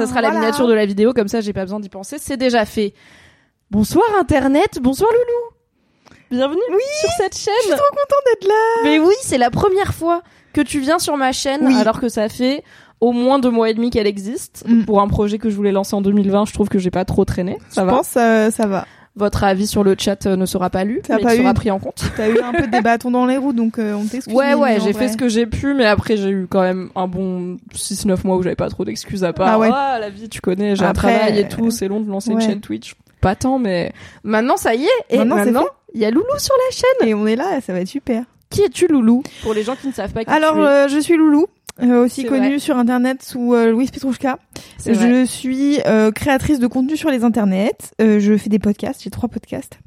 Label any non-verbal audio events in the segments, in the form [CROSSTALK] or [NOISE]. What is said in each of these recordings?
ça sera la miniature de la vidéo, comme ça j'ai pas besoin d'y penser, c'est déjà fait. Bonsoir Internet, bonsoir Loulou Bienvenue Oui, sur cette Je suis chaîne trop contente d'être là. Mais oui, c'est la première fois que tu viens sur ma chaîne, Oui. alors que ça fait au moins deux mois et demi qu'elle existe. Mm. Pour un projet que je voulais lancer en 2020, je trouve que j'ai pas trop traîné. Ça je va. pense euh, ça va. Votre avis sur le chat euh, ne sera pas lu, mais pas il sera eu- pris en compte. T'as eu un peu des bâtons dans les roues, donc euh, on t'excuse. Ouais, ouais, j'ai fait ce que j'ai pu, mais après j'ai eu quand même un bon 6-9 mois où j'avais pas trop d'excuses à part. Ah ouais. la vie, tu connais, j'ai un travail et euh, tout, c'est long de lancer une chaîne Twitch. Pas tant, mais maintenant ça y est. Et Maintenant, il y a Loulou sur la chaîne. Et on est là, ça va être super. Qui es-tu, Loulou? Pour les gens qui ne savent pas qui Alors, tu es. euh, je suis Loulou, euh, aussi connue vrai. sur Internet sous euh, Louise Petrouchka. Vrai. Je suis euh, créatrice de contenu sur les internets. Euh, je fais des podcasts, j'ai trois podcasts.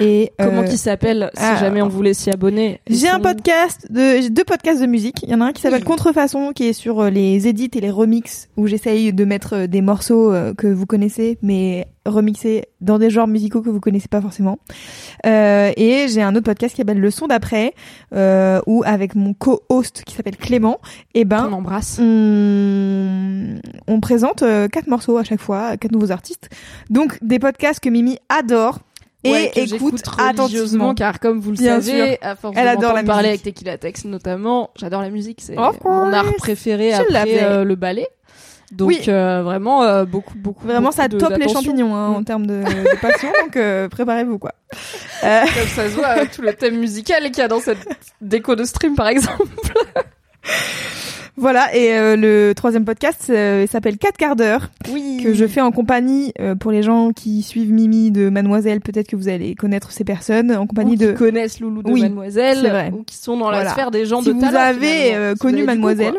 Et Comment euh, qui s'appelle si ah, jamais on voulait s'y abonner? J'ai un podcast de, j'ai deux podcasts de musique. Il y en a un qui s'appelle. Contrefaçon, qui est sur euh, les edits et les remixes, où j'essaye de mettre des morceaux que vous connaissez, mais remixés dans des genres musicaux que vous connaissez pas forcément. Euh, et j'ai un autre podcast qui s'appelle Le son d'après, euh, où avec mon co-host qui s'appelle Clément, et ben, On embrasse. on, on présente euh, quatre morceaux à chaque fois, quatre nouveaux artistes. Donc des podcasts que Mimi adore Ouais, et écoute attentivement. car comme vous le Bien savez, sûr. à force Elle de adore la parler musique. avec Tequila Tex notamment, j'adore la musique, c'est mon art préféré après euh, le ballet. Donc Oui. euh, vraiment euh, beaucoup beaucoup Vraiment, beaucoup ça de- top les champignons hein, en Mm. termes de, de passion, [LAUGHS] donc euh, préparez-vous quoi. Euh, Comme ça se voit avec tout le thème musical qu'il y a dans cette déco de stream par exemple. [LAUGHS] voilà, et euh, le troisième podcast euh, s'appelle 4 quarts d'heure, Oui. que je fais en compagnie, euh, pour les gens qui suivent Mimi de Mademoiselle, peut-être que vous allez connaître ces personnes, en compagnie ou qui de... connaissent Loulou de Oui, Mademoiselle ou qui sont dans la Voilà. sphère des gens Si de vous talent, avez euh, Si vous connu avez goût, Mademoiselle.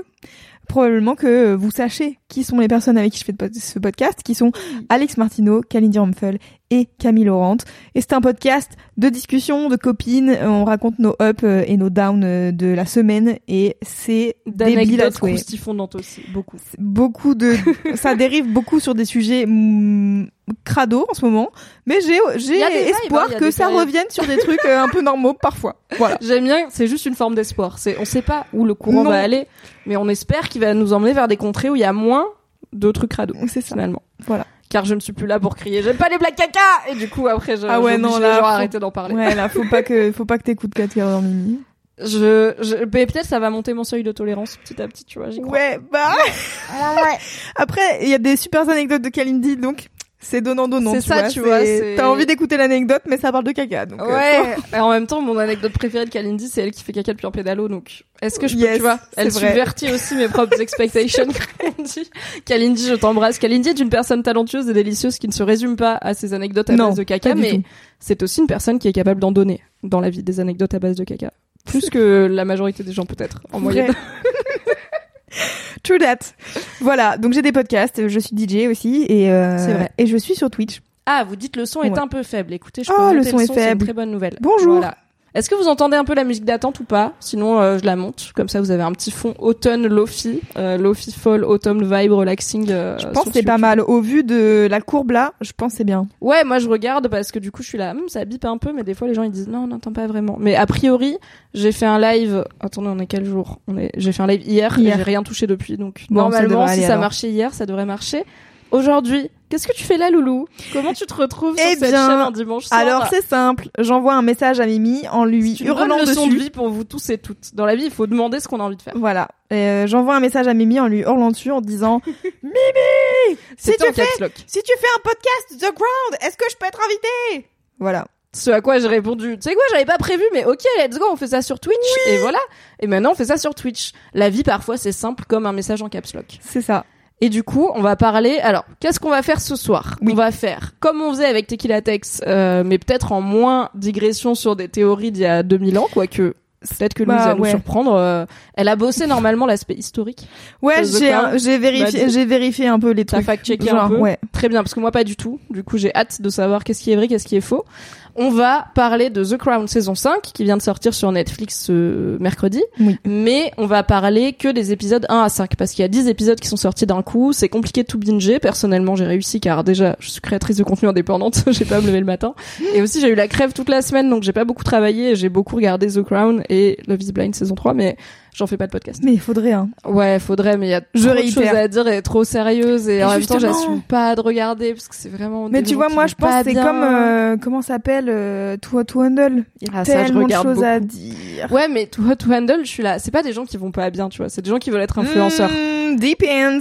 Probablement que vous sachez qui sont les personnes avec qui je fais ce podcast, qui sont Alex Martineau, Kalindi Ramphel et Camille Laurent. Et c'est un podcast de discussion, de copines. On raconte nos ups euh, et nos downs euh, de la semaine et c'est débile à souhait. aussi, beaucoup. Beaucoup de, [LAUGHS] ça dérive beaucoup sur des sujets mm, crado en ce moment, mais j'ai j'ai espoir hein, a que ça revienne sur des trucs euh, un peu normaux parfois. Voilà. J'aime bien, c'est juste une forme d'espoir. C'est, on sait pas où le courant Non. va aller, mais on espère qu'il va nous emmener vers des contrées où il y a moins de trucs rados, C'est ça. finalement. Voilà. Car je ne suis plus là pour crier, j'aime pas les blagues caca! Et du coup, après, je, Ah ouais, non, les là, à faut- arrêter d'en parler. Ouais, là, faut pas que, [LAUGHS] faut pas que t'écoutes 4 quarts d'heure Mimi. Je, je, mais peut-être ça va monter mon seuil de tolérance petit à petit, tu vois, j'y crois. Ouais, bah. [LAUGHS] Après, il y a des super anecdotes de Kalindi, donc c'est donnant donnant. C'est ça, vois, tu vois, T'as envie d'écouter l'anecdote, mais ça parle de caca. Donc, euh, Ouais. [LAUGHS] Et en même temps, mon anecdote préférée de Kalindi, c'est elle qui fait caca depuis un pédalo, donc est-ce que je peux, Yes, tu vois, elle vrai. subvertit aussi mes propres expectations. [LAUGHS] Kalindi, Kalindi, je t'embrasse. Kalindi est une personne talentueuse et délicieuse qui ne se résume pas à ses anecdotes à Non, base de caca, mais c'est aussi une personne qui est capable d'en donner dans la vie des anecdotes à base de caca. Plus que la majorité des gens peut-être, en moyenne. [LAUGHS] [LAUGHS] True that. Voilà, donc j'ai des podcasts, je suis DJ aussi, et, euh, vrai. et je suis sur Twitch. Ah, vous dites le son est Ouais. un peu faible. Écoutez, je Oh, peux le monter son est c'est une faible. très bonne nouvelle. Bonjour. Voilà. Est-ce que vous entendez un peu la musique d'attente ou pas? Sinon, euh, je la monte. Comme ça, vous avez un petit fond automne lofi, euh, lofi fall, autumn vibe relaxing. euh, Je pense que c'est pas mal. Au vu de la courbe là, je pense que c'est bien. Ouais, moi je regarde parce que du coup je suis là, Hum, ça bip un peu, mais des fois les gens ils disent non, on n'entend pas vraiment. Mais a priori, j'ai fait un live. Attendez, on est quel jour? On est. J'ai fait un live hier, Hier. et j'ai rien touché depuis, donc Bon, normalement, si aller, ça alors. marchait hier, ça devrait marcher aujourd'hui, qu'est-ce que tu fais là, Loulou Comment tu te retrouves sur Eh cette bien, chaîne un dimanche soir Alors c'est simple, j'envoie un message à Mimi en lui une hurlant bonne leçon dessus. de vie pour vous tous et toutes. Dans la vie, il faut demander ce qu'on a envie de faire. Voilà, Euh, j'envoie un message à Mimi en lui hurlant dessus en disant [LAUGHS] Mimi, si tu fais si tu fais un podcast The Ground, est-ce que je peux être invitée? Voilà. Ce à quoi j'ai répondu, tu sais quoi, j'avais pas prévu, mais ok, let's go, on fait ça sur Twitch. Et voilà. Et maintenant, on fait ça sur Twitch. La vie, parfois, c'est simple comme un message en caps lock. C'est ça. Et du coup, on va parler. Alors, qu'est-ce qu'on va faire ce soir? Oui. On va faire comme on faisait avec Tequila Tex, euh, mais peut-être en moins digression sur des théories d'il y a 2000 ans, quoique peut-être que Louise Bah, va nous ouais. surprendre. euh, elle a bossé normalement l'aspect historique. Ouais, The j'ai vérifié Bah, j'ai vérifié un peu les T'as trucs. fact-checké Genre, un peu. Ouais. Très bien, parce que moi pas du tout. Du coup, j'ai hâte de savoir qu'est-ce qui est vrai, qu'est-ce qui est faux. On va parler de The Crown saison 5 qui vient de sortir sur Netflix ce mercredi. Oui. Mais on va parler que des épisodes 1 à 5 parce qu'il y a 10 épisodes qui sont sortis d'un coup. C'est compliqué de tout binger. Personnellement, j'ai réussi car déjà, je suis créatrice de contenu indépendante. [LAUGHS] j'ai pas à me lever le matin. Et aussi, j'ai eu la crève toute la semaine donc j'ai pas beaucoup travaillé. J'ai beaucoup regardé The Crown et Love is Blind saison 3 mais j'en fais pas de podcast. Mais il faudrait hein. Ouais, faudrait, mais il y a Je trop de choses à dire et trop sérieuse et Et en même temps, j'assume pas de regarder parce que c'est vraiment. Mais tu vois, moi je pense que c'est comme euh, comment ça s'appelle euh, Too Hot to Handle. Il y a Ah, ça, je tellement de regarde choses à dire. Ouais, mais to, to handle, je suis là. C'est pas des gens qui vont pas bien, tu vois. C'est des gens qui veulent être influenceurs. Mm, depends.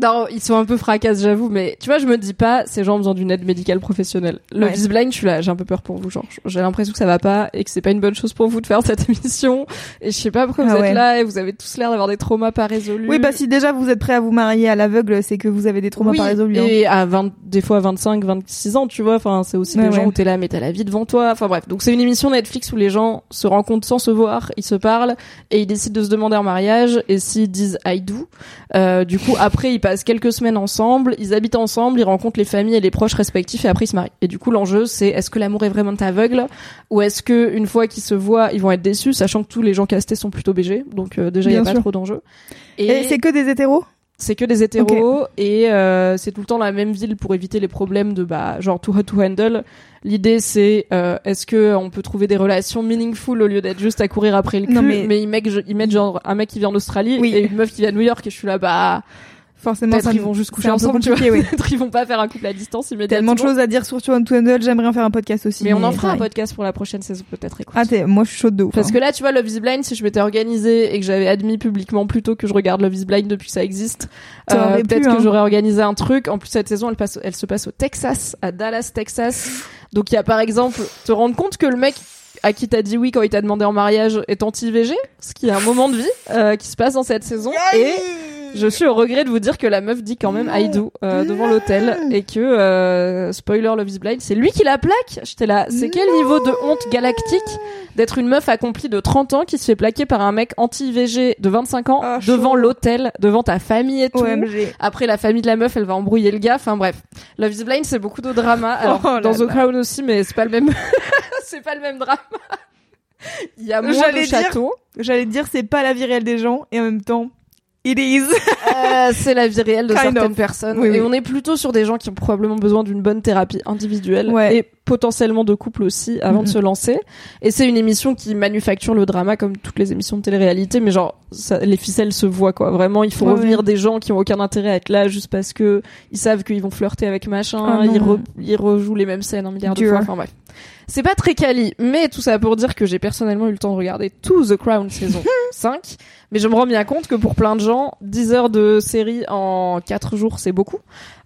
Non, ils sont un peu fracasses, j'avoue, mais tu vois, je me dis pas, ces gens ont besoin d'une aide médicale professionnelle. Le Ouais. Blind, je suis là, j'ai un peu peur pour vous, genre. J'ai l'impression que ça va pas et que c'est pas une bonne chose pour vous de faire cette [LAUGHS] émission. Et je sais pas pourquoi vous Ah êtes ouais. là et vous avez tous l'air d'avoir des traumas pas résolus. Oui, bah si déjà vous êtes prêt à vous marier à l'aveugle, c'est que vous avez des traumas Oui, pas résolus. hein. Et à 20, des fois à 25, 26 ans, tu vois. Enfin, c'est aussi des gens où t'es là, mais t'as la vie devant toi. Enfin bref. Donc c'est une émission Netflix où les gens se rencontrent sans se voir, ils se parlent et ils décident de se demander en mariage. Et s'ils disent I do, euh, du coup après ils passent quelques semaines ensemble, ils habitent ensemble, ils rencontrent les familles et les proches respectifs et après ils se marient. Et du coup l'enjeu c'est est-ce que l'amour est vraiment aveugle ou est-ce que une fois qu'ils se voient ils vont être déçus, sachant que tous les gens castés sont plutôt BG. Donc euh, déjà il y a pas trop d'enjeux. Et, c'est que des hétéros? c'est que des hétéros et euh, c'est tout le temps la même ville pour éviter les problèmes de bah genre too hot to handle. L'idée c'est euh, est-ce que on peut trouver des relations meaningful au lieu d'être juste à courir après le cul? Non, mais... mais- ils mettent ils mettent genre un mec qui vient d'Australie Oui. et une meuf qui vient de New York et je suis là bah Forcément, ça ils vont juste coucher ensemble tu vois. [LAUGHS] Peut-être ils vont pas faire un couple à distance immédiatement. Tellement de choses à dire sur Hot to Handle, j'aimerais en faire un podcast aussi. Mais on en fera un podcast pour la prochaine saison peut-être écoute. Ah, t'es, moi je suis chaude de ouf. Parce hein. que là, tu vois, Love is Blind, si je m'étais organisée et que j'avais admis publiquement plutôt que je regarde Love is Blind depuis que ça existe, euh, peut-être que hein. j'aurais organisé un truc. En plus, cette saison, elle, passe, elle se passe au Texas, à Dallas, Texas. Donc, il y a par exemple, te rendre compte que le mec à qui t'as dit oui quand il t'a demandé en mariage est anti-VG, ce qui est un moment de vie euh, qui se passe dans cette saison. Et je suis au regret de vous dire que la meuf dit quand même I do euh, devant l'hôtel et que euh, spoiler Love is Blind, c'est lui qui la plaque. J'étais là, c'est quel niveau de honte galactique d'être une meuf accomplie de 30 ans qui se fait plaquer par un mec anti-VG de 25 ans Ah, devant l'hôtel, devant ta famille et tout. OMG. Après, la famille de la meuf, elle va embrouiller le gars. Enfin bref, Love is Blind, c'est beaucoup de drama. [LAUGHS] Alors Oh dans The. Crown aussi, mais c'est pas le même. [LAUGHS] c'est pas le même drama. [LAUGHS] Il y a moins de châteaux. J'allais dire, c'est pas la vie réelle des gens, et en même temps, it is. [LAUGHS] Euh, c'est la vie réelle de Kind certaines of. personnes. Oui, et oui. on est plutôt sur des gens qui ont probablement besoin d'une bonne thérapie individuelle Ouais. et potentiellement de couple aussi avant de Mhm. se lancer. Et c'est une émission qui manufacture le drama comme toutes les émissions de télé-réalité, mais genre ça, les ficelles se voient quoi. Vraiment, il faut Ouais, revenir ouais. des gens qui ont aucun intérêt à être là juste parce que ils savent qu'ils vont flirter avec machin, Ah ils, re- ils rejouent les mêmes scènes un milliard de fois. Enfin bref. C'est pas très quali, mais tout ça pour dire que j'ai personnellement eu le temps de regarder tout The Crown saison [LAUGHS] 5. Mais je me rends bien compte que pour plein de gens, 10 heures de série en 4 jours, c'est beaucoup.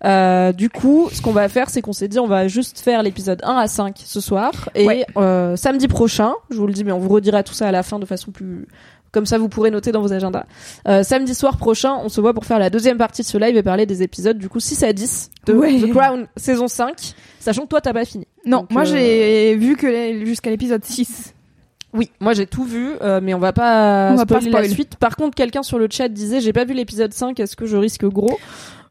Euh, du coup, ce qu'on va faire, c'est qu'on s'est dit, on va juste faire l'épisode 1 à 5 ce soir. Et Ouais. euh, samedi prochain, je vous le dis, mais on vous redira tout ça à la fin de façon plus... Comme ça, vous pourrez noter dans vos agendas. Euh, samedi soir prochain, on se voit pour faire la deuxième partie de ce live et parler des épisodes du coup 6 à 10 de Ouais. The Crown saison 5, sachant que toi, t'as pas fini. Non, Donc, moi euh, j'ai vu que jusqu'à l'épisode 6. Oui, moi j'ai tout vu, euh, mais on va pas On va pas la suite. Par contre, quelqu'un sur le chat disait j'ai pas vu l'épisode 5, est-ce que je risque gros?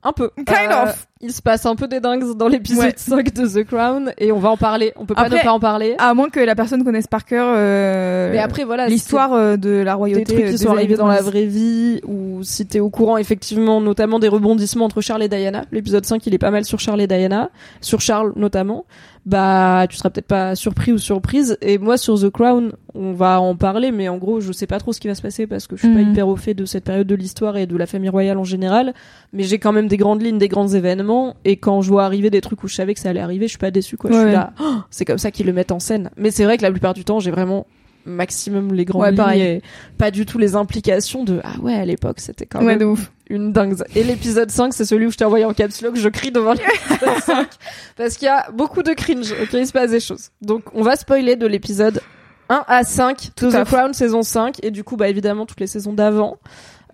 Un peu. Kind Euh, of. Il se passe un peu des dingues dans l'épisode Ouais. 5 de The Crown et on va en parler. On peut pas Après- ne pas en parler. À moins que la personne connaisse par cœur euh, mais après voilà, l'histoire euh, de la des royauté. trucs euh, qui des sont arrivés dans la 90. vraie vie ou si t'es au courant effectivement notamment des rebondissements entre Charles et Diana l'épisode 5 il est pas mal sur Charles et Diana sur Charles notamment bah tu seras peut-être pas surpris ou surprise et moi sur The Crown on va en parler mais en gros je sais pas trop ce qui va se passer parce que je suis pas Mhm. hyper au fait de cette période de l'histoire et de la famille royale en général mais j'ai quand même des grandes lignes, des grands événements. Et quand je vois arriver des trucs où je savais que ça allait arriver, je suis pas déçue, quoi. je suis ouais. là, Oh, c'est comme ça qu'ils le mettent en scène. Mais c'est vrai que la plupart du temps, j'ai vraiment maximum les grandes Ouais, lignes pareil. et pas du tout les implications de ah ouais à l'époque c'était quand même de ouf. une dingue. Et l'épisode 5, c'est celui où je t'ai envoyé en caps lock, je crie devant l'épisode [LAUGHS] 5 parce qu'il y a beaucoup de cringe. OK, il se passe des choses. Donc on va spoiler de l'épisode 1 à 5 Tout de à The. Crown saison 5 et du coup bah évidemment toutes les saisons d'avant.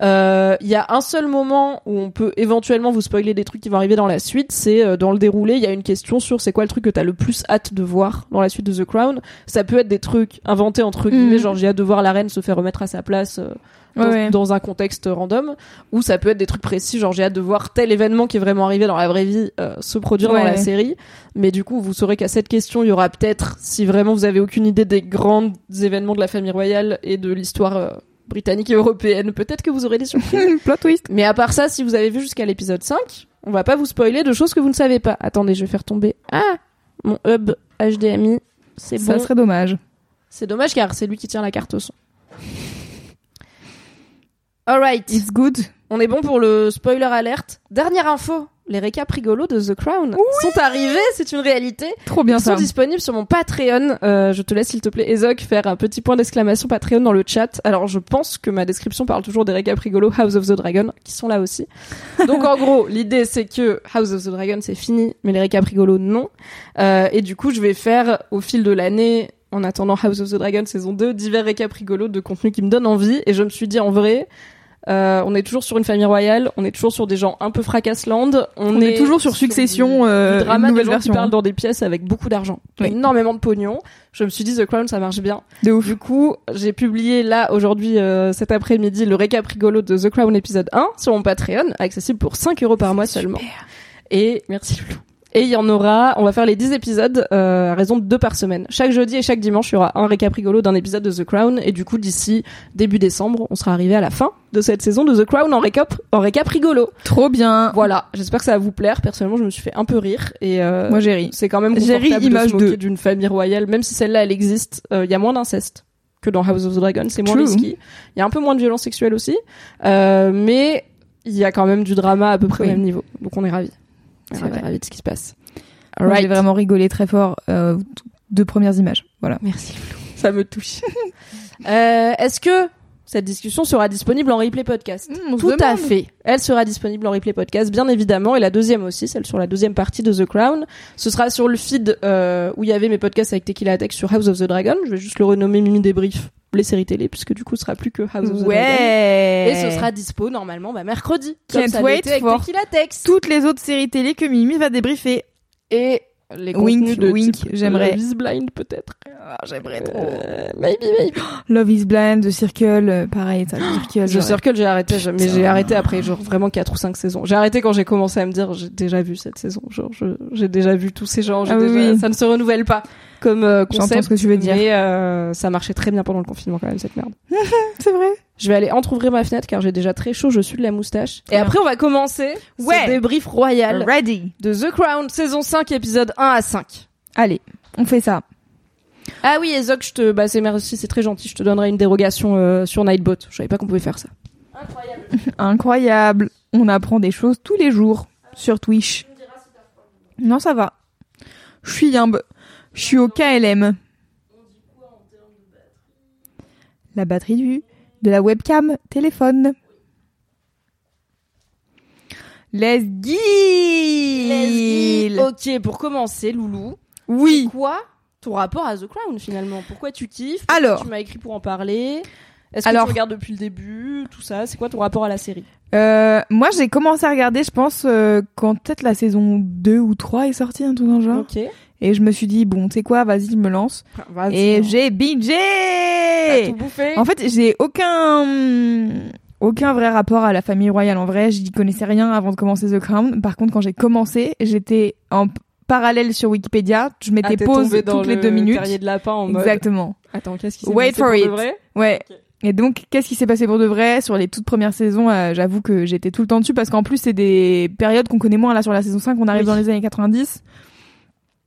Euh, Il y a un seul moment où on peut éventuellement vous spoiler des trucs qui vont arriver dans la suite, c'est euh, dans le déroulé, il y a une question sur c'est quoi le truc que t'as le plus hâte de voir dans la suite de The Crown. Ça peut être des trucs inventés entre guillemets, Mhm. genre j'ai hâte de voir la reine se faire remettre à sa place euh, dans, Ouais, ouais. dans un contexte random, ou ça peut être des trucs précis, genre j'ai hâte de voir tel événement qui est vraiment arrivé dans la vraie vie euh, se produire dans la série. Mais du coup, vous saurez qu'à cette question, il y aura peut-être, si vraiment vous avez aucune idée des grands événements de la famille royale et de l'histoire euh, britannique et européenne, peut-être que vous aurez des surprises. [LAUGHS] Plot twist. Mais à part ça, si vous avez vu jusqu'à l'épisode 5, on va pas vous spoiler de choses que vous ne savez pas. Attendez, je vais faire tomber. Ah Mon hub HDMI, c'est Ça bon. serait dommage. C'est dommage car c'est lui qui tient la carte au son. Alright. It's good. On est bon pour le spoiler alerte. Dernière info, les récaps rigolos de The Crown sont arrivés, c'est une réalité. Trop bien Ils sont ça. disponibles sur mon Patreon. Euh, je te laisse s'il te plaît, Ezok, faire un petit point d'exclamation Patreon dans le chat. Alors je pense que ma description parle toujours des récaps rigolos House of the Dragon, qui sont là aussi. Donc en gros, [LAUGHS] l'idée c'est que House of the Dragon c'est fini, mais les récaps rigolos non. Euh, et du coup, je vais faire au fil de l'année, en attendant House of the Dragon saison 2, divers récaps rigolos de contenu qui me donnent envie. Et je me suis dit en vrai, euh, on est toujours sur une famille royale, on est toujours sur des gens un peu fracassland, on, On est toujours sur Succession, euh, drama une des nouvelle gens version. qui parlent dans des pièces avec beaucoup d'argent, Oui. énormément de pognon. Je me suis dit The Crown ça marche bien. De ouf. Du coup, j'ai publié là aujourd'hui euh, cet après-midi le récap rigolo de The Crown épisode 1 sur mon Patreon, accessible pour 5 euros par mois seulement. Et merci Loulou. Et il y en aura, on va faire les 10 épisodes euh, à raison de deux par semaine. Chaque jeudi et chaque dimanche, il y aura un récap rigolo d'un épisode de The Crown. Et du coup, d'ici début décembre, on sera arrivé à la fin de cette saison de The Crown en récap, en récap rigolo. Trop bien. Voilà, j'espère que ça va vous plaire. Personnellement, je me suis fait un peu rire. Et euh, Moi j'ai ri. c'est quand même ri confortable de image d'une famille royale, même si celle-là elle existe. euh, Il y a moins d'inceste que dans House of the Dragon, c'est moins risqué. Il y a un peu moins de violence sexuelle aussi, euh, mais il y a quand même du drama à peu près Oui. au même niveau. Donc on est ravis. On ravis de ce qui se passe. J'ai vraiment rigolé très fort. Euh, deux premières images. Voilà. Merci. [LAUGHS] Ça me touche. [LAUGHS] euh, Est-ce que cette discussion sera disponible en replay podcast Mmh, se Tout à fait. Elle sera disponible en replay podcast, bien évidemment. Et la deuxième aussi, celle sur la deuxième partie de The Crown. Ce sera sur le feed euh, où il y avait mes podcasts avec Tequila Tech sur House of the Dragon. Je vais juste le renommer Mimi Débrief, les séries télé, puisque du coup, ce sera plus que House of the Dragon. Ouais. Et ce sera dispo normalement bah, mercredi. Comme Can't ça wait avec for Tex. toutes les autres séries télé que Mimi va débriefer. Et les Wink, contenus de wink, type, j'aimerais. Love is Blind peut-être. J'aimerais Euh, maybe, maybe. [GASPS] Love is Blind, The Circle, euh, pareil, ça, The [GASPS] Circle. The j'aurais- Circle, j'ai arrêté, mais j'ai arrêté après genre vraiment 4 ou 5 saisons. J'ai arrêté quand j'ai commencé à me dire j'ai déjà vu cette saison, genre j'ai déjà vu tous ces gens, Ah oui, déjà- oui. ça ne se renouvelle pas comme euh, concept. Ce que tu veux dire. Mais euh, ça marchait très bien pendant le confinement quand même cette merde. [LAUGHS] C'est vrai. Je vais aller entrouvrir ma fenêtre car j'ai déjà très chaud, je suis de la moustache. Et après on va commencer Ouais. ce débrief royal Ready. de The Crown saison 5 épisode 1 à 5. Allez, on fait ça. Ah oui, Ezok, je te bah c'est merci, c'est très gentil, je te donnerai une dérogation euh, sur Nightbot. Je savais pas qu'on pouvait faire ça. Incroyable. [LAUGHS] Incroyable. On apprend des choses tous les jours sur Twitch. Non, ça va. Je suis yimbe. Je suis au KLM. La batterie du de la webcam téléphone. Let's go. Ok, pour commencer, Loulou. Oui. C'est quoi ton rapport à The Crown finalement? Pourquoi tu kiffes? Alors. tu m'as écrit pour en parler? Est-ce que Alors. tu regardes depuis le début Tout ça, c'est quoi ton rapport à la série? Euh, moi, j'ai commencé à regarder, je pense, euh, quand peut-être la saison 2 ou 3 est sortie, un truc dans le genre. Ok. Et je me suis dit, bon, tu sais quoi, vas-y, je me lance. Vas-y, Et hein. j'ai bingé tout bouffé? En fait, j'ai aucun aucun vrai rapport à la famille royale. En vrai, j'y connaissais rien avant de commencer The Crown. Par contre, quand j'ai commencé, j'étais en parallèle sur Wikipédia. Je Ah, mettais pause dans toutes les le deux minutes. de lapin en mode. Exactement. Attends, qu'est-ce qui s'est Wait passé for pour it. de vrai? Ouais. Et donc, qu'est-ce qui s'est passé pour de vrai? Sur les toutes premières saisons euh, J'avoue que j'étais tout le temps dessus parce qu'en plus, c'est des périodes qu'on connaît moins là sur la saison 5. On arrive Oui. dans les années 90.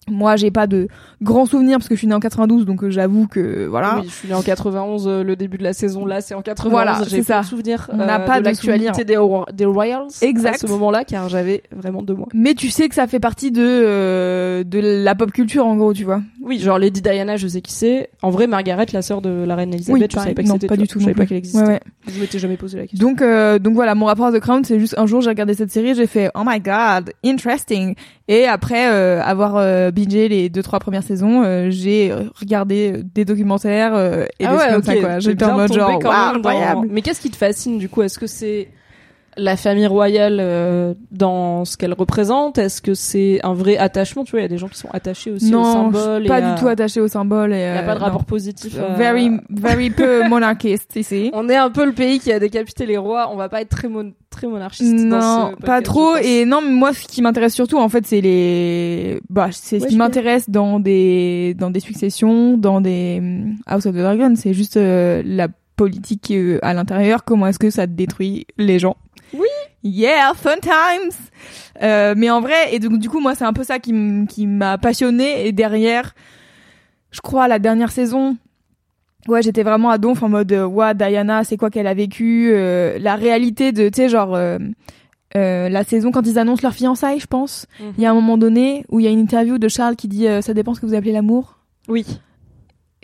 Moi, j'ai pas de grands souvenirs parce que je suis née en 92, donc euh, j'avoue que voilà. Oui, je suis née en 91, euh, le début de la saison là, c'est en 91. Voilà, j'ai ça. pas de souvenir On n'a euh, pas de l'actualité des, des Royals Exact. à ce moment-là, car j'avais vraiment deux mois. Mais tu sais que ça fait partie de euh, de la pop culture en gros, tu vois. Oui, genre Lady Diana, je sais qui c'est. En vrai, Margaret, la sœur de la reine Elisabeth, Oui, je savais pas que c'était. pas du tout Je savais pas qu'elle existait. Ouais, ouais. Je m'étais jamais posé la question. Donc euh, donc voilà, mon rapport à The Crown, c'est juste un jour j'ai regardé cette série, j'ai fait oh my god, interesting. Et après euh, avoir euh, bingé les deux trois premières saisons, euh, j'ai regardé euh, des documentaires euh, et ah des ouais, trucs ok. comme ça quoi. J'étais en mode genre dans- incroyable. Mais qu'est-ce qui te fascine du coup? Est-ce que c'est la famille royale euh, dans ce qu'elle représente? Est-ce que c'est un vrai attachement? Tu vois, il y a des gens qui sont attachés aussi au Non, symbole. suis pas et à- du tout attaché au symbole. Il n'y a euh, pas de non. rapport positif. à- Very very peu [LAUGHS] monarchiste ici. On est un peu le pays qui a décapité les rois. On va pas être très, mon- très monarchiste dans Non, ce pas trop. Et non, mais moi, ce qui m'intéresse surtout, en fait, c'est les, bah, c'est ce qui m'intéresse dans des, dans des successions, dans des hum, House of the Dragon. C'est juste euh, la politique euh, à l'intérieur. Comment est-ce que ça détruit les gens? Oui. Yeah, fun times. Euh, mais en vrai, et donc du coup, moi, c'est un peu ça qui m'a passionné. Et derrière, je crois la dernière saison. Ouais, j'étais vraiment à donf en mode, euh, ouais, Diana, c'est quoi qu'elle a vécu, euh, la réalité de, tu sais, genre, euh, euh, la saison quand ils annoncent leur fiançailles, je pense. Mhm. Il y a un moment donné où il y a une interview de Charles qui dit, euh, ça dépend ce que vous appelez l'amour. Oui.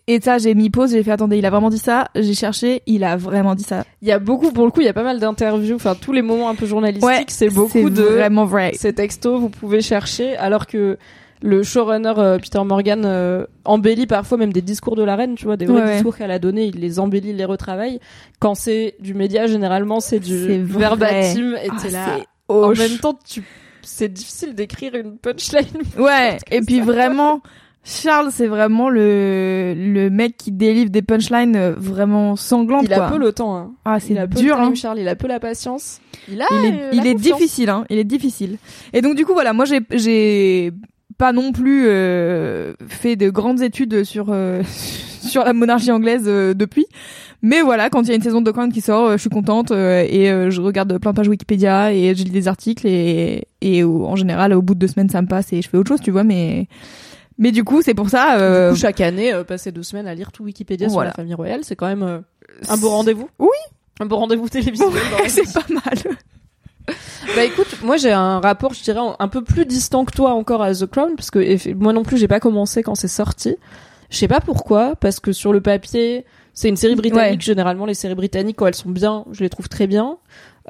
Et ça, j'ai mis pause, j'ai fait, attendez, il a vraiment dit ça. J'ai cherché, il a vraiment dit ça. Il y a beaucoup, pour le coup, il y a pas mal d'interviews. Enfin, tous les moments un peu journalistiques, c'est beaucoup de vraiment vrai. ces textos. Vous pouvez chercher, alors que le showrunner euh, Peter Morgan euh, embellit parfois même des discours de la reine, tu vois, des vrais Ouais, ouais. discours qu'elle a donnés, il les embellit, il les retravaille. Quand c'est du média, généralement, c'est du verbatim et Ah, là. En même temps, tu, c'est difficile d'écrire une punchline. Ouais, [LAUGHS] et puis ça. vraiment, [LAUGHS] Charles, c'est vraiment le, le mec qui délivre des punchlines euh, vraiment sanglantes, Il a quoi. peu le temps, hein. Ah, c'est dur, hein. Charles, il a peu la patience. Il a, il est, euh, il est difficile, hein. Il est difficile. Et donc du coup voilà, moi j'ai j'ai pas non plus euh, fait de grandes études sur euh, [LAUGHS] sur la monarchie anglaise euh, depuis, mais voilà, quand il y a une saison de The Crown qui sort, je suis contente euh, et euh, je regarde plein de pages Wikipédia et je lis des articles et et en général au bout de deux semaines ça me passe et je fais autre chose, tu vois, mais mais du coup c'est pour ça. euh, coup, chaque année, euh, passer deux semaines à lire tout Wikipédia Voilà. sur la famille royale, c'est quand même euh, un beau rendez-vous. Oui. Un beau rendez-vous télévisuel. [LAUGHS] c'est pas mal. Bah écoute, moi j'ai un rapport, je dirais, un peu plus distant que toi encore à The Crown, parce que moi non plus j'ai pas commencé quand c'est sorti. Je sais pas pourquoi, parce que sur le papier, c'est une série britannique. Ouais. Généralement, les séries britanniques, quand elles sont bien, je les trouve très bien.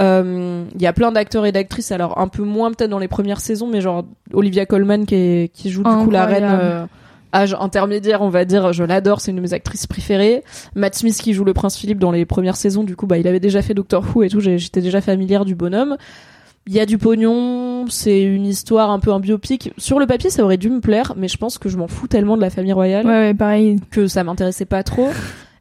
Euh, Il y a plein d'acteurs et d'actrices, alors un peu moins peut-être dans les premières saisons, mais genre Olivia Colman qui, est- qui joue du coup la reine euh, âge intermédiaire, on va dire. Je l'adore, c'est une de mes actrices préférées. Matt Smith qui joue le prince Philippe dans les premières saisons, du coup, bah il avait déjà fait Doctor Who et tout. J'étais déjà familière du bonhomme. Il y a du pognon, c'est une histoire un peu un biopic. Sur le papier, ça aurait dû me plaire, mais je pense que je m'en fous tellement de la famille royale Ouais, ouais, pareil. que ça m'intéressait pas trop.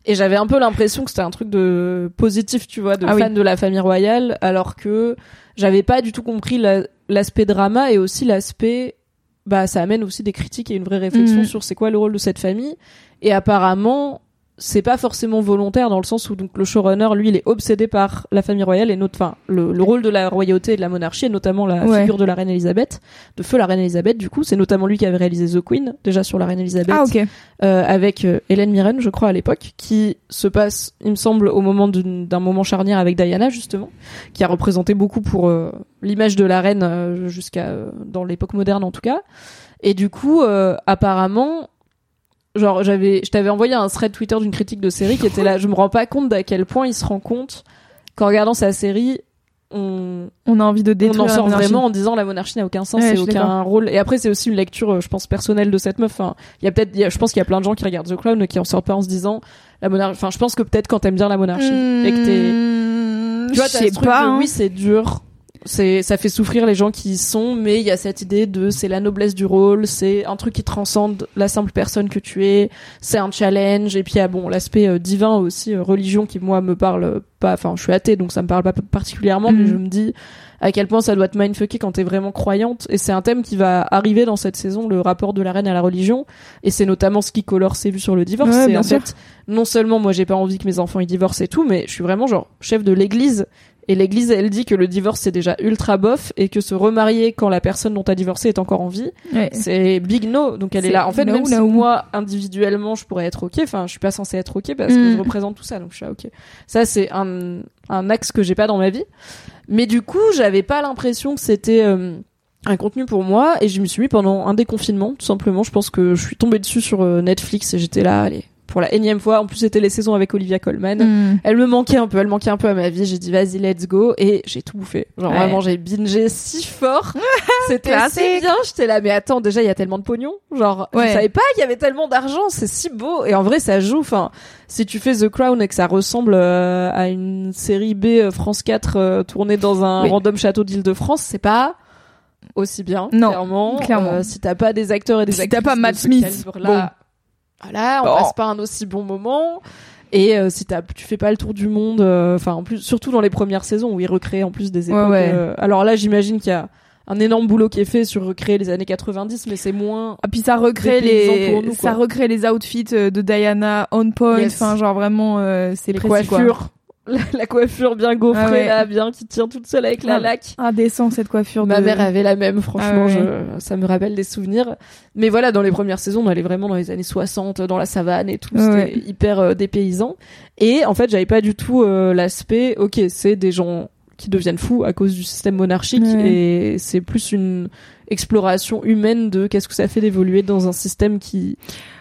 Et j'avais un peu l'impression que c'était un truc de positif, tu vois, de Ah oui. fan de la famille royale, alors que j'avais pas du tout compris la- l'aspect drama et aussi l'aspect, bah, ça amène aussi des critiques et une vraie réflexion Mhm. sur c'est quoi le rôle de cette famille. Et apparemment, c'est pas forcément volontaire dans le sens où donc le showrunner, lui, il est obsédé par la famille royale et notre, enfin, le, le rôle de la royauté et de la monarchie, et notamment la Ouais. figure de la reine Elisabeth, de feu la reine Elisabeth. Du coup, c'est notamment lui qui avait réalisé The Queen, déjà sur la reine Elisabeth Ah euh, avec euh, Hélène Mirren, je crois à l'époque, qui se passe, il me semble, au moment d'un moment charnière avec Diana justement, qui a représenté beaucoup pour euh, l'image de la reine euh, jusqu'à euh, dans l'époque moderne en tout cas. Et du coup, euh, apparemment, genre j'avais, je t'avais envoyé un thread Twitter d'une critique de série qui était là. Je me rends pas compte d'à quel point il se rend compte qu'en regardant sa série, on, On a envie de on détruire en la sort vraiment en disant la monarchie n'a aucun sens Ouais, et aucun rôle. Et après, c'est aussi une lecture, euh, je pense, personnelle de cette meuf. Enfin, il y a peut-être, je pense qu'il y a plein de gens qui regardent The Crown et qui en sortent pas en se disant la monarchie. Enfin, je pense que peut-être quand t'aimes bien la monarchie et que t'es, tu vois, sais ce truc pas. de, hein. oui, c'est dur. C'est, ça fait souffrir les gens qui y sont, mais il y a cette idée de c'est la noblesse du rôle, c'est un truc qui transcende la simple personne que tu es, c'est un challenge, et puis il y a bon l'aspect euh, divin aussi, euh, religion qui moi me parle pas, enfin je suis athée donc ça me parle pas particulièrement, mais Mhm. je me dis à quel point ça doit te mindfucker quand t'es vraiment croyante, et c'est un thème qui va arriver dans cette saison, le rapport de la reine à la religion, et c'est notamment ce qui colore ses vues sur le divorce, Ouais, c'est en sûr. fait non seulement moi j'ai pas envie que mes enfants y divorcent et tout, mais je suis vraiment genre chef de l'église Et l'église, elle dit que le divorce c'est déjà ultra bof et que se remarier quand la personne dont t'as divorcé est encore en vie, Ouais. c'est big no. Donc elle est là. En fait, no, même si no. moi individuellement je pourrais être ok, enfin je suis pas censée être ok parce que Mm. je représente tout ça, donc je suis ok. Ça c'est un un axe que j'ai pas dans ma vie. Mais du coup, j'avais pas l'impression que c'était euh, un contenu pour moi et je me suis mis pendant un déconfinement tout simplement. Je pense que je suis tombée dessus sur euh, Netflix et j'étais là, allez, pour la énième fois. En plus, c'était les saisons avec Olivia Colman. Mm. Elle me manquait un peu, elle manquait un peu à ma vie. J'ai dit vas-y, let's go et j'ai tout bouffé. Genre Ouais. vraiment, j'ai bingé si fort. [LAUGHS] C'était Classique. bien. J'étais là, mais attends, déjà il y a tellement de pognon. Genre, Ouais. je savais pas qu'il y avait tellement d'argent. C'est si beau et en vrai, ça joue. Enfin, si tu fais The Crown et que ça ressemble euh, à une série B euh, France 4 euh, tournée dans un Oui. random château d'Île-de-France, c'est pas aussi bien. Non, clairement. clairement. Si t'as pas des acteurs et des Si actrices t'as pas Matt Smith, voilà, on Bon. passe pas un aussi bon moment. Et euh, si t'as, tu fais pas le tour du monde, euh, enfin en plus, surtout dans les premières saisons où ils recréent en plus des époques. ouais. euh, alors là, j'imagine qu'il y a un énorme boulot qui est fait sur recréer les années 90, mais c'est moins. Ah, puis ça recrée les, pour nous, quoi. ça recrée les outfits euh, de Diana on point. Yes. Enfin, genre vraiment, euh, c'est les précis, quoi. La, la coiffure bien gaufrée Ah ouais. là, bien qui tient toute seule avec la Ah, laque. Indécent cette coiffure. Ma de... mère avait la même, franchement, Ah ouais. je, ça me rappelle des souvenirs. Mais voilà, dans les premières saisons, on allait vraiment dans les années 60, dans la savane et tout, c'était hyper euh, dépaysant. Et en fait, j'avais pas du tout euh, l'aspect, ok, c'est des gens qui deviennent fous à cause du système monarchique et c'est plus une exploration humaine de qu'est-ce que ça fait d'évoluer dans un système qui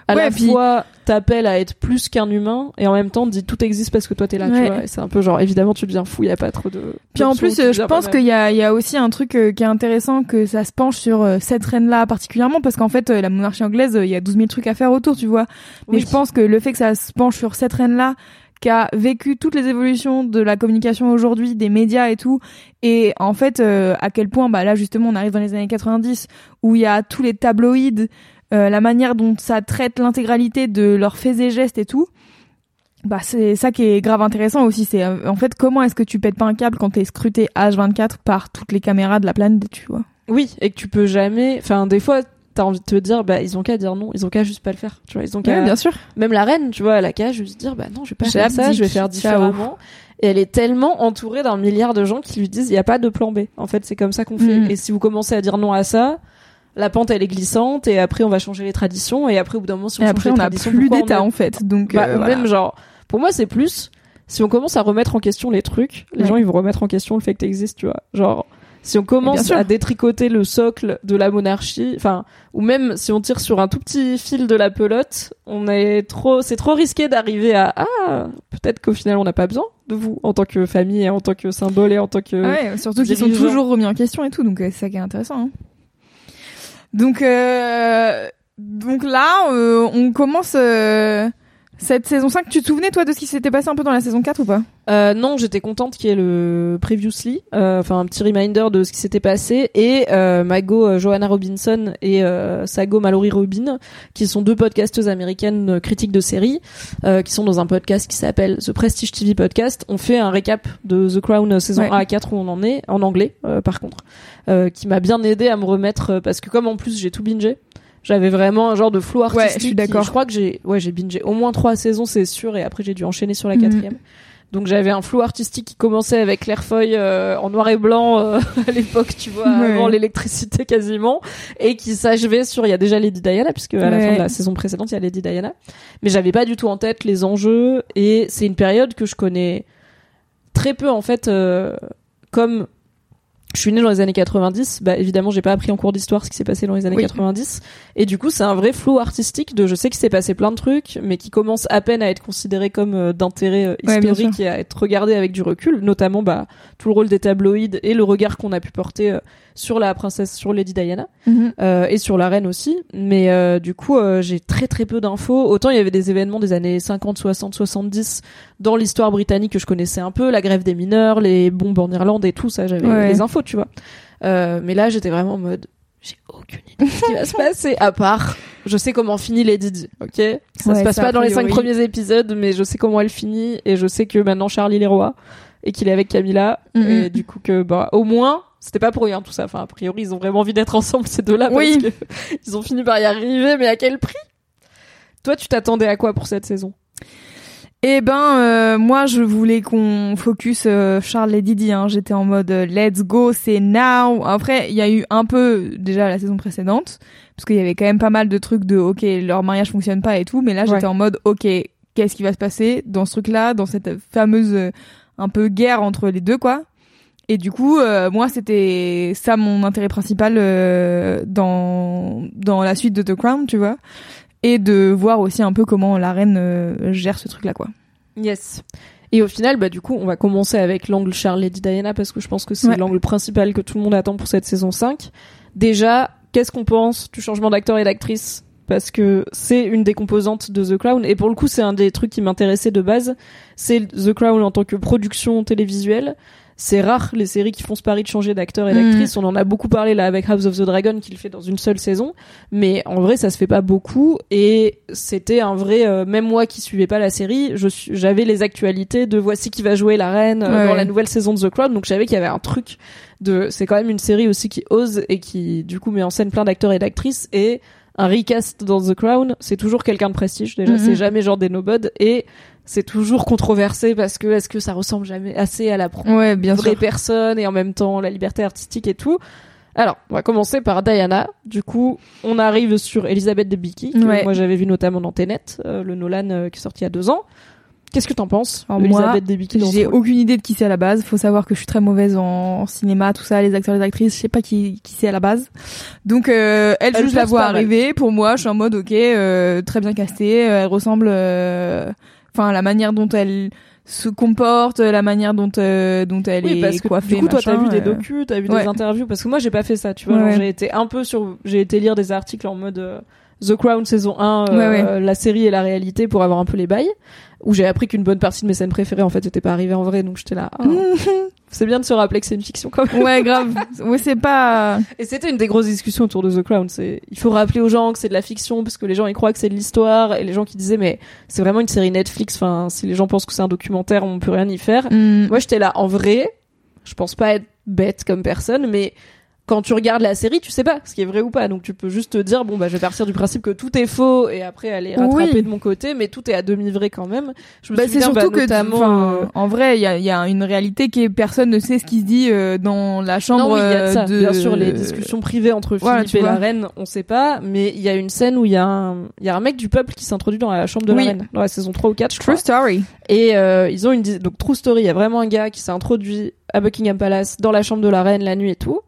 à Ouais, la puis- fois t'appelle à être plus qu'un humain et en même temps dit tout existe parce que toi t'es là Ouais. tu vois et c'est un peu genre évidemment tu deviens fou il y a pas trop de Puis en plus, euh, je deviens pas pense qu'il y a, il y a aussi un truc euh, qui est intéressant que ça se penche sur euh, cette reine-là particulièrement parce qu'en fait, euh, la monarchie anglaise, il y a 12 000 trucs à faire autour, tu vois. Mais Oui. je pense que le fait que ça se penche sur cette reine-là, qui a vécu toutes les évolutions de la communication aujourd'hui, des médias et tout, et en fait, euh, à quel point, bah là justement, on arrive dans les années 90 où il y a tous les tabloïds, euh, la manière dont ça traite l'intégralité de leurs faits et gestes et tout. Bah c'est ça qui est grave intéressant aussi, c'est euh, en fait comment est-ce que tu pètes pas un câble quand t'es scruté H24 par toutes les caméras de la planète, tu vois? Oui, et que tu peux jamais. Enfin, des fois, t'as envie de te dire, bah, ils ont qu'à dire non, ils ont qu'à juste pas le faire. Tu vois, ils ont qu'à. sûr. Même la reine, tu vois, elle a qu'à juste dire, bah non, je vais pas faire ça, je vais faire différemment. Et elle est tellement entourée d'un milliard de gens qui lui disent, il y a pas de plan B. En fait, c'est comme ça qu'on fait. Mhm. Et si vous commencez à dire non à ça, la pente elle est glissante, et après on va changer les traditions, et après au bout d'un moment, si on Et change après les on a plus d'état en fait, donc Bah, euh, voilà. même genre, pour moi c'est plus, si on commence à remettre en question les trucs, les Ouais. gens ils vont remettre en question le fait que t'existes, tu vois. Genre, si on commence à détricoter le socle de la monarchie, enfin, ou même si on tire sur un tout petit fil de la pelote, on est trop, c'est trop risqué d'arriver à, ah, peut-être qu'au final on n'a pas besoin de vous en tant que famille et en tant que symbole et en tant que, Ouais, surtout qu'ils sont toujours remis en question et tout, donc euh, c'est ça qui est intéressant. hein. Donc, euh, donc là, euh, on commence euh, cette saison 5. Tu te souvenais, toi, de ce qui s'était passé un peu dans la saison 4 ou pas? Euh, non, j'étais contente qu'il y ait le previously, euh, enfin un petit reminder de ce qui s'était passé et euh, Mago euh, Johanna Robinson et euh, Sago Mallory Robin, qui sont deux podcasteuses américaines euh, critiques de séries, euh, qui sont dans un podcast qui s'appelle The Prestige TV Podcast. On fait un récap de The Crown saison Ouais. 1 à 4 où on en est, en anglais euh, par contre, euh, qui m'a bien aidé à me remettre parce que comme en plus j'ai tout bingé. J'avais vraiment un genre de flou artistique. je suis d'accord. Je crois que j'ai, ouais, j'ai bingé au moins trois saisons, c'est sûr, et après j'ai dû enchaîner sur la Mhm. quatrième. Donc j'avais un flou artistique qui commençait avec Claire Foy euh, en noir et blanc euh, [LAUGHS] à l'époque, tu vois, Ouais. avant l'électricité quasiment, et qui s'achevait sur il y a déjà Lady Diana puisque à la Ouais. fin de la saison précédente il y a Lady Diana, mais j'avais pas du tout en tête les enjeux et c'est une période que je connais très peu en fait, euh, comme je suis née dans les années 90, bah évidemment j'ai pas appris en cours d'histoire ce qui s'est passé dans les années Oui. 90 et du coup c'est un vrai flou artistique de je sais qu'il s'est passé plein de trucs mais qui commence à peine à être considéré comme euh, d'intérêt euh, Ouais, historique et à être regardé avec du recul, notamment bah tout le rôle des tabloïds et le regard qu'on a pu porter euh, sur la princesse sur Lady Diana euh, et sur la reine aussi. Mais euh, du coup, euh, j'ai très très peu d'infos. Autant il y avait des événements des années 50, 60, 70 dans l'histoire britannique que je connaissais un peu, la grève des mineurs, les bombes en Irlande et tout ça, j'avais Ouais. les infos, tu vois. Euh, mais là, j'étais vraiment en mode, j'ai aucune idée de ce qui va se [LAUGHS] passer, à part, je sais comment finit Lady Di, ok? Ça Ouais, se passe pas dans les cinq premiers épisodes, mais je sais comment elle finit, et je sais que maintenant Charlie est roi, et qu'il est avec Camilla, Mhm. et du coup que, bah, au moins, c'était pas pour rien tout ça. Enfin, a priori, ils ont vraiment envie d'être ensemble ces deux-là parce Oui. que [LAUGHS] ils ont fini par y arriver, mais à quel prix? Toi, tu t'attendais à quoi pour cette saison? Eh ben, euh, moi, je voulais qu'on focus euh, Charles et Didi. Hein. J'étais en mode euh, let's go, c'est now. Après, il y a eu un peu déjà la saison précédente, parce qu'il y avait quand même pas mal de trucs de ok, leur mariage fonctionne pas et tout. Mais là, j'étais en mode ok, qu'est-ce qui va se passer dans ce truc-là, dans cette fameuse euh, un peu guerre entre les deux, quoi. Et du coup, euh, moi, c'était ça mon intérêt principal euh, dans dans la suite de The Crown, tu vois, et de voir aussi un peu comment la reine euh, gère ce truc-là, quoi. Yes. Et au final, bah du coup, on va commencer avec l'angle Charles Lady Diana parce que je pense que c'est Ouais. l'angle principal que tout le monde attend pour cette saison 5. Déjà, qu'est-ce qu'on pense du changement d'acteur et d'actrice? Parce que c'est une des composantes de The Crown et pour le coup, c'est un des trucs qui m'intéressait de base. C'est The Crown en tant que production télévisuelle. C'est rare les séries qui font ce pari de changer d'acteur et Mm. d'actrice. On en a beaucoup parlé là avec House of the Dragon qui le fait dans une seule saison, mais en vrai ça se fait pas beaucoup et c'était un vrai. euh, même moi qui suivais pas la série, je j'avais les actualités de voici qui va jouer la reine euh, Ouais, dans la nouvelle saison de The Crown, donc je savais qu'il y avait un truc de. C'est quand même une série aussi qui ose et qui du coup met en scène plein d'acteurs et d'actrices et un recast dans The Crown, c'est toujours quelqu'un de prestige déjà, Mhm. c'est jamais genre des nobodes et c'est toujours controversé parce que est-ce que ça ressemble jamais assez à la Ouais, bien vraie sûr. personne et en même temps la liberté artistique et tout. Alors, on va commencer par Diana. Du coup, on arrive sur Elisabeth Debicki, que Ouais. moi j'avais vu notamment dans Tenet, euh, le Nolan euh, qui est sorti il y a deux ans. Qu'est-ce que t'en penses Alors Elisabeth moi, J'ai aucune idée de qui c'est à la base. Faut savoir que je suis très mauvaise en cinéma, tout ça, les acteurs, les actrices. Je sais pas qui, qui c'est à la base. Donc, euh, elle, Elle juste la voix arriver. Pour moi, je suis en mode ok, euh, très bien castée. Elle ressemble, euh, enfin, la manière dont elle se comporte, la manière dont euh, dont elle Oui, est que coiffée. du coup, toi, t'as vu des docus, t'as vu ouais. des interviews, parce que moi, j'ai pas fait ça, tu vois. Ouais. J'ai été un peu sur, j'ai été lire des articles en mode euh, The Crown saison 1, euh, Ouais, la série et la réalité pour avoir un peu les bails, où j'ai appris qu'une bonne partie de mes scènes préférées, en fait, étaient pas arrivées en vrai, donc j'étais là. ah, [LAUGHS] c'est bien de se rappeler que c'est une fiction quand même. ouais, grave. Ouais, c'est pas. Et c'était une des grosses discussions autour de The Crown. C'est, il faut rappeler aux gens que c'est de la fiction parce que les gens ils croient que c'est de l'histoire et les gens qui disaient mais c'est vraiment une série Netflix. Enfin, si les gens pensent que c'est un documentaire, on peut rien y faire. Hmm. Moi, j'étais là en vrai. Je pense pas être bête comme personne, mais quand tu regardes la série, tu sais pas ce qui est vrai ou pas. Donc tu peux juste te dire bon bah je vais partir du principe que tout est faux et après aller rattraper Oui. de mon côté, mais tout est à demi vrai quand même. Je me Bah, c'est surtout bah, que, notamment, enfin, euh, en vrai, il y a, y a une réalité qui est personne ne sait ce qui se dit euh, dans la chambre Non, oui, il y a de ça. de. Bien sûr, les discussions privées entre Voilà, Philippe tu et la reine, on sait pas, mais il y a une scène où il y a un, il y a un mec du peuple qui s'introduit dans la chambre de Oui. la reine, dans la saison 3 ou 4, je True crois. story. Et euh, ils ont une, donc True Story, il y a vraiment un gars qui s'est introduit à Buckingham Palace, dans la chambre de la reine la nuit et tout.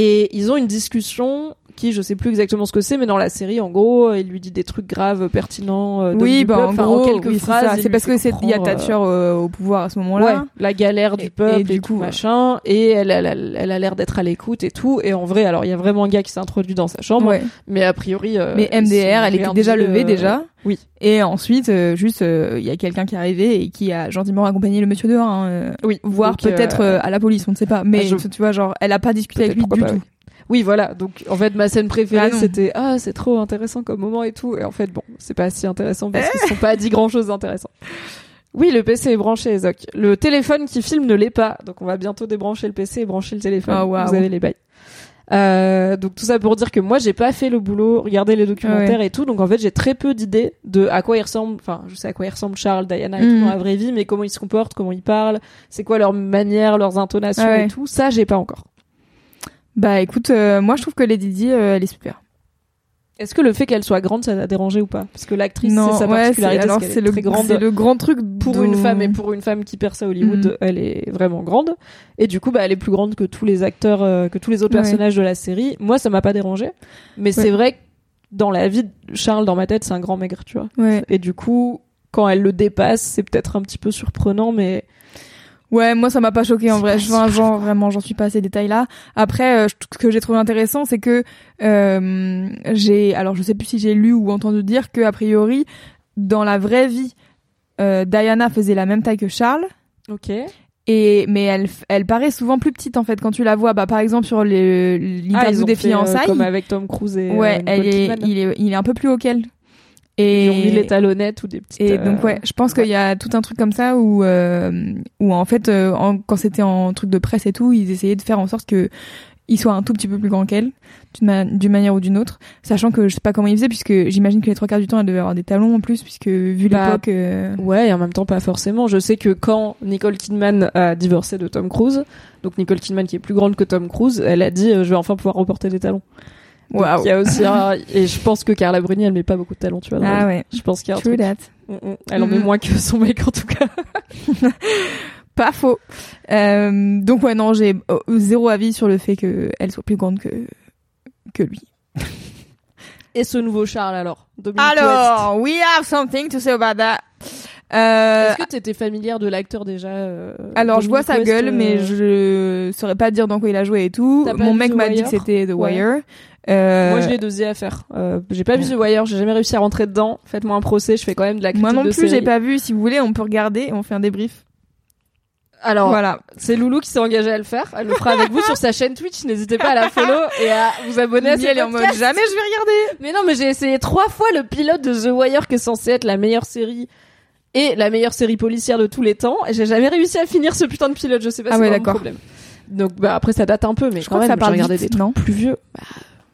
Et ils ont une discussion qui, je sais plus exactement ce que c'est, mais dans la série, en gros, il lui dit des trucs graves, pertinents. euh, Oui, bah en Enfin, gros, quelques oui, phrases. C'est parce que c'est il y a euh, Thatcher euh, au pouvoir à ce Ouais, moment-là. la galère Et- du peuple et et, du tout coup, machin et elle elle, elle, a l'air d'être à l'écoute et tout et en vrai alors il y a vraiment un gars qui s'est introduit dans sa chambre Ouais. mais a priori euh, Mais MDR, elle était déjà levée euh, déjà. Oui. Et ensuite, euh, juste, euh, il y a quelqu'un qui est arrivé et qui a gentiment accompagné le monsieur dehors. Hein, euh, oui voire euh, peut-être euh, à la police, on ne sait pas. Mais je- tu vois, genre, elle a pas discuté avec lui du pas, tout. oui voilà donc en fait ma scène préférée Ah c'était ah c'est trop intéressant comme moment et tout et en fait bon c'est pas si intéressant parce qu'ils [LAUGHS] sont pas dit grand chose d'intéressant oui, le PC est branché, Ezoc. Le téléphone qui filme ne l'est pas. Donc, on va bientôt débrancher le PC et brancher le téléphone. Ah, waouh. Vous avez les bails. Euh, donc tout ça pour dire que moi j'ai pas fait le boulot, regarder les documentaires et tout, donc en fait j'ai très peu d'idées de à quoi ils ressemblent. Enfin, je sais à quoi ils ressemblent Charles, Diana et tout Mhm. dans la vraie vie, mais comment ils se comportent, comment ils parlent, c'est quoi leur manière, leurs intonations ouais. et tout. Ça j'ai pas encore. Bah écoute, euh, moi je trouve que Lady Di, euh, elle est super. Est-ce que le fait qu'elle soit grande ça t'a dérangé ou pas? Parce que l'actrice c'est sa ouais, c'est particularité, alors c'est le grande. c'est le grand truc pour une femme et pour une femme qui perce à Hollywood, Mhm. elle est vraiment grande. Et du coup, bah, elle est plus grande que tous les acteurs, euh, que tous les autres Ouais. personnages de la série. Moi, ça m'a pas dérangé. Mais c'est vrai que dans la vie de Charles, dans ma tête, c'est un grand maigre, tu vois. Ouais. Et du coup, quand elle le dépasse, c'est peut-être un petit peu surprenant, mais Ouais, moi ça m'a pas choqué en vrai. Je enfin, genre vraiment, j'en suis pas à ces détails-là. Après, euh, ce que j'ai trouvé intéressant, c'est que euh, j'ai, alors je sais plus si j'ai lu ou entendu dire que a priori, dans la vraie vie, euh, Diana faisait la même taille que Charles. ok. Et mais elle, elle paraît souvent plus petite en fait quand tu la vois. Bah par exemple sur les Ah, l'interview ont des fiançailles. comme avec Tom Cruise et ouais, elle est, il est, il est un peu plus haut qu'elle. Ils Et ont mis les talonnettes ou des petites. et euh, donc ouais, je pense qu'il y a tout un truc comme ça où euh, où en fait euh, en- quand c'était en truc de presse et tout, ils essayaient de faire en sorte que il soit un tout petit peu plus grand qu'elle, d'une ma- d'une manière ou d'une autre, sachant que je sais pas comment il faisait, puisque j'imagine que les trois quarts du temps, elle devait avoir des talons en plus, puisque vu Bah, l'époque... euh, Ouais, et en même temps pas forcément. Je sais que quand Nicole Kidman a divorcé de Tom Cruise, donc Nicole Kidman qui est plus grande que Tom Cruise, elle a dit euh, je vais enfin pouvoir reporter des talons. Donc, Waouh. Il y a aussi un- et je pense que Carla Bruni elle met pas beaucoup de talons, tu vois. Ah ouais, Je pense qu'il y a un true truc. that. Mm, mm. Elle en met moins que son mec en tout cas. [LAUGHS] Pas faux. Euh, donc ouais, non, j'ai euh, zéro avis sur le fait qu'elle soit plus grande que, que lui. Et ce nouveau Charles alors, Dominic West. Alors, we have something to say about that. Euh, Est-ce que t'étais familière de l'acteur déjà euh, alors, je vois sa gueule, euh, mais je saurais pas dire dans quoi il a joué et tout. Mon mec The m'a dit que c'était The Ouais. Wire. Euh, Moi, je l'ai dosé à faire. Euh, j'ai pas vu The Wire, j'ai jamais réussi à rentrer dedans. Faites-moi un procès, je fais quand même de la critique moi non de plus, j'ai pas vu. Si vous voulez, on peut regarder et on fait un débrief. Alors, Voilà. c'est Loulou qui s'est engagée à le faire. Elle le fera avec vous sur sa chaîne Twitch. N'hésitez pas à la follow et à vous abonner à elle est en mode jamais je vais regarder. Mais non, mais j'ai essayé trois fois le pilote de The Wire qui est censé être la meilleure série et la meilleure série policière de tous les temps. Et j'ai jamais réussi à finir ce putain de pilote. Je sais pas Ah si ouais, c'est mon d'accord. problème. Donc, bah, après, ça date un peu, mais Je quand crois que même, ça j'ai parle regardé vite, des trucs non plus vieux. Bah,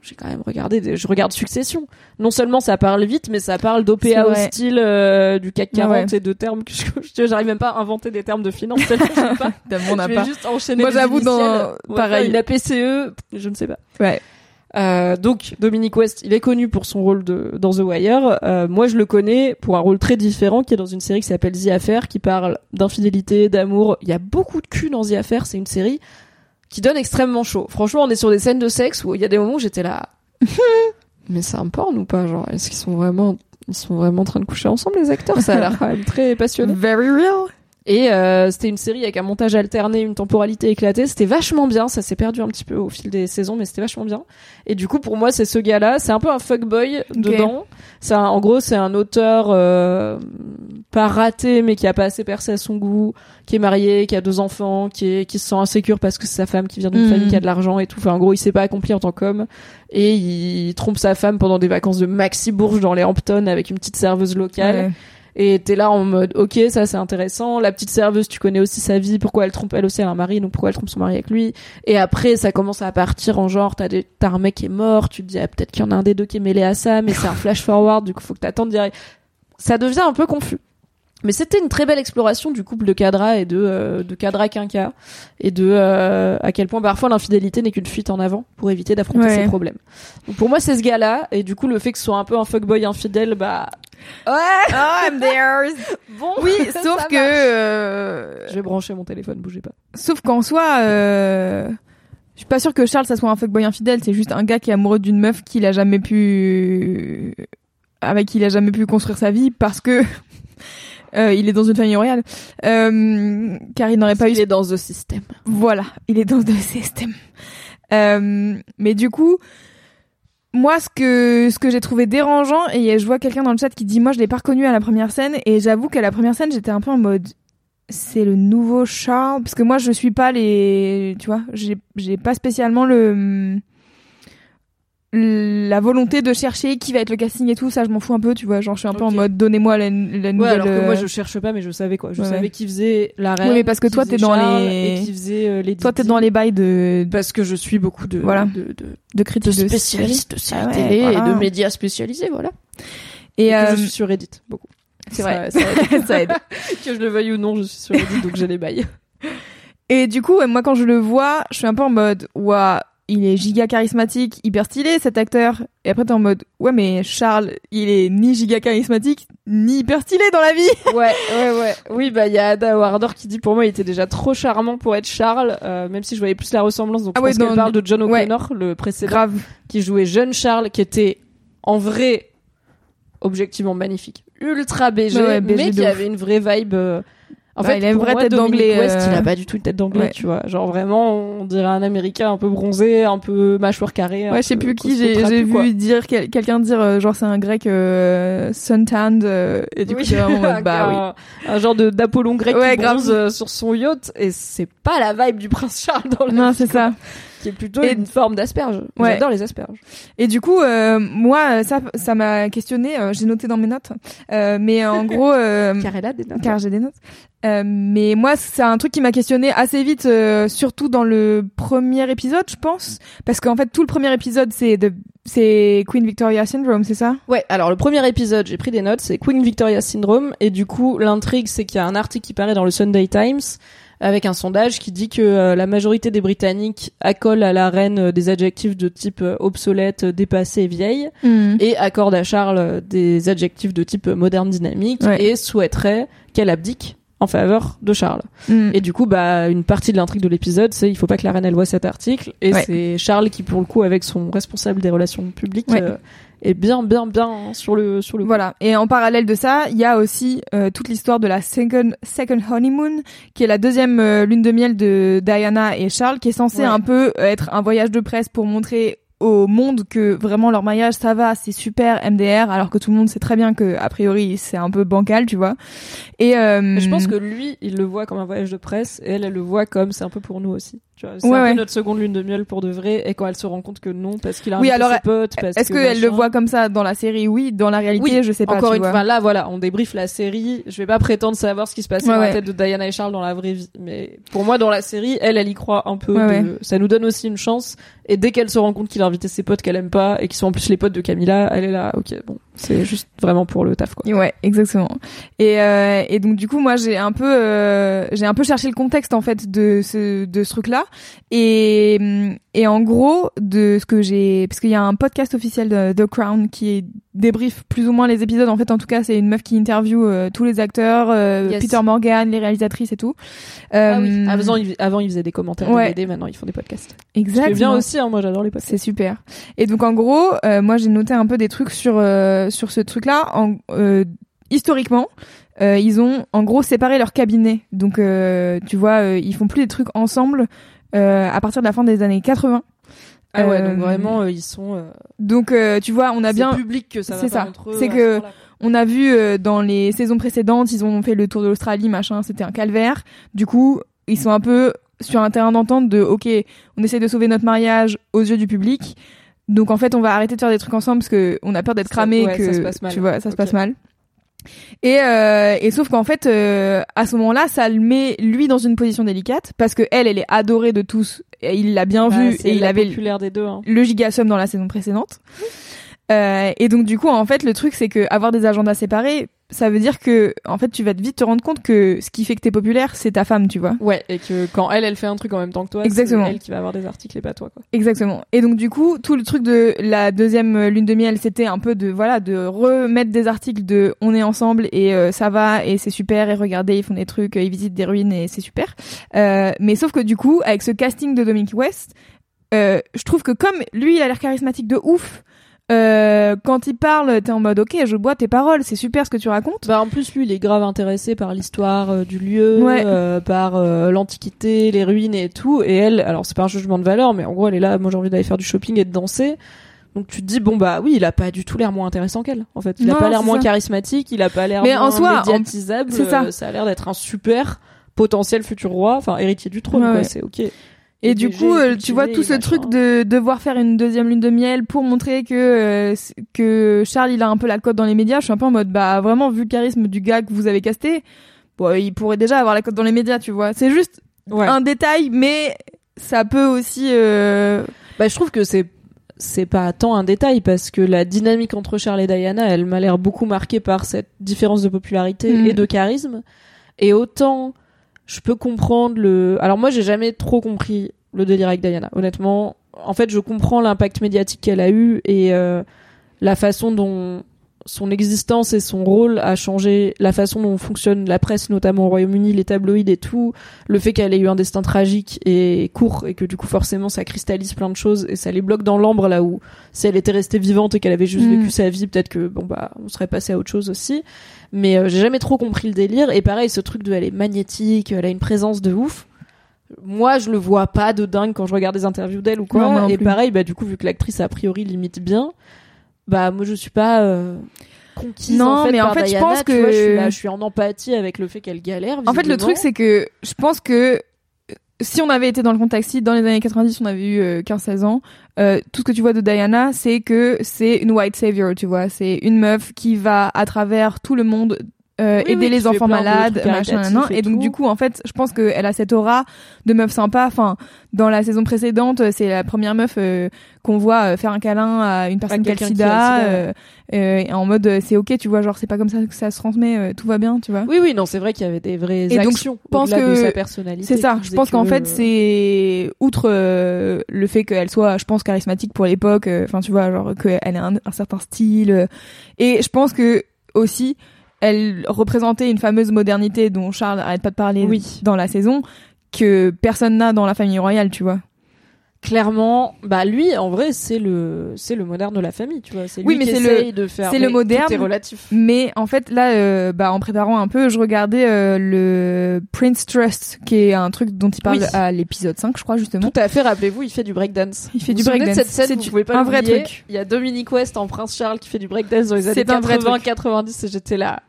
j'ai quand même regardé des... je regarde Succession. Non seulement ça parle vite, mais ça parle d'OPA hostile, euh, du CAC 40 Ouais. et de termes que [LAUGHS] je, j'arrive même pas à inventer des termes de finance je sais pas. [LAUGHS] On je vais pas. juste enchaîner Moi, j'avoue, dans- pareil. Une APCE, je ne sais pas. Ouais. Euh, donc Dominic West, il est connu pour son rôle de dans The Wire. Euh, moi, je le connais pour un rôle très différent qui est dans une série qui s'appelle The Affair, qui parle d'infidélité, d'amour. Il y a beaucoup de cul dans The Affair. C'est une série qui donne extrêmement chaud. Franchement, on est sur des scènes de sexe où il y a des moments où j'étais là. [LAUGHS] Mais c'est un porn ou pas Genre, est-ce qu'ils sont vraiment ils sont vraiment en train de coucher ensemble les acteurs? Ça a l'air quand même très passionnant. Very real. Et euh, c'était une série avec un montage alterné, une temporalité éclatée. C'était vachement bien. Ça s'est perdu un petit peu au fil des saisons, mais c'était vachement bien. Et du coup, pour moi, c'est ce gars-là. C'est un peu un fuckboy dedans. C'est en gros, c'est un auteur euh, pas raté, mais qui a pas assez percé à son goût, qui est marié, qui a deux enfants, qui est qui se sent insécure parce que c'est sa femme qui vient d'une Mhm. famille qui a de l'argent et tout. Enfin, en gros, il s'est pas accompli en tant qu'homme et il trompe sa femme pendant des vacances de Maxi Bourges dans les Hamptons avec une petite serveuse locale. Ouais. Et t'es là en mode, ok, ça c'est intéressant. La petite serveuse, tu connais aussi sa vie. Pourquoi elle trompe Elle aussi, elle a un mari, donc pourquoi elle trompe son mari avec lui? Et après, ça commence à partir en genre, t'as des, t'as un mec qui est mort. Tu te dis, ah, peut-être qu'il y en a un des deux qui est mêlé à ça, mais c'est un flash forward. Du coup, faut que t'attendes direct. Ça devient un peu confus. Mais c'était une très belle exploration du couple de Cadra et de euh, de Cadra Quinca et de euh, à quel point parfois l'infidélité n'est qu'une fuite en avant pour éviter d'affronter Ouais. ses problèmes. Donc pour moi c'est ce gars-là et du coup le fait que ce soit un peu un fuckboy infidèle bah ouais Oh, I'm there. [LAUGHS] bon Oui, [LAUGHS] sauf que, euh, je vais brancher mon téléphone bougez pas. sauf qu'en soi, euh, je suis pas sûre que Charles ça soit un fuckboy infidèle. C'est juste un gars qui est amoureux d'une meuf qu'il a jamais pu, avec qui il a jamais pu construire sa vie parce que euh, il est dans une famille royale, euh, car il n'aurait pas eu il est dans the system. Voilà, il est dans le système. Euh, mais du coup, moi, ce que ce que j'ai trouvé dérangeant, et je vois quelqu'un dans le chat qui dit, moi, je l'ai pas reconnu à la première scène, et j'avoue qu'à la première scène, j'étais un peu en mode, c'est le nouveau Charles, parce que moi, je suis pas les, tu vois, j'ai j'ai pas spécialement le la volonté de chercher qui va être le casting et tout, ça je m'en fous un peu, tu vois, genre je suis un peu en mode donnez-moi la, la nouvelle. Ouais alors que moi euh, je cherche pas mais je savais quoi. Je Ouais, savais qui faisait la reine. Oui, mais parce que toi, t'es dans les- et qui faisait euh, les Toi t'es dans les bails de parce que je suis beaucoup de Voilà. de, de, de critiques de spécialistes de séries Ah ouais, télé voilà. et de médias spécialisés voilà. Et, Et que euh, je suis sur Reddit beaucoup. c'est vrai. ça aide. ça aide. [LAUGHS] [LAUGHS] que je le veuille ou non, je suis sur Reddit donc j'ai les bails. Et du coup, moi quand je le vois, je suis un peu en mode ouah, il est giga charismatique, hyper stylé cet acteur. Et après t'es en mode ouais mais Charles, il est ni giga charismatique ni hyper stylé dans la vie. [LAUGHS] Ouais, ouais, ouais. Oui, bah il y a Ada Warder qui dit pour moi il était déjà trop charmant pour être Charles, euh, même si je voyais plus la ressemblance. Donc Ah je ouais, pense dans- parle de John ouais. O'Connor, le précédent, Grave. qui jouait jeune Charles, qui était en vrai objectivement magnifique, ultra BG, Ouais, ouais, BG mais qui ouf. avait une vraie vibe. euh, En Bah, fait, il a une vraie tête d'anglais, West, il euh, a pas du tout une tête d'anglais, ouais. tu vois. Genre vraiment, on dirait un américain un peu bronzé, un peu mâchoire carrée. Ouais, je sais plus qui j'ai quoi. vu dire quel- quelqu'un dire euh, genre c'est un grec euh, suntanned euh, et du coup Oui, vraiment mode, [LAUGHS] bah oui. un, un genre de d'Apollon grec Ouais, qui grave. bronze euh, sur son yacht et c'est pas la vibe du prince Charles dans le Non, c'est ça. Qui est plutôt Et- une forme d'asperge. Ouais. J'adore les asperges. Et du coup, euh, moi, ça, ça m'a questionné. euh, j'ai noté dans mes notes, euh, mais en [LAUGHS] gros, euh, Car elle a des notes. car j'ai des notes. Euh, mais moi, c'est un truc qui m'a questionné assez vite, euh, surtout dans le premier épisode, je pense, parce qu'en fait, tout le premier épisode, c'est de, c'est Queen Victoria Syndrome, c'est ça? Ouais, alors le premier épisode, j'ai pris des notes, c'est Queen Victoria Syndrome, et du coup, l'intrigue, c'est qu'il y a un article qui paraît dans le Sunday Times, avec un sondage qui dit que euh, la majorité des Britanniques accolent à la reine euh, des adjectifs de type euh, obsolète, dépassé et vieille, et accordent à Charles des adjectifs de type moderne, dynamique, Ouais. et souhaiteraient qu'elle abdique en faveur de Charles. Mm. Et du coup, bah, une partie de l'intrigue de l'épisode, c'est il faut pas que la reine elle voit cet article. Et Ouais. c'est Charles qui, pour le coup, avec son responsable des relations publiques, Ouais. euh, est bien, bien, bien sur le sur le. Voilà. Et en parallèle de ça, il y a aussi euh, toute l'histoire de la second second honeymoon, qui est la deuxième euh, lune de miel de Diana et Charles, qui est censée Ouais. un peu être un voyage de presse pour montrer au monde que vraiment leur mariage ça va c'est super MDR alors que tout le monde sait très bien que a priori c'est un peu bancal tu vois et euh, je pense que lui, il le voit comme un voyage de presse, et elle, elle le voit comme c'est un peu pour nous aussi. Tu vois, c'est Ouais, un ouais. peu notre seconde lune de miel pour de vrai. Et quand elle se rend compte que non, parce qu'il a Oui, alors, ses potes, est-ce que qu'elle le machin. voit comme ça dans la série? Oui dans la réalité Oui, je sais pas Encore tu une vois. fois, là, voilà, on débriefe la série. Je vais pas prétendre savoir ce qui se passait Ouais, dans la tête de Diana et Charles dans la vraie vie. Mais pour moi, dans la série, elle, elle y croit un peu. De- Ça nous donne aussi une chance. Et dès qu'elle se rend compte qu'il a invité ses potes qu'elle aime pas et qui sont en plus les potes de Camilla, elle est là, ok, bon, c'est juste vraiment pour le taf, quoi. Ouais, exactement. Et, euh, et donc du coup, moi, j'ai un peu, euh, j'ai un peu cherché le contexte en fait de ce de ce truc-là. Et et en gros, de ce que j'ai, parce qu'il y a un podcast officiel de The Crown qui débrief plus ou moins les épisodes. En fait, en tout cas, c'est une meuf qui interview euh, tous les acteurs, euh, Yes. Peter Morgan, les réalisatrices et tout. Ah oui. Euh, Avant, ils, avant, ils faisaient des commentaires ouais. DVD, maintenant ils font des podcasts. exactement. C'est bien aussi, hein, moi j'adore les podcasts. C'est super. Et donc en gros, euh, moi j'ai noté un peu des trucs sur euh, sur ce truc-là. En, euh, historiquement, euh, ils ont en gros séparé leur cabinet. Donc euh, tu vois, euh, ils font plus des trucs ensemble euh, à partir de la fin des années 80. Ah ouais, Euh, donc vraiment, euh, ils sont. euh, Donc euh, tu vois, on a c'est bien public que ça va c'est ça. C'est que-. On a vu euh, dans les saisons précédentes, ils ont fait le tour de l'Australie, machin, c'était un calvaire. Du coup, ils sont un peu sur un terrain d'entente de OK, on essaie de sauver notre mariage aux yeux du public. Donc en fait, on va arrêter de faire des trucs ensemble parce que on a peur d'être cramé ouais, que ça se passe mal. tu vois, ça se Ok. passe mal. Et, euh, et sauf qu'en fait, euh, à ce moment-là, ça le met lui dans une position délicate parce que elle, elle est adorée de tous. Et il l'a bien Bah, vu et il avait des deux. Hein. le gigasum dans la saison précédente. Euh, et donc du coup, en fait, le truc c'est que avoir des agendas séparés, ça veut dire que en fait, tu vas vite te rendre compte que ce qui fait que t'es populaire, c'est ta femme, tu vois. Ouais, et que quand elle, elle fait un truc en même temps que toi, Exactement. c'est elle qui va avoir des articles et pas toi, quoi. Exactement. Et donc du coup, tout le truc de la deuxième euh, lune de miel, c'était un peu de voilà de remettre des articles de on est ensemble et euh, ça va et c'est super et regardez ils font des trucs, euh, ils visitent des ruines et c'est super. Euh, mais sauf que du coup, avec ce casting de Dominic West, euh, je trouve que comme lui il a l'air charismatique de ouf. Euh, quand il parle, t'es en mode ok, je bois tes paroles, c'est super ce que tu racontes. Bah en plus lui il est grave intéressé par l'histoire euh, du lieu, Ouais. euh, par euh, l'antiquité, les ruines et tout. Et elle, alors c'est pas un jugement de valeur, mais en gros elle est là, moi j'ai envie d'aller faire du shopping et de danser. Donc tu te dis bon bah oui il a pas du tout l'air moins intéressant qu'elle. En fait il a Non, pas l'air moins ça. charismatique, il a pas l'air moins en soi, en- médiatisable. c'est ça. ça a l'air d'être un super potentiel futur roi, enfin héritier du trône ouais. C'est ok. Et du coup, euh, tu vois tout ce truc de devoir faire une deuxième lune de miel pour montrer que euh, que Charles il a un peu la cote dans les médias. Je suis un peu en mode bah vraiment vu le charisme du gars que vous avez casté, bon il pourrait déjà avoir la cote dans les médias, tu vois. C'est juste Ouais. un détail, mais ça peut aussi. Euh... Bah, je trouve que c'est c'est pas tant un détail parce que la dynamique entre Charles et Diana, elle m'a l'air beaucoup marquée par cette différence de popularité Mm. et de charisme. Et autant je peux comprendre le. Alors moi, j'ai jamais trop compris le délire avec Diana. Honnêtement, en fait, je comprends l'impact médiatique qu'elle a eu et euh, la façon dont son existence et son rôle a changé la façon dont fonctionne la presse, notamment au Royaume-Uni, les tabloïds et tout, le fait qu'elle ait eu un destin tragique et court et que du coup forcément ça cristallise plein de choses et ça les bloque dans l'ambre là où si elle était restée vivante et qu'elle avait juste Mm. vécu sa vie, peut-être que bon bah on serait passé à autre chose aussi. Mais euh, j'ai jamais trop compris le délire et pareil ce truc de elle est magnétique, elle a une présence de ouf. Moi, je le vois pas de dingue quand je regarde des interviews d'elle ou quoi. Non, et pareil, bah du coup, vu que l'actrice a priori limite bien, bah moi je suis pas euh, conquise Non, en fait mais en fait, je pense que- vois, je suis là, je suis en empathie avec le fait qu'elle galère. En fait, le truc c'est que je pense que si on avait été dans le contexte, dans les années 90 on avait eu euh, 15-16 ans, euh, tout ce que tu vois de Diana, c'est que c'est une white savior, tu vois. C'est une meuf qui va à travers tout le monde euh, Oui, aider oui, les enfants malades, machin, nan, et et donc tout. du coup, en fait, je pense qu'elle a cette aura de meuf sympa. Enfin, dans la saison précédente, euh, c'est la première meuf euh, qu'on voit euh, faire un câlin à une personne qui a le quelqu'un qui a le sida, euh, en mode c'est ok, tu vois, genre c'est pas comme ça que ça se transmet, tout va bien, tu vois. Oui, oui, non, c'est vrai qu'il y avait des vraies Et donc, actions. je pense au-delà de que sa personnalité. C'est ça. Je pense qu'en que, fait, c'est outre le fait qu'elle soit, je pense, charismatique pour l'époque. Enfin, tu vois, genre qu'elle ait un, un certain style. et je pense que aussi, elle représentait une fameuse modernité dont Charles arrête pas de parler Oui. dans la saison que personne n'a dans la famille royale, tu vois. clairement, bah lui, en vrai, c'est le, c'est le moderne de la famille, tu vois. C'est lui Oui, mais qui c'est le- essaye de faire. c'est le moderne. Tout est relatif. Mais en fait, là, euh, bah, en préparant un peu, je regardais euh, le Prince Trust, qui est un truc dont il parle Oui. à l'épisode 5, je crois, justement. Tout à fait. Rappelez-vous, il fait du breakdance. Il fait Vous du breakdance. cette scène, vous pouvez pas un vrai truc. Il y a Dominique West en Prince Charles qui fait du breakdance dans les années C'est un vrai 80, truc. 90 et j'étais là.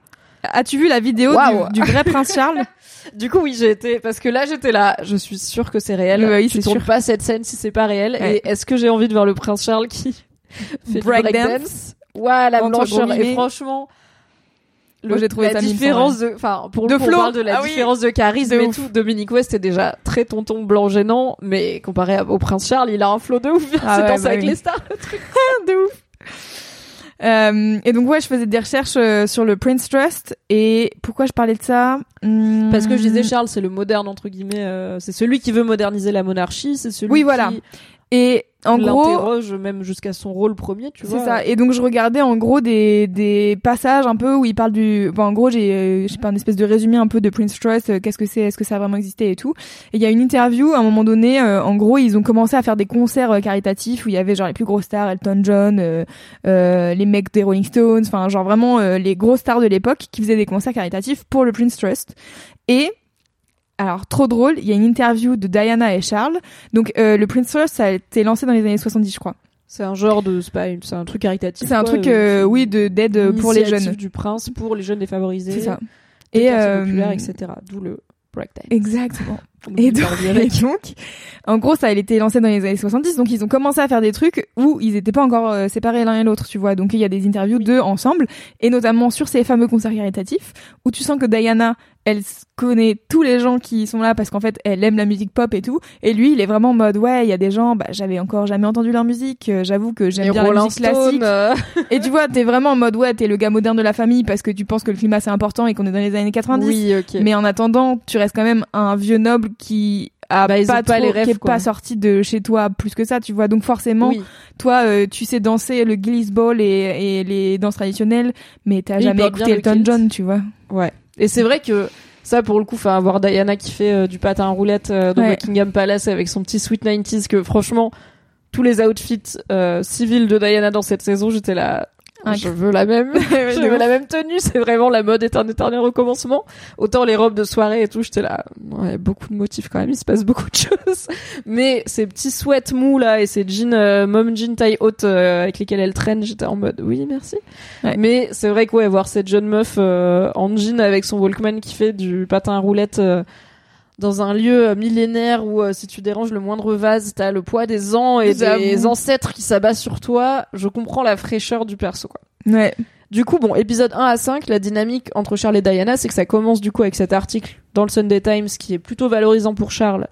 As-tu vu la vidéo du, du vrai Prince Charles? [LAUGHS] Du coup, oui, j'ai été, parce que là, j'étais là, je suis sûre que c'est réel. Oui, tu c'est tournes sûr. pas cette scène si c'est pas réel. Ouais. Et est-ce que j'ai envie de voir le prince Charles qui [LAUGHS] fait Breakdance. Ouais, la blancheur. Et franchement, Moi, j'ai trouvé la différence de, enfin, pour De le coup, on flow. parle de la Ah oui. différence de charisme De et ouf. tout. Dominique West est déjà très tonton blanc gênant, mais comparé au prince Charles, il a un flow de ouf. [LAUGHS] Ah c'est ouais, bah avec oui. les stars. de ouf. Euh, et donc ouais, je faisais des recherches euh, sur le Prince Trust. Et pourquoi je parlais de ça? Hmm, Parce que je disais Charles, c'est le moderne entre guillemets, euh, c'est celui qui veut moderniser la monarchie, c'est celui Oui, voilà. qui et en gros l'interroge même jusqu'à son rôle premier, tu vois. c'est ça. Et donc je regardais en gros des des passages un peu où il parle du. Bon, en gros j'ai euh, je sais pas un espèce de résumé un peu de Prince Trust. euh, Qu'est-ce que c'est Est-ce que ça a vraiment existé et tout. Et il y a une interview à un moment donné. euh, en gros ils ont commencé à faire des concerts euh, caritatifs où il y avait genre les plus grosses stars, Elton John, euh, euh, les mecs des Rolling Stones, enfin genre vraiment euh, les grosses stars de l'époque qui faisaient des concerts caritatifs pour le Prince Trust. Et alors, trop drôle, il y a une interview de Diana et Charles. Donc, euh, le Prince Trust, ça a été lancé dans les années 70, je crois. C'est un genre de, c'est pas une- c'est un truc caritatif. C'est un quoi, truc, euh, euh, oui, de d'aide pour les jeunes. du prince pour les jeunes défavorisés. C'est ça. Et, euh, populaires, etc. D'où le breakdance. Exactement. Et donc, et donc, en gros, ça a été lancé dans les années 70, donc ils ont commencé à faire des trucs où ils étaient pas encore euh, séparés l'un et l'autre, tu vois. Donc il y a des interviews d'eux ensemble, et notamment sur ces fameux concerts caritatifs, où tu sens que Diana, elle connaît tous les gens qui sont là parce qu'en fait, elle aime la musique pop et tout, et lui, il est vraiment en mode, ouais, il y a des gens, bah, j'avais encore jamais entendu leur musique, euh, j'avoue que j'aime bien la musique classique. Euh, [LAUGHS] Et tu vois, t'es vraiment en mode, ouais, t'es le gars moderne de la famille parce que tu penses que le climat c'est important et qu'on est dans les années 90. oui. Mais en attendant, tu restes quand même un vieux noble qui a Bah, pas, trop- les rêves, qui est pas sorti de chez toi plus que ça, tu vois. Donc forcément, oui. toi, euh, tu sais danser le Gillis Ball et, et les danses traditionnelles, mais t'as jamais écouté Elton. John, tu vois. Ouais. Et c'est vrai que ça, pour le coup, enfin, avoir Diana qui fait euh, du patin roulette euh, dans Ouais. Buckingham Palace avec son petit sweet 90s, que franchement, tous les outfits euh, civils de Diana dans cette saison, j'étais là. Je veux la même, [LAUGHS] je veux la même tenue. C'est vraiment la mode est un éternel recommencement. Autant les robes de soirée et tout, j'étais là. Ouais, beaucoup de motifs quand même. Il se passe beaucoup de [LAUGHS] choses. Mais ces petits sweats mous là et ces jeans euh, mom jeans taille haute euh, avec lesquels elle traîne, j'étais en mode oui merci. Ouais. Mais c'est vrai que ouais, voir cette jeune meuf euh, en jean avec son Walkman qui fait du patin à roulette euh, dans un lieu euh, millénaire où euh, si tu déranges le moindre vase, t'as le poids des ans et des ancêtres qui s'abattent sur toi. Je comprends la fraîcheur du perso quoi. Ouais. Du coup, bon, épisode 1 à 5, la dynamique entre Charles et Diana, c'est que ça commence du coup avec cet article dans le Sunday Times qui est plutôt valorisant pour Charles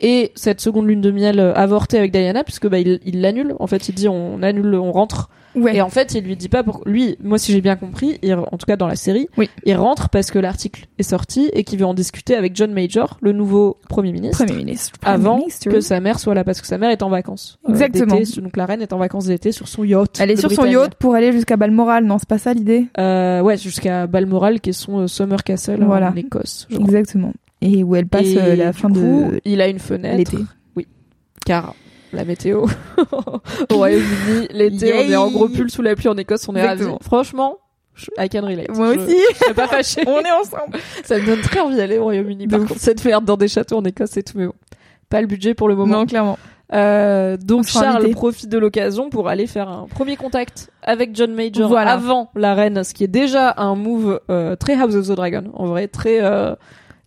et cette seconde lune de miel euh, avortée avec Diana puisque bah il l'annule. En fait, il dit on annule, on rentre. Ouais. Et en fait, il lui dit pas pour lui. Moi, si j'ai bien compris, il- en tout cas dans la série, Oui. il rentre parce que l'article est sorti et qu'il veut en discuter avec John Major, le nouveau premier ministre, Premier ministre. Premier avant ministre. que sa mère soit là parce que sa mère est en vacances. euh, Exactement. donc la reine est en vacances d'été sur son yacht. Elle est sur son yacht pour aller jusqu'à Balmoral, non, c'est pas ça l'idée? Euh, ouais, jusqu'à Balmoral, qui est son euh, Summer Castle Voilà. en Écosse. Exactement. Et où elle passe Et la fin coup, de Il a une fenêtre. l'été. Car la météo [LAUGHS] au Royaume-Uni, l'été, on est en gros pull sous la pluie en Écosse, on est ravis. Franchement, je- I can relate. Moi Je- aussi. Je serais pas fâchée. [LAUGHS] On est ensemble. Ça me donne très envie d'aller au Royaume-Uni. Par contre, cette merde dans des châteaux en Écosse et tout, mais bon. Pas le budget pour le moment. Non, clairement. Euh, donc Charles profite de l'occasion pour aller faire un premier contact avec John Major Voilà. avant la reine, ce qui est déjà un move euh, très House of the Dragon, en vrai, très euh,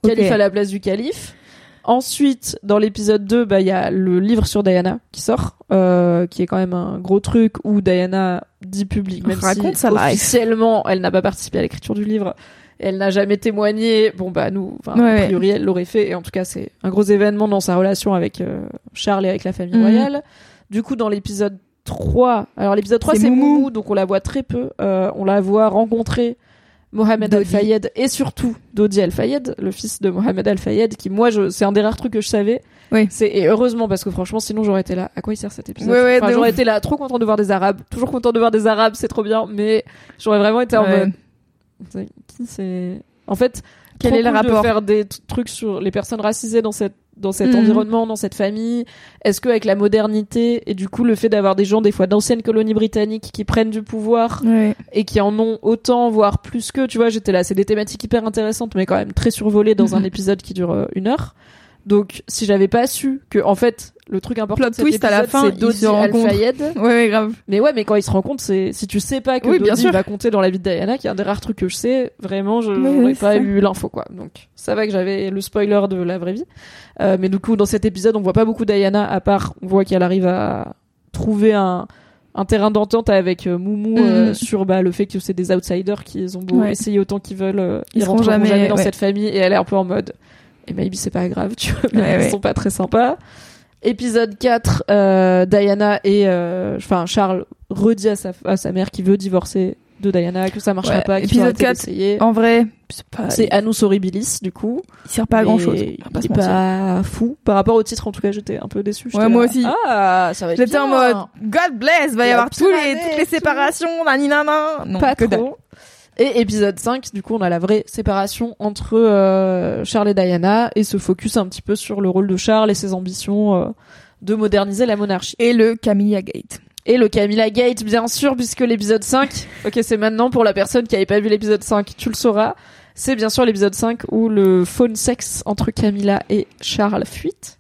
calife à la place du calife. Ensuite, dans l'épisode 2, bah il y a le livre sur Diana qui sort, euh, qui est quand même un gros truc où Diana dit public, même Raconte si officiellement elle n'a pas participé à l'écriture du livre, elle n'a jamais témoigné. Bon bah nous, Ouais, a priori elle l'aurait fait, et en tout cas c'est un gros événement dans sa relation avec euh, Charles et avec la famille Mhm. royale. Du coup, dans l'épisode 3, alors l'épisode 3 C'est c'est Moumou. Moumou, donc on la voit très peu, euh, on la voit rencontrer Mohamed. Al-Fayed et surtout Dodi Al-Fayed, le fils de Mohamed Al-Fayed, qui moi, je, c'est un des rares trucs que je savais. Oui. C'est, et heureusement, parce que franchement, sinon j'aurais été là. À quoi il sert cet épisode? Ouais, ouais, Enfin, j'aurais ouf. été là, trop content de voir des Arabes, toujours content de voir des Arabes, c'est trop bien, mais j'aurais vraiment été en mode, c'est- qui c'est, en fait, Quel est le cool rapport de faire des t- trucs sur les personnes racisées dans cette dans cet Mhm. environnement, dans cette famille? Est-ce que avec la modernité et du coup le fait d'avoir des gens des fois d'anciennes colonies britanniques qui prennent du pouvoir Ouais. et qui en ont autant, voire plus que, tu vois, j'étais là, c'est des thématiques hyper intéressantes, mais quand même très survolées dans [LAUGHS] un épisode qui dure euh, une heure. Donc, si j'avais pas su que, en fait, le truc important Plot de cet twist à la fin, c'est Dodi. Al-Fayed. [LAUGHS] Ouais, ouais, grave. Mais ouais, mais quand ils se rencontrent, c'est, si tu sais pas que Oui, bien sûr. va compter dans la vie de Diana, qui est un des rares trucs que je sais, vraiment, je n'aurais pas ça. eu l'info, quoi. Donc, ça va que j'avais le spoiler de la vraie vie. Euh, mais du coup, dans cet épisode, on voit pas beaucoup Diana, à part, on voit qu'elle arrive à trouver un, un terrain d'entente avec euh, Moumou euh, Mhm. sur bah, le fait que c'est des outsiders qui ont beau Ouais. essayer autant qu'ils veulent, euh, Ils ils, rentreront jamais- jamais, dans ouais. cette famille et elle est un peu en mode et maybe c'est pas grave, tu vois, mais Ouais, ils sont pas très sympas. Épisode 4, euh, Diana et euh, enfin Charles redit à sa, à sa mère qu'il veut divorcer de Diana, que ça marchera Ouais. pas, Épisode arrêter 4, d'essayer. En vrai, c'est pas, Anus Horribilis du coup. il sert pas à grand chose. Il est pas fou. Par rapport au titre, en tout cas, j'étais un peu déçu. Ouais, moi aussi. Ah, ça va être J'étais en mode God bless, va y avoir tous les, toutes les séparations, nani nana. Non, pas que trop. Et épisode 5, du coup, on a la vraie séparation entre euh, Charles et Diana et se focus un petit peu sur le rôle de Charles et ses ambitions euh, de moderniser la monarchie. Et le Camilla Gate. Et le Camilla Gate, bien sûr, puisque l'épisode 5, [LAUGHS] ok, c'est maintenant pour la personne qui avait pas vu l'épisode 5, tu le sauras. C'est bien sûr l'épisode 5 où le phone sexe entre Camilla et Charles fuite.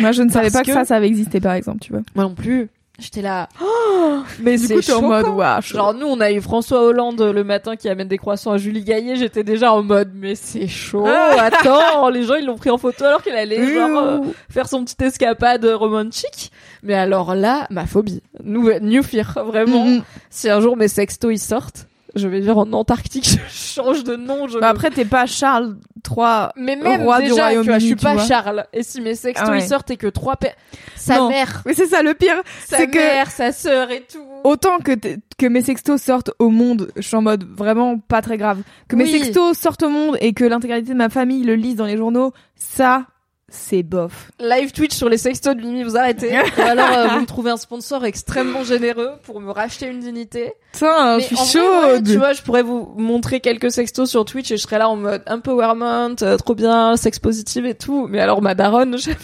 Moi, je ne savais Parce pas que, que- ça, ça avait existé, par exemple, tu vois. Moi non plus. J'étais là. Oh, mais c'est en mode. Genre nous on a eu François Hollande le matin qui amène des croissants à Julie Gaillet, j'étais déjà en mode mais c'est chaud. Ah. Attends, les gens ils l'ont pris en photo alors qu'il allait genre euh, faire son petite escapade romantique. Mais alors là, ma phobie, New, new fear vraiment. Mhm. Si un jour mes sextos ils sortent, je vais vivre en Antarctique, [LAUGHS] je change de nom, je Bah après, t'es pas Charles III. mais même roi du déjà, tu vois, Royaume-Uni, je suis pas vois. Charles. Et si mes sextos Ah ouais. ils sortent et que trois per... sa Non. mère, Mais c'est ça le pire. sa c'est que- mère, sa sœur et tout. Autant que, que mes sextos sortent au monde, je suis en mode vraiment pas très grave. Que mes sextos sortent au monde et que l'intégralité de ma famille le lise dans les journaux, ça, c'est bof. live Twitch sur les sextos de Mimi, vous arrêtez. [LAUGHS] Ou alors euh, vous me trouvez un sponsor extrêmement généreux pour me racheter une dignité. Putain, je suis vrai, chaude. tu vois, je pourrais vous montrer quelques sextos sur Twitch et je serais là en mode empowerment, euh, trop bien, sexe positive et tout. Mais alors ma daronne, [LAUGHS] jamais,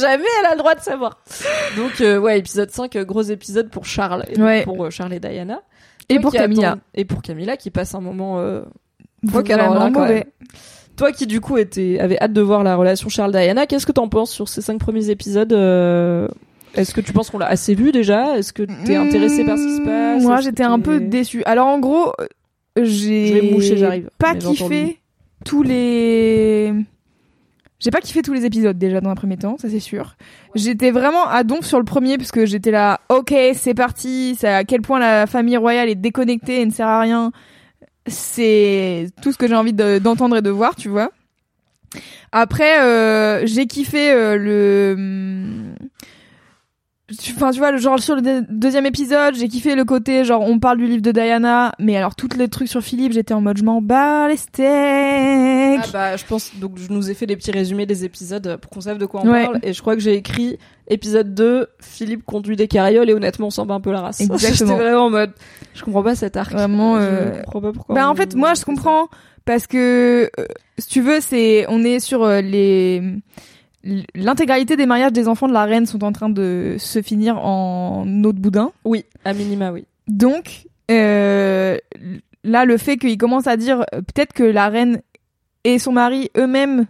jamais elle a le droit de savoir. Donc euh, ouais, épisode 5, euh, gros épisode pour Charles et Ouais. pour euh, Charles et Diana. et Toi pour Camilla. Et pour Camilla qui passe un moment euh, quand mauvais. même. Toi qui du coup était, avait hâte de voir la relation Charles-Diana, qu'est-ce que t'en penses sur ces cinq premiers épisodes euh, Est-ce que tu penses qu'on l'a assez vu déjà? Est-ce que t'es intéressé par ce qui se passe? Moi, j'étais un peu déçue. Alors, en gros, euh, j'ai pas kiffé tous les... J'ai pas kiffé tous les épisodes déjà dans un premier temps, ça c'est sûr. J'étais vraiment à donf sur le premier parce que j'étais là, ok, c'est parti, c'est à quel point la famille royale est déconnectée et ne sert à rien. C'est tout ce que j'ai envie de- d'entendre et de voir, tu vois. Après, euh, j'ai kiffé euh, le... Enfin, tu vois, le genre sur le deux- deuxième épisode, j'ai kiffé le côté genre on parle du livre de Diana, mais alors tous les trucs sur Philippe, j'étais en mode je m'en bats les steaks. Ah bah je pense donc je nous ai fait des petits résumés des épisodes pour qu'on sache de quoi on Ouais. parle et je crois que j'ai écrit épisode 2 Philippe conduit des carrioles et honnêtement on s'en bat un peu la race. [LAUGHS] Exactement. J'étais vraiment en mode je comprends pas cet arc. Vraiment, Je euh, comprends pas pourquoi. Bah on- en fait, moi je comprends parce que euh, si tu veux, c'est on est sur euh, les l'intégralité des mariages des enfants de la reine sont en train de se finir en eau de boudin. Oui, à minima oui. Donc euh, là, le fait qu'il commence à dire euh, peut-être que la reine et son mari eux-mêmes,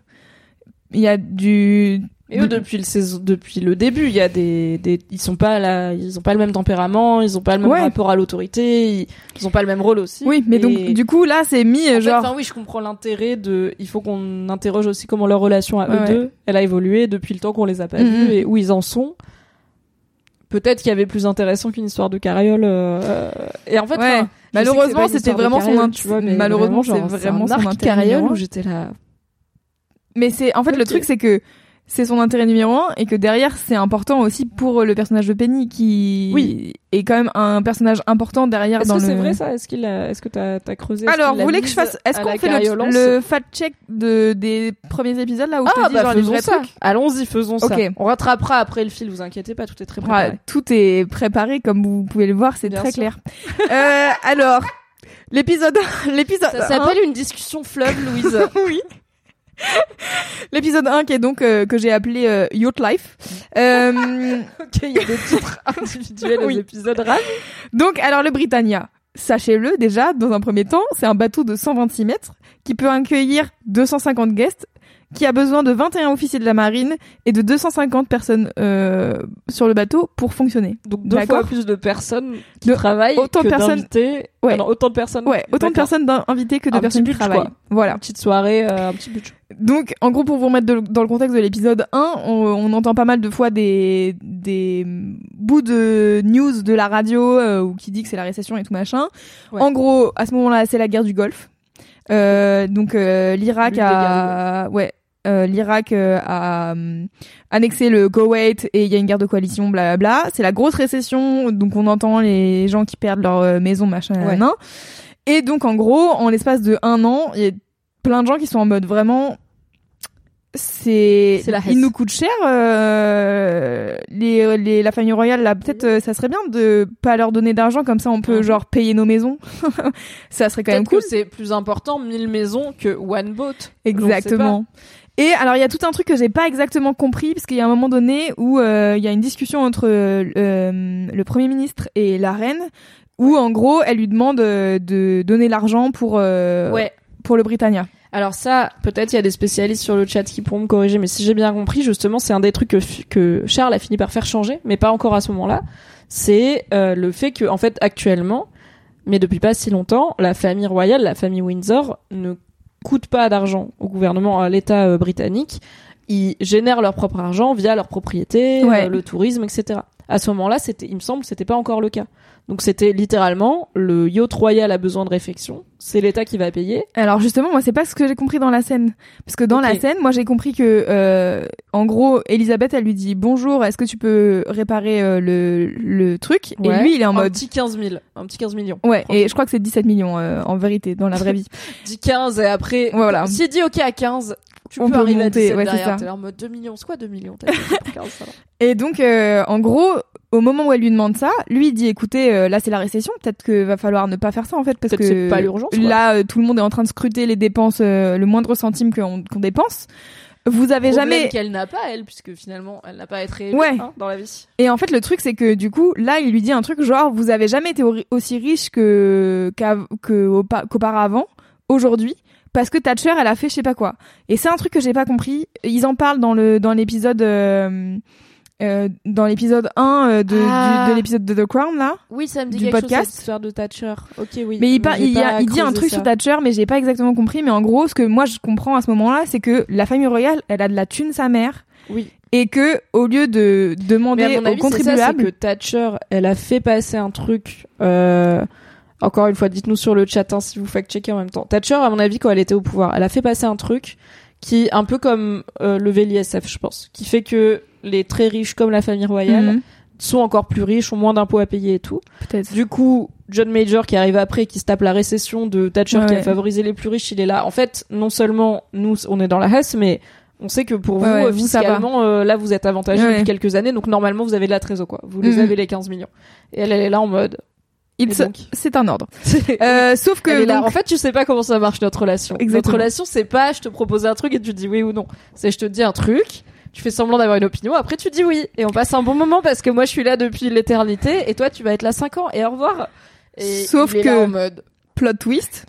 il y a du Et eux, depuis le saison, depuis le début, il y a des, des, ils sont pas là, ils ont pas le même tempérament, ils ont pas le même Ouais. rapport à l'autorité, ils, ils ont pas le même rôle aussi. Oui, mais Et- donc du coup là c'est mis En fait, genre enfin, oui, je comprends l'intérêt de. Il faut qu'on interroge aussi comment leur relation à eux Ouais. deux, elle a évolué depuis le temps qu'on les a pas Mhm. vus et où ils en sont. Peut-être qu'il y avait plus intéressant qu'une histoire de carriole. euh, Et en fait, Ouais. Malheureusement, c'était vraiment son carriole, int- tu vois, mais malheureusement, c'est genre, vraiment un son carriole où j'étais là. Mais c'est en fait le truc c'est que c'est son intérêt numéro un et que derrière c'est important aussi pour le personnage de Penny qui Oui. est quand même un personnage important derrière Est-ce dans que le. c'est vrai ça? Est-ce qu'il a... Est-ce que t'as as creusé Alors, vous voulez que je fasse Est-ce qu'on fait le, le fact check de des premiers épisodes là où je Ah te dis bah genre les faisons ça. Allons-y, faisons ça. Ok. On rattrapera après le fil. Vous inquiétez pas, tout est très Ah, préparé. Tout est préparé comme vous pouvez le voir, c'est Bien très sûr. clair. euh, alors, l'épisode l'épisode Ça s'appelle une discussion fleuve, Louise. [LAUGHS] oui. L'épisode 1 qui est donc euh, que j'ai appelé euh, Yacht Life. [LAUGHS] Euh, ok, il y a des titres [LAUGHS] individuels aux Oui. épisodes rares. donc alors le Britannia, sachez-le déjà dans un premier temps, c'est un bateau de 126 mètres qui peut accueillir 250 guests, qui a besoin de 21 officiers de la marine et de 250 personnes euh, sur le bateau pour fonctionner. Donc deux fois plus de personnes qui De- travaillent autant de que personnes- d'invités. Ouais. Ah non, autant de personnes. Ouais, autant de personnes invitées que de Un personnes petit qui travaillent. quoi. Voilà. Une petite soirée, euh, un petit but. Donc, en gros, pour vous remettre de- dans le contexte de l'épisode 1, on, on entend pas mal de fois des, des bouts de news de la radio euh, où qui dit que c'est la récession et tout machin. Ouais. En gros, à ce moment-là, c'est la guerre du Golfe. Euh, donc, euh, l'Irak a, ouais, euh, l'Irak euh, a hum, annexé le Koweït et il y a une guerre de coalition, blablabla. C'est la grosse récession, donc on entend les gens qui perdent leur euh, maison, machin, Ouais. Et donc, en gros, en l'espace de un an, il y a plein de gens qui sont en mode vraiment c'est il nous coûte cher euh, les, les la famille royale là peut-être euh, ça serait bien de pas leur donner d'argent comme ça on peut genre payer nos maisons. [LAUGHS] Ça serait quand même cool. c'est plus important 1000 maisons que one boat. exactement et alors il y a tout un truc que j'ai pas exactement compris parce qu'il y a un moment donné où euh, il y a une discussion entre euh, le premier ministre et la reine où en gros elle lui demande euh, de donner l'argent pour euh, Ouais. pour le Britannia Alors ça, peut-être il y a des spécialistes sur le chat qui pourront me corriger, mais si j'ai bien compris, justement, c'est un des trucs que, que Charles a fini par faire changer, mais pas encore à ce moment-là. C'est euh, le fait que, en fait, actuellement, mais depuis pas si longtemps, la famille royale, la famille Windsor, ne coûte pas d'argent au gouvernement, à l'État euh, britannique. Ils génèrent leur propre argent via leur propriété, Ouais. euh, le tourisme, etc. À ce moment-là, c'était, il me semble, c'était pas encore le cas. Donc c'était littéralement le yacht royal a besoin de réfection, c'est l'État qui va payer. Alors justement, moi c'est pas ce que j'ai compris dans la scène, parce que dans Ok. la scène, moi j'ai compris que, euh, en gros, Elisabeth elle lui dit bonjour, est-ce que tu peux réparer euh, le le truc? Et Ouais. lui il est en un mode petit 15 000, un petit 15 millions. ouais, et je crois que c'est 17 millions euh, en vérité dans la vraie vie. [LAUGHS] Dit 15 et après, Voilà. s'il dit ok à 15, tu On peux peut arriver monter, à 17 ouais, c'est derrière. ça. T'es en mode 2 millions, c'est quoi 2 millions? T'as dit pour 15, ça va. Et donc euh, en gros, au moment où elle lui demande ça, lui il dit écoutez, euh, là c'est la récession, peut-être que va falloir ne pas faire ça en fait parce que c'est pas l'urgence. Là euh, tout le monde est en train de scruter les dépenses, euh, le moindre centime qu'on dépense. Vous avez Problème jamais qu'elle n'a pas elle, puisque finalement elle n'a pas à être Ouais. hein, dans la vie. Et en fait, le truc, c'est que du coup, là, il lui dit un truc genre, vous avez jamais été aussi riche que qu'auparavant, aujourd'hui, parce que Thatcher, elle a fait je sais pas quoi. Et c'est un truc que j'ai pas compris. Ils en parlent dans le dans l'épisode euh, dans l'épisode 1 euh, de Ah. du- de l'épisode de The Crown là. Oui, ça me dit Du quelque podcast. chose cette histoire de Thatcher. Ok, oui. Mais il, j'ai il, y a- pas il dit un truc ça. sur Thatcher, mais j'ai pas exactement compris. Mais en gros, ce que moi je comprends à ce moment-là, c'est que la famille royale, elle a de la thune sa mère, Oui. et que au lieu de Mais demander aux contribuables, que Thatcher, elle a fait passer un truc. Euh... Encore une fois, dites-nous sur le chat hein, si vous fact-checkez en même temps. Thatcher, à mon avis, quand elle était au pouvoir, elle a fait passer un truc qui, un peu comme euh, lever l'ISF, je pense, qui fait que les très riches, comme la famille royale, Mhm. sont encore plus riches, ont moins d'impôts à payer et tout. peut-être. Du coup, John Major qui arrive après, qui se tape la récession de Thatcher Ouais, qui a favorisé les plus riches, il est là. En fait, non seulement nous, on est dans la Hesse, mais on sait que pour vous, Ouais, vous, fiscalement, euh, là, vous êtes avantagé depuis quelques années, donc normalement, vous avez de la trésor, quoi. Vous les Mhm. avez les 15 millions. Et elle, elle est là en mode. C'est un ordre. [LAUGHS] Euh, sauf que là. donc- En fait, tu sais pas comment ça marche notre relation. Exactement. Notre relation, c'est pas je te propose un truc et tu dis oui ou non. C'est je te dis un truc, tu fais semblant d'avoir une opinion, après tu dis oui et on passe un bon moment parce que moi je suis là depuis l'éternité et toi tu vas être là 5 ans et au revoir. Et Sauf il est que- là en mode plot twist.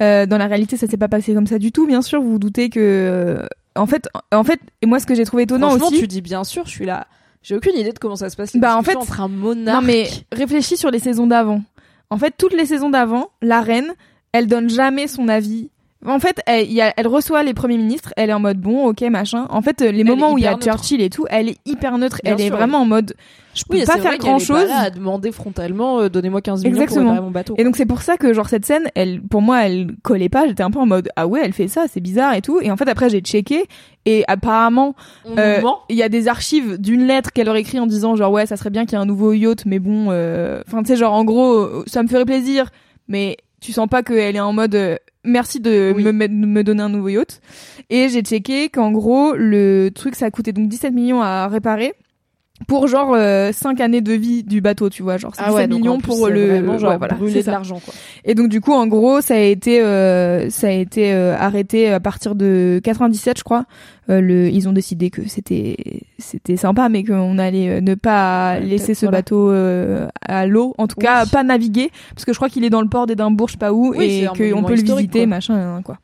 Euh, dans la réalité, ça s'est pas passé comme ça du tout. Bien sûr, vous vous doutez que euh, en fait, en fait, et moi, ce que j'ai trouvé étonnant Franchement, aussi. tu dis bien sûr, je suis là. J'ai aucune idée de comment ça se passe. Bah, en fait, entre un monarque. Non mais réfléchis sur les saisons d'avant. En fait, toutes les saisons d'avant, la reine, elle donne jamais son avis. En fait, elle, y a- elle reçoit les premiers ministres, elle est en mode bon, ok, machin. En fait, les moments où il y a neutre. Churchill et tout, elle est hyper neutre. Bien elle est vraiment en mode, je peux oui, pas faire grand est pas chose. là à demander frontalement, euh, donnez-moi 15 millions pour Exactement. réparer mon bateau. Et donc c'est pour ça que genre cette scène, elle, pour moi, elle collait pas. J'étais un peu en mode ah ouais, elle fait ça, c'est bizarre et tout. Et en fait après j'ai checké et apparemment euh, il y a des archives d'une lettre qu'elle aurait écrit en disant genre ouais ça serait bien qu'il y ait un nouveau yacht mais bon euh, enfin tu sais genre en gros ça me ferait plaisir mais tu sens pas qu'elle est en mode euh, merci de Oui. me, me donner un nouveau yacht et j'ai checké qu'en gros le truc ça a coûté donc 17 millions à réparer pour genre 5 années de vie du bateau tu vois genre c'est 17 Ah millions plus, pour le vraiment genre ouais, voilà, brûler de l'argent quoi. Et donc du coup, en gros, ça a été euh, ça a été euh, arrêté à partir de 97, je crois. Euh, le, ils ont décidé que c'était c'était sympa, mais qu'on allait euh, ne pas Ouais, laisser ce voilà. bateau euh, à l'eau, en tout Oui. cas pas naviguer, parce que je crois qu'il est dans le port d'Édimbourg, je sais pas où, Oui, et qu'on peut le visiter, quoi. machin, hein, quoi.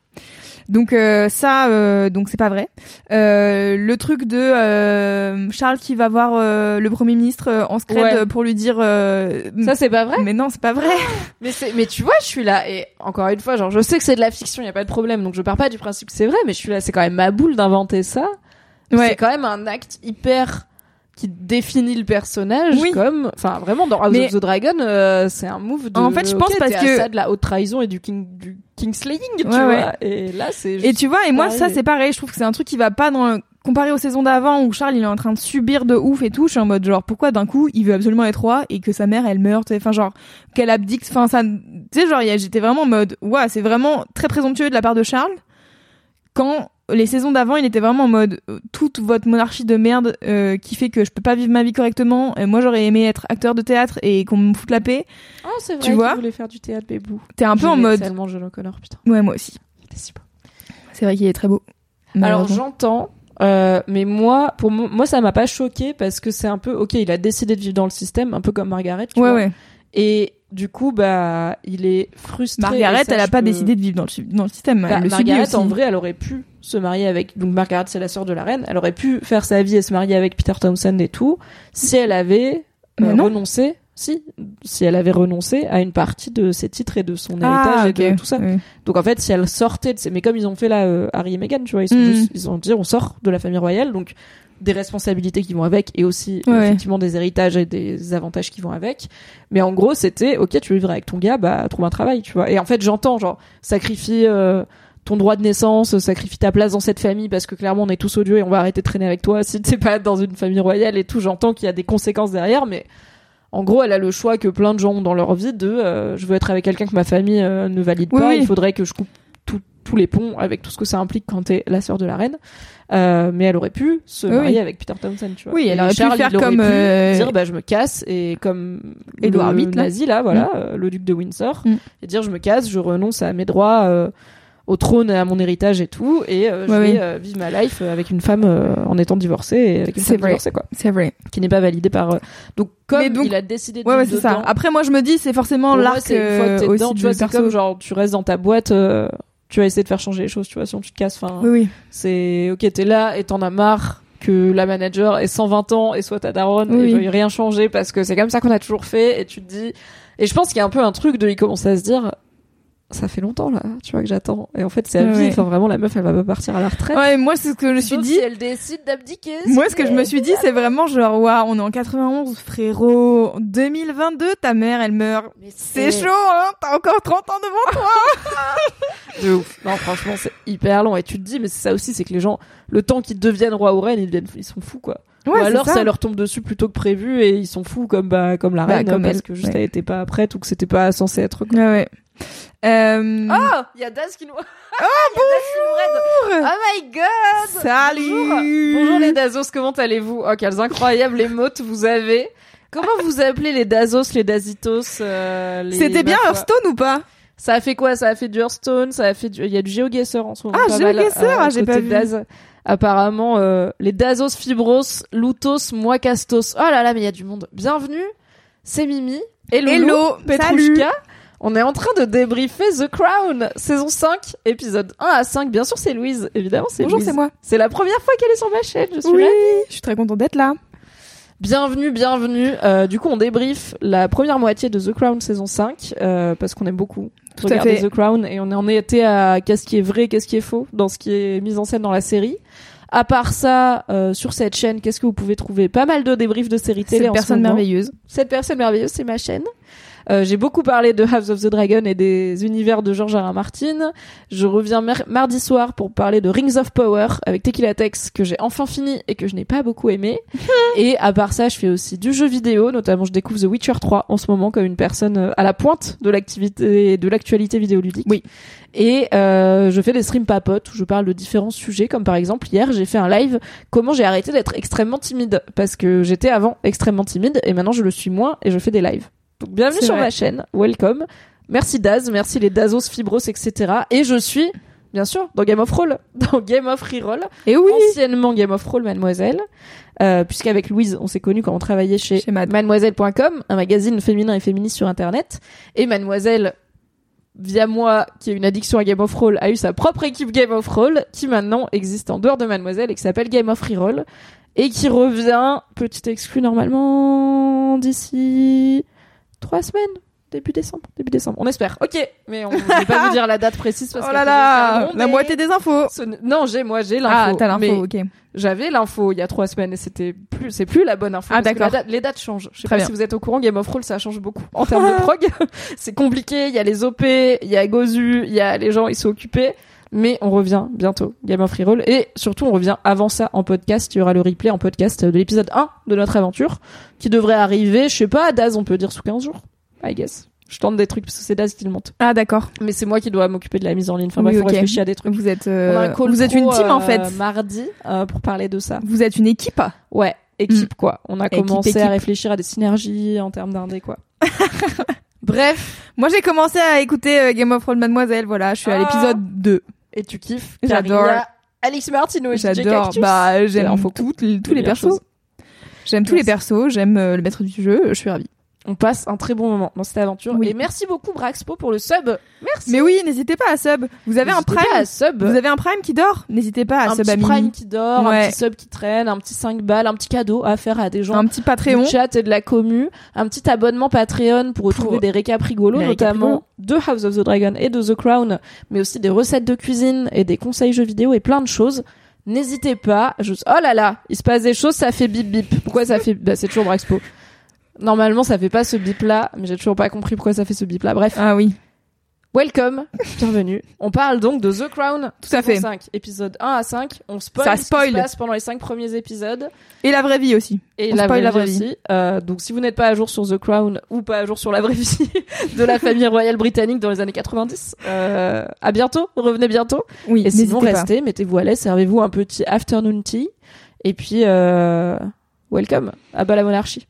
Donc euh, ça, euh, donc c'est pas vrai. Euh, le truc de euh, Charles qui va voir euh, le premier ministre euh, en secret Ouais. pour lui dire. euh, Ça c'est pas vrai? mais non, c'est pas vrai. Mais c'est, mais tu vois, je suis là et encore une fois, genre, je sais que c'est de la fiction, y a pas de problème, donc je pars pas du principe que c'est vrai, mais je suis là, c'est quand même ma boule d'inventer ça. C'est quand même un acte hyper qui définit le personnage Oui. comme, enfin, vraiment dans House Mais- of the Dragon, euh, c'est un move de. En fait, je pense ok, parce que- ça de la haute trahison et du king, du kingslaying, tu Ouais, vois. ouais. Et là, c'est. Et tu vois, et moi, ça, c'est pareil. Je trouve que c'est un truc qui va pas dans, comparé aux saisons d'avant où Charles, il est en train de subir de ouf et tout. Je suis en mode, genre, pourquoi d'un coup, il veut absolument être roi et que sa mère, elle meurt, enfin, genre, qu'elle abdique, enfin, ça, tu sais, genre, j'étais vraiment en mode, ouais, c'est vraiment très présomptueux de la part de Charles. Quand les saisons d'avant, il était vraiment en mode, euh, toute votre monarchie de merde, euh, qui fait que je peux pas vivre ma vie correctement. Et moi, j'aurais aimé être acteur de théâtre et qu'on me foute la paix. Oh, c'est vrai. tu vois qu'il voulait faire du théâtre, Bébou. T'es un peu en mode, tellement John O'Connor, putain. ouais, moi aussi. C'est vrai qu'il est très beau. Alors j'entends, euh, mais moi, pour mo- moi, ça m'a pas choqué parce que c'est un peu, ok, il a décidé de vivre dans le système, un peu comme Margaret. Tu ouais, vois. ouais. Et du coup, bah, il est frustré. Margaret, elle a je pas décidé de vivre dans le, su- dans le système. Bah, elle le subit Margaret, aussi. en vrai, elle aurait pu se marier avec. Donc Margaret, c'est la sœur de la reine. Elle aurait pu faire sa vie et se marier avec Peter Townsend et tout, si elle avait euh, non. renoncé. Si, si elle avait renoncé à une partie de ses titres et de son ah, héritage et de tout ça. Donc en fait, si elle sortait de ces, mais comme ils ont fait là euh, Harry et Meghan, tu vois, ils sont Mm. juste, ils ont dit on sort de la famille royale, donc des responsabilités qui vont avec et aussi Ouais, ouais. effectivement des héritages et des avantages qui vont avec. Mais en gros, c'était ok, tu veux vivre avec ton gars, bah trouve un travail, tu vois. Et en fait, j'entends genre sacrifie euh, ton droit de naissance, sacrifie ta place dans cette famille parce que clairement on est tous odieux et on va arrêter de traîner avec toi si t'es pas dans une famille royale et tout. J'entends qu'il y a des conséquences derrière, mais en gros, elle a le choix que plein de gens ont dans leur vie de euh, je veux être avec quelqu'un que ma famille euh, ne valide Oui, pas, oui. il faudrait que je coupe tous les ponts avec tout ce que ça implique quand t'es la sœur de la reine. Euh, mais elle aurait pu se marier oui. avec Peter Townsend, tu vois. Oui, elle aurait pu Charles, faire il aurait comme, pu euh, dire bah je me casse et comme Édouard le VIII, nazi là, voilà, euh, le duc de Windsor, Mm. et dire je me casse, je renonce à mes droits euh, au trône et à mon héritage et tout, et euh, je Ouais, vais oui. euh, vivre ma life avec une femme euh, en étant divorcée et avec une femme vrai. divorcée quoi, C'est vrai. qui n'est pas validée par. euh, Donc comme donc- il a décidé de Ouais, ouais, c'est ça. Après, moi, je me dis, c'est forcément l'arc euh, dedans, aussi tu vois, comme genre tu restes dans ta boîte, euh, tu vas essayer de faire changer les choses, tu vois, sinon tu te casses. Enfin, Oui, oui. c'est ok, t'es là et t'en as marre que la manager ait 120 ans et soit ta daronne Oui. et veuille rien changer parce que c'est comme ça qu'on a toujours fait et tu te dis et je pense qu'il y a un peu un truc de il commence à se dire ça fait longtemps là, tu vois que j'attends et en fait c'est à Ouais, vie, ouais. enfin vraiment la meuf elle va pas partir à la retraite. Ouais, moi, c'est ce que je me suis dit. si elle décide d'abdiquer. Moi, ce que je me suis dit, c'est vraiment genre, waouh, on est en 91, frérot. 2022, ta mère, elle meurt. Mais C'est chaud, hein T'as encore 30 ans devant toi [LAUGHS] de ouf. Non, franchement, c'est hyper long. Et tu te dis, mais c'est ça aussi, c'est que les gens, le temps qu'ils deviennent roi ou reine, ils, deviennent, ils sont fous, quoi. ou c'est alors ça. leur tombe dessus plutôt que prévu et ils sont fous comme, bah, comme la Bah, reine, comme parce elle, que juste ouais. elle était pas prête ou que c'était pas censé être. quoi. Ouais, ouais. Euh... Oh, il y a Daz qui nous. [LAUGHS] Oh, bonjour! Oh my god! Salut Bonjour. Bonjour les Dazos, comment allez-vous? Oh, quels incroyables émotes vous avez. Comment vous appelez les Dazos, les Dazitos? euh, les- C'était bien Hearthstone ou pas Ça a fait quoi Ça a fait du Hearthstone, ça a fait du... il y a du GeoGuessr en ce moment. Ah, GeoGuessr, euh, ah, j'ai pas vu. Daz. Apparemment, euh, les Dazos, Fibros, Lutos, Moicastos. Oh là là, mais il y a du monde. Bienvenue, c'est Mimi. Hello, Hello, Petrouchka. On est en train de débriefer The Crown, saison 5, épisode 1 à 5. Bien sûr, c'est Louise. Évidemment, c'est Bonjour, c'est moi. C'est la première fois qu'elle est sur ma chaîne. Je suis Oui, ravie. je suis très contente d'être là. Bienvenue, bienvenue. Euh, du coup, on débriefe la première moitié de The Crown saison 5 euh, parce qu'on aime beaucoup Tout à regarder fait. The Crown et on en était à qu'est-ce qui est vrai, qu'est-ce qui est faux dans ce qui est mis en scène dans la série. À part ça, euh, sur cette chaîne, qu'est-ce que vous pouvez trouver? Pas mal de débriefs de séries télé Cette en personne ce merveilleuse. Cette personne merveilleuse, c'est ma chaîne. Euh, j'ai beaucoup parlé de House of the Dragon et des univers de George R. R. Martin. Je reviens mardi soir pour parler de Rings of Power avec Tequila Tex que j'ai enfin fini et que je n'ai pas beaucoup aimé. [LAUGHS] et à part ça, je fais aussi du jeu vidéo, notamment je découvre The Witcher 3 en ce moment comme une personne euh, à la pointe de l'activité de l'actualité vidéoludique. Oui. Et euh, je fais des streams papotes où je parle de différents sujets, comme par exemple hier j'ai fait un live comment j'ai arrêté d'être extrêmement timide? Parce que j'étais avant extrêmement timide et maintenant je le suis moins et je fais des lives. Donc bienvenue sur vrai. ma chaîne, welcome. Merci Daz, merci les Dazos, Fibros, etc. Et je suis bien sûr dans Game of Roll, [LAUGHS] dans Game of Reroll, Et oui, anciennement Game of Roll Mademoiselle, euh, puisqu'avec Louise on s'est connus quand on travaillait chez, Chez Mad. mademoiselle.com, un magazine féminin et féministe sur internet. Et Mademoiselle, via moi, qui a une addiction à Game of Roll, a eu sa propre équipe Game of Roll, qui maintenant existe en dehors de Mademoiselle et qui s'appelle Game of Reroll, et qui revient, petit exclu normalement, d'ici trois semaines. Début décembre, début décembre. On espère. Ok, mais on [LAUGHS] ne va pas vous dire la date précise parce oh là peut là, la moitié des infos. Ce Non, j'ai moi j'ai l'info. Ah, t'as l'info, ok. J'avais l'info il y a trois semaines et c'était plus, c'est plus la bonne info. Ah, d'accord. les dates changent. Je sais Très pas bien. si vous êtes au courant, Game of Thrones ça change beaucoup en [LAUGHS] termes de prog. [LAUGHS] c'est compliqué. Il y a les OP, il y a Gozu, il y a les gens ils sont occupés. Mais on revient bientôt, Game of Reroll. Et surtout, on revient avant ça en podcast. Il y aura le replay en podcast de l'épisode 1 de notre aventure, qui devrait arriver, je sais pas, à Daz, on peut dire sous 15 jours. I guess. Je tente des trucs parce que c'est Daz qui le monte. Ah d'accord. Mais c'est moi qui dois m'occuper de la mise en ligne. Enfin Oui, bref, on réfléchit à des trucs. Vous êtes, On a euh, un call vous êtes une team en euh, fait. mardi euh, pour parler de ça. Vous êtes une équipe. Ouais, équipe quoi. On a Équipe, commencé équipe. à réfléchir à des synergies en termes d'indé quoi. [LAUGHS] Bref, Moi j'ai commencé à écouter euh, Game of Thrones Mademoiselle. Voilà, je suis à Ah. l'épisode 2. Et tu kiffes J'adore. car il y a Alex Martino et J'adore. Bah j'aime toutes tous les persos. J'aime tous les persos. J'aime le maître du jeu. Je suis ravie. On passe un très bon moment dans cette aventure. Oui. Et merci beaucoup Braxpo pour le sub. Merci. Mais oui, n'hésitez pas à sub. Vous avez un prime. à sub. Vous avez un prime qui dort. N'hésitez pas à un sub petit Mimi. prime qui dort, un petit sub qui traîne, un petit 5 balles, un petit cadeau à faire à des gens. Un petit Patreon. du chat et de la commu, un petit abonnement Patreon pour retrouver Pour des récaps rigolos, notamment de House of the Dragon et de The Crown, mais aussi des recettes de cuisine et des conseils jeux vidéo et plein de choses. N'hésitez pas. Je... Oh là là, il se passe des choses, ça fait bip bip. Pourquoi ça fait bah, C'est toujours Braxpo. Normalement, ça fait pas ce bip là, mais j'ai toujours pas compris pourquoi ça fait ce bip là. Bref, Ah oui. welcome, bienvenue. On parle donc de The Crown, Tout à fait. 5, épisode 1 à 5. On spoil Ça ce qui spoil. se passe pendant les 5 premiers épisodes. Et la vraie vie aussi. Et On la spoil vraie, la vie vraie vie. aussi. Euh, donc si vous n'êtes pas à jour sur The Crown ou pas à jour sur la vraie [LAUGHS] vie de la famille royale britannique dans les années 90, euh, à bientôt, revenez bientôt. Oui. Et sinon restez, mettez-vous à l'aise, servez-vous un petit afternoon tea. Et puis, euh, welcome à bas la monarchie.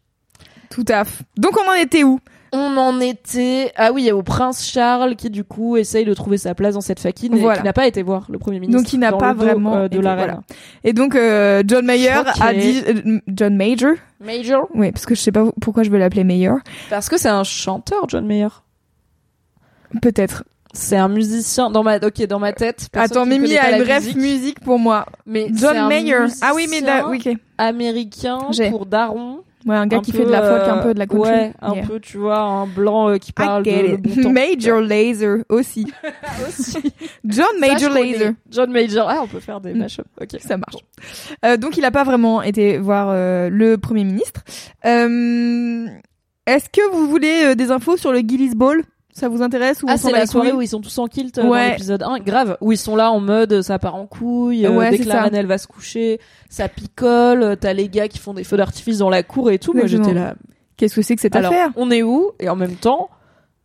Tout à fait. Donc on en était où? On en était, ah oui, au prince Charles qui du coup essaye de trouver sa place dans cette faquine et Voilà. qui n'a pas été voir le premier ministre. Donc, il n'a pas vraiment euh, de la voilà. Et donc euh, John Mayer a dit euh, John Major. Major, Oui, parce que je sais pas pourquoi je veux l'appeler Mayer. parce que c'est un chanteur, John Mayer. Peut-être. C'est un musicien dans ma ok dans ma tête. Attends, Mimi a une brève musique, musique. pour moi. mais John Mayer. Ah oui, mais da- oui, ok. américain pour daron. Ouais, un gars un qui peu, fait de la folk, un euh, peu de la country. Ouais, un Yeah. peu, tu vois, un blanc euh, qui parle de bon. Major Laser aussi. [LAUGHS] Aussi. [LAUGHS] John Major. Laser. John Major. Ah, on peut faire des Mm. mashups. Ok. Ça marche. Euh, donc il a pas vraiment été voir euh, le premier ministre. Euh, Est-ce que vous voulez des infos sur le Gillis Ball Ça vous intéresse ou Ah, c'est la soirée où ils sont tous en kilt euh, dans Ouais. l'épisode 1. Grave. Où ils sont là en mode ça part en couille, euh, Ouais, dès que la reine elle va se coucher, ça picole, euh, t'as les gars qui font des feux d'artifice dans la cour et tout. Moi Exactement. j'étais là. Qu'est-ce que c'est que cette Alors, affaire? on est où? Et en même temps,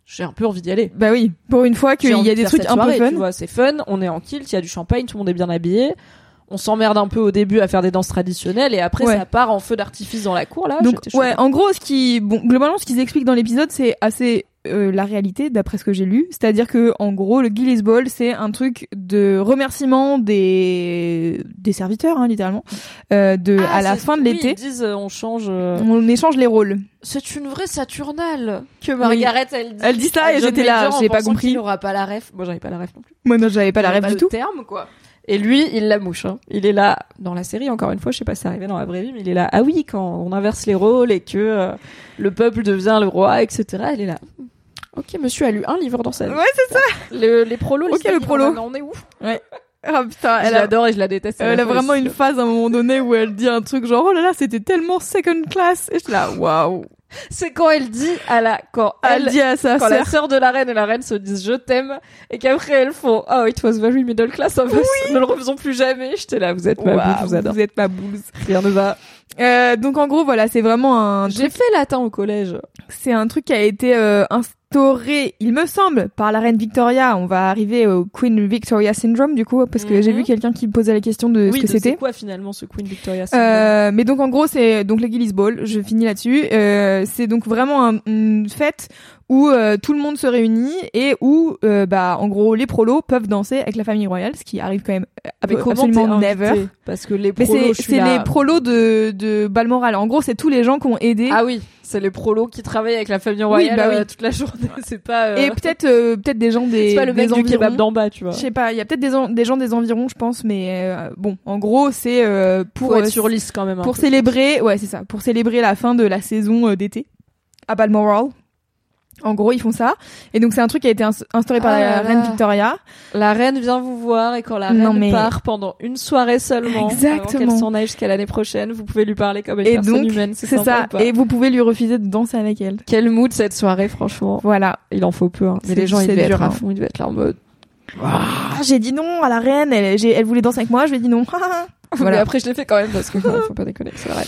j'ai un peu envie d'y aller. Bah oui, pour une fois qu'il y a de des trucs un peu fun. Tu vois, c'est fun. On est en kilt, il y a du champagne, tout le monde est bien habillé. On s'emmerde un peu au début à faire des danses traditionnelles et après Ouais. ça part en feu d'artifice dans la cour là. Donc ouais, en gros, ce qui, bon, globalement, ce qu'ils expliquent dans l'épisode, c'est assez euh, la réalité d'après ce que j'ai lu. C'est-à-dire que en gros, le Gillis Ball, c'est un truc de remerciement des des serviteurs, hein, littéralement, euh, de Ah, à la fin de oui, l'été. ils disent euh, on change. euh, On échange les rôles. C'est une vraie Saturnale que Margaret elle dit. Elle dit ça et j'étais là, j'ai pas compris. qu'il aura pas la ref. Moi j'avais pas la ref non plus. Moi, non, j'avais pas la rêve du le tout. terme quoi. Et lui, il la mouche. Hein. Il est là dans la série. Encore une fois, je sais pas si c'est arrivé dans la vraie vie, mais il est là. Ah oui, quand on inverse les rôles et que euh, le peuple devient le roi, etc. Elle est là. Ok, monsieur a lu un livre dans sa vie. Ouais, c'est ça. Le- les prolos. les Ok, le prolo. maintenant, On est où Ah [LAUGHS] putain, elle a, l'adore et je la déteste. la elle a vraiment une phase à un moment donné où elle dit un truc genre oh là là, c'était tellement second class. Et je suis là, waouh. C'est quand elle dit à la quand Elle, elle dit à sa quand la sœur. sœur de la reine et la reine se disent je t'aime et qu'après elles font oh it was very middle class of us. Ne le refaisons plus jamais. J'étais là vous êtes ma boule, je vous vous êtes ma bouse. rien ne va Euh, donc en gros voilà, c'est vraiment un j'ai fait latin au collège c'est un truc qui a été euh, instauré, il me semble, par la reine Victoria. On va arriver au Queen Victoria syndrome du coup parce que Mhm. j'ai vu quelqu'un qui me posait la question de oui ce que de c'était. c'est quoi finalement ce Queen Victoria syndrome Euh, mais donc en gros c'est donc le Gillis Ball, je finis là-dessus. Euh, c'est donc vraiment un- une fête où euh, tout le monde se réunit et où euh, bah en gros les prolos peuvent danser avec la famille royale, ce qui arrive quand même comment absolument never. parce que les prolos c'est là- les prolos de de Balmoral. En gros c'est tous les gens qui ont aidé. ah oui c'est les prolos qui travaillent avec la famille royale bah oui. euh, toute la journée c'est pas Et peut-être peut-être des gens des pas le des mec du kebab environs. d'en bas tu vois Je sais pas, il y a peut-être des, en- des gens des environs, je pense, mais bon, en gros, c'est pour être sur liste quand même un pour peu. célébrer, ouais, c'est ça, pour célébrer la fin de la saison d'été à Balmoral. En gros, ils font ça, et donc c'est un truc qui a été ins- instauré par Ah la là reine là. Victoria. La reine vient vous voir et quand la Non, reine mais- part pendant une soirée seulement, Exactement. avant qu'elle s'en aille jusqu'à l'année prochaine, vous pouvez lui parler comme une Et personne donc, humaine. C'est ça, ou pas et vous pouvez lui refuser de danser avec elle. Quel mood cette soirée, franchement. Voilà. Il en faut peu. Hein. Mais les gens, ils devaient dur, être à hein. fond, ils devaient être là en mode. Ah, j'ai dit non à la reine, elle voulait danser avec moi, je lui ai dit non. [LAUGHS] Mais voilà. après, je l'ai fait quand même parce que bon, faut pas déconner, c'est vrai.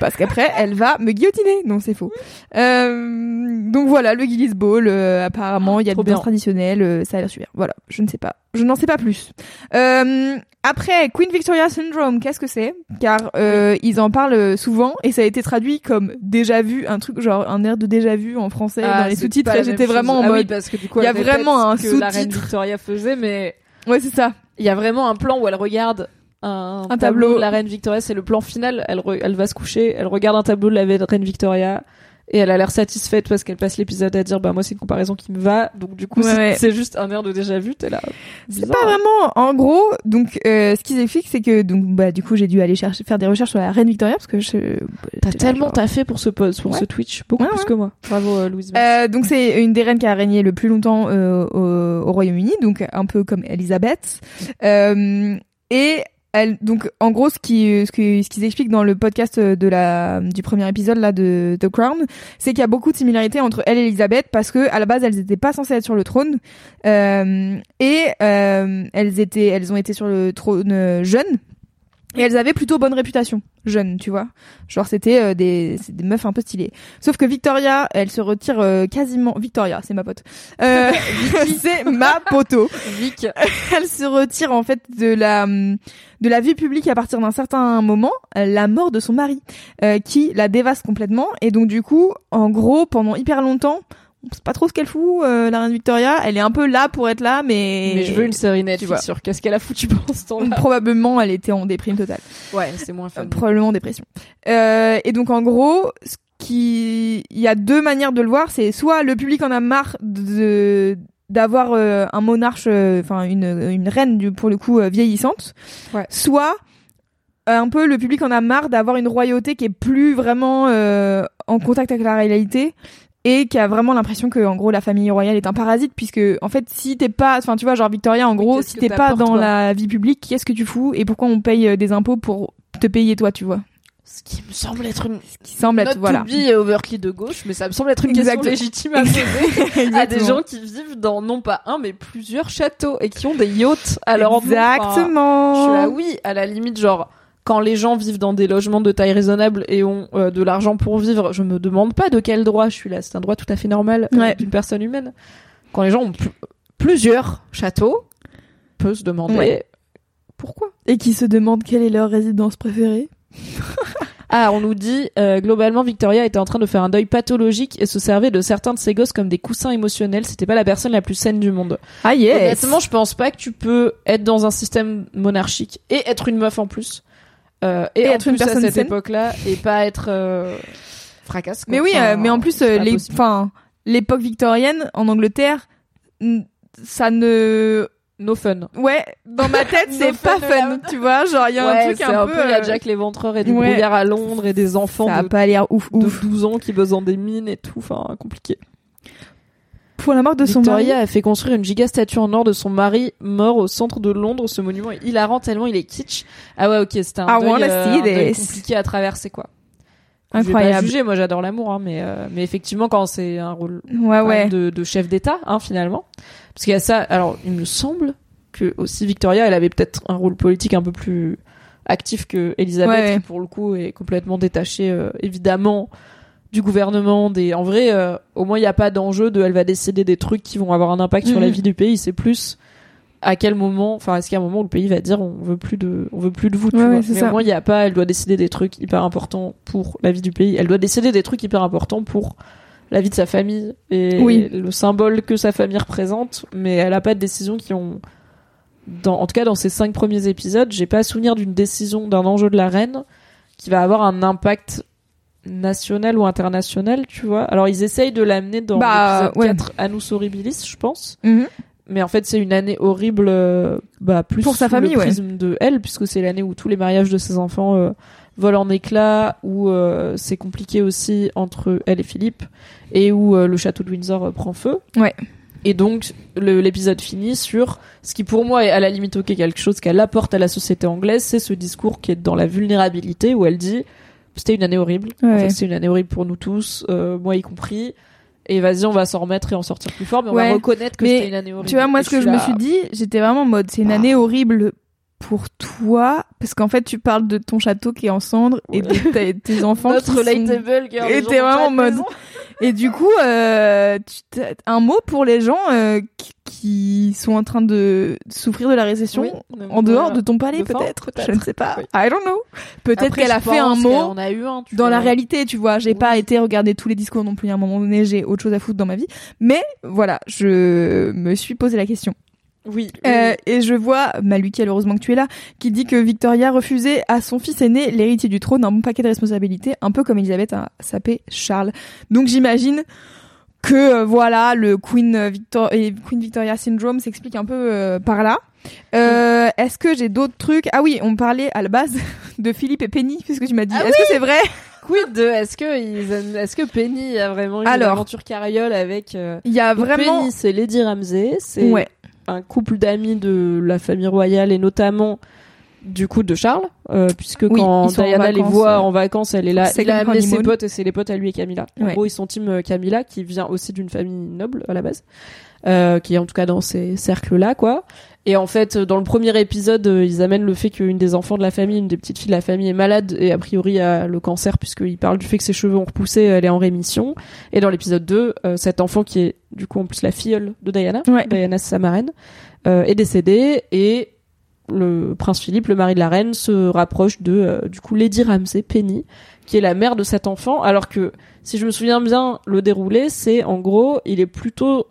Parce qu'après, elle va me guillotiner. Non, c'est faux. Euh, donc voilà, le Gillis Ball, euh, apparemment, il y a Trop des danses bien. traditionnelles, euh, ça a l'air super. Voilà, je ne sais pas. Je n'en sais pas plus. Euh, après, Queen Victoria Syndrome, qu'est-ce que c'est? Car euh, ils en parlent souvent et ça a été traduit comme déjà vu, un truc genre un air de déjà vu en français dans les Ah, sous-titres. Et j'étais vraiment en Ah oui, mode, parce que du coup, il y a elle répète vraiment un ce que la reine sous-titre. Victoria faisait, mais ouais, c'est ça. il y a vraiment un plan où elle regarde un, Un tableau tableau. de la reine Victoria. C'est le plan final. Elle, re- elle va se coucher, elle regarde un tableau de la reine Victoria. Et elle a l'air satisfaite parce qu'elle passe l'épisode à dire bah moi c'est une comparaison qui me va donc du coup Ouais, c'est ouais. juste un air de déjà vu t'es là C'est pas vraiment. En gros, donc euh, ce qu'ils expliquent, c'est que donc bah du coup j'ai dû aller chercher faire des recherches sur la reine Victoria parce que je. T'as j'étais là, tellement genre- taffé pour ce post, pour Ouais. ce Twitch, beaucoup plus que moi. Bravo euh, Louise. Euh, donc c'est une des reines qui a régné le plus longtemps euh, au, au Royaume-Uni, donc un peu comme Elisabeth. Euh, et elle, donc en gros, ce qui, ce qu'ils expliquent dans le podcast de la du premier épisode là de The Crown, c'est qu'il y a beaucoup de similarités entre elle et Elisabeth parce que à la base elles étaient pas censées être sur le trône euh, et euh, elles étaient, elles ont été sur le trône euh, jeunes. Et elles avaient plutôt bonne réputation, jeunes, tu vois. Genre c'était euh, des, c'est des meufs un peu stylées. Sauf que Victoria, elle se retire euh, quasiment. Victoria, c'est ma pote. Euh, [LAUGHS] [LAUGHS] c'est ma poteau. Vic, [LAUGHS] Elle se retire en fait de la de la vie publique à partir d'un certain moment, la mort de son mari, euh, qui la dévaste complètement. Et donc du coup, en gros, pendant hyper longtemps, on sait pas trop ce qu'elle fout. euh, la reine Victoria, elle est un peu là pour être là, mais mais je veux une série vois. Netflix sur qu'est-ce qu'elle a foutu pendant ce temps-là. probablement elle était en déprime totale. Ouais, c'est moins fun. Euh, probablement dépression. Euh, et donc en gros, ce qui, il y a deux manières de le voir, c'est soit le public en a marre de d'avoir euh, un monarche, euh, enfin une une reine du pour le coup euh, vieillissante, Ouais. soit un peu le public en a marre d'avoir une royauté qui est plus vraiment euh, en contact avec la réalité et qui a vraiment l'impression que en gros la famille royale est un parasite puisque en fait si t'es pas enfin tu vois genre Victoria en gros si t'es pas dans toi la vie publique qu'est-ce que tu fous et pourquoi on paye euh, des impôts pour te payer toi tu vois? Ce qui me semble être une ce qui semble être voilà. be overtly de gauche, mais ça me semble être une question légitime à poser [LAUGHS] à des gens qui vivent dans non pas un mais plusieurs châteaux et qui ont des yachts à leur. Enfin, exactement Je suis là, oui, à la limite, genre, quand les gens vivent dans des logements de taille raisonnable et ont euh, de l'argent pour vivre, je me demande pas de quel droit je suis là. C'est un droit tout à fait normal euh, Ouais. d'une personne humaine. Quand les gens ont pl- plusieurs châteaux, on peut se demander Ouais. pourquoi. et qui se demandent quelle est leur résidence préférée [LAUGHS] Ah, on nous dit euh, globalement Victoria était en train de faire un deuil pathologique et se servait de certains de ses gosses comme des coussins émotionnels. C'était pas la personne la plus saine du monde. Ah yes. Honnêtement, je pense pas que tu peux être dans un système monarchique et être une meuf en plus. Euh, et, Et en être une plus à personne cette saine. époque-là et pas être euh, fracasse. quoi. Mais oui, Enfin, euh, mais en plus, euh, pas les, possible. enfin, l'époque victorienne en Angleterre, ça ne, no fun. ouais, dans ma tête, [LAUGHS] c'est No pas fun fun, tu vois, genre il y a un Ouais, truc c'est un, un peu. Il y a euh, Jack l'éventreur et du ouais. brouillard à Londres et des enfants ça a de, pas l'air ouf de ouf. 12 ans qui bossent dans des mines et tout. Enfin, compliqué. Pour la mort de son mari. Victoria a fait construire une giga statue en or de son mari mort au centre de Londres. Ce monument est hilarant tellement il est kitsch. Ah ouais, ok, c'était un, I deuil, euh, un deuil compliqué à traverser quoi. Je vais pas Incroyable. juger, moi j'adore l'amour, hein, mais euh, mais effectivement quand c'est un rôle Ouais ouais. de, de chef d'État, hein, finalement, parce qu'il y a ça. Alors il me semble que aussi Victoria, elle avait peut-être un rôle politique un peu plus actif que Elisabeth, ouais. qui pour le coup est complètement détachée, euh, évidemment du gouvernement des en vrai euh, au moins il n'y a pas d'enjeu de elle va décider des trucs qui vont avoir un impact sur la Mhm. vie du pays c'est plus à quel moment enfin est-ce qu'il y a un moment où le pays va dire on veut plus de on veut plus de vous tu Ouais, vois mais ça. au moins il n'y a pas elle doit décider des trucs hyper importants pour la vie du pays elle doit décider des trucs hyper importants pour la vie de sa famille et Oui. le symbole que sa famille représente mais elle a pas de décisions qui ont dans, en tout cas dans ces cinq premiers épisodes j'ai pas souvenir d'une décision d'un enjeu de la reine qui va avoir un impact national ou international, tu vois. Alors ils essayent de l'amener dans Bah, l'épisode ouais. 4 Annus Horribilis, je pense. Mhm. Mais en fait, c'est une année horrible, euh, bah, plus Pour sa famille, le ouais. prisme de elle, puisque c'est l'année où tous les mariages de ses enfants euh, volent en éclats, où euh, c'est compliqué aussi entre elle et Philippe, et où le château de Windsor prend feu. Ouais. Et donc, l'épisode finit sur ce qui, pour moi, est à la limite ok quelque chose qu'elle apporte à la société anglaise, c'est ce discours qui est dans la vulnérabilité, où elle dit c'était une année horrible. En Ouais. fait, c'était une année horrible pour nous tous, euh, moi y compris. Et vas-y, on va s'en remettre et en sortir plus fort, mais on va reconnaître que c'était une année horrible. Tu vois, moi, ce que je me suis dit, j'étais vraiment en mode, c'est une année horrible pour toi, parce qu'en fait, tu parles de ton château qui est en cendres et de tes, tes [LAUGHS] enfants qui sont... girl. Et t'es vraiment en mode-. Et du coup, euh, tu un mot pour les gens euh, qui, qui sont en train de souffrir de la récession Oui, en dehors voilà. de ton palais, peut-être. Je ne sais pas. Oui. I don't know. Peut-être qu'elle a fait un mot qu'on a eu un, tu dans vois. la réalité, tu vois. J'ai Oui. pas été regarder tous les discours non plus. À un moment donné, j'ai autre chose à foutre dans ma vie. Mais voilà, je me suis posé la question. Oui. Euh, et je vois Maluki, heureusement que tu es là, qui dit que Victoria refusait à son fils aîné l'héritier du trône un bon paquet de responsabilités, un peu comme Elisabeth a sapé Charles. Donc j'imagine que euh, voilà le Queen, Victor et Queen Victoria syndrome s'explique un peu euh, par là. Euh, Est-ce que j'ai d'autres trucs? Ah oui, on parlait à la base [LAUGHS] de Philippe et Penny, puisque tu m'as dit. Ah Est-ce que c'est vrai? Quid de est-ce que ils, est-ce que Penny a vraiment eu Alors. une aventure carriole avec euh, Il y a donc vraiment. Penny, c'est Lady Ramsay, c'est Ouais. un couple d'amis de la famille royale et notamment du coup de Charles, euh, puisque Oui, quand Diana les voit euh, en vacances, elle est là. second Il a amené ses potes et c'est les potes à lui et Camilla. En Ouais. gros, ils sont team euh, Camilla qui vient aussi d'une famille noble à la base, euh, qui est en tout cas dans ces cercles-là, quoi. Et en fait, dans le premier épisode, euh, ils amènent le fait qu'une des enfants de la famille, une des petites filles de la famille est malade et a priori a le cancer puisqu'ils parlent du fait que ses cheveux ont repoussé, elle est en rémission. Et dans l'épisode 2, euh, cet enfant qui est du coup en plus la filleule de Diana, Ouais. Diana c'est sa marraine, euh, est décédé et le prince Philippe, le mari de la reine, se rapproche de euh, du coup Lady Ramsay Penny, qui est la mère de cet enfant, alors que si je me souviens bien, le déroulé, c'est en gros, il est plutôt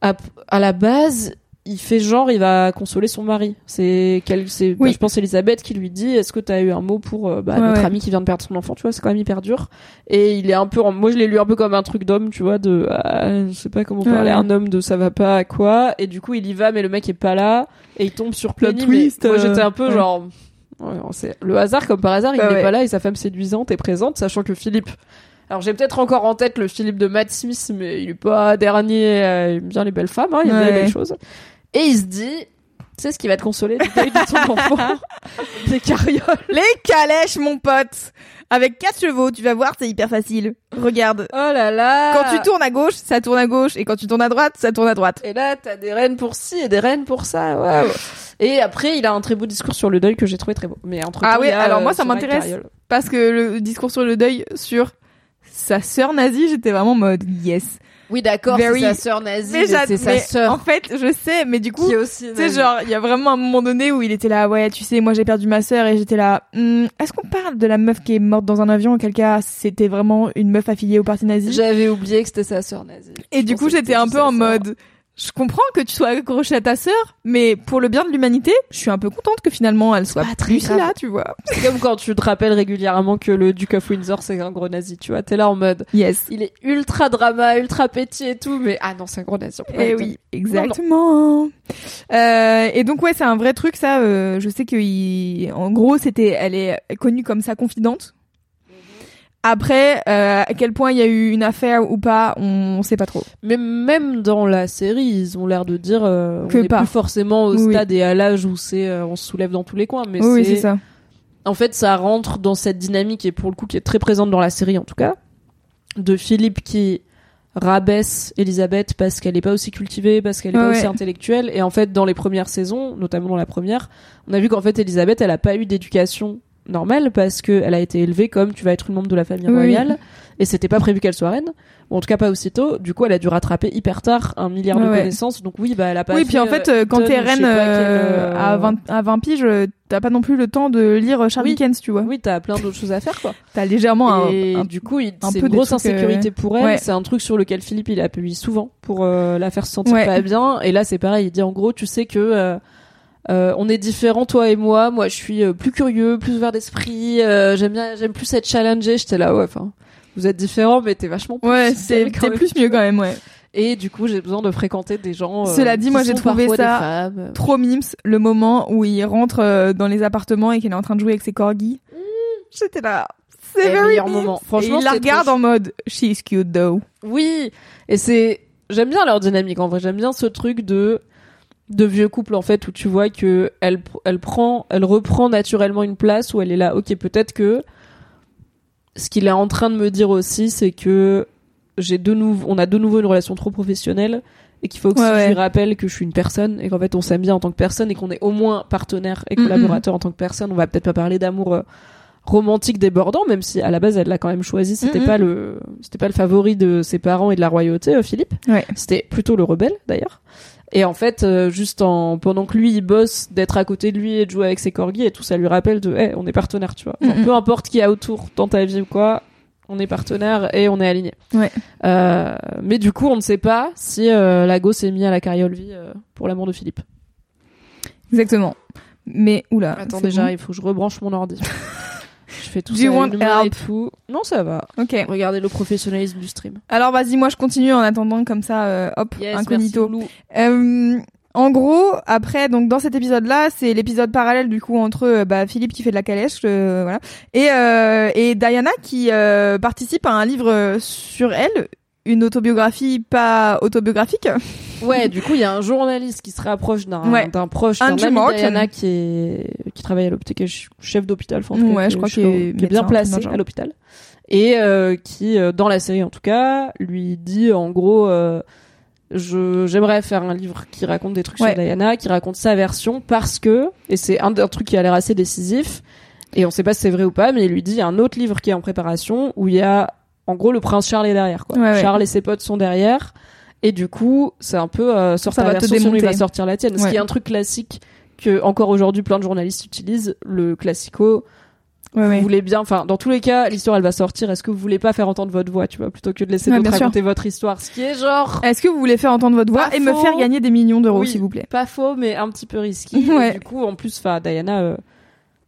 à, à la base, il fait genre, il va consoler son mari. C'est c'est, Oui. je pense Elisabeth qui lui dit, est-ce que t'as eu un mot pour euh, bah, Ouais, notre ouais. ami qui vient de perdre son enfant, tu vois, c'est quand même hyper dur. Et il est un peu, en- moi je l'ai lu un peu comme un truc d'homme, tu vois, de, ah, je sais pas comment Ouais, parler à ouais. un homme de ça va pas à quoi. Et du coup il y va, mais le mec est pas là et il tombe sur Penny. twist, moi euh, j'étais un peu ouais. genre, ouais, c'est le hasard comme par hasard, il Ouais, n'est ouais. pas là et sa femme séduisante est présente, sachant que Philippe. Alors j'ai peut-être encore en tête le Philippe de Matt Smith, mais il est pas dernier, euh, il aime bien les belles femmes, hein, il aime bien les Ouais. belles choses. Et il se dit, tu sais ce qui va te consoler du deuil de ton [LAUGHS] enfant? Des carrioles. Les calèches, mon pote Avec quatre chevaux, tu vas voir, c'est hyper facile. Regarde. Oh là là Quand tu tournes à gauche, ça tourne à gauche, et quand tu tournes à droite, ça tourne à droite. Et là, t'as des reines pour ci et des reines pour ça. Waouh. Et après, il a un très beau discours sur le deuil que j'ai trouvé très beau. Mais entre Ah ouais, alors moi, ça m'intéresse. Parce que le discours sur le deuil, sur sa sœur nazie, j'étais vraiment en mode yes. Oui, d'accord, Very- c'est sa sœur nazie, Mais mais j'a- c'est sa mais sœur En fait, je sais, mais du coup, tu sais, genre, il y a vraiment un moment donné où il était là, ouais, tu sais, moi j'ai perdu ma sœur et j'étais là, Hmm, est-ce qu'on parle de la meuf qui est morte dans un avion Auquel cas, c'était vraiment une meuf affiliée au parti nazi? J'avais oublié que c'était sa sœur nazie. Et Je du coup, j'étais un peu en sœur. Je comprends que tu sois accroché à ta sœur, mais pour le bien de l'humanité, je suis un peu contente que finalement elle soit pas très plus grave. là, tu vois. C'est comme quand tu te rappelles régulièrement que le duc of Windsor c'est un gros nazi, tu vois. T'es là en mode, Yes. il est ultra drama, ultra petit et tout, mais ah non, c'est un gros nazi. Eh oui, exactement. Euh, et donc ouais, c'est un vrai truc ça. euh, je sais que il- en gros, c'était, elle est connue comme sa confidente. Après, euh, à quel point il y a eu une affaire ou pas, on, on sait pas trop. Mais même dans la série, ils ont l'air de dire euh, Que on n'est pas. plus forcément au Oui. stade et à l'âge où c'est euh, on se soulève dans tous les coins, mais oui, c'est ça. en fait ça rentre dans cette dynamique et pour le coup qui est très présente dans la série en tout cas de Philippe qui rabaisse Elisabeth parce qu'elle est pas aussi cultivée, parce qu'elle est pas Ouais, aussi intellectuelle et en fait dans les premières saisons, notamment dans la première, on a vu qu'en fait Elisabeth elle a pas eu d'éducation normale parce que elle a été élevée comme tu vas être une membre de la famille Oui. royale et c'était pas prévu qu'elle soit reine. Ou en tout cas pas aussitôt. Du coup, elle a dû rattraper hyper tard un milliard de Ouais, connaissances. Donc oui, bah elle a pas Oui, fait, puis en fait, euh, euh, quand t'es reine euh, à 20 à 20 piges, t'as pas non plus le temps de lire Charlie Oui. Dickens, tu vois. Oui, t'as plein d'autres choses à faire quoi. T'as légèrement et un, un- du coup, c'est peu une grosse euh, insécurité pour elle. ouais. C'est un truc sur lequel Philippe il appuie souvent pour la faire se sentir Ouais. pas bien. Et là, c'est pareil. Il dit en gros, tu sais que euh, on est différents toi et moi. Moi, je suis euh, plus curieux, plus ouvert d'esprit. euh, j'aime bien, j'aime plus être challengé. J'étais là, ouais. Enfin, vous êtes différents, mais t'es vachement plus Ouais, c'est t'es plus mieux quand même, ouais. Et du coup, j'ai besoin de fréquenter des gens. euh, Cela dit, qui moi, j'ai trouvé ça. Trop mimes, le moment où il rentre euh, dans les appartements et qu'il est en train de jouer avec ses corgis. J'étais là. C'est Eh, very meilleur memes. moment. Et Franchement, il la regarde trop en mode she's cute though. Oui, et c'est j'aime bien leur dynamique en vrai, j'aime bien ce truc de de vieux couple en fait où tu vois que elle elle prend elle reprend naturellement une place où elle est là. OK, peut-être que ce qu'il est en train de me dire aussi c'est que j'ai de nouveau on a de nouveau une relation trop professionnelle et qu'il faut que Ouais, ouais. je lui rappelle que je suis une personne et qu'en fait on s'aime bien en tant que personne et qu'on est au moins partenaire et collaborateur en tant que personne, on va peut-être pas parler d'amour euh, romantique débordant même si à la base elle l'a quand même choisi, c'était Mhm. pas le c'était pas le favori de ses parents et de la royauté euh, Philippe. Ouais. C'était plutôt le rebelle d'ailleurs. Et en fait, euh, juste en pendant que lui il bosse, d'être à côté de lui et de jouer avec ses corgis et tout, ça lui rappelle de, hey, on est partenaire, tu vois. Genre. Peu importe qui y a autour dans ta vie ou quoi, on est partenaire et on est aligné. Ouais. Euh, mais du coup, on ne sait pas si euh, Lago s'est mis à la carriole vie euh, pour l'amour de Philippe. Exactement. Mais oula. Attends, déjà, bon. il faut que je rebranche mon ordi. [LAUGHS] je fais tout Do ça you want et tout. Non, ça va. Ok. Regardez le professionnalisme du stream. Alors vas-y, moi je continue en attendant comme ça, euh, hop, Yes, incognito. merci. Euh, en gros, après, donc dans cet épisode-là, c'est l'épisode parallèle du coup entre euh, bah, Philippe qui fait de la calèche, euh, voilà, et euh, et Diana qui euh, participe à un livre sur elle, une autobiographie pas autobiographique. Ouais, du coup, il y a un journaliste qui se rapproche d'un Ouais. d'un proche, d'un ami Diana qui est qui travaille à l'hôpital, qui est ch- chef d'hôpital, enfin, en tout cas, Ouais, qui je crois qui qu'il est, est qui est bien placé à l'hôpital et euh, qui, euh, dans la série en tout cas, lui dit en gros, euh, je j'aimerais faire un livre qui raconte des trucs Ouais. sur Diana, qui raconte sa version parce que et c'est un, un truc qui a l'air assez décisif et on sait pas si c'est vrai ou pas, mais il lui dit il y a un autre livre qui est en préparation où il y a en gros le prince Charles est derrière quoi. Ouais, ouais. Charles et ses potes sont derrière. Et du coup, c'est un peu euh, sort Ça ta va te version, sinon il va démonter. sortir la tienne. Ce Ouais. qui est un truc classique que encore aujourd'hui plein de journalistes utilisent. Le classico, Ouais, vous ouais. voulez bien, enfin dans tous les cas, l'histoire elle va sortir. Est-ce que vous voulez pas faire entendre votre voix, tu vois, plutôt que de laisser Ouais, d'autres sûr. raconter votre histoire, ce qui est genre Est-ce que vous voulez faire entendre votre voix Pas et me faire gagner des millions d'euros, Oui. s'il vous plaît? pas faux, mais un petit peu risqué. [LAUGHS] Du coup, en plus, enfin Diana euh,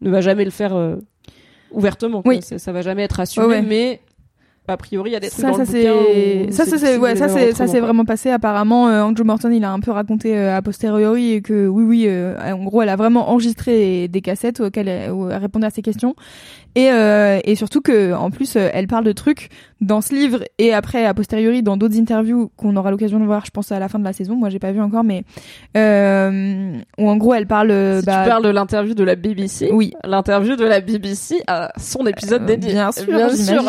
ne va jamais le faire euh, ouvertement. Oui. Ça va jamais être assumé, mais a priori il y a des trucs ça, dans ça le bouquin ça c'est ouais ça c'est ça c'est vraiment passé apparemment euh, Andrew Morton il a un peu raconté euh, a posteriori que oui oui euh, en gros elle a vraiment enregistré des cassettes auxquelles elle, où elle répondait à ses questions et euh, et surtout que en plus elle parle de trucs dans ce livre et après a posteriori dans d'autres interviews qu'on aura l'occasion de voir je pense à la fin de la saison moi j'ai pas vu encore mais où en gros elle parle Si bah, tu parles de l'interview de la BBC, oui l'interview de la BBC a son épisode dédié. bien sûr Bien sûr.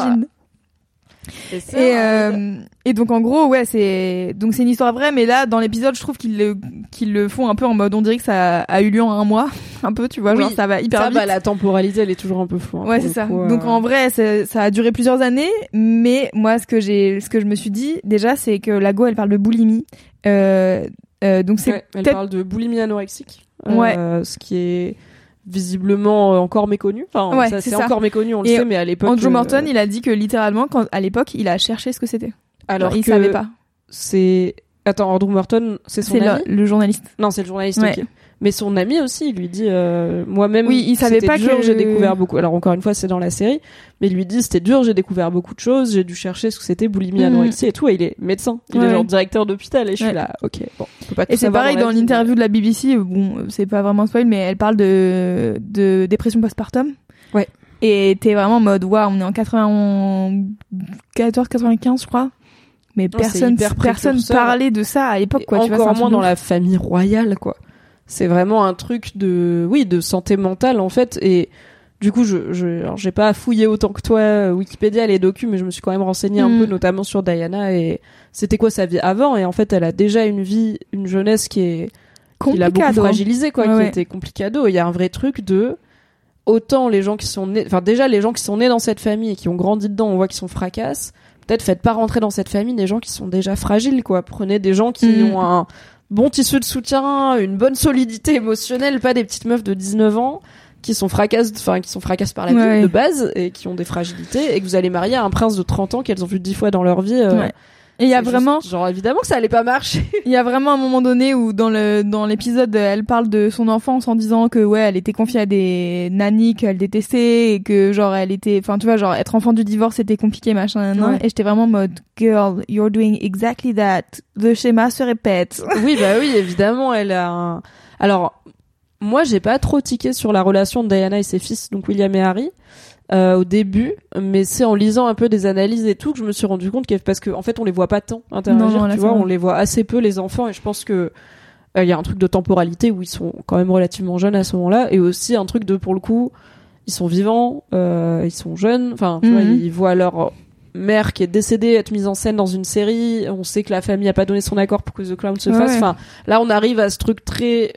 Et, euh, et donc en gros ouais c'est donc c'est une histoire vraie mais là dans l'épisode je trouve qu'ils le qu'ils le font un peu en mode on dirait que ça a eu lieu en un mois [LAUGHS] un peu, tu vois, Oui, genre ça va hyper Ça, vite. bah, la temporalité, elle est toujours un peu floue. hein, Ouais, c'est ça. coup, euh. Donc en vrai, ça, a duré plusieurs années, mais moi, ce que j'ai, ce que je me suis dit déjà, c'est que la Go, elle parle de boulimie. Euh, donc c'est Ouais, elle parle de boulimie anorexique. Ouais. Ce qui est visiblement euh, encore méconnu. Enfin, Ouais, ça c'est encore méconnu, on le Et sait, mais à l'époque. Andrew euh, Morton, il a dit que littéralement, quand à l'époque, il a cherché ce que c'était. alors il que savait pas. C'est. Attends, Andrew Morton, c'est son ami. le, le journaliste. Non, c'est le journaliste. Ouais. Mais son ami aussi, il lui dit, euh, moi-même, Oui, il savait c'était pas dur, que- j'ai découvert beaucoup. Alors encore une fois, c'est dans la série, mais il lui dit, c'était dur, j'ai découvert beaucoup de choses, j'ai dû chercher ce que c'était boulimie, Mhm. anorexie et tout. Et il est médecin, il Ouais, est genre directeur d'hôpital et je Ouais. suis là, ok, bon, on peut pas tout Et c'est pareil dans vie, l'interview de la BBC. Bon, c'est pas vraiment spoil, mais elle parle de de dépression postpartum. Ouais. Et t'es vraiment en mode, waouh, on est en 94, 95, je crois. Mais Non, c'est personne, personne parlait de ça à l'époque, Et quoi. tu encore moins dans ouf. la famille royale, quoi. C'est vraiment un truc de, oui, de santé mentale en fait. Et du coup, je, je, j'ai pas fouillé autant que toi euh, Wikipédia les docus, mais je me suis quand même renseigné un Mm. peu, notamment sur Diana et c'était quoi sa vie avant. Et en fait, elle a déjà une vie, une jeunesse qui est qui l'a beaucoup Complicado. fragilisé, quoi, Ouais, qui ouais. était complicado. Il y a un vrai truc de autant les gens qui sont nés, enfin déjà les gens qui sont nés dans cette famille et qui ont grandi dedans, on voit qu'ils sont fracasses. Peut-être faites pas rentrer dans cette famille des gens qui sont déjà fragiles, quoi. Prenez des gens qui Mhm. ont un bon tissu de soutien, une bonne solidité émotionnelle, pas des petites meufs de 19 ans qui sont fracasses, enfin qui sont fracasses par la vie Ouais. de base et qui ont des fragilités et que vous allez marier à un prince de 30 ans qu'elles ont vu dix fois dans leur vie. euh, Ouais. Et il y a vraiment, juste- genre évidemment que ça allait pas marcher. [LAUGHS] il y a vraiment un moment donné où dans le dans l'épisode, elle parle de son enfance en disant que ouais, elle était confiée à des nannies qu'elle détestait et que genre elle était, enfin tu vois, genre être enfant du divorce c'était compliqué machin. Ouais. Et j'étais vraiment en mode girl, you're doing exactly that. Le schéma se répète. [LAUGHS] oui, bah oui, évidemment, elle a un... Alors, moi, j'ai pas trop tiqué sur la relation de Diana et ses fils, donc William et Harry, euh, au début, mais c'est en lisant un peu des analyses et tout que je me suis rendu compte que, parce qu'en en fait, on les voit pas tant interagir, Non, tu vois, on les voit assez peu, les enfants, et je pense que euh, il y a un truc de temporalité où ils sont quand même relativement jeunes à ce moment-là, et aussi un truc de, pour le coup, ils sont vivants, euh, ils sont jeunes, enfin, tu vois, Mhm. ils voient leur mère qui est décédée être mise en scène dans une série, on sait que la famille a pas donné son accord pour que The Crown se Ouais, fasse, ouais. enfin, là, on arrive à ce truc très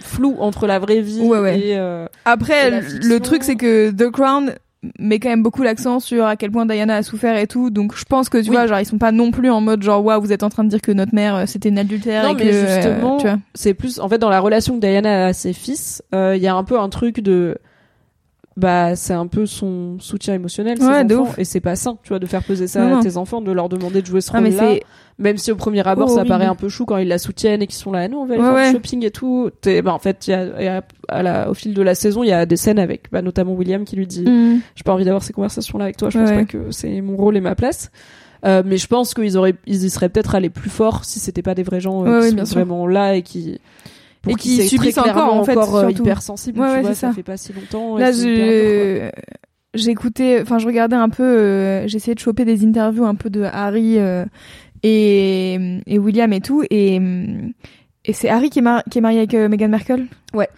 flou entre la vraie vie Ouais, ouais. et euh, Après, Et la le truc c'est que The Crown met quand même beaucoup l'accent sur à quel point Diana a souffert et tout. Donc je pense que tu Oui. vois, genre ils sont pas non plus en mode genre waouh, vous êtes en train de dire que notre mère euh, c'était une adultère Non, et mais que euh, justement, vois. c'est plus en fait dans la relation que Diana a à ses fils, euh, il y a un peu un truc de bah c'est un peu son soutien émotionnel ses Ouais, de enfants et c'est pas sain tu vois de faire peser ça Non, à non. tes enfants de leur demander de jouer ce Ah, rôle là même si au premier abord ça paraît un peu chou quand ils la soutiennent et qu'ils sont là nous on va aller Ouais, faire ouais. du shopping et tout. T'es- bah, en fait il y a, y a- à la, au fil de la saison il y a des scènes avec bah, notamment William qui lui dit Mm. j'ai pas envie d'avoir ces conversations là avec toi je pense pas que c'est mon rôle et ma place. Euh, mais je pense qu'ils auraient ils y seraient peut-être allés plus fort si c'était pas des vrais gens euh, qui sont vraiment là et qui pour Et qui qui subissent encore, en fait, encore, euh, surtout. hypersensibles Ouais, tu ouais, vois c'est ça. ça. fait pas si longtemps Là, je j'écoutais, enfin je regardais un peu, euh, j'essayais de choper des interviews un peu de Harry euh, et et William et tout et et c'est Harry qui est, mar- qui est marié avec euh, Meghan Markle? Ouais.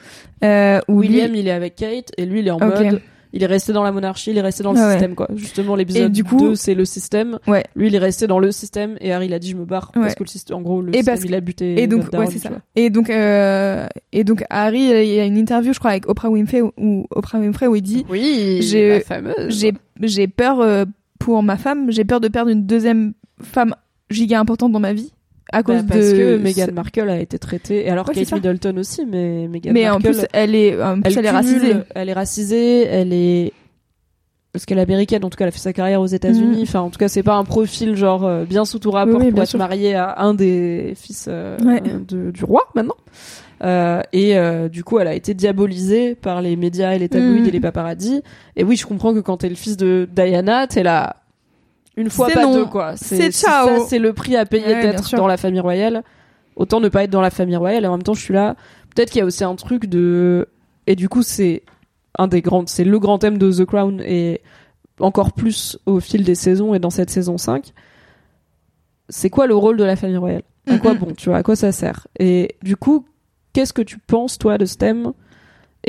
Euh, où lui- William il est avec Kate et lui il est en Ok. mode il est resté dans la monarchie il est resté dans le Ah ouais. système quoi justement l'épisode Et du coup- 2 c'est le système Ouais. lui il est resté dans le système et Harry il a dit je me barre Ouais. parce que le système en gros le Et système parce- il a buté Et donc, Goddarn, ouais, c'est tu ça. vois. Et donc, euh, et donc, Harry, il y a une interview, je crois, avec Oprah Winfrey, où, Oprah Winfrey, où il dit, oui J'ai- la fameuse j'ai, j'ai peur euh, pour ma femme, j'ai peur de perdre une deuxième femme giga importante dans ma vie. À Bah, cause parce de. que Meghan Markle a été traitée et alors Ouais, Kate. Middleton aussi mais Meghan Mais en plus, elle est, en plus, elle, est racisée. Elle est racisée, elle est parce qu'elle est américaine, en tout cas, elle a fait sa carrière aux États-Unis. Mhm. Enfin, en tout cas, c'est pas un profil genre euh, bien sous tout rapport Oui, oui, pour être mariée à un des fils euh, Ouais. de- du roi maintenant. Euh, et euh, du coup, elle a été diabolisée par les médias et les tabloïds Mhm. et les paparazzis. Et oui, je comprends que quand t'es le fils de Diana, t'es là une fois pas non. deux quoi. C'est ciao. c'est le prix à payer Ouais, d'être dans la famille royale. Autant ne pas être dans la famille royale. Et en même temps, je suis là. Peut-être qu'il y a aussi un truc de. Et du coup, c'est un des grands. C'est le grand thème de The Crown et encore plus au fil des saisons et dans cette saison 5. C'est quoi le rôle de la famille royale? À quoi Mhm. bon Tu vois, à quoi ça sert? Et du coup, qu'est-ce que tu penses, toi, de ce thème?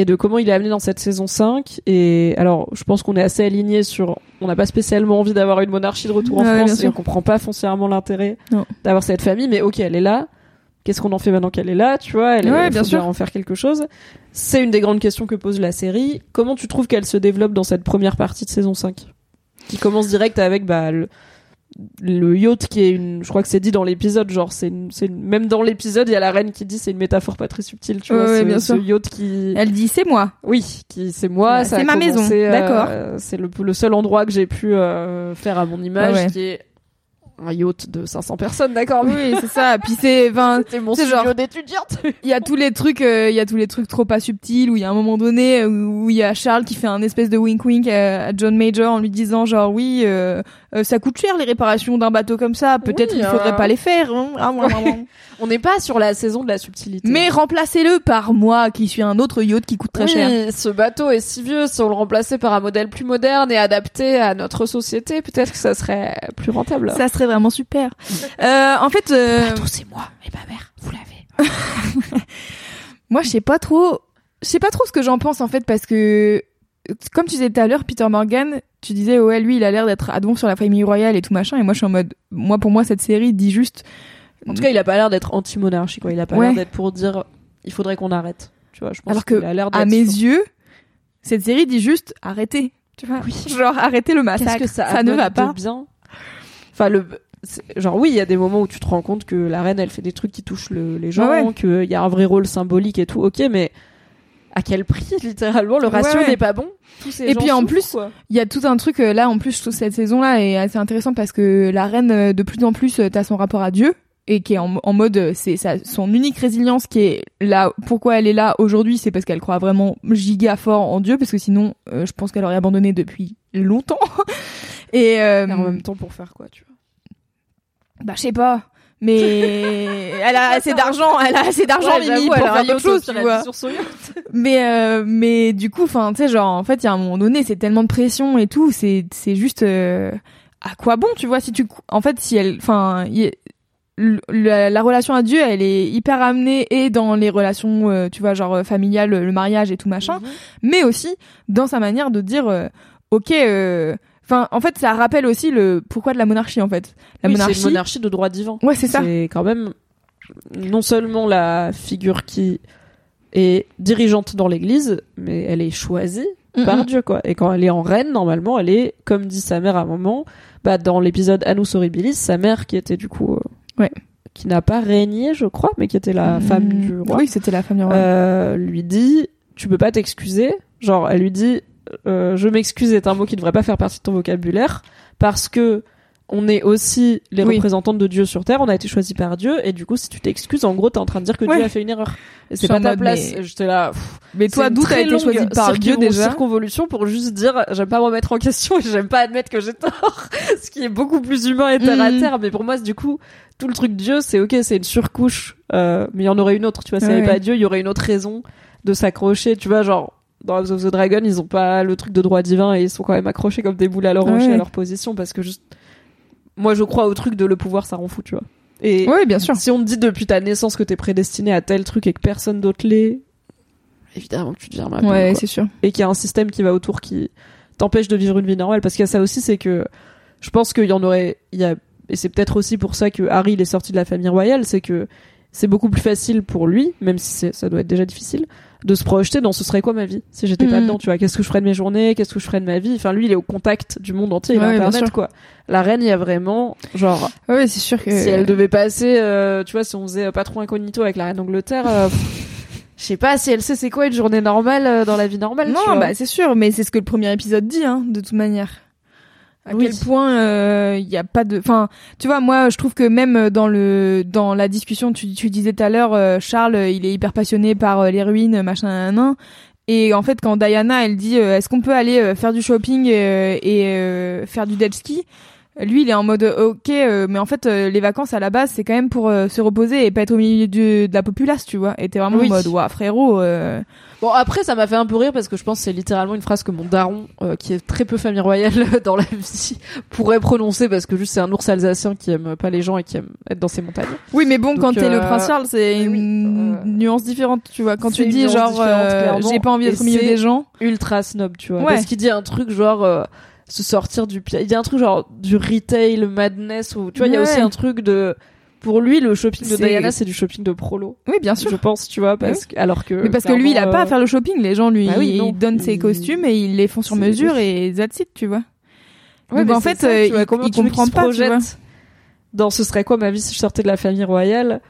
Et de comment il est amené dans cette saison 5 et alors je pense qu'on est assez aligné sur on n'a pas spécialement envie d'avoir une monarchie de retour en France et on comprend pas foncièrement l'intérêt d'avoir cette famille. Mais ok elle est là. Qu'est-ce qu'on en fait maintenant qu'elle est là, tu vois? Elle Ouais, bien sûr. en faire quelque chose. C'est une des grandes questions que pose la série. Comment tu trouves qu'elle se développe dans cette première partie de saison 5 Qui commence direct avec bah, le, le yacht qui est une. Je crois que c'est dit dans l'épisode, genre, c'est c'est même dans l'épisode, il y a la reine qui dit c'est une métaphore pas très subtile, tu vois. ouais, ce, bien ce sûr. yacht qui. Elle dit c'est moi. Oui, qui c'est moi, Ouais, c'est ma commencé, maison, euh, d'accord. C'est le, le seul endroit que j'ai pu euh, faire à mon image, ouais. qui est un yacht de 500 personnes, d'accord. Oui, c'est ça. Puis c'est, enfin, [LAUGHS] C'était mon c'est studio genre- d'étudiante. [LAUGHS] il y a tous les trucs, euh, il y a tous les trucs trop pas subtils où il y a un moment donné où il y a Charles qui fait un espèce de wink wink à, à John Major en lui disant genre oui, euh, euh, ça coûte cher les réparations d'un bateau comme ça. Peut-être Oui, il faudrait euh. pas les faire. hein. Ah, ouais. [LAUGHS] On n'est pas sur la saison de la subtilité. Mais remplacez-le par moi qui suis un autre yacht qui coûte très oui, cher. ce bateau est si vieux, si on le remplaçait par un modèle plus moderne et adapté à notre société, peut-être que ça serait plus rentable. Ça serait vraiment super. [LAUGHS] Euh, en fait, euh, c'est moi et ma mère, vous l'avez. [LAUGHS] Moi, je sais pas trop, je sais pas trop ce que j'en pense en fait parce que comme tu disais tout à l'heure, Peter Morgan, tu disais ouais lui il a l'air d'être à sur la famille royale et tout machin et moi je suis en mode moi pour moi cette série dit juste En tout cas, il a pas l'air d'être anti-monarchie, quoi. Il a pas Ouais. l'air d'être pour dire il faudrait qu'on arrête. Tu vois, je pense Alors que, a à mes yeux cette série dit juste arrêtez. Tu vois, genre arrêtez le massacre. Que ça, ça ne va pas. bien Enfin, le. Genre oui, il y a des moments où tu te rends compte que la reine, elle fait des trucs qui touchent le- les gens, Ouais, qu'il y a un vrai rôle symbolique et tout. Ok, mais à quel prix [LAUGHS] littéralement Le ratio ouais. n'est pas bon? Et puis, en plus. Il y a tout un truc euh, là en plus je trouve cette saison là est assez intéressant parce que la reine euh, de plus en plus euh, t'as son rapport à Dieu et qui est en, en mode euh, c'est sa- son unique résilience qui est là. Pourquoi elle est là aujourd'hui c'est parce qu'elle croit vraiment giga fort en Dieu parce que sinon euh, je pense qu'elle aurait abandonné depuis longtemps. [LAUGHS] Et euh, Et en même temps pour faire quoi, tu vois? Bah je sais pas. Mais [LAUGHS] elle a assez d'argent elle a assez d'argent Ouais, Mimi j'avoue, pour faire d'autres choses tu vois. sur son mais euh, mais du coup enfin tu sais genre en fait il y a un moment donné c'est tellement de pression et tout c'est c'est juste euh, à quoi bon tu vois si tu en fait si elle enfin la, la relation à Dieu elle est hyper amenée et dans les relations euh, tu vois genre euh, familiales le mariage et tout machin Mhm. mais aussi dans sa manière de dire euh, ok enfin en fait ça rappelle aussi le pourquoi de la monarchie en fait la Oui, monarchie c'est une monarchie de droit divin. ouais c'est ça C'est quand même non seulement la figure qui est dirigeante dans l'église, mais elle est choisie par. Dieu, quoi. Et quand elle est en reine, normalement, elle est, comme dit sa mère à un moment, bah, dans l'épisode Annus Horribilis, sa mère qui était du coup, euh, Ouais. qui n'a pas régné, je crois, mais qui était la Mm, femme du roi, oui c'était la femme du roi euh, lui dit, tu peux pas t'excuser. Genre, elle lui dit, euh, je m'excuse est un mot qui devrait pas faire partie de ton vocabulaire parce que on est aussi les Oui. représentantes de Dieu sur terre, on a été choisis par Dieu, et du coup, si tu t'excuses, en gros, t'es en train de dire que Ouais. Dieu a fait une erreur. Et c'est pas ta place. mais- J'étais là, pff, mais toi d'où t'as été choisi par Dieu déjà Circonvolution pour juste dire, j'aime pas me remettre en question et j'aime pas admettre que j'ai tort. [LAUGHS] Ce qui est beaucoup plus humain et terre à Mhm. terre. Mais pour moi, du coup, tout le truc Dieu, c'est ok, c'est une surcouche, euh, mais il y en aurait une autre, tu vois. S'il y Ouais, avait ouais. pas Dieu, il y aurait une autre raison de s'accrocher, tu vois, genre, dans House of the Dragon, ils ont pas le truc de droit divin et ils sont quand même accrochés comme des boules à leur rocher Ouais. à leur position parce que juste, moi, je crois au truc de le pouvoir, ça rend fou, tu vois. Et oui bien sûr si on te dit depuis ta naissance que t'es prédestiné à tel truc et que personne d'autre l'est, évidemment que tu deviens ma ouais c'est sûr et qu'il y a un système qui va autour qui t'empêche de vivre une vie normale parce qu'il y a ça aussi c'est que je pense qu'il y en aurait il y a et c'est peut-être aussi pour ça que Harry il est sorti de la famille royale c'est que c'est beaucoup plus facile pour lui même si ça doit être déjà difficile de se projeter dans ce serait quoi ma vie si j'étais pas Mhm. dedans tu vois qu'est-ce que je ferais de mes journées qu'est-ce que je ferais de ma vie? Enfin lui il est au contact du monde entier il a Ouais, bien internet quoi la reine il y a vraiment genre ouais c'est sûr que si elle devait passer, euh, tu vois, si on faisait euh, patron incognito avec la reine d'Angleterre, euh, je sais pas si elle sait c'est quoi une journée normale euh, dans la vie normale. Non, bah c'est sûr, mais c'est ce que le premier épisode dit, hein, de toute manière. À Oui. quel point il y a pas de, enfin, tu vois, moi, je trouve que même dans le dans la discussion, tu, tu disais tout à l'heure, euh, Charles, euh, il est hyper passionné par euh, les ruines, machin, nan, nan. Et en fait, quand Diana, elle dit, euh, est-ce qu'on peut aller euh, faire du shopping euh, et euh, faire du jet ski lui, il est en mode euh, ok, euh, mais en fait, euh, les vacances à la base, c'est quand même pour euh, se reposer et pas être au milieu du- de la populace, tu vois. Et t'es vraiment Oui. en mode, ouah, frérot. euh, Bon après ça m'a fait un peu rire parce que je pense que c'est littéralement une phrase que mon daron, euh, qui est très peu famille royale [LAUGHS] dans la vie, pourrait prononcer parce que juste c'est un ours alsacien qui aime pas les gens et qui aime être dans ses montagnes. Oui, mais bon, Donc, quand t'es le prince Charles, c'est oui, une nuance différente, tu vois. Quand tu dis genre, euh, j'ai pas envie d'être au milieu des gens. Ultra snob, tu vois. Ouais. Parce qu'il dit un truc genre euh, se sortir du il dit un truc genre du retail madness ou tu vois il y a aussi un truc de pour lui, le shopping de Diana, c'est du shopping de prolo. Oui, bien sûr. Je pense, tu vois, parce que, alors que. Mais parce que lui, il a pas à euh, faire le shopping. Les gens lui bah oui, non. ils donnent ses costumes et ils les font sur mesure et that's it, tu vois. Ouais, Donc mais en fait, ça, euh, vois, il- comprend pas, tu vois. Dans ce serait quoi ma vie si je sortais de la famille royale?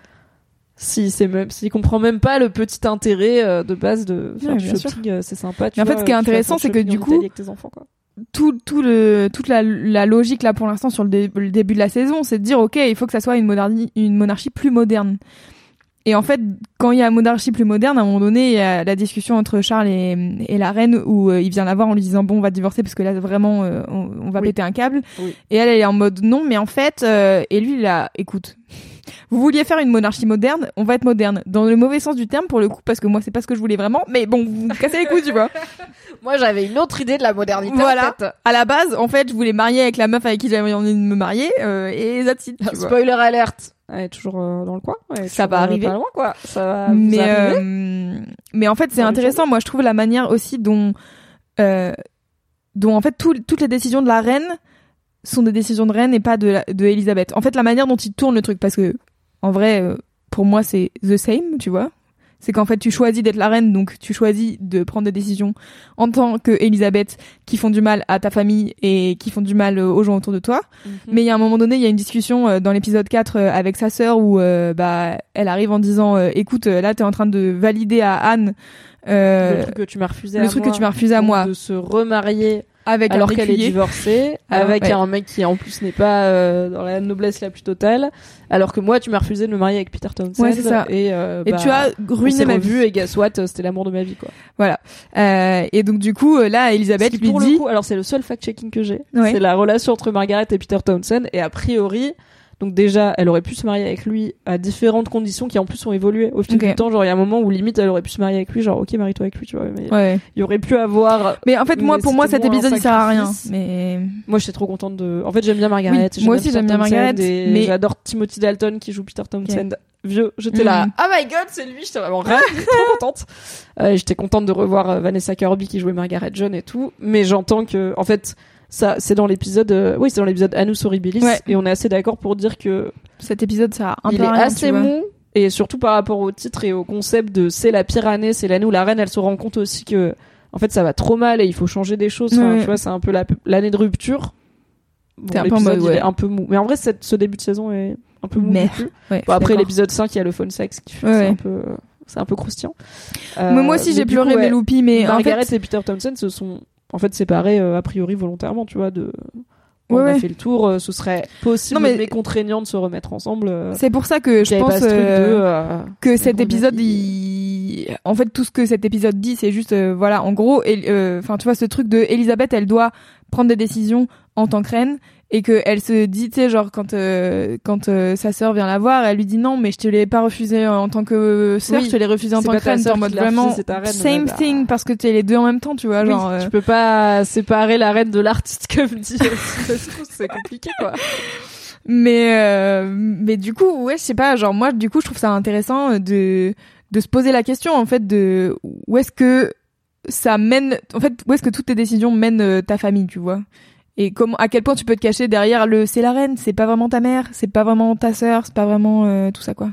Si c'est même s'il comprend même pas le petit intérêt euh, de base de faire Ouais, du shopping c'est sympa tu Mais en fait, ce qui est intéressant, c'est que du coup- avec tes enfants quoi Tout, tout le, toute la, la logique là pour l'instant sur le, dé- le début de la saison, c'est de dire ok, il faut que ça soit une, moderni- une monarchie plus moderne. Et en fait, quand il y a une monarchie plus moderne, à un moment donné, il y a la discussion entre Charles et, et la reine où euh, il vient la voir en lui disant bon, on va divorcer parce que là vraiment, euh, on, on va Oui. péter un câble. Oui. Et elle, elle est en mode non, mais en fait, euh, et lui, il a, écoute, vous vouliez faire une monarchie moderne, on va être moderne dans le mauvais sens du terme pour le coup, parce que moi, c'est pas ce que je voulais vraiment. Mais bon, vous me cassez les couilles, tu vois. [LAUGHS] moi j'avais une autre idée de la modernité Voilà. À la base, en fait, je voulais marier avec la meuf avec qui j'avais envie de me marier, euh, et that's it, tu vois. spoiler alerte elle est toujours euh, dans le coin Ça va euh, arriver. pas loin quoi ça va vous mais euh, en fait c'est intéressant moi je trouve la manière aussi dont euh, dont en fait tout- toutes les décisions de la reine sont des décisions de reine et pas de la- de Elisabeth. En fait la manière dont il tourne le truc parce que en vrai euh, pour moi c'est the same tu vois. C'est qu'en fait tu choisis d'être la reine donc tu choisis de prendre des décisions en tant que Elisabeth qui font du mal à ta famille et qui font du mal euh, aux gens autour de toi. Mhm. mais il y a un moment donné, il y a une discussion euh, dans l'épisode 4 euh, avec sa sœur où euh, bah elle arrive en disant euh, écoute là t'es en train de valider à Anne euh, le truc que tu m'as refusé le à truc moi, que tu m'as refusé à moi. de se remarier avec alors qu'elle est divorcée, Alors, avec ouais. un mec qui en plus n'est pas euh, dans la noblesse la plus totale, alors que moi tu m'as refusé de me marier avec Peter Townsend. Ouais, c'est ça. Et, euh, Et bah, tu as on ruiné ma vie. et guess what, c'était l'amour de ma vie quoi. Euh, et donc du coup euh, là Elisabeth lui pour dit le coup, alors c'est le seul fact-checking que j'ai, Ouais. c'est la relation entre Margaret et Peter Townsend et a priori. Donc déjà, elle aurait pu se marier avec lui à différentes conditions qui en plus ont évolué au fil du temps. Genre il y a un moment où limite elle aurait pu se marier avec lui, genre ok marie-toi avec lui, tu vois. Mais ouais. il y aurait pu avoir. Mais en fait moi pour moi cet épisode il sert à rien. Mais Moi, j'étais trop contente de. En fait, j'aime bien Margaret. Oui, moi aussi, j'aime bien Margaret, et mais- j'adore Timothy Dalton qui joue Peter Townsend. Vieux, j'étais là. Mhm. Oh my god, c'est lui. J'étais vraiment ravie, [LAUGHS] trop contente. Euh, j'étais contente de revoir euh, Vanessa Kirby qui jouait Margaret John et tout. Mais j'entends que, en fait, ça, c'est dans l'épisode. euh, Oui, c'est dans l'épisode Annus Horribilis. Ouais. Et on est assez d'accord pour dire que cet épisode ça a un il peu est rien, assez mou. Et surtout par rapport au titre et au concept de c'est la pire année, c'est l'année où la reine elle se rend compte aussi que en fait ça va trop mal et il faut changer des choses. Enfin, Ouais. tu vois, c'est un peu la- l'année de rupture. Bon, un peu en l'épisode, mode, il ouais. est un peu mou. Mais en vrai, cette- ce début de saison est un peu mou. Mais-. Ouais, Bon, après l'épisode 5, il y a le phone sex qui fait Ouais, un peu c'est un peu croustillant. Mais moi Euh, aussi j'ai pleuré mes ouais, loupies mais en Margaret fait et Peter Townsend se sont en fait séparés euh, a priori volontairement, tu vois, de on Ouais, a ouais. fait le tour, euh, ce serait possible Non, mais- mais contraignant de se remettre ensemble. euh, c'est pour ça que je pense ce de, euh, que cet a épisode il... en fait tout ce que cet épisode dit c'est juste euh, voilà en gros enfin tu vois ce truc de Elisabeth elle doit prendre des décisions en tant que reine et que elle se dit tu sais genre quand euh, quand euh, sa sœur vient la voir elle lui dit non mais je te l'ai pas refusé en tant que sœur Oui. je te l'ai refusé en tant que reine. sœur en mode refusé, vraiment reine, same bah, thing parce que t'es les deux en même temps tu vois Oui, genre euh, tu peux pas séparer la reine de l'artiste comme dit [LAUGHS] c'est compliqué quoi. Mais euh, mais du coup, ouais, je sais pas, genre moi du coup, je trouve ça intéressant de de se poser la question en fait de où est-ce que ça mène en fait où est-ce que toutes tes décisions mènent euh, ta famille, tu vois? Et comment à quel point tu peux te cacher derrière le c'est la reine, c'est pas vraiment ta mère, c'est pas vraiment ta sœur, c'est pas vraiment euh, tout ça quoi.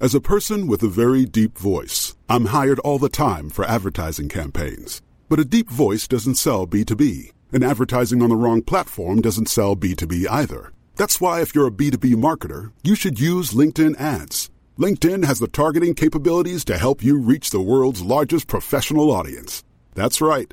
As a person with a very deep voice, I'm hired all the time for advertising campaigns. But a deep voice doesn't sell B2B, and advertising on the wrong platform doesn't sell B2B either. That's why if you're a B2B marketer, you should use LinkedIn ads. LinkedIn has the targeting capabilities to help you reach the world's largest professional audience. That's right,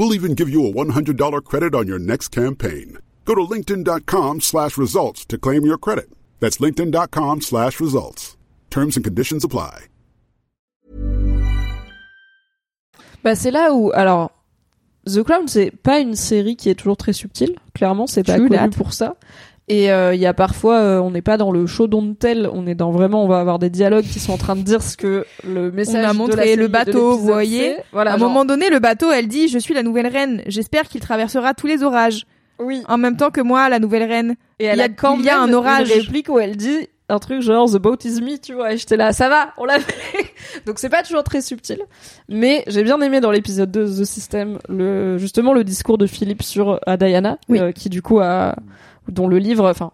We'll even give you a $100 credit on your next campaign. Go to linkedin.com slash results to claim your credit. That's linkedin.com slash results. Terms and conditions apply. Bah c'est là où alors The Crown c'est pas une série qui est toujours très subtile, clairement c'est pas connu that. pour ça. Et euh, il y a parfois, euh, on n'est pas dans le show don't tell, on est dans vraiment, on va avoir des dialogues qui sont en train de dire ce que le message On a de montré la série le de bateau, vous voyez. Voilà, à un genre, moment donné, le bateau, elle dit, je suis la nouvelle reine. J'espère qu'il traversera tous les orages. oui. En même temps que moi, la nouvelle reine. Et elle il y a- a quand il y a un orage. une réplique où elle dit un truc genre the boat is me, tu vois. Et j'étais là, ça va, on l'a fait. [LAUGHS] Donc c'est pas toujours très subtil, mais j'ai bien aimé dans l'épisode 2 The System le justement le discours de Philippe sur à Diana, Oui. euh, qui du coup a dont le livre, enfin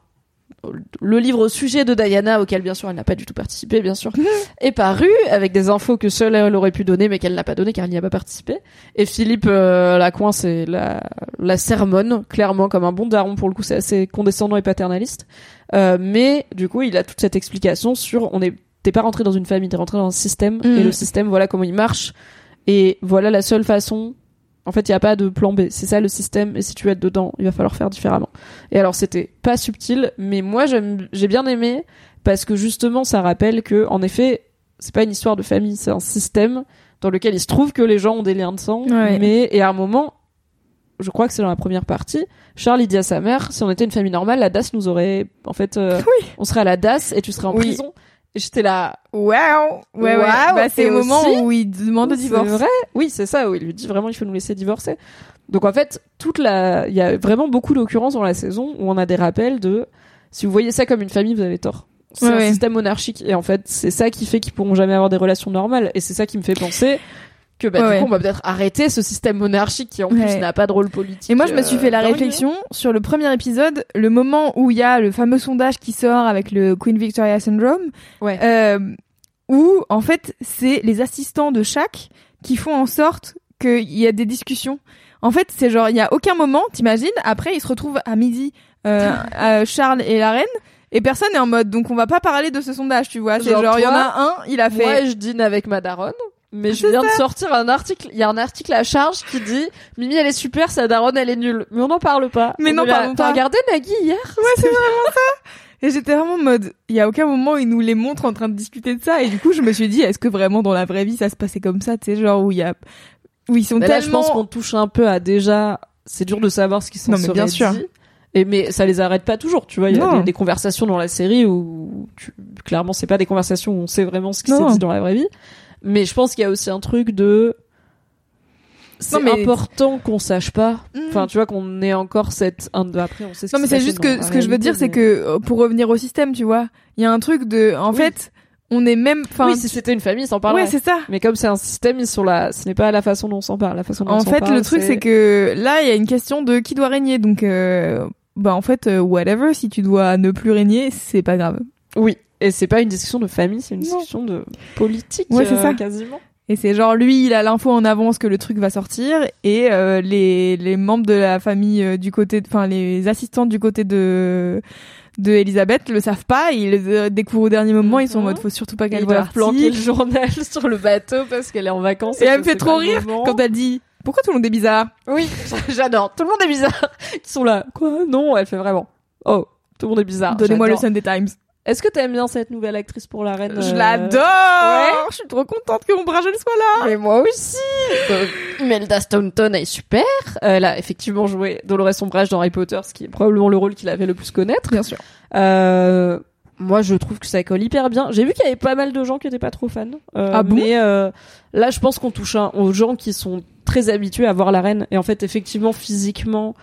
le livre au sujet de Diana, auquel bien sûr elle n'a pas du tout participé, bien sûr, [LAUGHS] est paru avec des infos que seule elle aurait pu donner, mais qu'elle n'a pas donné car elle n'y a pas participé. Et Philippe euh, Lacoin, c'est la, la sermonne, clairement comme un bon daron pour le coup, c'est assez condescendant et paternaliste. Euh, mais du coup, il a toute cette explication sur on est t'es pas rentré dans une famille, t'es rentré dans un système Mm. et le système voilà comment il marche et voilà la seule façon. En fait, il y a pas de plan B. C'est ça le système et si tu veux être dedans, il va falloir faire différemment. Et alors c'était pas subtil, mais moi j'ai bien aimé parce que justement ça rappelle que en effet, c'est pas une histoire de famille, c'est un système dans lequel il se trouve que les gens ont des liens de sang, Ouais. mais et à un moment je crois que c'est dans la première partie. Charles dit à sa mère, si on était une famille normale, la DAS nous aurait, en fait, euh, Oui. on serait à la DAS et tu serais en Oui. prison. J'étais là. Waouh! Ouais, ouais. Waouh, Bah, c'est au moment aussi- où il demande le C'est divorce. vrai Oui, c'est ça. Où il lui dit vraiment, il faut nous laisser divorcer. Donc en fait, toute la, il y a vraiment beaucoup d'occurrences dans la saison où on a des rappels de, si vous voyez ça comme une famille, vous avez tort. C'est Ouais, un ouais. système monarchique et en fait, c'est ça qui fait qu'ils pourront jamais avoir des relations normales et c'est ça qui me fait penser que bah, Ouais, du coup, on va peut-être arrêter ce système monarchique qui en Ouais. plus n'a pas de rôle politique. Et moi, je me suis euh, fait la réflexion sur le premier épisode, le moment où il y a le fameux sondage qui sort avec le Queen Victoria Syndrome, Ouais. euh, où en fait c'est les assistants de chaque qui font en sorte qu'il y a des discussions. En fait, c'est genre il y a aucun moment, t'imagines Après, ils se retrouvent à midi, euh, à Charles et la reine. Et personne n'est en mode, donc on va pas parler de ce sondage, tu vois. C'est Genre, il y en a un, il a fait. Moi, je dîne avec ma daronne. Mais je C'est viens de sortir un article, il y a un article à charge qui dit Mimi elle est super, sa daronne elle est nulle. Mais on n'en parle pas. Mais On non, parlons T'as pas. regardé Nagui hier? Ouais, c'est vraiment ça. Et j'étais vraiment en mode, il y a aucun moment où ils nous les montrent en train de discuter de ça. Et du coup, je me suis dit, est-ce que vraiment dans la vraie vie ça se passait comme ça, tu sais, genre où il y a, où ils sont Mais tellement. là, je pense qu'on touche un peu à déjà. C'est dur de savoir ce qui s'en Non, mais bien sûr. dit. Et mais ça les arrête pas toujours, tu vois. Il y a des, des conversations dans la série où tu- clairement c'est pas des conversations où on sait vraiment ce qui s'est dit dans la vraie vie. Mais je pense qu'il y a aussi un truc de. C'est mais- important qu'on sache pas. Mhm. Enfin, tu vois qu'on ait encore cette. Après, on sait ce Non, mais c'est juste que ce que je veux dire, c'est que euh, pour revenir au système, tu vois, il y a un truc de, en Oui. fait, on est même, enfin, oui, si c'était une famille, ils s'en parleraient. ouais, c'est ça. Mais comme c'est un système, ils sont là. Ce n'est pas la façon dont on s'en parle. La façon dont En fait, parle, le truc, c'est que là, il y a une question de qui doit régner. Donc, euh, bah, en fait, euh, whatever, si tu dois ne plus régner, c'est pas grave. Oui. Et c'est pas une discussion de famille, c'est une Non. discussion de politique. Ouais, c'est euh, ça. Quasiment. Et c'est genre lui, il a l'info en avance que le truc va sortir et euh, les les membres de la famille euh, du côté, enfin les assistants du côté de de Elisabeth le savent pas. Ils les découvrent au dernier moment. Ils sont en Mhm. mode faut surtout pas qu'elle parte. planquer le journal [LAUGHS] sur le bateau parce qu'elle est en vacances. Et elle me fait trop rire moment. quand elle dit pourquoi tout le monde est bizarre? Oui, [LAUGHS] j'adore. Tout le monde est bizarre. [LAUGHS] Ils sont là. Quoi? Non, elle fait vraiment. Oh, tout le monde est bizarre. Donnez-moi le. Sunday Times. Est-ce que t'aimes bien cette nouvelle actrice pour la reine Je euh, l'adore. ouais. Je suis trop contente que Ombrage elle soit là. Mais moi aussi. Donc, Imelda Staunton est super. Elle a effectivement joué Dolores Ombrage dans Harry Potter, ce qui est probablement le rôle qu'il avait le plus connaître. Bien sûr. Euh, moi, je trouve que ça colle hyper bien. J'ai vu qu'il y avait pas mal de gens qui étaient pas trop fans. Euh, Ah bon Mais euh, là, je pense qu'on touche un- aux gens qui sont très habitués à voir la reine. Et en fait, effectivement, physiquement,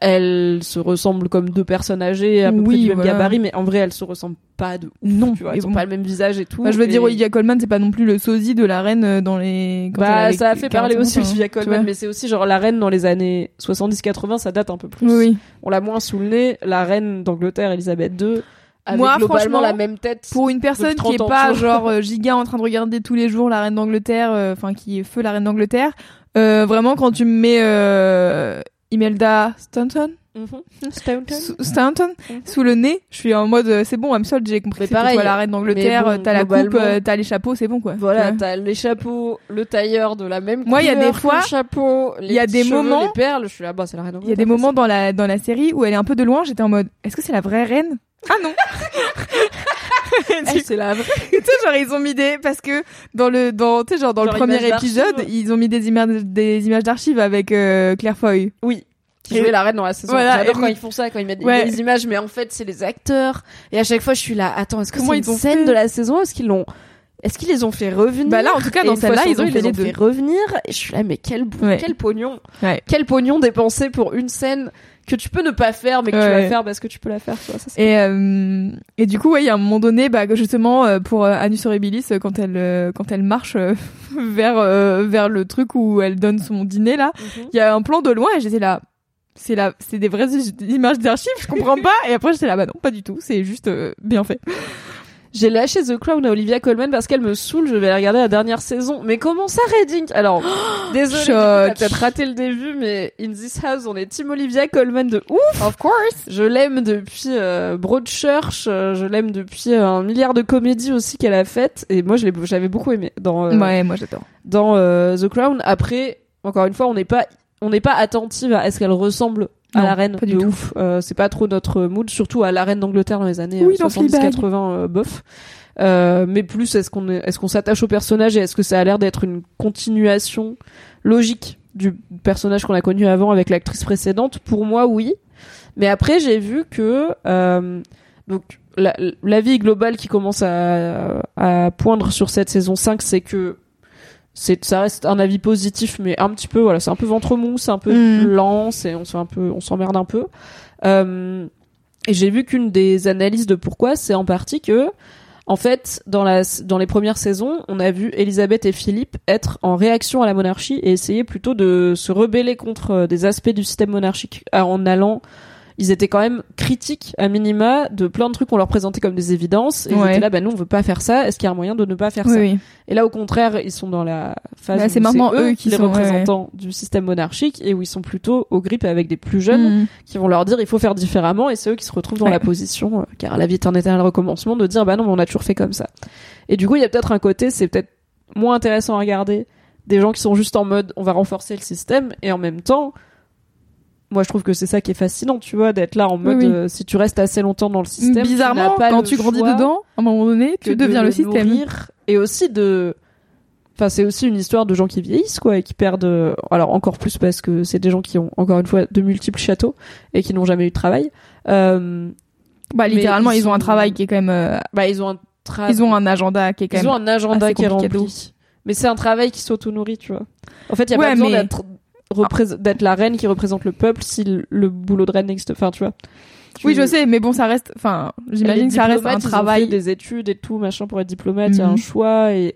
elles se ressemblent comme deux personnes âgées, à peu près Oui, du même voilà. gabarit, mais en vrai, elles se ressemblent pas de ouf. Non, tu vois, elles ont bon. pas le même visage et tout. Bah, je veux dire, Olivia Colman, c'est pas non plus le sosie de la reine euh, dans les. quand Bah, ça a fait 40 parler aussi Olivia tu Colman, mais c'est aussi genre la reine dans les années 70-80, ça date un peu plus. Oui. On l'a moins sous le nez. La reine d'Angleterre, Elisabeth II, Moi, franchement, la même tête. Pour une personne qui 30 est ans, pas genre euh, giga en train de regarder tous les jours la reine d'Angleterre, euh, enfin qui est feu la reine d'Angleterre, euh, vraiment quand tu me mets Imelda Staunton, Mhm. Staunton. sous- Staunton Mhm. sous le nez, je suis en mode euh, c'est bon, I'm sold, j'ai compris pareil, toi la reine d'Angleterre, euh, bon, t'as la coupe, euh, t'as les chapeaux, c'est bon quoi. Voilà, Ouais. t'as les chapeaux, le tailleur de la même Moi, il y a couleur des fois, chapeau, il y a des cheveux, moments- les perles. Je suis là, bah c'est la reine Il y a des moments dans la dans la série où elle est un peu de loin, j'étais en mode est-ce que c'est la vraie reine? Ah non. [LAUGHS] c'est- [LAUGHS] Eh, c'est la vraie. tu sais genre ils ont mis des parce que dans le dans tu sais genre dans Genre le premier épisode ils ont mis des images des images d'archives avec euh, Claire Foy Oui. qui jouait la reine dans la saison. Voilà, J'adore quand ils font ça, quand ils mettent Ouais. des images, mais en fait c'est les acteurs. Et à chaque fois je suis là, attends, est-ce que c'est une ont scène fait de la saison? Est-ce qu'ils l'ont Est-ce qu'ils les ont fait revenir? Bah là, en tout cas, dans celle-là, ils ont fait les deux. fait revenir? Et je suis là, mais quel Ouais. quel pognon, Ouais. quel pognon dépensé pour une scène que tu peux ne pas faire, mais que tu vas faire parce que tu peux la faire. Tu vois, ça, c'est Et, euh, et du coup, ouais, il y a un moment donné, bah, justement, euh, pour euh, Anus Horribilis, euh, quand elle, quand elle marche [LAUGHS] vers, vers le truc où elle donne son dîner, là, Mhm. il y a un plan de loin et j'étais là. C'est là, c'est des vraies images d'archives, je comprends pas. Et après, j'étais là, bah non, pas du tout, c'est juste bien fait. J'ai lâché The Crown à Olivia Colman parce qu'elle me saoule. Je vais la regarder la dernière saison. Mais comment ça, Redding Alors, [GASPS] [GASPS] désolé, Choc. t'as peut-être raté le début, mais in this house, on est team Olivia Colman de ouf. Of course. Je l'aime depuis euh, Broadchurch. euh, je l'aime depuis euh, un milliard de comédies aussi qu'elle a faites. Et moi, je l'ai- j'avais beaucoup aimé dans euh, Ouais, moi j'adore. dans euh, The Crown. Après, encore une fois, on n'est pas on n'est pas attentive à est-ce qu'elle ressemble à Non, la reine pas du de tout. ouf. Euh, c'est pas trop notre mood, surtout à la reine d'Angleterre dans les années Oui, euh, dans Fleabag. 70-80 euh, bof. Euh, mais plus est-ce qu'on est, est-ce qu'on s'attache au personnage et est-ce que ça a l'air d'être une continuation logique du personnage qu'on a connu avant avec l'actrice précédente? Pour moi, oui. Mais après, j'ai vu que euh, donc la, la vie globale qui commence à, à poindre sur cette saison 5, c'est que c'est ça reste un avis positif, mais un petit peu voilà, c'est un peu ventre mou, c'est un peu Mm. lent, c'est on se un peu, on s'emmerde un peu. Euh, et j'ai vu qu'une des analyses de pourquoi, c'est en partie que en fait, dans, la, dans les premières saisons, on a vu Elisabeth et Philippe être en réaction à la monarchie et essayer plutôt de se rebeller contre euh, des aspects du système monarchique euh, en allant. Ils étaient quand même critiques à minima de plein de trucs qu'on leur présentait comme des évidences. Et ils étaient là, bah nous on veut pas faire ça. Est-ce qu'il y a un moyen de ne pas faire Oui, ça oui. Et là, au contraire, ils sont dans la phase Bah, où c'est maintenant eux qui les sont, ouais, représentants du système monarchique et où ils sont plutôt au grip avec des plus jeunes Mm. qui vont leur dire il faut faire différemment et c'est eux qui se retrouvent dans Ouais. la position euh, car la vie est un éternel recommencement de dire bah non mais on a toujours fait comme ça et du coup il y a peut-être un côté c'est peut-être moins intéressant à regarder des gens qui sont juste en mode on va renforcer le système et en même temps moi je trouve que c'est ça qui est fascinant tu vois d'être là en mode oui. euh, si tu restes assez longtemps dans le système Bizarrement, pas quand tu grandis dedans, à un moment donné, tu de deviens le système. nourrir et aussi de enfin c'est aussi une histoire de gens qui vieillissent quoi et qui perdent euh, alors encore plus parce que c'est des gens qui ont encore une fois de multiples châteaux et qui n'ont jamais eu de travail euh, Bah, littéralement, ils ils, ont un travail qui est quand même. euh, bah ils ont un ils ont un agenda qui est quand ils même. ont un agenda qui est rempli mais c'est un travail qui s'auto-nourrit tu vois en fait il y a Ouais, pas besoin mais- d'être représ- d'être la reine qui représente le peuple si le, le boulot de reine n'existe enfin tu vois Tu- Oui, je sais, mais bon, ça reste. Enfin, j'imagine que ça reste un diplomates, ils ont travail. fait des études et tout machin pour être diplomate il y a Mhm. un choix et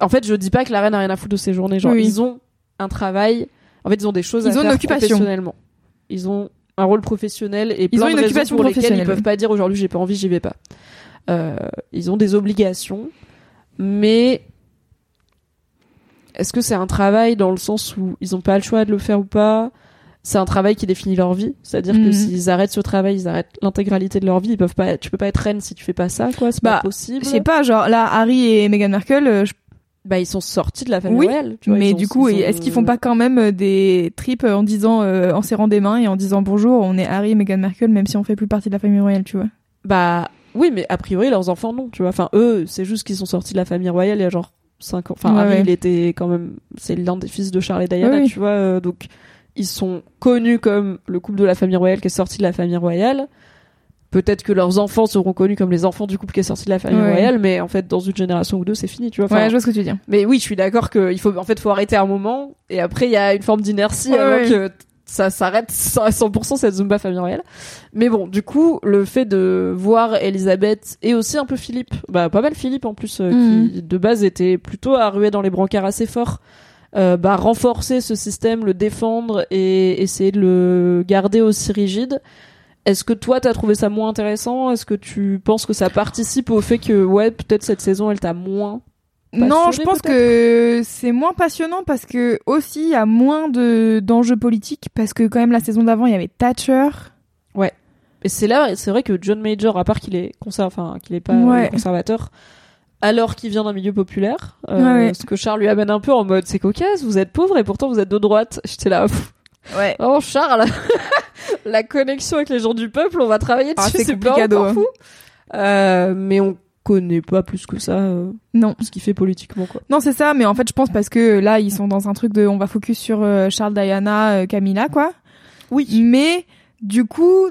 en fait je dis pas que la reine a rien à foutre de ses journées genre Oui, ils ont un travail en fait ils ont des choses à Ils ont une faire occupation. professionnellement ils ont un rôle professionnel et Ils plein ont une de raisons pour lesquelles ils peuvent pas dire aujourd'hui j'ai pas envie j'y vais pas Euh, ils ont des obligations mais est-ce que c'est un travail dans le sens où ils ont pas le choix de le faire ou pas? C'est un travail qui définit leur vie. C'est-à-dire que Mhm. s'ils arrêtent ce travail ils arrêtent l'intégralité de leur vie. Ils peuvent pas tu peux pas être reine si tu fais pas ça quoi. C'est Bah, pas possible. Je sais pas, genre là, Harry et Meghan Markle, euh, je- bah ils sont sortis de la famille Oui, royale tu vois, mais ils du coup, est-ce qu'ils font pas quand même euh, des trips en disant, euh, en serrant des mains et en disant bonjour, on est Harry et Meghan Markle, même si on fait plus partie de la famille royale, tu vois? Bah oui mais a priori leurs enfants non tu vois. Enfin eux c'est juste qu'ils sont sortis de la famille royale il y a genre 5 ans enfin Ouais, Harry ouais. il était quand même c'est l'un des fils de Charles et Diana Oui, tu vois euh, donc ils sont connus comme le couple de la famille royale qui est sorti de la famille royale peut-être que leurs enfants seront connus comme les enfants du couple qui est sorti de la famille Ouais. royale mais en fait dans une génération ou deux c'est fini tu vois Enfin, Ouais, je vois ce que tu veux dire. Mais oui, je suis d'accord qu'il faut, en fait, faut arrêter un moment, et après, il y a une forme d'inertie avant que ça s'arrête à 100% cette Zumba famille royale. Mais bon, du coup, le fait de voir Elisabeth et aussi un peu Philippe, bah, pas mal Philippe en plus, euh, qui de base était plutôt à ruer dans les brancards assez fort, euh, bah, renforcer ce système, le défendre et essayer de le garder aussi rigide. Est-ce que toi t'as trouvé ça moins intéressant? Est-ce que tu penses que ça participe au fait que ouais peut-être cette saison elle t'a moins Non, je pense que c'est moins passionnant parce que aussi il y a moins de d'enjeux politiques parce que quand même la saison d'avant il y avait Thatcher. Et c'est là, c'est vrai que John Major, à part qu'il est conser- enfin qu'il est pas Ouais. euh, conservateur, alors qu'il vient d'un milieu populaire, euh, Ouais, ouais. ce que Charles lui amène un peu en mode c'est cocasse, vous êtes pauvre et pourtant vous êtes de droite. J'étais là, pff, Ouais. oh Charles, [LAUGHS] la connexion avec les gens du peuple, on va travailler Ah, dessus, c'est c'est pas encore hein. fou. Euh, mais on connaît pas plus que ça euh, Non. ce qu'il fait politiquement quoi. Non, c'est ça, mais en fait, je pense parce que là, ils sont dans un truc de on va focus sur euh, Charles, Diana, euh, Camilla, quoi. Oui. Mais du coup,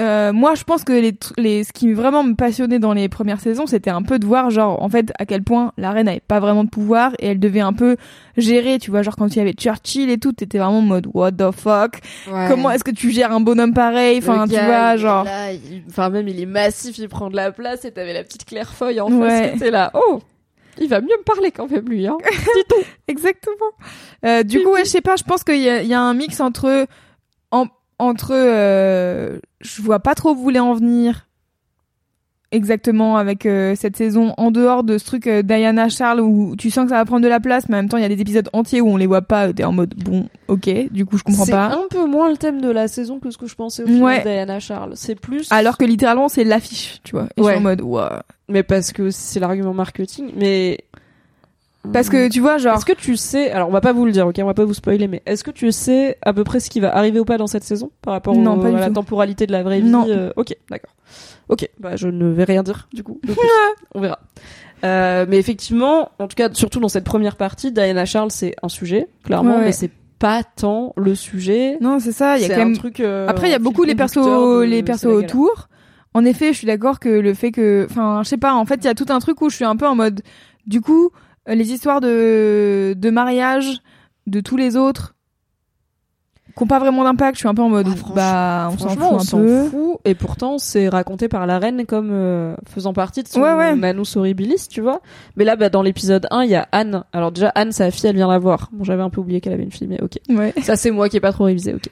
euh, moi, je pense que les, les, ce qui vraiment me passionnait dans les premières saisons, c'était un peu de voir, genre, en fait, à quel point la reine n'avait pas vraiment de pouvoir et elle devait un peu gérer, tu vois, genre quand il y avait Churchill et tout, t'étais vraiment en mode what the fuck, comment est-ce que tu gères un bonhomme pareil, enfin, tu vois, genre. là, il- Enfin, même, il est massif, il prend de la place et t'avais la petite clairefeuille en Ouais. face qui était là. Oh! Il va mieux me parler quand même, lui, hein. [LAUGHS] Exactement. Euh, du coup, ouais, je sais pas, je pense qu'il y, y a un mix entre en- entre euh, je vois pas trop où vous voulez en venir exactement avec euh, cette saison en dehors de ce truc euh, Diana Charles où tu sens que ça va prendre de la place mais en même temps il y a des épisodes entiers où on les voit pas t'es en mode bon ok du coup je comprends C'est pas un peu moins le thème de la saison que ce que je pensais au Ouais. Diana Charles. C'est plus. alors que littéralement c'est l'affiche tu vois et je suis en mode. Mais parce que c'est l'argument marketing. Mais. Parce que tu vois genre Est-ce que tu sais, alors on va pas vous le dire, ok, on va pas vous spoiler, mais est-ce que tu sais à peu près ce qui va arriver ou pas dans cette saison par rapport Non, au- pas à la tout. temporalité de la vraie vie Non. euh, Ok, d'accord. Ok, bah je ne vais rien dire du coup. [LAUGHS] on verra. Euh, mais effectivement, en tout cas, surtout dans cette première partie, Diana Charles c'est un sujet, clairement, Ouais, ouais. mais c'est pas tant le sujet. non c'est ça il y a C'est quand un même truc. euh, Après, il y a beaucoup les persos, de- les persos autour. En effet, je suis d'accord que le fait que, enfin, je sais pas. En fait, il y a tout un truc où je suis un peu en mode. Du coup, euh, les histoires de de mariage de tous les autres qui ont pas vraiment d'impact. Je suis un peu en mode. Ah, franch- bah, on s'en Franchement, fout on un peu. fout. Et pourtant, c'est raconté par la reine comme euh, faisant partie de son Ouais, ouais. Manus Horribilis, tu vois. Mais là, bah, dans l'épisode 1, il y a Anne. Alors déjà, Anne, sa fille, elle vient la voir. Bon, j'avais un peu oublié qu'elle avait une fille, mais ok. Ouais. Ça, c'est moi qui ai pas trop révisé, ok.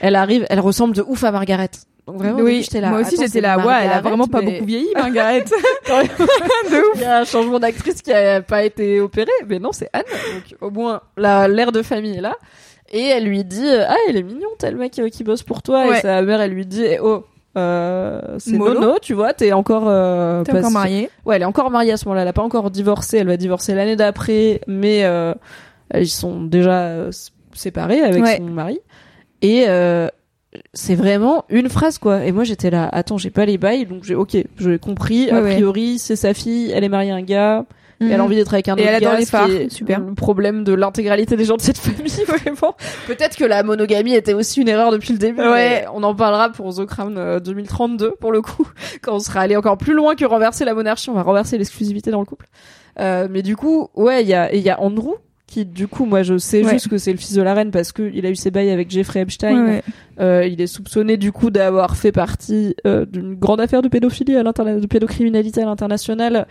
Elle arrive, elle ressemble de ouf à Margaret. Donc vraiment, oui. j'étais là. Moi aussi, j'étais là. Ouais, elle a vraiment pas mais- beaucoup vieilli, [LAUGHS] Margaret. [LAUGHS] [LAUGHS] Il y a un changement d'actrice qui a pas été opéré, mais non, c'est Anne. Donc au moins, la l'air de famille est là. Et elle lui dit, euh, ah, elle est mignon, tel mec qui bosse pour toi. Ouais. Et sa mère, elle lui dit, eh, oh, euh, c'est. Nono, tu vois, t'es encore, euh, T'es pas- encore mariée. Ouais, elle est encore mariée à ce moment-là. Elle a pas encore divorcé. Elle va divorcer l'année d'après, mais euh, ils sont déjà euh, séparés avec Ouais. son mari. Et euh, c'est vraiment une phrase quoi. Et moi j'étais là, attends, j'ai pas les bails, donc j'ai ok, j'ai compris. a ouais. priori, c'est sa fille, elle est mariée à un gars, et elle a Mhm. envie d'être avec un Et autre elle adore gars, les qui phares. est Super. Le problème de l'intégralité des gens de cette famille, [LAUGHS] vraiment. Peut-être que la monogamie était aussi une erreur depuis le début. Ouais. on en parlera pour The Crown euh, 2032 pour le coup, [LAUGHS] quand on sera allé encore plus loin que renverser la monarchie, on va renverser l'exclusivité dans le couple. Euh, mais du coup, ouais, il y a, et il y a Andrew qui du coup moi je sais Ouais. juste que c'est le fils de la reine parce que il a eu ses bails avec Jeffrey Epstein Ouais, ouais. euh, il est soupçonné du coup d'avoir fait partie euh, d'une grande affaire de pédophilie à l'interna- de pédocriminalité à l'international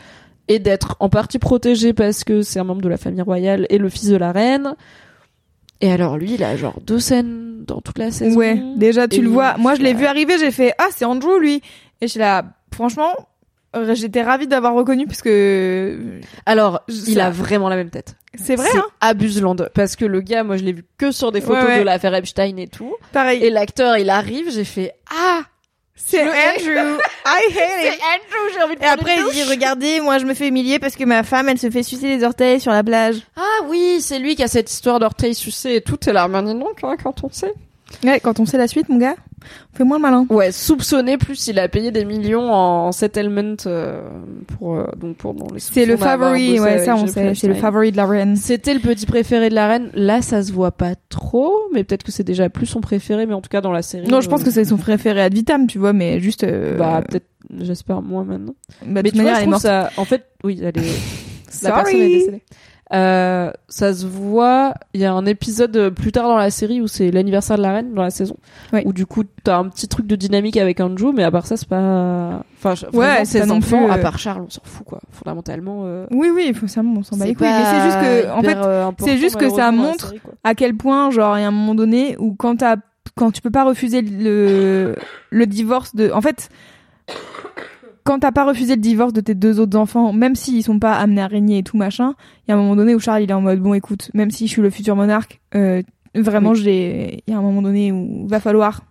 et d'être en partie protégé parce que c'est un membre de la famille royale et le fils de la reine. Et alors lui, il a genre deux scènes dans toute la saison. Ouais, déjà tu Et le vois. Moi je l'ai vu arriver, j'ai fait ah c'est Andrew lui. Et je suis là, franchement, j'étais ravie d'avoir reconnu parce que Alors, Je- il a vraiment la même tête. c'est vrai. Hein Abuseland parce que le gars, moi je l'ai vu que sur des photos Ouais, ouais. de l'affaire Epstein et tout. Pareil. Et l'acteur, il arrive, j'ai fait ah, c'est Andrew. I hate [LAUGHS] it. Andrew, j'ai envie de Et après il dit regardez, moi je me fais humilier parce que ma femme elle se fait sucer les orteils sur la plage. Ah oui, c'est lui qui a cette histoire d'orteil sucé et tout. T'es là, mais donc, hein, quand on sait. Ouais, quand on sait la suite mon gars, fais-moi le malin. Ouais, soupçonné plus il a payé des millions en settlement euh, pour euh, donc pour dans les C'est le favori, ouais ça on sait, c'est le favori de la reine. C'était le petit préféré de la reine. Là, ça se voit pas trop, mais peut-être que c'est déjà plus son préféré, mais en tout cas dans la série. Non, je pense euh, que c'est son préféré ad vitam, tu vois, mais juste. bah peut-être, j'espère moins maintenant. bah, de mais toute tu vois, manière, je elle est trouve ça. En fait, oui, elle est. La [LAUGHS] personne est décédée. Euh, ça se voit. Il y a un épisode plus tard dans la série où c'est l'anniversaire de la reine dans la saison. Ouais. Où du coup t'as un petit truc de dynamique avec Andrew, mais à part ça c'est pas. Enfin, Ouais, ses enfants, plus, à euh, part Charles, on s'en fout quoi. Fondamentalement. Euh, Oui, oui, ça, on s'en bat les couilles. Mais c'est juste que, en fait, euh, c'est juste que ça montre série, à quel point, genre, il y a un moment donné où quand t'as, quand tu peux pas refuser le, le divorce de, en fait, quand t'as pas refusé le divorce de tes deux autres enfants, même s'ils sont pas amenés à régner et tout machin, il y a un moment donné où Charles il est en mode bon écoute, même si je suis le futur monarque, euh, vraiment j'ai, il y a un moment donné où va falloir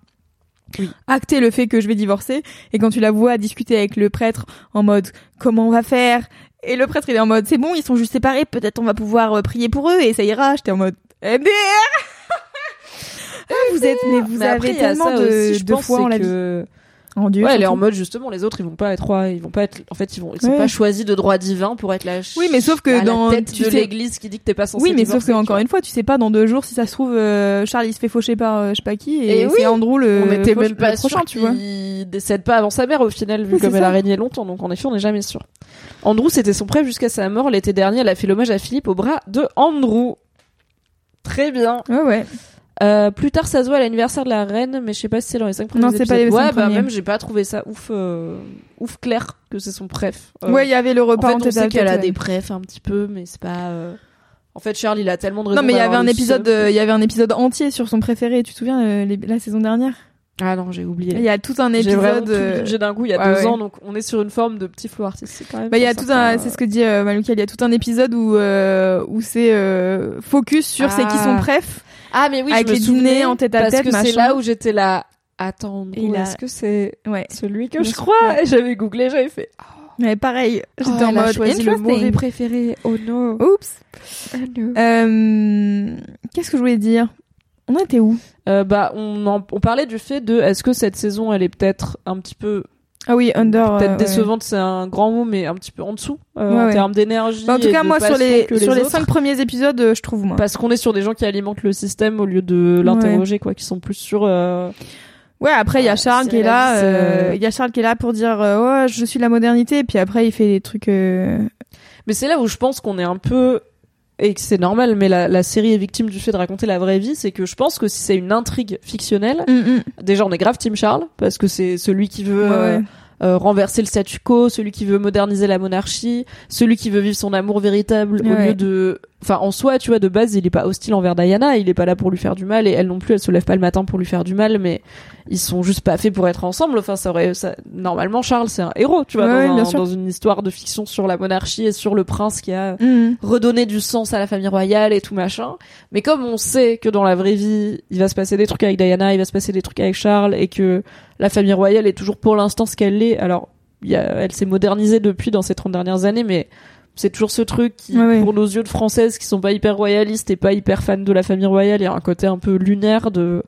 Oui. acter le fait que je vais divorcer. Et quand tu la vois discuter avec le prêtre en mode comment on va faire, et le prêtre il est en mode c'est bon ils sont juste séparés, peut-être on va pouvoir euh, prier pour eux et ça ira. J'étais en mode MDR. Ah, vous êtes mais vous Mais après, avez il y a tellement ça de, aussi, je de pense, foi en la vie. En dieu. Ouais, elle est en mode justement les autres ils vont pas être rois, ils vont pas être en fait ils vont ils sont Ouais. pas choisis de droit divin pour être la Oui, mais sauf que la dans- tête tu de sais- l'église qui dit que t'es pas censé Oui, mais sauf que encore une fois, tu sais pas dans deux jours si ça se trouve euh, Charles il se fait faucher par euh, je sais pas qui et, Et oui, c'est Andrew le on était même pas prochain, sûr tu vois. qu'il décède pas avant sa mère au final vu Oui, comme elle a régné longtemps donc en effet on n'est jamais sûr. Andrew c'était son prêtre jusqu'à sa mort l'été dernier elle a fait l'hommage à Philippe au bras de Andrew. Très bien. Ouais, ouais. Euh, plus tard, ça se voit à l'anniversaire de la reine, mais je sais pas si c'est dans les cinq premiers Non, c'est pas les cinq ouais, bah même j'ai pas trouvé ça ouf, euh, ouf clair que c'est son préf. Euh, Ouais, il y avait le en repas fait, en on tête sait qu'elle a des préfs un petit peu, mais c'est pas. En fait, Charles, il a tellement de raisons. Non, mais il y avait un épisode, il y avait un épisode entier sur son préféré. Tu te souviens les- la saison dernière? Ah non, j'ai oublié. Il y a tout un J'ai épisode. bingé d'un coup il y a deux ouais. ans, donc on est sur une forme de petit flou artistique quand même. Bah, il y a tout un, c'est ce que dit Malouka, il y a tout un épisode où où c'est focus sur c'est qui son Ah. préf. Ah mais oui, avec je me les souvenais, dîners en tête à parce tête, que c'est là où j'étais là. Attends, a- est-ce que c'est Ouais. celui que je crois? j'avais googlé, j'avais fait. Mais pareil, j'étais Oh, en elle a mode choisi le mauvais préféré. Oh no. Oups. Oh no. Euh, Qu'est-ce que je voulais dire? On était où? Euh, bah, on, en- on parlait du fait de est-ce que cette saison elle est peut-être un petit peu Ah oui, under. peut-être euh, ouais. décevante, c'est un grand mot, mais un petit peu en dessous euh, Ouais, en ouais. termes d'énergie. Bah, en tout cas, moi sur les sur les cinq premiers épisodes, euh, je trouve moi. parce qu'on est sur des gens qui alimentent le système au lieu de l'interroger, quoi, qui sont plus sur. euh, Ouais, après il y a Charles qui est là, il y a Charles qui est là pour dire euh, ouais, je suis la modernité, et puis après il fait des trucs. euh, Mais c'est là où je pense qu'on est un peu et que c'est normal, mais la, la série est victime du fait de raconter la vraie vie, c'est que je pense que si c'est une intrigue fictionnelle, mm, mm. déjà on est grave Team Charles parce que c'est celui qui veut Ouais, euh, ouais. euh, renverser le statu quo, celui qui veut moderniser la monarchie, celui qui veut vivre son amour véritable au lieu de, enfin en soi, tu vois, de base, il est pas hostile envers Diana, il est pas là pour lui faire du mal et elle non plus, elle se lève pas le matin pour lui faire du mal, mais ils sont juste pas faits pour être ensemble. Enfin, ça aurait, ça, normalement, Charles c'est un héros, tu vois, Ouais, dans, un- dans une histoire de fiction sur la monarchie et sur le prince qui a Mm. redonner du sens à la famille royale et tout machin. Mais comme on sait que dans la vraie vie, il va se passer des trucs avec Diana, il va se passer des trucs avec Charles et que la famille royale est toujours pour l'instant ce qu'elle est. Alors, y a, elle s'est modernisée depuis dans ces 30 dernières années, mais c'est toujours ce truc qui, Ouais, ouais. pour nos yeux de françaises qui sont pas hyper royalistes et pas hyper fans de la famille royale, il y a un côté un peu lunaire de,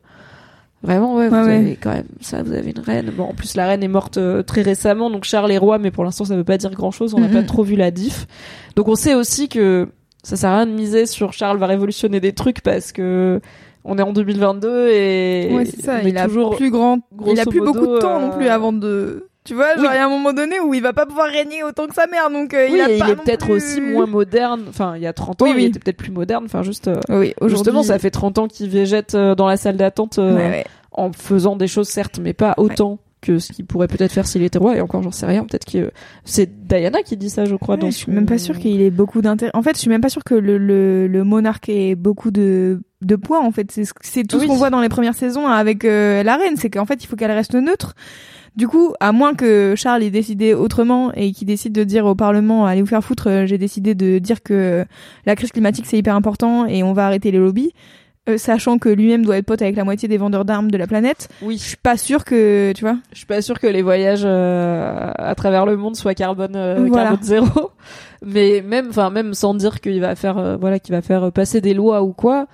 Vraiment, ouais, vous Ouais, ouais. avez quand même ça, vous avez une reine. Bon, en plus, la reine est morte euh, très récemment, donc Charles est roi, mais pour l'instant, ça veut pas dire grand chose. On n'a pas trop vu la diff. Donc, on sait aussi que ça sert à rien de miser sur Charles va révolutionner des trucs parce que on est en 2022 et Ouais, c'est ça. Il a toujours plus grand, il a plus beaucoup de temps euh, non plus avant de. Tu vois, genre Oui. il y a un moment donné où il va pas pouvoir régner autant que sa mère, donc euh, Oui, il a pas il est peut-être plus- aussi moins moderne. Enfin, il y a 30 ans, Oui, il était peut-être plus moderne. Enfin, juste. euh, Oui. Justement, ça fait 30 ans qu'il végète euh, dans la salle d'attente euh, Ouais, ouais. en faisant des choses certes, mais pas autant que ce qu'il pourrait peut-être faire s'il était roi. Et encore, j'en sais rien. Peut-être que c'est Diana qui dit ça, je crois. Dans je suis même pas sûre qu'il ait beaucoup d'intérêt. En fait, je suis même pas sûre que le, le, le monarque ait beaucoup de, de poids. En fait, c'est ce- c'est tout ce qu'on voit dans les premières saisons avec euh, la reine, c'est qu'en fait, il faut qu'elle reste neutre. Du coup, à moins que Charles ait décidé autrement et qu'il décide de dire au Parlement allez vous faire foutre, euh, j'ai décidé de dire que la crise climatique c'est hyper important et on va arrêter les lobbies, euh, sachant que lui-même doit être pote avec la moitié des vendeurs d'armes de la planète. Oui, Je suis pas sûre que tu vois. je suis pas sûre que les voyages euh, à travers le monde soient carbone, euh, Voilà. carbone zéro. Mais même, enfin, même sans dire qu'il va faire, euh, voilà, qu'il va faire passer des lois ou quoi.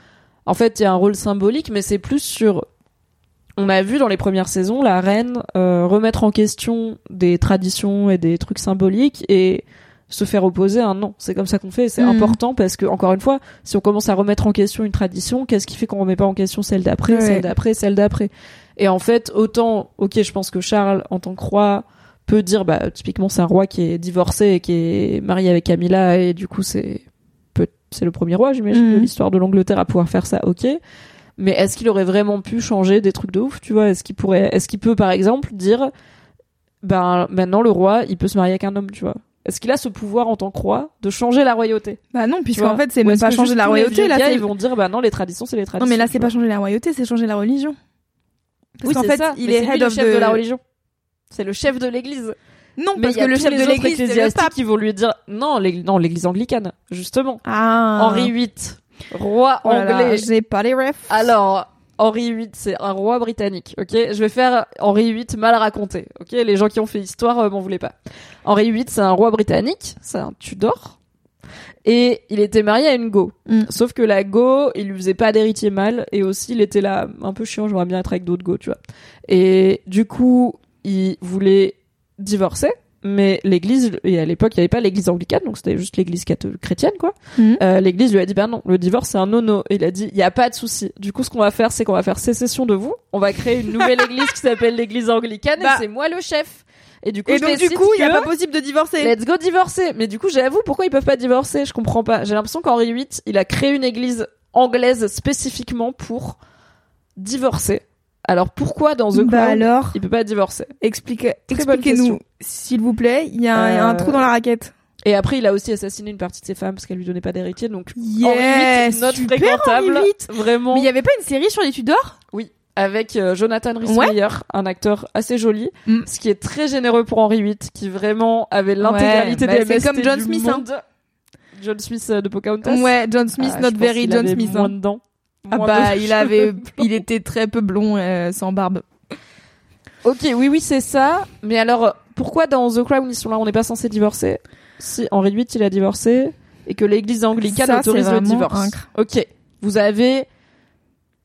En fait, il y a un rôle symbolique, mais c'est plus sur. On a vu dans les premières saisons la reine euh, remettre en question des traditions et des trucs symboliques et se faire opposer à un non. C'est comme ça qu'on fait. et C'est Mhm. important parce que encore une fois, si on commence à remettre en question une tradition, qu'est-ce qui fait qu'on remet pas en question celle d'après, Ouais. celle d'après, celle d'après? Et en fait, autant, ok, je pense que Charles, en tant que roi, peut dire, bah, typiquement, c'est un roi qui est divorcé et qui est marié avec Camilla et du coup, c'est c'est le premier roi, j'imagine, de l'histoire de l'Angleterre à pouvoir faire ça, ok. Mais est-ce qu'il aurait vraiment pu changer des trucs de ouf, tu vois? Est-ce qu'il pourrait, est-ce qu'il peut, par exemple, dire, ben, maintenant, le roi, il peut se marier avec un homme, tu vois? Est-ce qu'il a ce pouvoir en tant que roi de changer la royauté? Bah non, puisqu'en fait c'est même pas changer la royauté là. gars, ils vont dire, bah non, les traditions, c'est les Non traditions. mais là c'est pas changer la royauté, c'est changer la religion. Parce Oui, qu'en c'est fait, ça. il Mais est lui le chef the- de la religion. C'est le chef de l'église. Non, Mais parce que le chef de l'église c'est le pape. qui vont lui dire non, non, l'église anglicane, justement. Ah. Henri VIII, roi Oh là là, anglais. J'ai pas les refs. Alors, Henri VIII, c'est un roi britannique, ok? Je vais faire Henri VIII mal raconté, ok? Les gens qui ont fait histoire euh, m'en voulaient pas. Henri VIII, c'est un roi britannique, c'est un Tudor, et il était marié à une go. Mm. Sauf que la go, il lui faisait pas d'héritier mâle, et aussi il était là un peu chiant, j'aimerais bien être avec d'autres go, tu vois. Et du coup, il voulait divorcer, mais l'église, et à l'époque, il n'y avait pas l'église anglicane, donc c'était juste l'église chrétienne, quoi. Mhm. Euh, l'église lui a dit, ben non, le divorce, c'est un no-no. Et il a dit, il n'y a pas de souci. Du coup, ce qu'on va faire, c'est qu'on va faire sécession de vous. On va créer une nouvelle [LAUGHS] église qui s'appelle l'église anglicane, Bah. et c'est moi le chef. Et du coup, Et donc du coup, il y a pas possible de divorcer. Let's go divorcer. Mais du coup, j'avoue, pourquoi ils peuvent pas divorcer? Je comprends pas. J'ai l'impression qu'Henri VIII, il a créé une église anglaise spécifiquement pour divorcer. Alors pourquoi dans The Bah Crown, alors, il peut pas divorcer? explique, expliquez-nous, s'il vous plaît. Il y a un, Euh, un trou dans la raquette. Et après, il a aussi assassinié une partie de ses femmes parce qu'elle lui donnait pas d'héritier. Donc Yeah, Henri VIII, not super, fréquentable, vraiment. Mais il y avait pas une série sur les Tudors? Avec euh, Jonathan Rhys Ouais. Un acteur assez joli, Mm. ce qui est très généreux pour Henri VIII, qui vraiment avait l'intégralité bah, des c'est MST comme John du Smith, hein. John Smith euh, de Pocahontas. Ouais, John Smith, Ah, not very John Smith. Moins hein. dedans. Ah bah, il avait, [LAUGHS] il était très peu blond, euh, sans barbe. Ok, oui, oui, c'est ça. Mais alors, pourquoi dans The Crown, ils sont là, on n'est pas censé divorcer? Si Henri VIII, il a divorcé et que l'église anglicane Ça, autorise le divorce. un cr- Ok, vous avez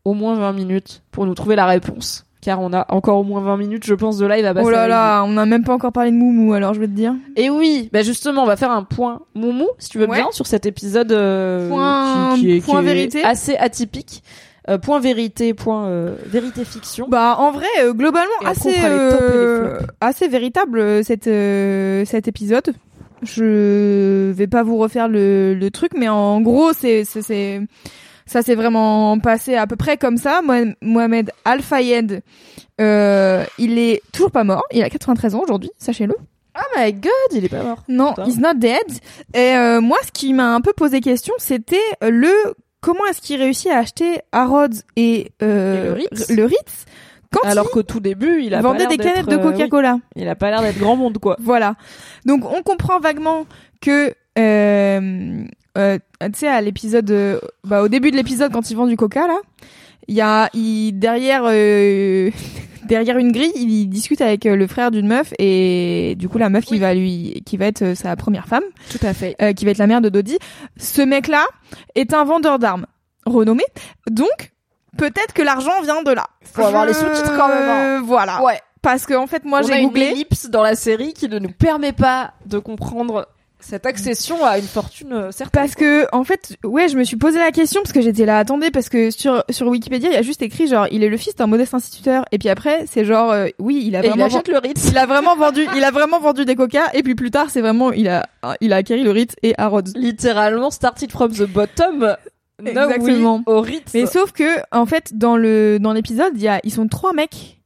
au moins 20 minutes pour nous trouver la réponse. Car on a encore au moins 20 minutes, je pense, de live à passer. Oh là là, on n'a même pas encore parlé de Moumou, alors je vais te dire. Et oui, bah justement, on va faire un point moumou, si tu veux Ouais. bien, sur cet épisode euh, Point- qui, qui est, point qui est vérité. assez atypique. Euh, point vérité, point euh, vérité fiction. Bah en vrai, euh, globalement assez assez véritable cet épisode. Je vais pas vous refaire le, le truc, mais en gros c'est ça s'est vraiment passé à peu près comme ça. Mohamed- Mohamed Al Fayed, euh, il est toujours pas mort. Il a 93 ans aujourd'hui, sachez-le. Oh my god, il est pas mort. Non, Putain. he's not dead. Et euh, moi, ce qui m'a un peu posé question, c'était le comment est-ce qu'il réussit à acheter Harrods et, euh, Et le Ritz. le Ritz quand Alors qu'au tout début, il a pas vendait des canettes de euh, oui. Coca-Cola. Il a pas l'air d'être grand monde, quoi. Voilà. Donc on comprend vaguement que euh, euh, tu sais à l'épisode euh, bah au début de l'épisode quand il vend du Coca là, il y a il derrière euh, [LAUGHS] derrière une grille, il discute avec euh, le frère d'une meuf et du coup la meuf qui va lui qui va être euh, sa première femme, Tout à fait. euh, qui va être la mère de Dodie. Ce mec là est un vendeur d'armes renommé. Donc peut-être que l'argent vient de là. Faut avoir les sous-titres quand même, hein. Voilà. Ouais. Parce que en fait moi On a j'ai une googlé. ellipse dans la série qui ne nous permet pas de comprendre cette accession à une fortune euh, certaine. Parce que en fait, ouais, je me suis posé la question parce que j'étais là, attendez, parce que sur sur Wikipédia, il y a juste écrit genre il est le fils d'un modeste instituteur et puis après c'est genre euh, oui, il a Et il vraiment achète le Ritz. il a vraiment vendu il a vraiment vendu des coca et puis plus tard c'est vraiment il a il a acquéri le Ritz et Harrods. Littéralement started from the bottom. Exactement. au Ritz. Mais sauf que en fait dans le dans l'épisode, il y a ils sont trois mecs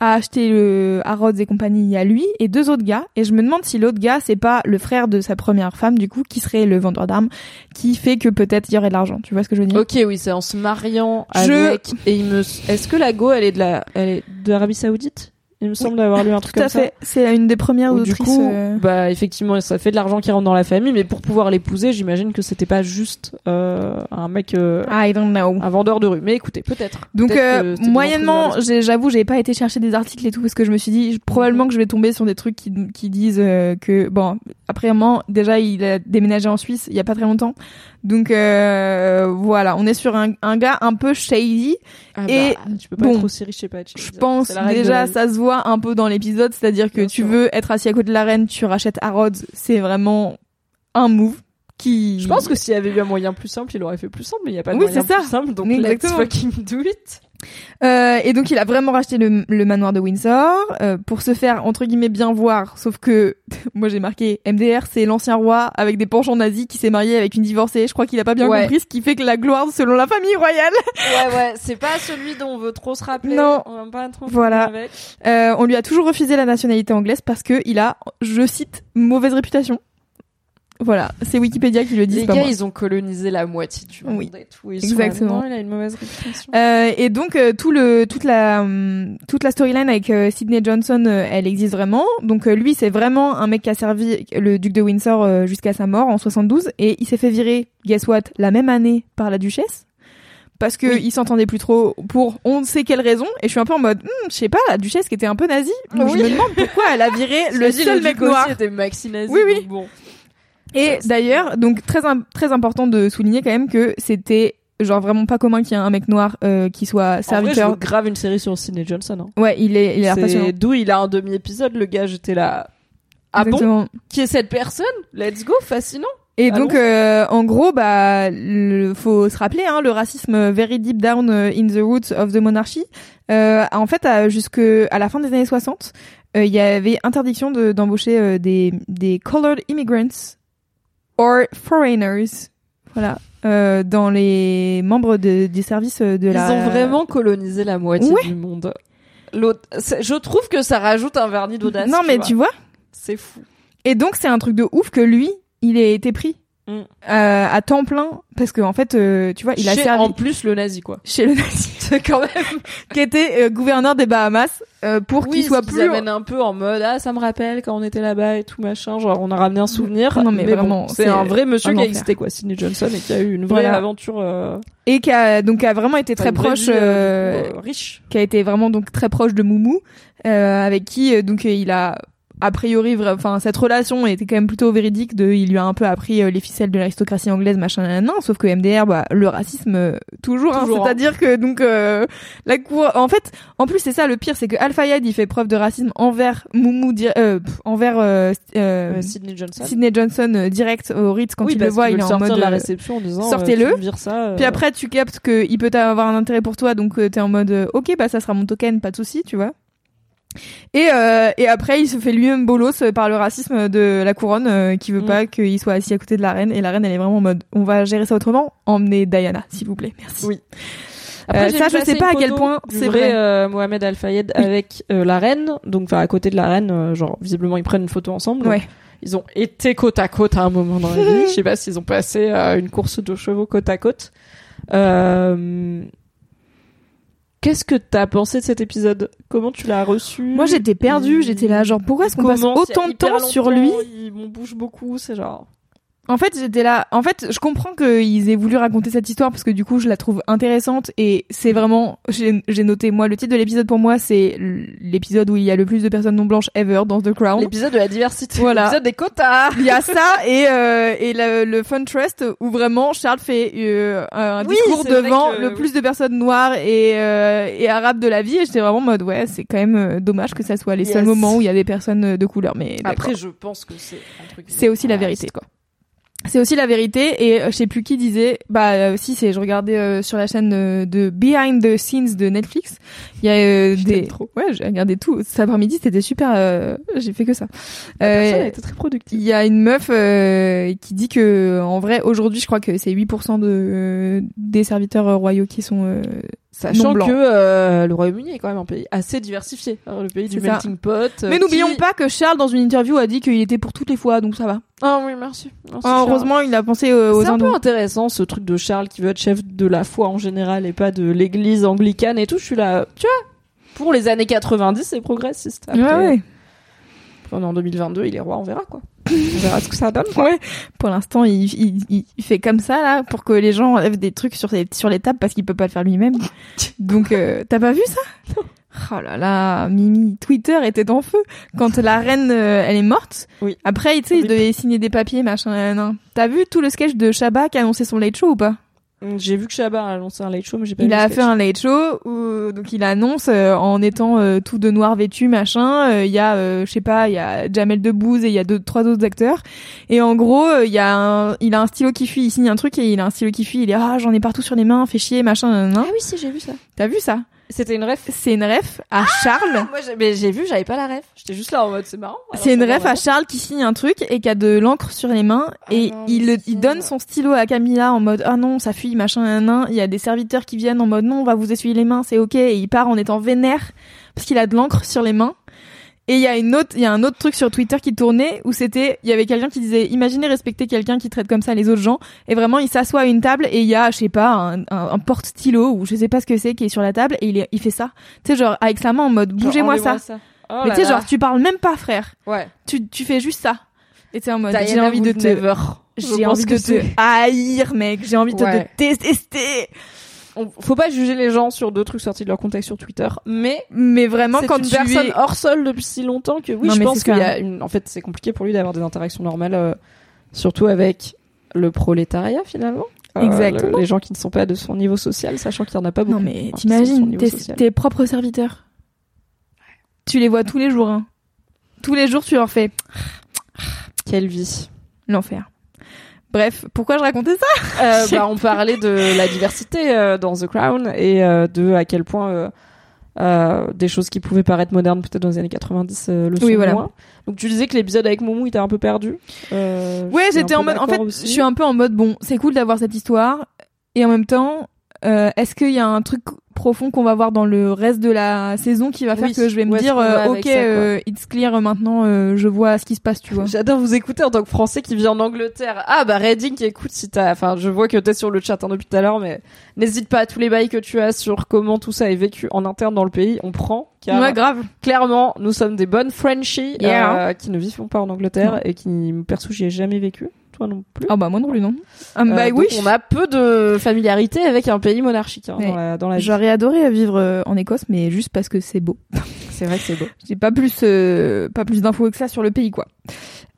à acheter le Harrods et compagnie, a lui et deux autres gars et je me demande si l'autre gars c'est pas le frère de sa première femme du coup qui serait le vendeur d'armes qui fait que peut-être il y aurait de l'argent. Tu vois ce que je veux dire? Ok, oui, c'est en se mariant Je- avec. Et il me. Est-ce que la Go, elle est de la, elle est d'Arabie Saoudite? Il me semble d'avoir lu un truc Tout à comme ça. fait. C'est une des premières Où, du coup, euh, bah effectivement, ça fait de l'argent qui rentre dans la famille, mais pour pouvoir l'épouser, j'imagine que c'était pas juste euh, un mec, euh, I don't know. un vendeur de rue. Mais écoutez, peut-être. Donc Peut-être euh, moyennement, j'avoue, j'ai pas été chercher des articles et tout parce que je me suis dit probablement que je vais tomber sur des trucs qui, qui disent euh, que bon, après moment, déjà il a déménagé en Suisse il y a pas très longtemps. Donc euh, voilà, on est sur un, un gars un peu shady. Ah Et bah, tu peux pas bon, être aussi riche chez pas Je pense déjà ça se voit un peu dans l'épisode, c'est-à-dire que Bien tu sûr. veux être assis à côté de la reine, tu rachètes Harrods, c'est vraiment un move qui. Je pense que s'il y avait eu un moyen plus simple, il aurait fait plus simple, mais il n'y a pas de Oui, moyen plus simple, donc Exactement. let's fucking do it. Euh, et donc il a vraiment racheté le, le manoir de Windsor euh, pour se faire entre guillemets bien voir. Sauf que [LAUGHS] moi j'ai marqué MDR, c'est l'ancien roi avec des penchants nazis qui s'est marié avec une divorcée. Je crois qu'il a pas bien Ouais. compris ce qui fait que la gloire selon la famille royale. [LAUGHS] Ouais, ouais, c'est pas celui dont on veut trop se rappeler. Non. On va pas trop Voilà. avec. Euh, on lui a toujours refusé la nationalité anglaise parce que il a, je cite, mauvaise réputation. Voilà, c'est Wikipédia qui le dit. Les pas gars, moi. ils ont colonisé la moitié du monde Oui. et tout. Ils Exactement. Sont... Non, il a une mauvaise réputation. Euh, et donc euh, tout le toute la hum, toute la storyline avec euh, Sidney Johnson, euh, elle existe vraiment. Donc euh, lui, c'est vraiment un mec qui a servi le duc de Windsor jusqu'à sa mort en 72 et il s'est fait virer, guess what, la même année par la duchesse parce que Oui. il s'entendait plus trop pour on ne sait quelle raison et je suis un peu en mode hmm, je sais pas la duchesse qui était un peu nazie Oui. je me demande pourquoi elle a viré [LAUGHS] le seul duc mec noir était maxi nazi, Oui, oui. Bon. Et d'ailleurs donc très très important de souligner quand même que c'était genre vraiment pas commun qu'il y ait un mec noir euh, qui soit En vrai, je serviteur. grave une série sur Sidney Johnson. Hein. ouais, il est, il est passionnant. C'est d'où il a un demi-épisode, le gars, j'étais là. Ah bon? Exactement. Qui est cette personne? Let's go, fascinant. Et donc, bon euh, en gros, bah, le, faut se rappeler, hein, le racisme very deep down euh, in the roots of the monarchy. Euh, en fait, à, jusque à la fin des années 60, euh, il y avait interdiction de- d'embaucher euh, des des colored immigrants or foreigners, voilà, euh, dans les membres de, des services de Ils la. ont vraiment colonisé la moitié Ouais. du monde. L'autre, je trouve que ça rajoute un vernis d'audace. Non, mais vois. tu vois. c'est fou. Et donc, c'est un truc de ouf que lui, il ait été pris. Mm. euh, à temps plein parce que en fait euh, tu vois il a Chez- servi en plus le nazi quoi. chez le nazi [LAUGHS] [LAUGHS] quand même. qui était euh, gouverneur des Bahamas euh, pour qu'il soit plus amènent un peu en mode ah ça me rappelle quand on était là-bas et tout machin genre on a ramené un souvenir. Non, mais vraiment, c'est c'est un vrai monsieur un qui a existé quoi, Sidney Johnson et qui a eu une vraie Voilà. aventure. euh, et qui a donc a vraiment été très proche vie, euh, riche. qui a été vraiment donc très proche de Moumou euh, avec qui donc il a a priori enfin cette relation était quand même plutôt véridique de il lui a un peu appris euh, les ficelles de l'aristocratie anglaise machin nan, sauf que MDR bah le racisme euh, toujours, hein. Toujours, hein. c'est-à-dire que donc euh, la cour en fait en plus c'est ça le pire c'est que Al Fayed il fait preuve de racisme envers Moumou euh, envers euh, euh, Sidney Johnson. Sidney Johnson direct au Ritz quand oui, il le voit il est en mode de la réception en disant sortez-le. Puis après, tu captes qu'il peut avoir un intérêt pour toi, donc t'es en mode ok, bah ça sera mon token, pas de souci, tu vois. Et euh, et après, il se fait lui-même bolos euh, par le racisme de la couronne euh, qui veut Mm. pas qu'il soit assis à côté de la reine. Et la reine, elle est vraiment en mode on va gérer ça autrement. Emmenez Diana, s'il vous plaît, merci. Oui. Euh, j'ai ça, je sais pas à quel point c'est vrai, vrai. euh, Mohamed Al Fayed avec euh, la reine, donc enfin à côté de la reine, euh, genre visiblement ils prennent une photo ensemble. Ouais. Ils ont été côte à côte à un moment dans la vie. [LAUGHS] Je sais pas s'ils ont passé une course de chevaux côte à côte. Euh... Qu'est-ce que t'as pensé de cet épisode? Comment tu l'as reçu? Moi, j'étais perdue. J'étais là, genre pourquoi est-ce qu'on passe autant de temps sur lui? On bouge beaucoup, c'est genre. En fait, j'étais là. En fait, je comprends qu'ils aient voulu raconter cette histoire parce que du coup, je la trouve intéressante et c'est vraiment. J'ai noté moi le titre de l'épisode pour moi, c'est l'épisode où il y a le plus de personnes non blanches ever dans The Crown. L'épisode de la diversité. Voilà. L'épisode des quotas. Il y a ça [LAUGHS] et euh, et le, le Fun Trust où vraiment Charles fait euh, un Oui, discours devant que- le plus de personnes noires et euh, et arabes de la vie et j'étais vraiment en mode ouais c'est quand même euh, dommage que ça soit les Yes. seuls moments où il y a des personnes euh, de couleur mais Après, je pense que c'est. C'est aussi la vérité. quoi. C'est aussi la vérité et euh, je sais plus qui disait bah euh, si c'est je regardais euh, sur la chaîne euh, de Behind the Scenes de Netflix il y a euh, des trop. ouais j'ai regardé tout cet après-midi c'était super euh, j'ai fait que ça La été très productive. il y a une meuf euh, qui dit que en vrai aujourd'hui je crois que c'est 8% de des serviteurs royaux qui sont euh, Sachant que euh, le Royaume-Uni est quand même un pays assez diversifié. Alors, le pays du ça. melting pot. euh, Mais n'oublions pas que Charles dans une interview a dit qu'il était pour toutes les fois donc ça va. Ah oui, merci. Merci, Ah, heureusement il a pensé euh, aux C'est un peu intéressant ce truc de Charles qui veut être chef de la foi en général et pas de l'église anglicane et tout. Je suis là, tu vois, pour les années 90, c'est progressiste. Après, Ouais, ouais. On est en 2022, il est roi, on verra quoi. On verra ce que ça donne. quoi. Ouais. Pour l'instant, il, il, il- il fait comme ça là pour que les gens enlèvent des trucs sur les sur les tables parce qu'il peut pas le faire lui-même. [LAUGHS] Donc euh, t'as pas vu ça? Oh là là, Mimi, Twitter était en feu quand la reine euh, elle est morte. Oui. Après, tu sais, il devait signer des papiers machin. T'as vu tout le sketch de Shabba qui son late show ou pas? J'ai vu que Chabat a lancé un late show, mais j'ai pas Il vu a fait un late show où donc il annonce euh, en étant euh, tout de noir vêtu machin. euh, Il y a euh, je sais pas, il y a Jamel Debbouze et il y a deux trois autres acteurs. Et en gros, euh, il y a un, il a un stylo qui fuit, il signe un truc et il a un stylo qui fuit. Il est ah j'en ai partout sur les mains, fait chier machin. nan, nan. Ah oui, si, j'ai vu ça. T'as vu ça? C'était une ref? C'est une ref à Charles. Moi, j'ai- mais j'ai vu, j'avais pas la ref. J'étais juste là en mode, c'est marrant. Alors, C'est une ref à. Charles qui signe un truc et qui a de l'encre sur les mains Ah et non, il, le- miskin. il donne son stylo à Camilla en mode ah non ça fuit machin nan, nan. Il y a des serviteurs qui viennent en mode non on va vous essuyer les mains c'est ok et il part en étant vénère parce qu'il a de l'encre sur les mains. Et il y a une autre, il y a un autre truc sur Twitter qui tournait où c'était, il y avait quelqu'un qui disait, imaginez respecter quelqu'un qui traite comme ça les autres gens. Et vraiment, il s'assoit à une table et il y a, je sais pas, un, un, un porte-stylo ou je sais pas ce que c'est qui est sur la table et il, est- il fait ça. Tu sais, genre, avec sa main en mode, bougez-moi ça. Oh Mais tu sais, genre, tu parles même pas, frère. Ouais. Tu, tu fais juste ça. Et t'es en mode, j'ai envie de te, j'ai envie de te haïr, mec. J'ai envie de te détester. On- Faut pas juger les gens sur deux trucs sortis de leur contexte sur Twitter, mais Mais vraiment, quand une tu personne es... hors sol depuis si longtemps que oui, Non, je pense qu'il y a une. En fait, c'est compliqué pour lui d'avoir des interactions normales, euh, surtout avec le prolétariat finalement. Euh, Exactement. le- les gens qui ne sont pas de son niveau social, sachant qu'il y en a pas beaucoup. Non mais hein, t'imagines tes, tes propres serviteurs. Tu les vois tous les jours. Hein. Tous les jours, tu leur fais Quelle vie. l'enfer. Bref, pourquoi je racontais ça Euh, [LAUGHS] bah, on parlait de la diversité euh, dans The Crown et euh, de à quel point euh, euh, des choses qui pouvaient paraître modernes peut-être dans les années 90 euh, le sont Oui, voilà. moins. Donc tu disais que l'épisode avec Moumou était un peu perdu. Euh, Ouais, j'étais en mode. En fait, aussi. je suis un peu en mode bon, c'est cool d'avoir cette histoire, et en même temps, euh, est-ce qu'il y a un truc profond qu'on va voir dans le reste de la saison qui va faire Oui, que je vais me dire, euh, ok, ça, euh, it's clear euh, maintenant, euh, je vois ce qui se passe, tu vois. J'adore vous écouter en tant que Français qui vit en Angleterre. Ah bah Redding, écoute si t'as, enfin je vois que t'es sur le chat hein, depuis tout à l'heure, mais n'hésite pas à tous les bails que tu as sur comment tout ça est vécu en interne dans le pays, on prend. Car Ouais, grave. clairement, nous sommes des bonnes Frenchies Yeah. euh, qui ne vivent pas en Angleterre Non. et qui, perso, j'y ai jamais vécu. Toi non plus. Ah bah moi non plus non. Ah, Euh, bah donc oui. On a peu de familiarité avec un pays monarchique hein, dans la, dans la vie. J'aurais adoré vivre euh, en Écosse, mais juste parce que c'est beau. [LAUGHS] C'est vrai que c'est beau. [LAUGHS] J'ai pas plus, euh, pas plus d'infos que ça sur le pays, quoi.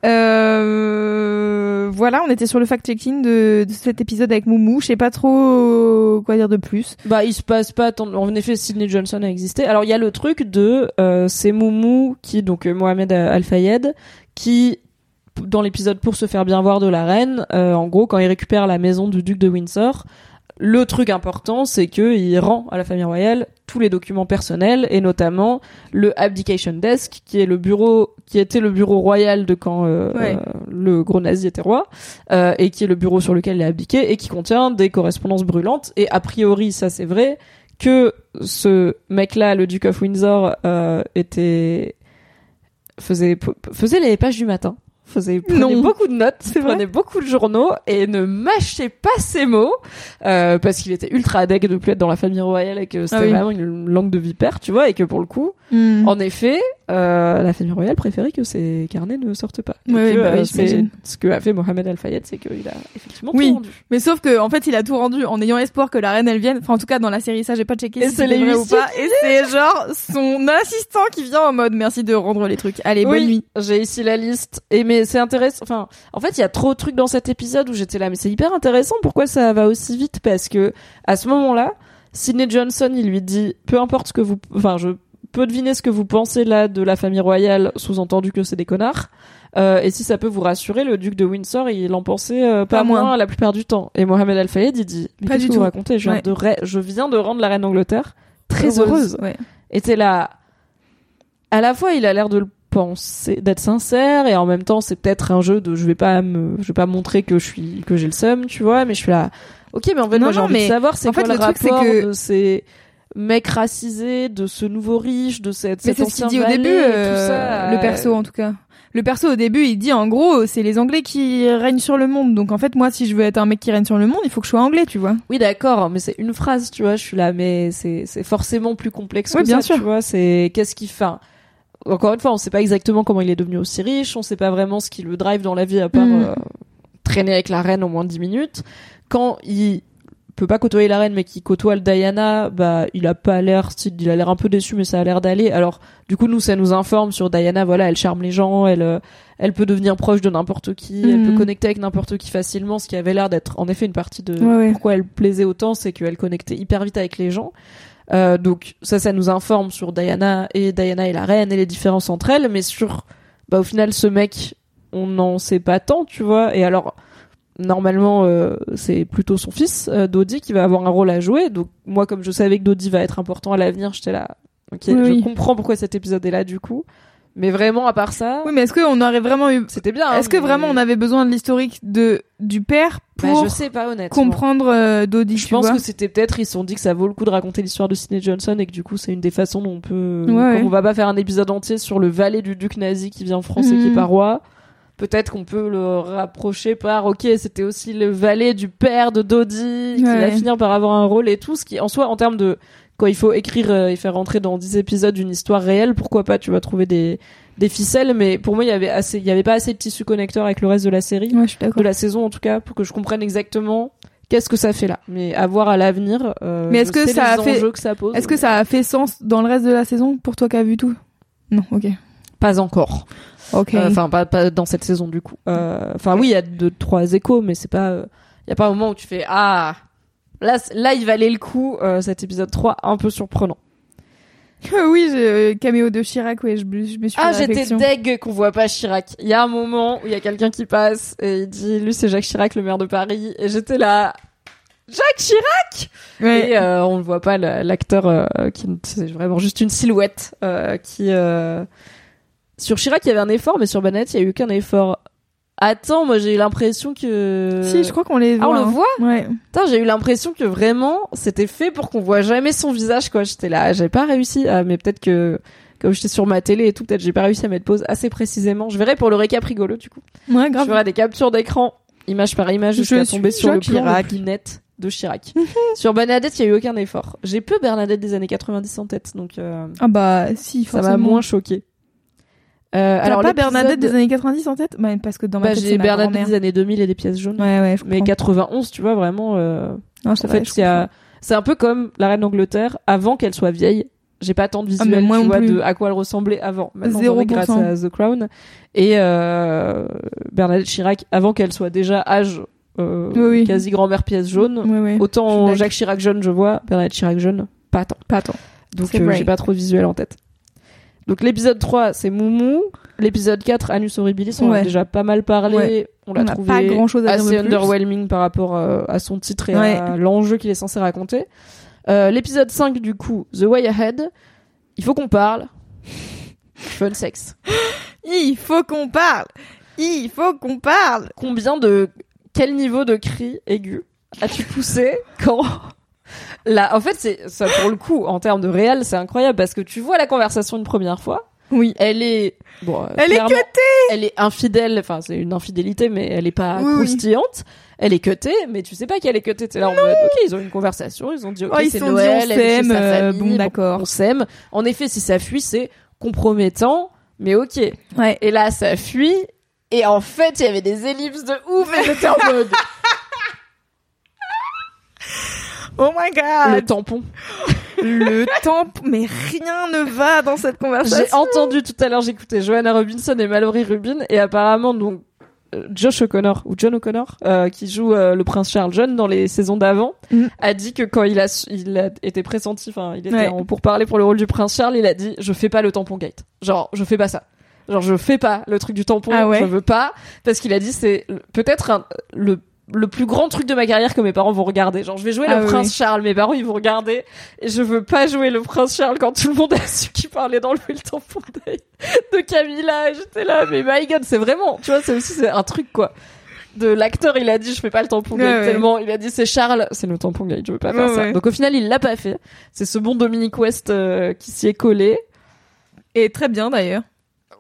Euh, voilà, on était sur le fact-checking de, de cet épisode avec Moumou. Je sais pas trop quoi dire de plus. Bah, il se passe pas tant. En effet, Sidney Johnson a existé. Alors, il y a le truc de euh, c'est Moumou qui donc euh, Mohamed Al Fayed qui dans l'épisode pour se faire bien voir de la reine, euh, en gros, quand il récupère la maison du duc de Windsor, le truc important, c'est que il rend à la famille royale tous les documents personnels et notamment le abdication desk, qui est le bureau, qui était le bureau royal de quand euh, Ouais. euh, le gros nazi était roi, euh, et qui est le bureau sur lequel il a abdiqué et qui contient des correspondances brûlantes. Et a priori, ça c'est vrai que ce mec-là, le Duke of Windsor, euh, était faisait faisait les pages du matin. Faisait Non. beaucoup de notes, prenait beaucoup de journaux et ne mâchait pas ses mots euh, parce qu'il était ultra adègue de plus être dans la famille royale et que c'était Ah oui. vraiment une langue de vipère, tu vois, et que pour le coup, Hmm. en effet, euh, la famille royale préférait que ces carnets ne sortent pas. Ouais, que, bah euh, oui, ce que a fait Mohamed Al Fayed, c'est qu'il a effectivement Oui. tout rendu. Mais sauf que en fait, il a tout rendu en ayant espoir que la reine elle vienne. Enfin, en tout cas, dans la série, ça j'ai pas checké Et si c'est vrai ou pas. Et c'est genre son assistant qui vient en mode merci de rendre les trucs. Allez, bonne Oui, nuit. J'ai ici la liste. Et mais c'est intéressant. Enfin, en fait, il y a trop de trucs dans cet épisode où j'étais là, mais c'est hyper intéressant. Pourquoi ça va aussi vite Parce que à ce moment-là, Sidney Johnson, il lui dit, peu importe ce que vous, enfin, je peux deviner ce que vous pensez là de la famille royale, sous-entendu que c'est des connards. Euh, et si ça peut vous rassurer, le duc de Windsor, il en pensait euh, pas, Pas moins. moins. la plupart du temps. Et Mohamed Al Fayed, il dit, mais Pas du que tout. vous racontez? Je viens, Ouais. de ra- je viens de rendre la reine d'Angleterre très heureuse. Ouais. Et t'es là. À la fois, il a l'air de le penser, d'être sincère, et en même temps, c'est peut-être un jeu de je vais pas me, je vais pas montrer que je suis, que j'ai le seum, tu vois, mais je suis là. Ok, mais en fait, Non, moi, j'ai envie mais de savoir, c'est en quoi fait, le, le truc, c'est rapport que- de ces mecs racisés, de ce nouveau riche, de cette, Mais c'est ce qu'il dit au début, euh, ça, le perso en tout cas. Le perso au début, il dit en gros, c'est les Anglais qui règnent sur le monde. Donc en fait, moi, si je veux être un mec qui règne sur le monde, il faut que je sois anglais, tu vois. Oui, d'accord, mais c'est une phrase, tu vois. Je suis là, mais c'est c'est forcément plus complexe Oui, que bien ça, sûr. tu vois. C'est qu'est-ce qu'il fait. Encore une fois, on sait pas exactement comment il est devenu aussi riche. On sait pas vraiment ce qui le drive dans la vie à part Mm. euh, traîner avec la reine au moins 10 minutes. Quand il peut pas côtoyer la reine, mais qui côtoie le Diana, bah il a pas l'air, il a l'air un peu déçu, mais ça a l'air d'aller. Alors du coup, nous, ça nous informe sur Diana. Voilà, elle charme les gens, elle euh, elle peut devenir proche de n'importe qui, elle Mhm. peut connecter avec n'importe qui facilement, ce qui avait l'air d'être en effet une partie de Ouais, ouais. pourquoi elle plaisait autant, c'est qu'elle connectait hyper vite avec les gens. Euh, donc ça, ça nous informe sur Diana et Diana et la reine et les différences entre elles, mais sur, bah au final, ce mec, on n'en sait pas tant, tu vois. Et alors, normalement, euh, c'est plutôt son fils, euh, Dodi, qui va avoir un rôle à jouer. Donc moi, comme je savais que Dodi va être important à l'avenir, j'étais là. Ok, Oui, je oui. comprends pourquoi cet épisode est là du coup. Mais vraiment, à part ça, Oui, mais est-ce qu'on aurait vraiment eu, c'était bien. hein, est-ce que mais- vraiment on avait besoin de l'historique de du père Bah, pour je sais pas honnêtement. comprendre euh, Dodie, Je tu pense vois que c'était peut-être ils se sont dit que ça vaut le coup de raconter l'histoire de Sidney Johnson et que du coup c'est une des façons dont on peut Ouais, ouais. on va pas faire un épisode entier sur le valet du duc nazi qui vient en France et qui est Mhm. Peut-être qu'on peut le rapprocher par OK, c'était aussi le valet du père de Dodi qui Ouais. va finir par avoir un rôle et tout ce qui en soi en termes de quand il faut écrire euh, et faire rentrer dans 10 épisodes une histoire réelle, pourquoi pas tu vas trouver des des ficelles mais pour moi il y avait assez il y avait pas assez de tissu connecteur avec le reste de la série Ouais, je suis d'accord. de la saison en tout cas pour que je comprenne exactement qu'est-ce que ça fait là mais à voir à l'avenir euh, Mais est-ce que ça les a fait- enjeux que ça pose Est-ce que ça a fait sens dans le reste de la saison pour toi qui as vu tout? Non, ok. pas encore Ok. Euh, Enfin, pas, pas dans cette saison du coup. Euh, Enfin, oui, il y a deux, trois échos, mais c'est pas. euh, Il y a pas un moment où tu fais ah là, là, il valait le coup euh, cet épisode 3 un peu surprenant. [LAUGHS] oui, caméo de Chirac, ouais, je, me- je me suis Ah, j'étais deg qu'on voit pas Chirac. Il y a un moment où il y a quelqu'un qui passe et il dit lui c'est Jacques Chirac, le maire de Paris, et j'étais là. Jacques Chirac Ouais. Et euh, on ne voit pas la- l'acteur euh, qui c'est vraiment juste une silhouette euh, qui euh... sur Chirac il y avait un effort mais sur Bennett il y a eu aucun effort. Attends, moi j'ai eu l'impression que Si, je crois qu'on les voit. Ah, on le hein. voit Ouais. Putain, j'ai eu l'impression que vraiment c'était fait pour qu'on voit jamais son visage quoi. J'étais là, j'avais pas réussi à mais peut-être que comme j'étais sur ma télé et tout, peut-être j'ai pas réussi à mettre pause assez précisément. Je verrai pour le récap rigolo du coup. Ouais, Je grave. ferai des captures d'écran, image par image, Je jusqu'à suis tomber sur le plan Chirac. net de Chirac. [LAUGHS] sur Bernadette, il y a eu aucun effort. J'ai peu Bernadette des années 90 en tête, donc euh, Ah bah, si, ça m'a forcément. moins choqué. Euh, alors pas Bernadette des années 90 en tête? Bah, Parce que dans ma bah, tête, j'ai Bernadette des années 2000 et des pièces jaunes. Ouais, ouais, je Mais comprends. 91, tu vois, vraiment. euh, Non, En vrai, fait, comprends. c'est un peu comme la reine d'Angleterre avant qu'elle soit vieille. J'ai pas tant de Ah, visuel, moi tu vois, plus. de à quoi elle ressemblait avant. Maintenant, Zéro j'en ai grâce pour cent. à The Crown. Et euh, Bernadette Chirac, avant qu'elle soit déjà âge euh, Oui, oui. quasi grand-mère pièce jaune. Ouais. Autant. Jacques Chirac jeune, je vois. Bernadette Chirac jeune, pas tant. Pas tant. Donc euh, j'ai pas trop de visuel en tête. Donc l'épisode 3, c'est Moumou. L'épisode 4, Anus Horribilis, on en a Ouais. déjà pas mal parlé. Ouais. On l'a trouvé pas grand chose à dire assez underwhelming par rapport euh, à son titre et Ouais. à l'enjeu qu'il est censé raconter. Euh, L'épisode 5, du coup, The Way Ahead, il faut qu'on parle. [LAUGHS] Fun sex. Il faut qu'on parle. Il faut qu'on parle. Combien de... Quel niveau de cri aigu as-tu poussé quand... Là, en fait, c'est ça pour le coup en termes de réel, c'est incroyable parce que tu vois la conversation une première fois, Oui. elle est bon, euh, Elle est cutée elle est infidèle, enfin c'est une infidélité, mais elle est pas Oui, oui. croustillante. Elle est cutée, mais tu sais pas qu'elle est cutée. T'es là en mode, ok, ils ont une conversation, ils ont dit, ok, Oh, c'est dit, Noël, on elle est chez s'aime, sa euh, famille, bon, d'accord. on s'aime. En effet, si ça fuit, c'est compromettant, mais ok. Ouais. Et là, ça fuit, et en fait, il y avait des ellipses de ouf, et j'étais en mode, [LAUGHS] Oh my god. le tampon. Le temps, mais rien ne va dans cette conversation. J'ai entendu tout à l'heure, j'écoutais Joanna Robinson et Mallory Rubin, et apparemment, donc, euh, Josh O'Connor, ou John O'Connor, euh, qui joue euh, le prince Charles jeune dans les saisons d'avant, Mhm. a dit que quand il a, il a été pressenti, enfin, il était Ouais. en- pour parler pour le rôle du prince Charles, il a dit, je fais pas le tampon gate. Genre, je fais pas ça. Genre, je fais pas le truc du tampon, Ah ouais je veux pas, parce qu'il a dit, c'est peut-être le le plus grand truc de ma carrière que mes parents vont regarder. Genre, je vais jouer Ah le oui, prince. Charles, mes parents ils vont regarder, et je veux pas jouer le prince Charles quand tout le monde a [LAUGHS] su qu'il parlait dans le d'œil de Camilla. J'étais là, mais my god, c'est vraiment, tu vois, c'est aussi c'est un truc quoi. De l'acteur, il a dit je fais pas le tampon Ouais, ouais. tellement, il a dit c'est Charles, c'est le tampon gate, je veux pas faire Ouais, ça. ouais. Donc au final, il l'a pas fait. C'est ce bon Dominique West euh, qui s'y est collé. Et très bien d'ailleurs.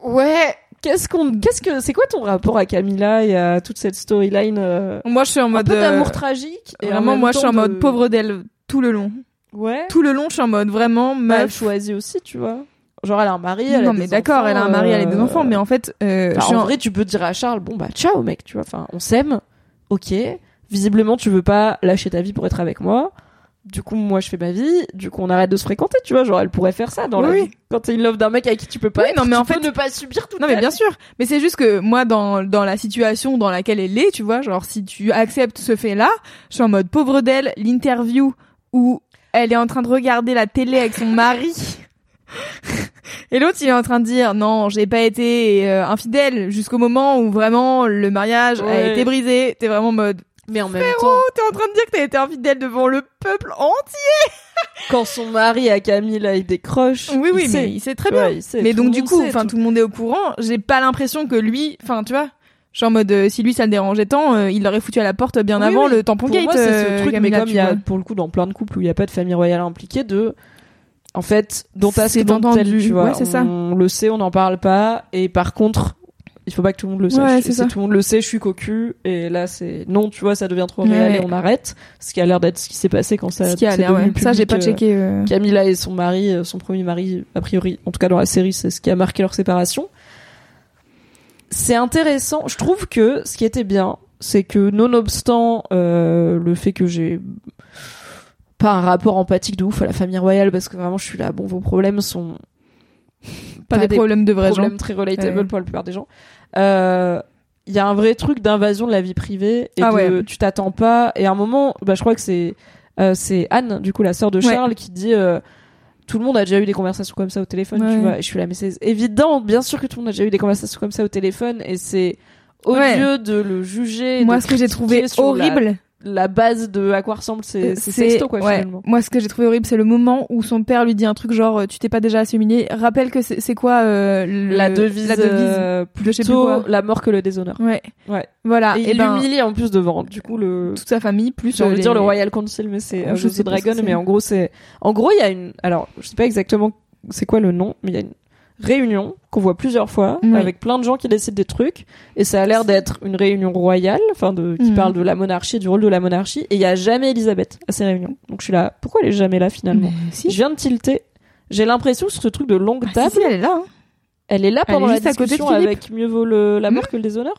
Ouais. Qu'est-ce qu'on, qu'est-ce que, c'est quoi ton rapport à Camilla et à toute cette storyline euh, Moi, je suis en un mode. peu euh, d'amour tragique et en Vraiment, moi, je suis en mode de- pauvre d'elle tout le long. Ouais. Tout le long, je suis en mode vraiment Bah, elle choisit aussi, tu vois. Genre, elle a un mari, elle a non, des mais d'accord, elle a un mari, elle a des euh, enfants, mais en fait, euh, Enfin, je suis en en- vrai, tu peux dire à Charles, bon bah ciao mec, tu vois. Enfin, on s'aime, ok. Visiblement, tu veux pas lâcher ta vie pour être avec moi. Du coup, moi, je fais ma vie. Du coup, on arrête de se fréquenter, tu vois. Genre, elle pourrait faire ça dans la Oui. Quand t'es in love d'un mec avec qui tu peux pas Oui, être, non, mais tu en peux fait- ne pas subir tout. Non mais bien sûr, mais c'est juste que moi dans dans la situation dans laquelle elle est, tu vois, genre si tu acceptes ce fait-là, je suis en mode pauvre d'elle, l'interview où elle est en train de regarder la télé avec son mari. [LAUGHS] Et l'autre, il est en train de dire non, j'ai pas été euh, infidèle jusqu'au moment où vraiment le mariage a été brisé. T'es vraiment en mode Mais en même temps, t'es en train de dire que t'as été infidèle devant le peuple entier. quand son mari à Camille, là, il décroche. Oui, oui, il mais sait. il sait très bien. Ouais, il sait. Mais Tout donc du coup, enfin tout- tout le monde est au courant. J'ai pas l'impression que lui, enfin tu vois, je suis en mode euh, si lui ça le dérangeait tant, euh, il l'aurait foutu à la porte bien Oui, avant oui. le tampon Pour gate. moi, c'est euh, ce truc, Camilla, mais comme il y a pour le coup dans plein de couples où il y a pas de famille royale impliquée, de en fait, dont t'as C'est entendu. tu vois. Ouais, c'est ça. On le sait, on n'en parle pas, et par contre, il faut pas que tout le monde le sache. Ouais, Et c'est si ça. tout le monde le sait, je suis cocu, et là c'est non, tu vois, ça devient trop Ouais, réel et on arrête. Ce qui a l'air d'être ce qui s'est passé quand ça. Ce qui a l'air, ouais. Ça j'ai pas checké. euh. Camilla et son mari, euh, son premier mari, a priori, en tout cas dans la série, c'est ce qui a marqué leur séparation. C'est intéressant. Je trouve que ce qui était bien, c'est que nonobstant euh, le fait que j'ai pas un rapport empathique de ouf à la famille royale, parce que vraiment je suis là, bon, vos problèmes sont pas, des, problèmes de vrais gens. problème très relatable Ouais. pour la plupart des gens. Euh, Il y a un vrai truc d'invasion de la vie privée et Ah de, ouais. tu t'attends pas. Et à un moment, bah, je crois que c'est euh, c'est Anne, du coup la sœur de Ouais. Charles, qui dit euh, tout le monde a déjà eu des conversations comme ça au téléphone, Ouais. tu vois. Et je suis là, mais c'est évident, bien sûr que tout le monde a déjà eu des conversations comme ça au téléphone et c'est lieu de le juger. Moi, de ce que j'ai trouvé la- horrible, la, base de à quoi ressemble c'est c'est sexto quoi ouais. finalement. Moi, ce que j'ai trouvé horrible, c'est le moment où son père lui dit un truc genre, euh, tu t'es pas déjà assez humilié. Rappelle que c'est quoi euh, le- La devise, la devise euh, de je sais plus plutôt quoi. la mort que le déshonneur. Ouais. Ouais. Voilà. Et Et, il ben, en plus devant. Du coup, le. toute sa famille, plus J'ai envie de les- dire le Royal Council, mais c'est House je sais Dragon. Mais en gros, c'est. En gros, il y a une. Alors, je sais pas exactement c'est quoi le nom, mais il y a une réunion qu'on voit plusieurs fois Oui. avec plein de gens qui décident des trucs et ça a l'air d'être une réunion royale enfin de qui Mhm. parle de la monarchie du rôle de la monarchie et il y a jamais Elisabeth à ces réunions donc je suis là pourquoi elle est jamais là finalement si. je viens de tilter j'ai l'impression que sur ce truc de longue Ah, si, table si, elle est là. hein. elle est là est pendant la discussion Philippe. avec mieux vaut le, la mort que le déshonneur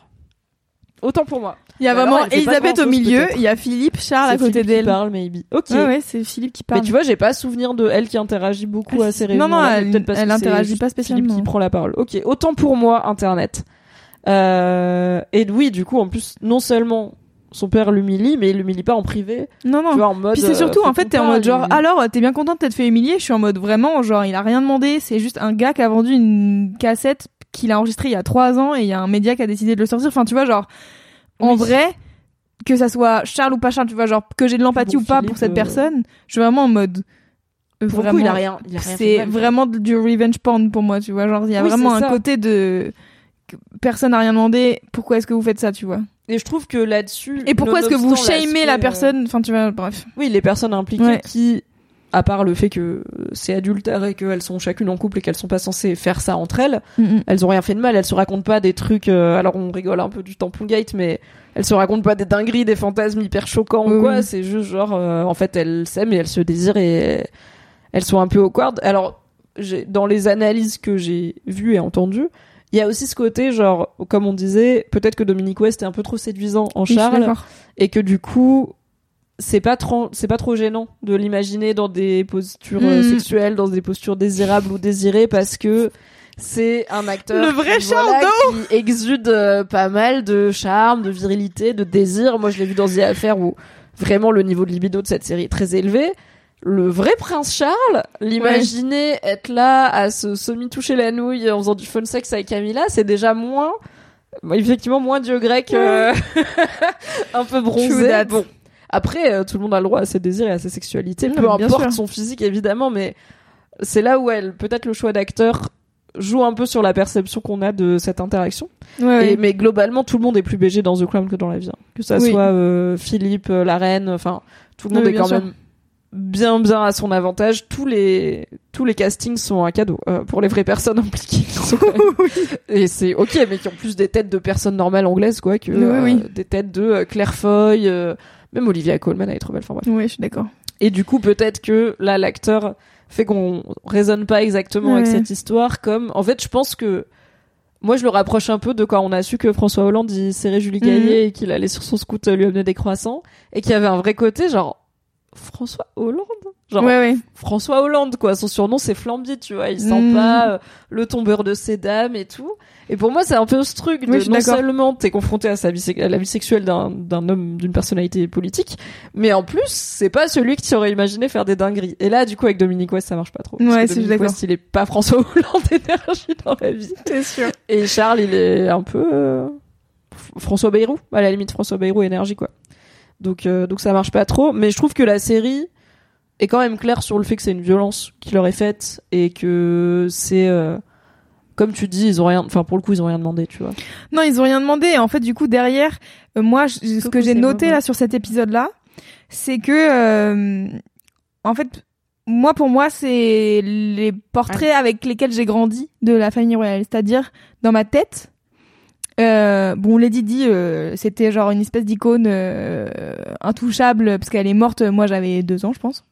autant pour moi Il y a Bah alors, vraiment elle Elisabeth au milieu, il y a Philippe, Charles à côté Philippe qui d'elle. parle maybe ok Ouais, ouais, c'est Philippe qui parle. Mais tu vois, j'ai pas souvenir de elle qui interagit beaucoup Ah, à ces réunions. Non, non, elle- elle c'est interagit pas Philippe spécialement. qui prend la parole. Ok, autant pour moi, Internet. Euh, et oui, du coup, en plus, non seulement son père l'humilie, mais il l'humilie pas en privé. Non, non. Tu vois, en mode. Puis c'est surtout, euh, en fait, t'es en mode genre, alors, t'es bien content de t'être fait humilier? Je suis en mode vraiment, genre, il a rien demandé, c'est juste un gars qui a vendu une cassette qu'il a enregistrée il y a trois ans et il y a un média qui a décidé de le sortir. Enfin, tu vois, genre, en vrai, que ça soit Charles ou pas Charles, tu vois, genre, que j'ai de l'empathie Bon, ou pas Philippe, pour cette euh, personne, je suis vraiment en mode. Pour vraiment, coup, il a rien. C'est vraiment du revenge porn pour moi, tu vois. Genre, il y a Oui, vraiment un ça. côté de. Personne n'a rien demandé, pourquoi est-ce que vous faites ça, tu vois? Et je trouve que là-dessus. Et pourquoi est-ce que vous shamez la euh, personne? Enfin, tu vois, bref. Oui, les personnes impliquées Ouais. qui, à part le fait que c'est adultère et qu'elles sont chacune en couple et qu'elles sont pas censées faire ça entre elles, elles ont rien fait de mal, elles se racontent pas des trucs euh, alors on rigole un peu du tampon gate mais elles se racontent pas des dingueries, des fantasmes hyper choquants Oui, ou quoi, oui. c'est juste genre euh, en fait elles s'aiment et elles se désirent et elles sont un peu awkward. Alors dans les analyses que j'ai vues et entendues, il y a aussi ce côté genre comme on disait, peut-être que Dominique West est un peu trop séduisant en Charles et que du coup c'est pas trop c'est pas trop gênant de l'imaginer dans des postures euh, Mm. sexuelles dans des postures désirables ou désirées parce que c'est un acteur Le vrai qui, voilà, qui exude euh, pas mal de charme de virilité de désir. Moi je l'ai vu dans The Affair où vraiment le niveau de libido de cette série est très élevé. Le vrai prince Charles, l'imaginer être là à se semi-toucher la nouille en faisant du fun sex avec Camilla, c'est déjà moins, effectivement moins dieu grec, euh, [LAUGHS] un peu bronzé. Bon, après, euh, tout le monde a le droit à ses désirs et à ses sexualités, Non, peu importe son physique évidemment, mais c'est là où elle, peut-être le choix d'acteur joue un peu sur la perception qu'on a de cette interaction. Ouais, mais globalement, tout le monde est plus BG dans The Crown que dans la vie. hein. Que ça Oui. soit euh, Philippe, euh, la reine, enfin, tout le monde Oui, est quand sûr. même bien bien à son avantage. Tous les tous les castings sont un cadeau euh, pour les vraies personnes [LAUGHS] impliquées. [LAUGHS] Et c'est ok, mais qui ont plus des têtes de personnes normales anglaises quoi que des têtes de Claire Foy. euh, même Olivia Colman elle est trop belle. Enfin bref. Oui, je suis d'accord. Et du coup, peut-être que là, l'acteur fait qu'on raisonne pas exactement avec cette histoire comme. En fait, je pense que. Moi, je le rapproche un peu de quand on a su que François Hollande, il serrait Julie Mhm. Gaillet et qu'il allait sur son scout euh, lui amener des croissants. Et qu'il y avait un vrai côté, genre. François Hollande? Genre, Ouais, ouais. François Hollande, quoi. Son surnom, c'est Flamby, tu vois. Il sent Mhm. pas euh, le tombeur de ses dames et tout. Et pour moi, c'est un peu ce truc de Oui, non seulement t'es confronté à, sa la vie sexuelle d'un, homme, d'une personnalité politique, mais en plus, c'est pas celui que tu aurais imaginé faire des dingueries. Et là, du coup, avec Dominique West, ça marche pas trop. Ouais, c'est- d'accord. West, il est pas François [LAUGHS] Hollande énergie dans la vie. C'est sûr. Et Charles, il est un peu euh, François Bayrou, à la limite François Bayrou énergie quoi. Donc euh, donc ça marche pas trop, mais je trouve que la série est quand même claire sur le fait que c'est une violence qui leur est faite et que c'est euh, comme tu dis, ils ont rien enfin pour le coup, ils ont rien demandé, tu vois. Non, ils ont rien demandé. Et en fait, du coup, derrière, euh, moi, je- ce que j'ai noté là sur cet épisode-là, c'est que, euh, en fait, moi, pour moi, c'est les portraits avec lesquels j'ai grandi de la famille royale. C'est-à-dire, dans ma tête, euh, bon, Lady Di, euh, c'était genre une espèce d'icône euh, intouchable parce qu'elle est morte. Moi, j'avais deux ans, je pense.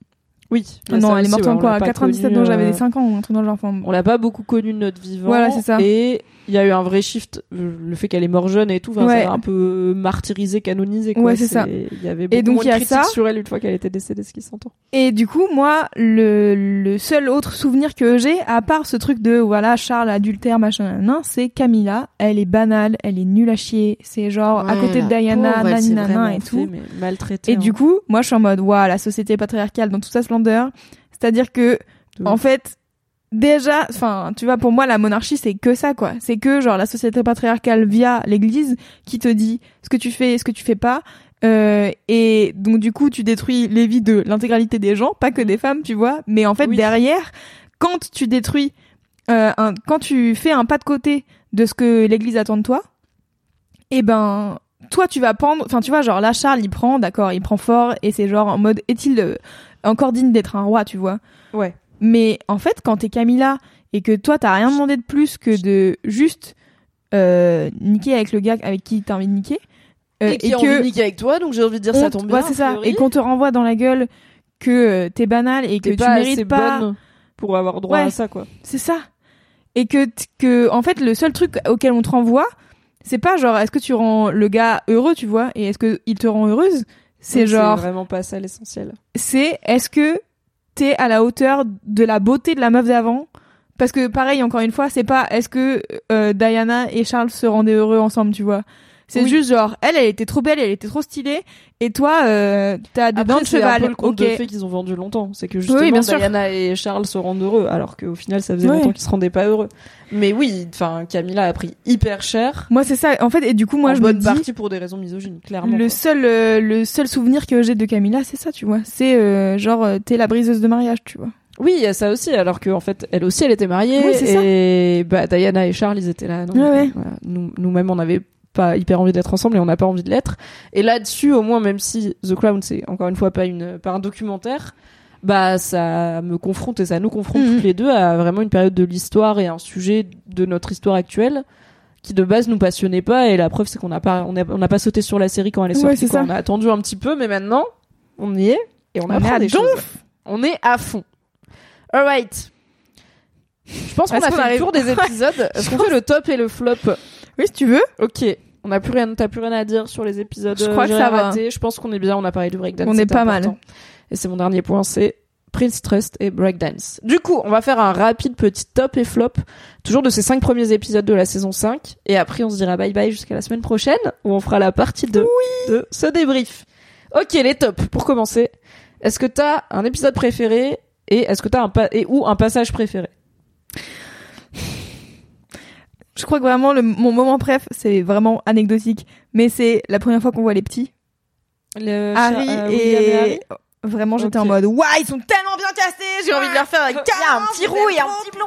Oui. bah, non, ça elle est morte ouais, en on l'a quoi pas 97, connu, donc j'avais euh, des 5 ans ou un truc dans le genre. Enfin. On l'a pas beaucoup connue de notre vivant. Voilà, c'est ça. Et il y a eu un vrai shift. euh, Le fait qu'elle est morte jeune et tout, enfin, Ouais. ça l'a un peu martyrisé, canonisé. Quoi. Ouais, c'est ça. Il y avait beaucoup Et donc, moins il y de a critiques sur elle une fois qu'elle était décédée, ce qui s'entend. Et du coup, moi, le, le seul autre souvenir que j'ai, à part ce truc de, voilà, Charles adultère, machin, nan, c'est Camilla. Elle est banale, elle est nulle à chier. C'est genre, à côté de Diana, nani, nanan et tout. maltraitée. Et du coup, moi, je suis en mode, waouh, la société patriarcale dans toute sa splendeur. C'est-à-dire que, De en ouf. fait, déjà, enfin, tu vois, pour moi, la monarchie, c'est que ça, quoi. C'est que, genre, la société patriarcale via l'église qui te dit ce que tu fais et ce que tu fais pas. Euh, et donc, du coup, tu détruis les vies de l'intégralité des gens, pas que des femmes, tu vois. Mais en fait, Oui. derrière, quand tu détruis, euh, un, quand tu fais un pas de côté de ce que l'église attend de toi, eh ben, toi, tu vas prendre, enfin, tu vois, genre, là, Charles, il prend, d'accord, il prend fort, et c'est genre en mode, est-il euh, encore digne d'être un roi, tu vois? Ouais. Mais en fait, quand t'es Camilla et que toi, t'as rien demandé de plus que de juste euh, niquer avec le gars avec qui t'as envie de niquer, euh, et qui a envie de niquer avec toi, donc j'ai envie de dire ça tombe bien. c'est ça, et qu'on te renvoie dans la gueule que euh, t'es banal et que tu mérites pas, bonne pour avoir droit Ouais. à ça, quoi. c'est ça, et que que en fait le seul truc auquel on te renvoie, c'est pas genre est-ce que tu rends le gars heureux, tu vois, et est-ce que il te rend heureuse, c'est genre vraiment pas ça l'essentiel. c'est est-ce que à la hauteur de la beauté de la meuf d'avant. Parce que pareil encore une fois c'est pas est-ce que euh, Diana et Charles se rendaient heureux ensemble tu vois c'est Oui. juste genre elle elle était trop belle elle était trop stylée et toi euh, t'as des dents de c'est un cheval peu le conte ok de fées qu'ils ont vendu longtemps. C'est que justement, Oui, bien sûr. Diana et Charles se rendent heureux, alors qu'au final, ça faisait Ouais. longtemps qu'ils se rendaient pas heureux. Mais oui, enfin, Camilla a pris hyper cher. moi c'est ça en fait et du coup moi en je me bonne dis partie pour des raisons misogynes, clairement. le quoi. seul euh, le seul souvenir que j'ai de Camilla c'est ça tu vois c'est euh, genre euh, t'es la briseuse de mariage tu vois Oui, il y a ça aussi, alors qu'en fait, elle aussi, elle était mariée. Oui, c'est ça. et bah, Diana et Charles, ils étaient là. Ouais, ouais. voilà. Nous, nous-mêmes, on n'avait pas hyper envie d'être ensemble et on n'a pas envie de l'être. Et là-dessus, au moins, même si The Crown, c'est encore une fois pas une, pas un documentaire, bah, ça me confronte et ça nous confronte Mhm. toutes les deux à vraiment une période de l'histoire et un sujet de notre histoire actuelle qui de base nous passionnait pas et la preuve c'est qu'on n'a pas on a- on pas sauté sur la série quand elle est sortie quoi. on a attendu un petit peu mais maintenant on y est et on, On apprend à des donf. choses on est à fond alright je pense qu'on a fait le tour des [LAUGHS] épisodes est-ce qu'on fait le top et le flop? Oui si tu veux ok on n'a plus rien t'as plus rien à dire sur les épisodes Je crois euh, que j'ai ça va. je pense qu'on est bien on a parlé du breakdance On est pas mal. et c'est mon dernier point c'est Prince Trust et Breakdance. Du coup, on va faire un rapide petit top et flop, toujours de ces cinq premiers épisodes de la saison 5, et après on se dira bye bye jusqu'à la semaine prochaine, où on fera la partie 2 de ce débrief. Ok, les tops, pour commencer. Est-ce que t'as un épisode préféré, et est-ce que t'as un pa- et ou un passage préféré? Je crois que vraiment le, mon moment préf c'est vraiment anecdotique mais c'est la première fois qu'on voit les petits Le Harry euh, et... Harry Vraiment, j'étais en mode, waouh, ils sont tellement bien castés, j'ai envie de leur faire un câlin. [LAUGHS] Il y a un petit roux et un petit blond.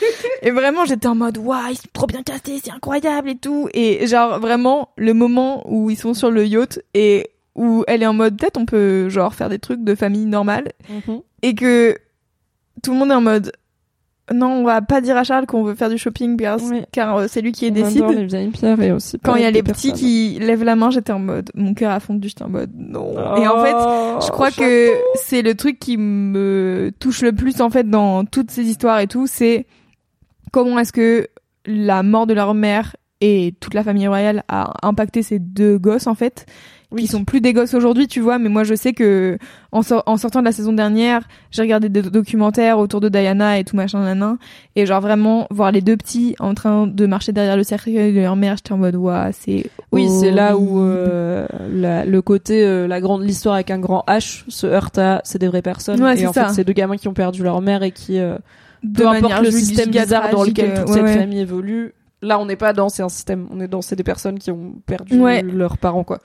[LAUGHS] Et vraiment, j'étais en mode, waouh, ils sont trop bien castés, c'est incroyable et tout. Et genre, vraiment, le moment où ils sont sur le yacht et où elle est en mode, peut-être on peut, genre, faire des trucs de famille normale. Mhm. Et que tout le monde est en mode, non, on va pas dire à Charles qu'on veut faire du shopping car, Oui. car euh, c'est lui qui On décide. adore les vieilles pierres et aussi Quand il y a les petits qui lèvent la main, j'étais en mode, mon cœur a fondu, j'étais en mode, non. Et en fait, Oh, je crois que c'est le truc qui me touche le plus en fait dans toutes ces histoires et tout, c'est comment est-ce que la mort de leur mère et toute la famille royale a impacté ces deux gosses en fait, Oui. qui sont plus des gosses aujourd'hui, tu vois. Mais moi, je sais que en, sor- en sortant de la saison dernière, j'ai regardé des documentaires autour de Diana et tout machin nanan, et genre vraiment voir les deux petits en train de marcher derrière le cercueil de leur mère, j'étais en mode waouh, c'est Oui, c'est là où euh, la- le côté euh, la grande l'histoire avec un grand H se heurte à c'est des vraies personnes Ouais, et en ça. fait c'est deux gamins qui ont perdu leur mère et qui euh, de peu importe le système bizarre dans lequel euh, toute ouais, cette ouais. famille évolue. Là, on n'est pas dans c'est un système, on est dans c'est des personnes qui ont perdu Ouais. leurs parents quoi.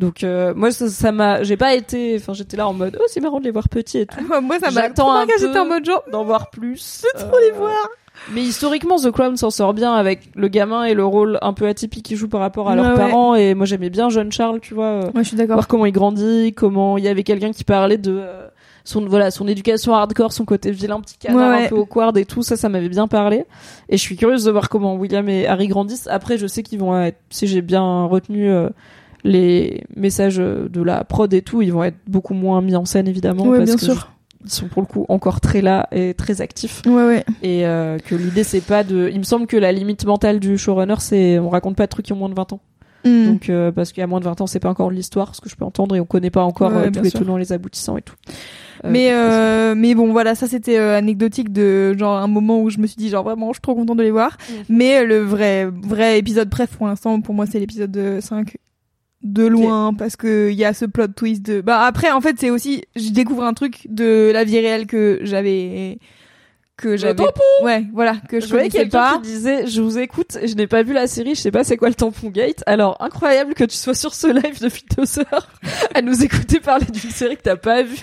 Donc euh, moi ça ça m'a j'ai pas été enfin j'étais là en mode oh c'est marrant de les voir petits et tout [LAUGHS] Moi, ça m'a un peu. j'étais en mode genre, d'en voir plus. veux trop les Euh, voir. Mais historiquement, The Crown s'en sort bien avec le gamin et le rôle un peu atypique qu'ils jouent par rapport à leurs Ouais, ouais. parents. Et moi, j'aimais bien jeune Charles, tu vois. euh, Moi, je suis d'accord. voir comment il grandit, comment il y avait quelqu'un qui parlait de euh, son voilà son éducation hardcore, son côté vilain petit canard Ouais, ouais. un peu awkward et tout ça, ça m'avait bien parlé. Et je suis curieuse de voir comment William et Harry grandissent. Après, je sais qu'ils vont être, si j'ai bien retenu euh, les messages de la prod et tout, ils vont être beaucoup moins mis en scène évidemment Ouais, parce bien que sûr. ils sont pour le coup encore très là et très actifs Ouais, ouais. et euh, que l'idée c'est pas de il me semble que la limite mentale du showrunner c'est on raconte pas de trucs qui ont moins de 20 ans Mm. donc euh, parce qu'il y a moins de 20 ans c'est pas encore l'histoire ce que je peux entendre et on connaît pas encore Ouais, euh, tous les tenants les aboutissants et tout Euh, mais euh, mais bon voilà ça c'était euh, anecdotique de genre un moment où je me suis dit genre vraiment je suis trop contente de les voir Mhm. mais le vrai vrai épisode bref pour l'instant pour moi c'est l'épisode de 5 de loin parce que il y a ce plot twist de bah après en fait c'est aussi je découvre un truc de la vie réelle que j'avais que j'avais tampon ouais voilà que je, je voyais quelqu'un pas. qui disait je vous écoute je n'ai pas vu la série je sais pas c'est quoi le tampon gate. Alors incroyable que tu sois sur ce live depuis deux heures [LAUGHS] à nous écouter parler d'une série que t'as pas vue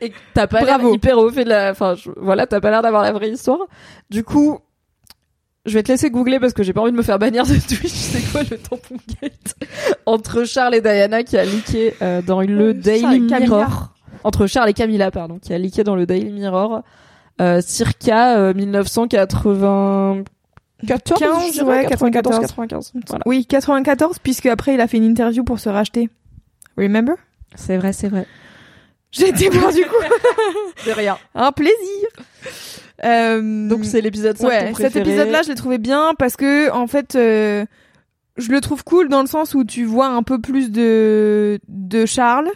et que t'as pas l'air hyper au fait de la enfin je- voilà t'as pas l'air d'avoir la vraie histoire. Du coup je vais te laisser googler parce que j'ai pas envie de me faire bannir de Twitch. C'est quoi le tampon gate entre Charles et Diana qui a leaké euh, dans le Euh, Daily. Mirror. Entre Charles et Camilla, pardon, qui a leaké dans le Daily Mirror euh, circa euh, 1994, 15, je dirais, ouais, 94, 94. 95. Voilà. oui 94 puisque après il a fait une interview pour se racheter remember? C'est vrai, c'est vrai. j'ai été voir du coup [LAUGHS] C'est rien. un plaisir euh, Donc c'est l'épisode 5 ouais, ton cet préféré. épisode-là, je l'ai trouvé bien parce que en fait, euh, je le trouve cool dans le sens où tu vois un peu plus de de Charles,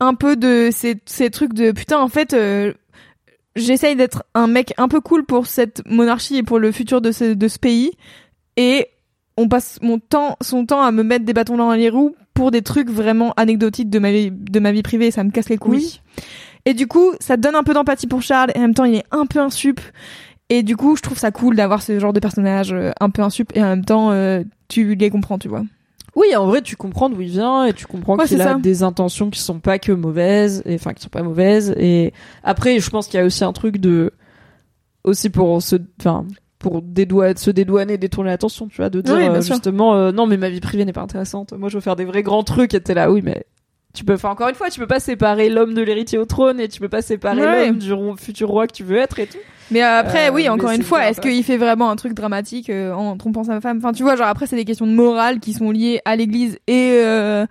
un peu de ces ces trucs de putain. En fait, euh, j'essaye d'être un mec un peu cool pour cette monarchie et pour le futur de ce de ce pays, et on passe mon temps son temps à me mettre des bâtons dans les roues pour des trucs vraiment anecdotiques de ma vie de ma vie privée. Ça me casse les couilles. Oui. Et du coup, ça te donne un peu d'empathie pour Charles et en même temps, il est un peu insup. Et du coup, je trouve ça cool d'avoir ce genre de personnage euh, un peu insup et en même temps, euh, tu les comprends, tu vois. Oui, en vrai, tu comprends d'où il vient et tu comprends Ouais, qu'il a ça. des intentions qui sont pas que mauvaises, et enfin qui sont pas mauvaises. Et après, je pense qu'il y a aussi un truc de aussi pour se, enfin pour dédouaner, se dédouaner, détourner l'attention, tu vois, de dire Oui, euh, justement euh, non mais ma vie privée n'est pas intéressante. Moi, je veux faire des vrais grands trucs. Et t'es là, oui, mais tu peux, enfin encore une fois, tu peux pas séparer l'homme de l'héritier au trône et tu peux pas séparer Ouais. l'homme du ro- futur roi que tu veux être et tout. Mais euh, après, Euh, oui, encore une fois, est-ce qu'il fait vraiment un truc dramatique euh, en trompant sa femme? Enfin, tu vois, genre après, c'est des questions de morale qui sont liées à l'Église et euh,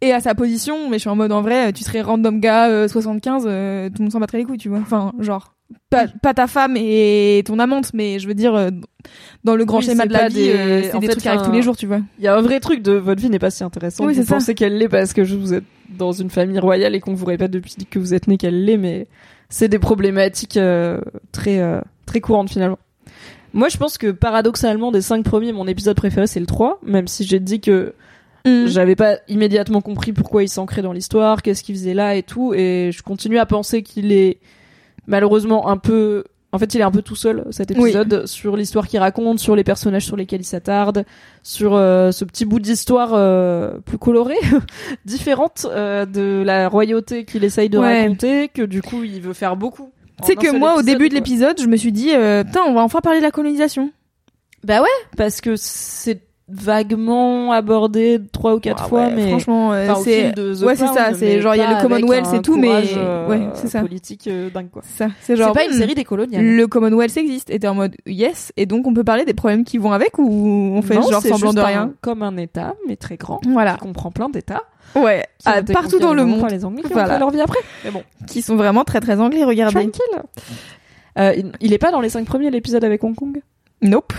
et à sa position. Mais je suis en mode, en vrai, tu serais random gars euh, 75, euh, tout le monde s'en battrait les couilles, tu vois. Enfin, genre pas, pas ta femme et ton amante, mais je veux dire, euh, dans le grand Oui, schéma de la vie, des- euh, c'est des fait, trucs qui arrivent un- tous les jours, tu vois. Il y a un vrai truc de votre vie n'est pas si intéressante. Oui, vous ça. pensez qu'elle l'est parce que vous êtes dans une famille royale et qu'on vous répète depuis que vous êtes né qu'elle l'est, mais c'est des problématiques euh, très euh, très courantes finalement. Moi, je pense que paradoxalement, des cinq premiers, mon épisode préféré c'est le 3, même si j'ai dit que j'avais pas immédiatement compris pourquoi il s'ancrait dans l'histoire, qu'est-ce qu'il faisait là et tout, et je continue à penser qu'il est malheureusement un peu en fait, il est un peu tout seul cet Oui. épisode sur l'histoire qu'il raconte, sur les personnages sur lesquels il s'attarde, sur euh, ce petit bout d'histoire euh, plus colorée, [LAUGHS] différente euh, de la royauté qu'il essaye de Ouais. raconter, que du coup il veut faire beaucoup. C'est un que moi, au début de l'épisode, je me suis dit, euh, putain, on va enfin parler de la colonisation. Bah ouais, parce que c'est vaguement abordé trois ou quatre Ah fois, ouais, mais franchement, euh, Enfin, c'est ouais, c'est ça, c'est genre, il y a le Commonwealth et un tout, mais- euh, ouais, c'est ça. politique euh, dingue quoi. ça, c'est genre. C'est pas une hmm, série des coloniales. Le Commonwealth existe. Et t'es en mode yes. Et donc on peut parler des problèmes qui vont avec ou on fait Non, genre semblant de un- rien. comme un État, mais très grand, Voilà. qui comprend plein d'États. Ouais. ont Ah, partout dans le monde. par les Anglais qui ont Voilà. fait leur vie après. Mais bon, Qui sont vraiment très très anglais. Regardez. tranquille. Euh, il- est pas dans les cinq premiers l'épisode avec Hong Kong, Nope.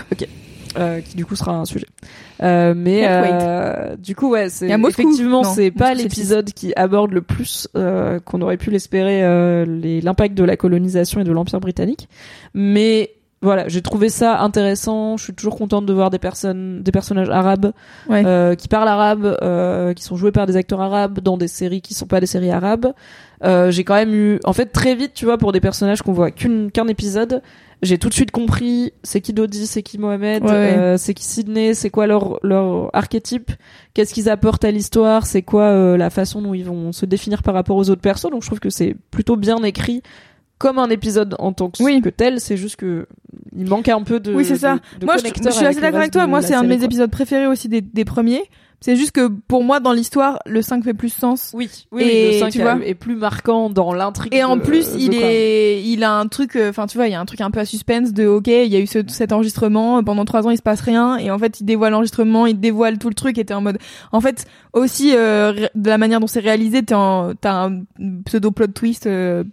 Euh, qui du coup sera un sujet. Euh, mais euh, du coup ouais, c'est effectivement c'est pas l'épisode qui aborde le plus euh, qu'on aurait pu l'espérer euh, l'impact de la colonisation et de l'empire britannique. Mais voilà, j'ai trouvé ça intéressant. Je suis toujours contente de voir des personnes, des personnages arabes Ouais. euh, qui parlent arabe, euh, qui sont joués par des acteurs arabes dans des séries qui sont pas des séries arabes. Euh, j'ai quand même eu, en fait, très vite, tu vois, pour des personnages qu'on voit qu'un épisode, j'ai tout de suite compris c'est qui Dodi, c'est qui Mohamed, Ouais, ouais. euh, c'est qui Sydney, c'est quoi leur leur archétype, qu'est-ce qu'ils apportent à l'histoire, c'est quoi euh, la façon dont ils vont se définir par rapport aux autres persos. Donc je trouve que c'est plutôt bien écrit comme un épisode en tant que, Oui. que tel. C'est juste que il manque un peu de Oui, c'est ça. de- de Moi, je, suis assez d'accord avec toi. Moi, c'est un de mes quoi. épisodes préférés aussi des, des premiers. C'est juste que pour moi, dans l'histoire, le 5 fait plus sens. Oui, oui, Et le 5 tu vois est plus marquant dans l'intrigue. Et en plus, de il est, il a un truc, euh, enfin, tu vois, il y a un truc un peu à suspense de, ok, il y a eu ce- cet enregistrement, pendant trois ans, il se passe rien, et en fait, il dévoile l'enregistrement, il dévoile tout le truc, et t'es en mode, en fait, aussi, euh, de la manière dont c'est réalisé, t'es en, t'as un pseudo plot twist, euh,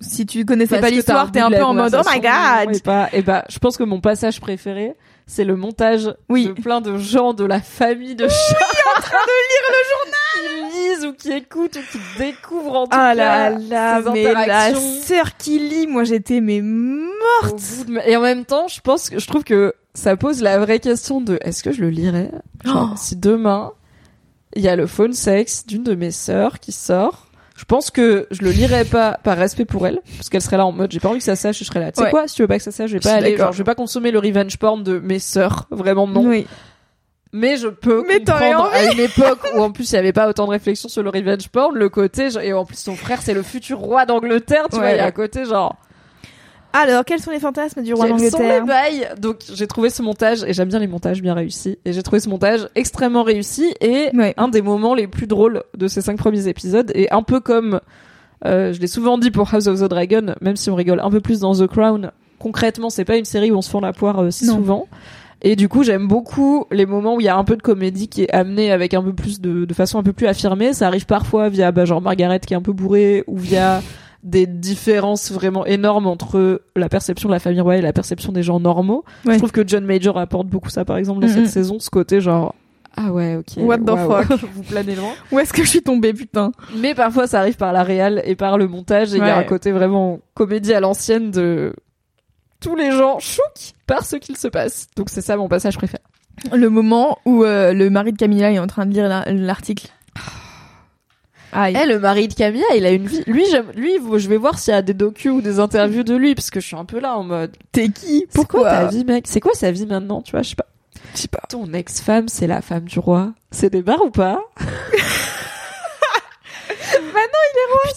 si tu connaissais Parce pas l'histoire, t'es un peu en mode oh my god. Et bah, et bah, je pense que mon passage préféré, c'est le montage Oui. de plein de gens de la famille de Charles en train de lire le journal, qui lisent ou qui écoutent ou qui découvrent en tout Ah cas là là, ces mais la sœur qui lit, moi j'étais mais morte. de Et en même temps, je pense que je trouve que ça pose la vraie question de est-ce que je le lirais Genre, Oh. Si demain il y a le phone sex d'une de mes sœurs qui sort, je pense que je le lirais pas par respect pour elle, parce qu'elle serait là en mode j'ai pas envie que ça sache, je serais là. Tu sais Ouais. quoi Si tu veux pas que ça sache, je vais pas aller. Genre, je vais pas consommer le revenge porn de mes sœurs, vraiment non. Oui. Mais je peux Mais comprendre à une époque où en plus il y avait pas autant de réflexion sur le revenge porn, le côté et en plus ton frère c'est le futur roi d'Angleterre, tu Ouais. vois, et à côté genre Alors, quels sont les fantasmes du roi quels sont les d'Angleterre bails Donc j'ai trouvé ce montage et j'aime bien les montages bien réussis et j'ai trouvé ce montage extrêmement réussi et Ouais. un des moments les plus drôles de ces cinq premiers épisodes et un peu comme euh, je l'ai souvent dit pour House of the Dragon, même si on rigole un peu plus dans The Crown, concrètement c'est pas une série où on se fend la poire euh, si Non. souvent. Et du coup, j'aime beaucoup les moments où il y a un peu de comédie qui est amenée avec un peu plus de, de façon un peu plus affirmée. Ça arrive parfois via bah, genre Margaret qui est un peu bourrée ou via [LAUGHS] des différences vraiment énormes entre la perception de la famille royale et la perception des gens normaux. Ouais. Je trouve que John Major apporte beaucoup ça, par exemple, dans cette saison, ce côté genre ah ouais, ok. What the waouh, fuck. [LAUGHS] Vous planez loin. Où est-ce que je suis tombée, putain Mais parfois, ça arrive par la réal et par le montage. Et il y a un côté vraiment comédie à l'ancienne de tous les gens chouques par ce qu'il se passe. Donc c'est ça mon passage préféré. Le moment où euh, le mari de Camilla est en train de lire la- l'article. Aïe. Eh, le mari de Camilla, il a une vie. Lui, j'aime, lui, je vais voir s'il y a des docus ou des interviews de lui, parce que je suis un peu là en mode. T'es qui? C'est quoi Pourquoi? ta vie, mec? C'est quoi sa vie maintenant Tu vois, je sais pas. Je sais pas. Ton ex-femme, c'est la femme du roi. C'est des bars ou pas? [LAUGHS]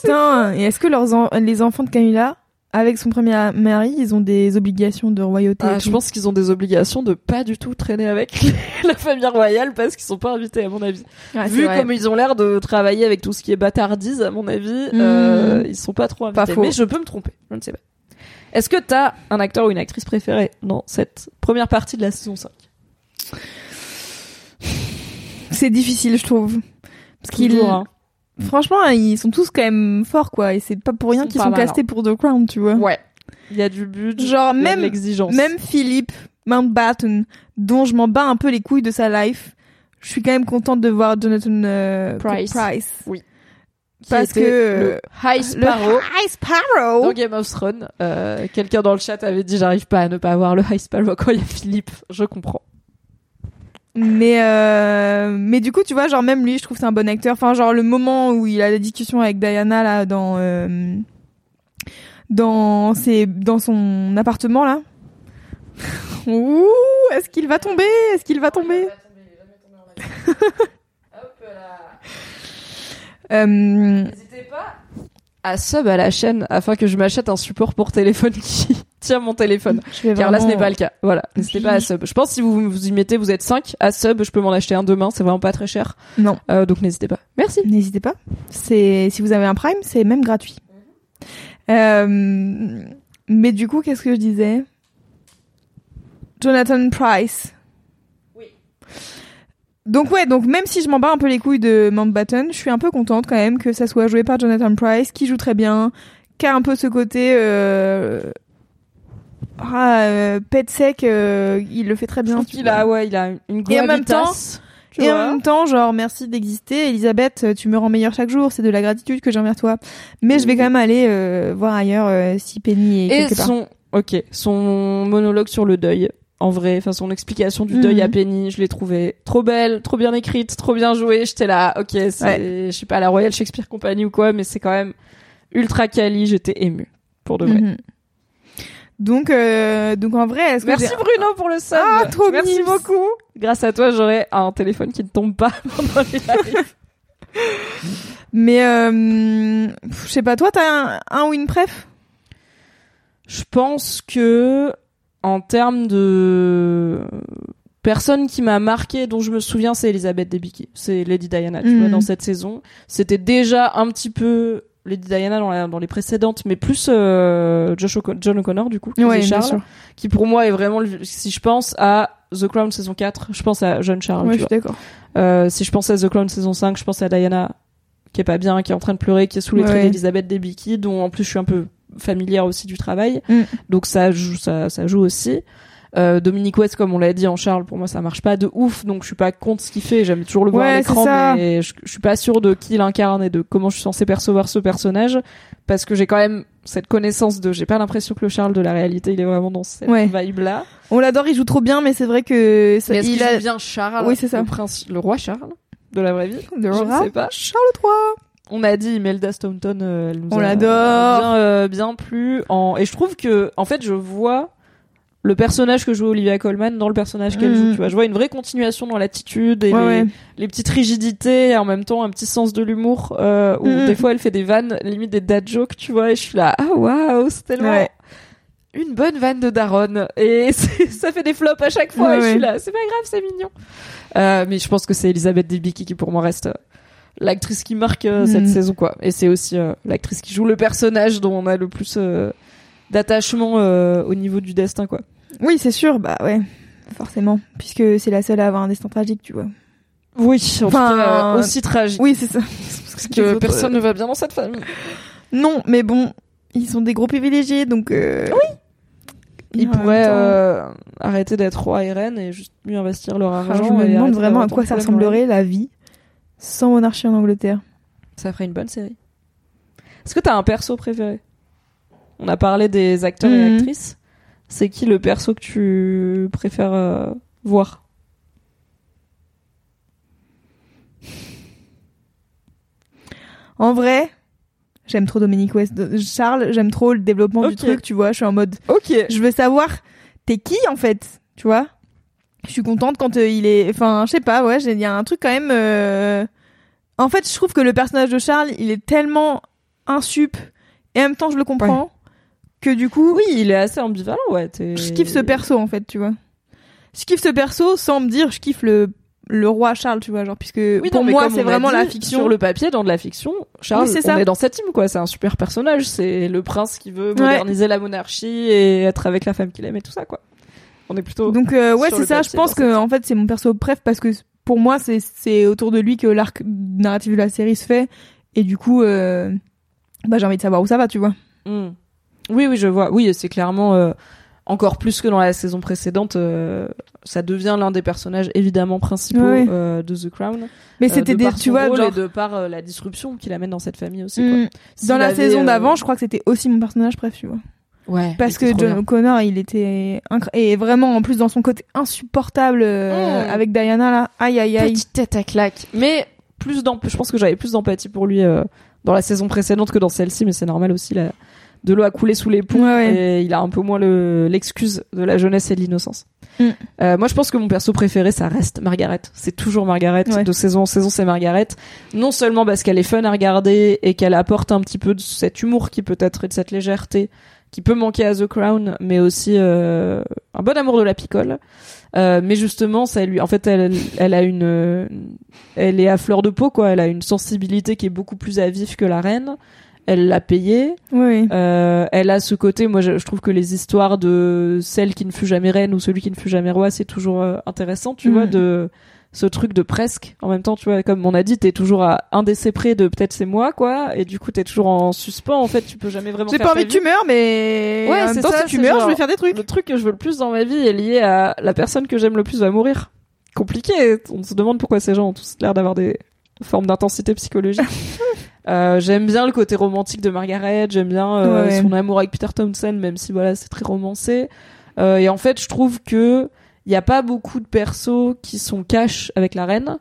Putain, et est-ce que leurs en- les enfants de Camilla, avec son premier mari, ils ont des obligations de royauté Ah, Je pense qu'ils ont des obligations de pas du tout traîner avec [LAUGHS] la famille royale parce qu'ils sont pas invités, à mon avis. Ouais, Vu comme ils ont l'air de travailler avec tout ce qui est bâtardise, à mon avis, Mhm. euh, ils sont pas trop invités. Pas. Mais je peux me tromper, je ne sais pas. Est-ce que t'as un acteur ou une actrice préférée dans cette première partie de la saison 5 C'est difficile, je trouve. Parce Toujours, hein. Franchement, ils sont tous quand même forts, quoi. Et c'est pas pour rien qu'ils sont castés pour The Crown, tu vois. Ouais. Il y a du budget, Genre, même, l'exigence. même Philippe Mountbatten, dont je m'en bats un peu les couilles de sa life, je suis quand même contente de voir Jonathan euh, Price. Price. Qui parce que, le High Le Sparrow. High Sparrow. Dans Game of Thrones, euh, quelqu'un dans le chat avait dit j'arrive pas à ne pas avoir le High Sparrow quand il y a Philippe. Je comprends. Mais euh, mais du coup, tu vois, genre même lui, je trouve que c'est un bon acteur. Enfin, genre le moment où il a la discussion avec Diana là dans euh, dans ses dans son appartement là. [LAUGHS] Ouh, est-ce qu'il va tomber? Est-ce qu'il va tomber? [LAUGHS] Euh, N'hésitez pas à sub à la chaîne afin que je m'achète un support pour téléphone qui [LAUGHS] tient mon téléphone. je vais Car là, ce n'est pas le cas. Voilà. N'hésitez pas à sub. Je pense que si vous vous y mettez, vous êtes 5 à sub, je peux m'en acheter un demain. C'est vraiment pas très cher. Non, Euh, donc n'hésitez pas. Merci. n'hésitez pas. C'est si vous avez un Prime, c'est même gratuit. Euh, mais du coup, qu'est-ce que je disais? Jonathan Price. Donc ouais, donc même si je m'en bats un peu les couilles de Mountbatten, je suis un peu contente quand même que ça soit joué par Jonathan Price, qui joue très bien, qui a un peu ce côté euh... ah, euh, pet sec, euh, il le fait très bien. vois. a, ouais, il a une Et en même gravitas, tu Et en même temps, genre, merci d'exister, Elisabeth, tu me rends meilleure chaque jour, c'est de la gratitude que j'ai envers toi. Mais je vais quand même aller euh, voir ailleurs euh, si Penny est Et quelque part. son, ok, son monologue sur le deuil, en vrai, enfin son explication du Mhm. deuil à Penny, je l'ai trouvé trop belle, trop bien écrite, trop bien jouée. J'étais là, ok, c'est, je sais pas la Royal Shakespeare Company ou quoi, mais c'est quand même ultra quali. J'étais émue pour de vrai. Mhm. Donc, euh, donc en vrai, est-ce que Merci Bruno pour le sub. Ah, trop Merci beaucoup. Grâce à toi, j'aurai un téléphone qui ne tombe pas [LAUGHS] pendant les lives. Mais euh, je sais pas, toi, t'as un, un ou une préf? Je pense que en termes de personne qui m'a marqué, dont je me souviens, c'est Elisabeth Debicki. C'est Lady Diana, tu Mhm. vois, dans cette saison. C'était déjà un petit peu Lady Diana dans, la- dans les précédentes, mais plus euh, Josh O'Con- John O'Connor, du coup, faisait Charles, qui pour moi est vraiment, si je pense à The Crown saison 4, je pense à John Charles, Ouais, je suis d'accord. Euh, si je pense à The Crown saison 5, je pense à Diana, qui est pas bien, qui est en train de pleurer, qui est sous les traits Ouais. d'Elisabeth Debicki, dont en plus je suis un peu familière aussi du travail. Mm. Donc ça joue, ça, ça joue aussi. Euh, Dominique West, comme on l'a dit en Charles, pour moi ça marche pas de ouf, donc je suis pas contre ce qu'il fait. J'aime toujours le voir à Ouais, l'écran, c'est ça. mais je, je suis pas sûre de qui il incarne et de comment je suis censée percevoir ce personnage, parce que j'ai quand même cette connaissance de. J'ai pas l'impression que le Charles de la réalité, il est vraiment dans cette Ouais. vibe là. On l'adore, il joue trop bien, mais c'est vrai que ça, Mais il a joue bien Charles Oui, c'est ça. Le prince, le roi Charles? De la vraie vie? de Je ne sais pas. Charles III. On a dit Imelda Staunton, euh, elle nous On l'adore. bien, euh, bien plu. En... Et je trouve que, en fait, je vois le personnage que joue Olivia Colman dans le personnage qu'elle joue. Tu vois, je vois une vraie continuation dans l'attitude et Ouais, les, ouais. les petites rigidités et en même temps un petit sens de l'humour euh, où Mhm. des fois elle fait des vannes, limite des dad jokes, tu vois. Et je suis là, ah waouh, c'est tellement Ouais. une bonne vanne de Daron. Et [LAUGHS] ça fait des flops à chaque fois. Et je suis là, c'est pas grave, c'est mignon. Euh, mais je pense que c'est Elisabeth Debicki qui pour moi reste l'actrice qui marque euh, cette Mhm. saison quoi. Et c'est aussi euh, l'actrice qui joue le personnage dont on a le plus euh, d'attachement au niveau du destin quoi. Oui, c'est sûr, bah ouais, forcément, puisque c'est la seule à avoir un destin tragique, tu vois. Oui, en Enfin, tout cas, aussi tragique Oui, c'est ça. [LAUGHS] parce que personne ne va bien dans cette famille. Non, mais bon, ils sont des gros privilégiés, donc. Oui. Ils pourraient arrêter d'être roi et reine et juste mieux investir leur argent. Ah, je me demande vraiment à quoi ça ressemblerait la vie sans monarchie en Angleterre. Ça ferait une bonne série. Est-ce que t'as un perso préféré? On a parlé des acteurs et Mhm. actrices. C'est qui le perso que tu préfères euh, voir? En vrai, j'aime trop Dominique West. Charles, j'aime trop le développement du truc, tu vois. Je suis en mode, Ok. je veux savoir, t'es qui en fait, tu vois? Je suis contente quand euh, il est, enfin, je sais pas, ouais, il y a un truc quand même. euh, En fait, je trouve que le personnage de Charles, il est tellement insup et en même temps je le comprends que du coup, Oui, il est assez ambivalent, ouais. je kiffe ce perso en fait, tu vois. Je kiffe ce perso sans me dire je kiffe le le roi Charles, tu vois, genre puisque Oui, pour non, moi c'est vraiment dit, la fiction. Sur le papier, dans de la fiction, Charles, Oui, c'est on ça. est dans cette team, quoi. C'est un super personnage. C'est le prince qui veut moderniser la monarchie et être avec la femme qu'il aime et tout ça, quoi. On est plutôt. Donc euh, ouais, c'est ça. Je pense que en fait c'est mon perso préf parce que pour moi c'est c'est autour de lui que l'arc narratif de la série se fait et du coup euh, bah j'ai envie de savoir où ça va, tu vois. Hmm. Oui, oui, je vois. Oui, c'est clairement euh, encore plus que dans la saison précédente. euh, ça devient l'un des personnages évidemment principaux de The Crown. Mais c'était de des par tu vois rôle genre et de par la disruption qu'il amène dans cette famille aussi. mm, Quoi. dans la saison d'avant, je crois que c'était aussi mon personnage préf, tu vois. Ouais. Parce que John. O'Connor, il était incroyable et vraiment en plus dans son côté insupportable euh, Mm. avec Diana là. Aïe aïe aïe. petite tête à claque. Mais plus je pense que j'avais plus d'empathie pour lui euh, dans la saison précédente que dans celle-ci, mais c'est normal aussi. La... De l'eau a coulé sous les ponts Ouais, ouais. et il a un peu moins le l'excuse de la jeunesse et de l'innocence. Mm. Euh, moi, je pense que mon perso préféré, ça reste Margaret. C'est toujours Margaret. Ouais. De saison en saison, c'est Margaret. Non seulement parce qu'elle est fun à regarder et qu'elle apporte un petit peu de cet humour qui peut être et de cette légèreté qui peut manquer à The Crown, mais aussi euh, un bon amour de la picole. Euh, mais justement, ça lui, en fait, elle, elle a une, elle est à fleur de peau, quoi. Elle a une sensibilité qui est beaucoup plus à vif que la reine. Elle l'a payée. Oui. Euh, elle a ce côté. Moi, je, je trouve que les histoires de celle qui ne fut jamais reine ou celui qui ne fut jamais roi, c'est toujours euh, intéressant, tu Mhm. vois, de ce truc de presque. En même temps, tu vois, comme on a dit, t'es toujours à un décès près de peut-être c'est moi, quoi. Et du coup, t'es toujours en suspens. En fait, tu peux jamais vraiment. J'ai pas envie que tu meurs, mais Ouais, en même c'est temps, ça, si tu meurs, genre- je vais faire des trucs. Le truc que je veux le plus dans ma vie est lié à la personne que j'aime le plus va mourir. Compliqué. On se demande pourquoi ces gens ont tous l'air d'avoir des formes d'intensité psychologique. [LAUGHS] Euh, j'aime bien le côté romantique de Margaret. J'aime bien euh, Ouais. son amour avec Peter Townsend, même si voilà c'est très romancé. Euh, et en fait, je trouve que il y a pas beaucoup de persos qui sont cash avec la reine,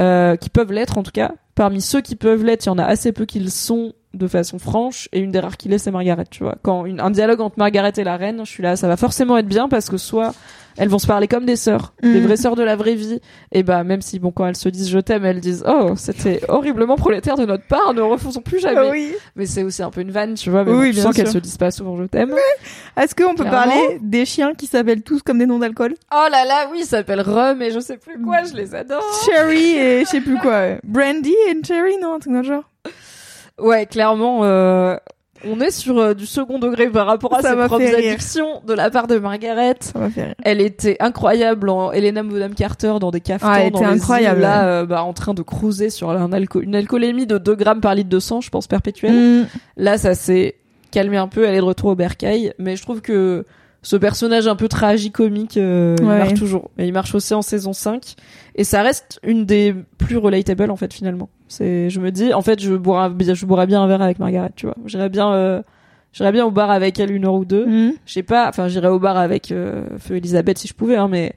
euh, qui peuvent l'être en tout cas. Parmi ceux qui peuvent l'être, il y en a assez peu qui le sont de façon franche, et une des rares qui l'est, c'est Margaret, tu vois. Quand un dialogue entre Margaret et la reine, je suis là, ça va forcément être bien parce que soit elles vont se parler comme des sœurs, des Mm. vraies sœurs de la vraie vie, et bah même si bon quand elles se disent je t'aime, elles disent oh c'était [LAUGHS] horriblement prolétaire de notre part, ne refaisons plus jamais. Oui. Mais c'est aussi un peu une vanne, tu vois. Mais Oui, bon, tu bien sens qu'elles se disent pas souvent je t'aime. Est-ce qu'on peut Clairement. parler des chiens qui s'appellent tous comme des noms d'alcool? Oh là là, oui, ça s'appelle Rum et je sais plus quoi, je les adore. Cherry [LAUGHS] et je sais plus quoi. Brandy et Cherry, non, un truc dans le genre? Ouais, clairement, euh, on est sur euh, du second degré par rapport à Ça ses propres addictions de la part de Margaret. Ça m'a fait rire. Elle était incroyable en Helena Bonham Carter dans des caftans Ah, elle dans était les incroyable, îles, là, euh, bah, en train de cruiser sur un alco- une alcoolémie de 2 grammes par litre de sang, je pense perpétuelle. Mm. Là, ça s'est calmer un peu, elle est de retour au bercail. Mais je trouve que ce personnage un peu tragicomique, euh, il marche toujours. Et il marche aussi en saison 5. Et ça reste une des plus relatable, en fait, finalement. C'est, je me dis, en fait, je boirais, bien- je boirais bien un verre avec Margaret, tu vois. J'irais bien, euh, j'irais bien au bar avec elle une heure ou deux. Mhm. Je sais pas, enfin, j'irais au bar avec euh, Feu Elisabeth si je pouvais, hein, mais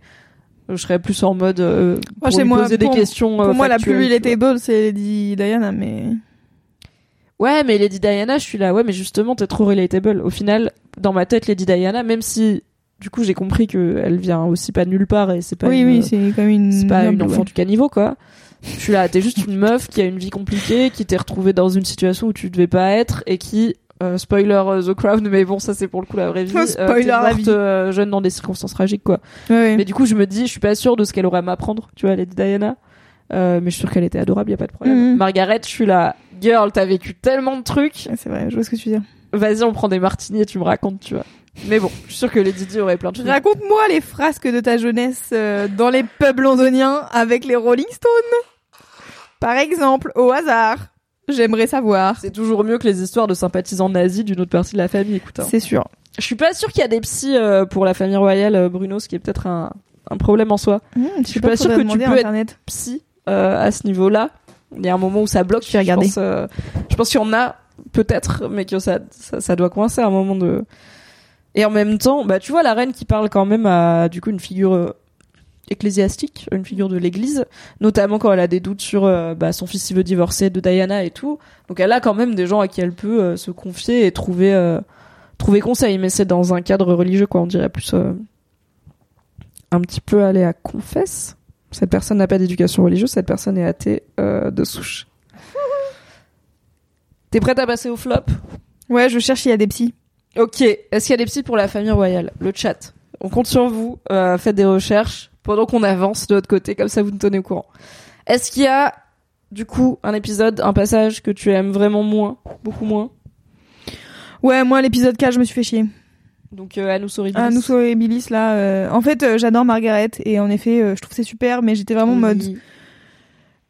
je serais plus en mode euh, pour chez lui moi, poser pour- des questions. Pour moi, la plus relatable, c'est Lady Diana, mais. Ouais, mais Lady Diana, je suis là. Ouais, mais justement, t'es trop relatable. Au final, dans ma tête, Lady Diana, même si, du coup, j'ai compris que elle vient aussi pas de nulle part et c'est pas oui, une, oui, c'est comme une. c'est pas une enfant ouais. du caniveau, quoi. Je suis là, t'es juste une meuf qui a une vie compliquée, qui t'est retrouvée dans une situation où tu devais pas être et qui, euh, spoiler euh, The Crown, mais bon, ça c'est pour le coup la vraie vie. euh, Spoiler la morte, euh, jeune dans des circonstances tragiques, quoi. Mais du coup, je me dis, je suis pas sûre de ce qu'elle aurait à m'apprendre, tu vois, Lady Diana. Euh, mais je suis sûre qu'elle était adorable, y a pas de problème. Mhm. Margaret, je suis là, girl, t'as vécu tellement de trucs. C'est vrai, je vois ce que tu veux dire. Vas-y, on prend des martinis et tu me racontes, tu vois. Mais bon, je suis sûre que Lady Di aurait plein de choses. Raconte-moi les frasques de ta jeunesse euh, dans les pubs londoniens avec les Rolling Stones. Par exemple, au hasard. J'aimerais savoir. C'est toujours mieux que les histoires de sympathisants nazis d'une autre partie de la famille, écoute. hein. C'est sûr. Je suis pas sûre qu'il y a des psys euh, pour la famille royale, euh, Bruno, ce qui est peut-être un, un problème en soi. Mmh, je suis pas sûre que tu peux être- Internet. Psy euh, à ce niveau-là, il y a un moment où ça bloque. Je vais regarder. je pense qu'il y en a peut-être, mais que ça, ça, doit coincer à un moment de. Et en même temps, bah tu vois la reine qui parle quand même à du coup une figure euh, ecclésiastique, une figure de l'Église, notamment quand elle a des doutes sur euh, bah, son fils il veut divorcer de Diana et tout. Donc elle a quand même des gens à qui elle peut euh, se confier et trouver euh, trouver conseil, mais c'est dans un cadre religieux quoi, on dirait plus un petit peu aller à confesse. Cette personne n'a pas d'éducation religieuse, cette personne est athée de souche. T'es prête à passer au flop? Ouais, je cherche s'il y a des psys. Ok. Est-ce qu'il y a des psys pour la famille royale? Le chat. On compte sur vous. Euh, faites des recherches pendant qu'on avance de l'autre côté, comme ça vous nous tenez au courant. Est-ce qu'il y a, du coup, un épisode, un passage que tu aimes vraiment moins, beaucoup moins? Ouais, moi, l'épisode 4, je me suis fait chier. Donc, euh, Anus Horribilis. Nous et Billis, là. euh, En fait, euh, j'adore Margaret. Et en effet, euh, je trouve c'est super. Mais j'étais vraiment en mode...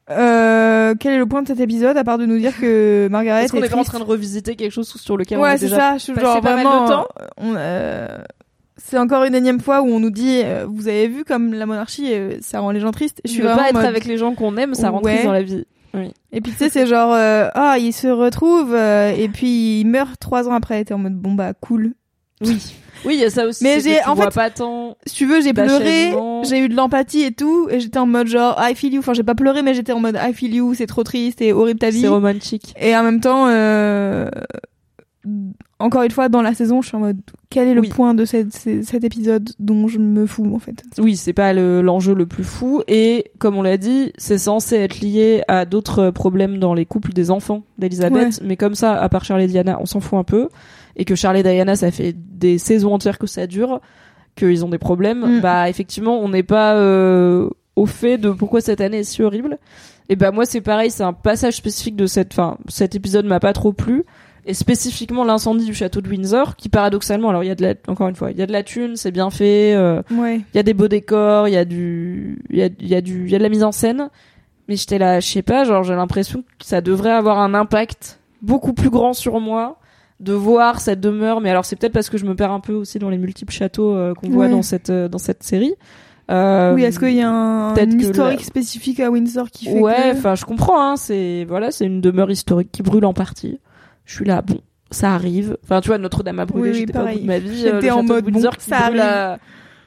Oui. Euh, quel est le point de cet épisode, à part de nous dire que [LAUGHS] Margaret Est-ce qu'on est est en train de revisiter quelque chose sur lequel on Ouais, a c'est déjà ça. Je suis passé genre pas mal de vraiment. temps euh, on, euh, c'est encore une énième fois où on nous dit, euh, vous avez vu comme la monarchie, ça rend les gens tristes. Je suis veux vraiment pas être mode- avec les gens qu'on aime, ça rend Ouais. triste dans la vie. Et puis tu sais, c'est genre, euh, ah, ils se retrouvent euh, et puis ils meurent trois ans après. T'es en mode, bon bah cool. Oui. Oui, il y a ça aussi. Mais j'ai- en fait, pas tant. Si tu veux, j'ai pleuré, j'ai eu de l'empathie et tout, et j'étais en mode genre, I feel you. Enfin, j'ai pas pleuré, mais j'étais en mode I feel you. C'est trop triste et horrible ta vie. C'est romantique. Et en même temps, euh, encore une fois, dans la saison, je suis en mode, quel est le Oui. point de cette, cet épisode dont je me fous, en fait? Oui, c'est pas le- l'enjeu le plus fou. Et comme on l'a dit, c'est censé être lié à d'autres problèmes dans les couples des enfants d'Elisabeth. Mais comme ça, à part Charlie et Diana, on s'en fout un peu. Et que Charlie et Diana, ça fait des saisons entières que ça dure, qu'ils ont des problèmes. Mm. Bah, effectivement, on n'est pas euh, au fait de pourquoi cette année est si horrible. Et bah moi, c'est pareil, c'est un passage spécifique de cette, fin, cet épisode m'a pas trop plu. Et spécifiquement l'incendie du château de Windsor, qui paradoxalement, alors il y a de la, encore une fois, il y a de la thune, c'est bien fait. euh, Ouais. il y a des beaux décors, il y a du, il y a, il y a du, il y a de la mise en scène. Mais j'étais là, je sais pas, genre j'ai l'impression que ça devrait avoir un impact beaucoup plus grand sur moi de voir cette demeure. Mais alors c'est peut-être parce que je me perds un peu aussi dans les multiples châteaux euh, qu'on voit dans cette euh, dans cette série. Euh, oui, est-ce qu'il y a un, historique la- spécifique à Windsor qui fait Ouais, que... enfin je comprends. Hein, c'est voilà, c'est une demeure historique qui brûle en partie. Je suis là, bon, ça arrive. Enfin tu vois, Notre-Dame a brûlé. Oui, oui, j'étais pas au bout de ma vie. J'étais Euh, le en mode, bon, ça arrive. à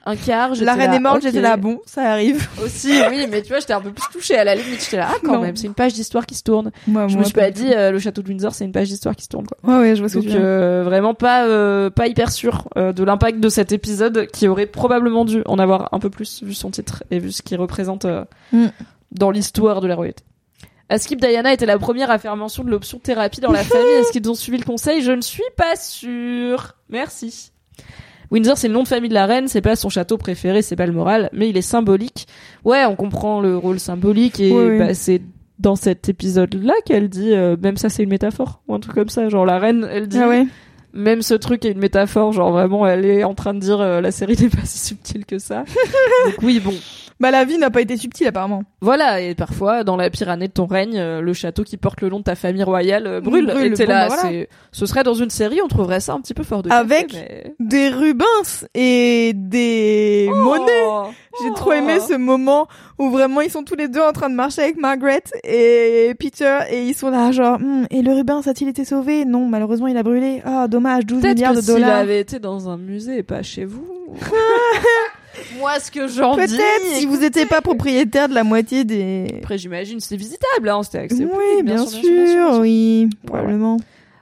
un quart. La j'étais reine est morte, j'étais là, bon, ça arrive. Aussi, oui, mais tu vois, j'étais un peu plus touchée à la limite. J'étais là, ah, quand Non. même, c'est une page d'histoire qui se tourne. Moi, je moi, me suis pas dit, euh, le château de Windsor, c'est une page d'histoire qui se tourne, quoi. Ouais, ouais, je vois ce que Donc, tu veux dire. euh, vraiment pas, euh, pas hyper sûr euh, de l'impact de cet épisode qui aurait probablement dû en avoir un peu plus vu son titre et vu ce qu'il représente Mm. dans l'histoire de la royauté. Askip Diana était la première à faire mention de l'option thérapie dans la [LAUGHS] famille. Est-ce qu'ils ont suivi le conseil? Je ne suis pas sûre. Merci. Windsor, c'est le nom de famille de la reine, c'est pas son château préféré, c'est pas le moral, mais il est symbolique. Ouais, on comprend le rôle symbolique et bah, c'est dans cet épisode-là qu'elle dit, euh, même ça c'est une métaphore, ou un truc comme ça. Genre la reine, elle dit, Ah ouais. même ce truc est une métaphore, genre vraiment elle est en train de dire euh, la série [LAUGHS] n'est pas si subtile que ça. [LAUGHS] Donc oui, bon. Bah la vie n'a pas été subtile apparemment. Voilà, et parfois, dans la pire année de ton règne, euh, le château qui porte le nom de ta famille royale euh, brûle. Brûle, et t'es bon, là, bah, voilà. ce serait dans une série, on trouverait ça un petit peu fort de café, Avec mais- Des Rubens et des monnaies. Oh, J'ai trop aimé ce moment où vraiment ils sont tous les deux en train de marcher avec Margaret et Peter et ils sont là genre Hmm, et le Rubens a-t-il été sauvé? Non, malheureusement il a brûlé. Ah dommage, 12 Peut-être milliards que de s'il dollars. avait été dans un musée et pas chez vous. [LAUGHS] Moi, ce que j'en dis. Peut-être si vous n'étiez pas propriétaire de la moitié des. Après, j'imagine, c'est visitable, hein, c'était accès Oui, bien, bien, sûr, sûr, bien sûr, bien sûr. oui, Ouais, probablement.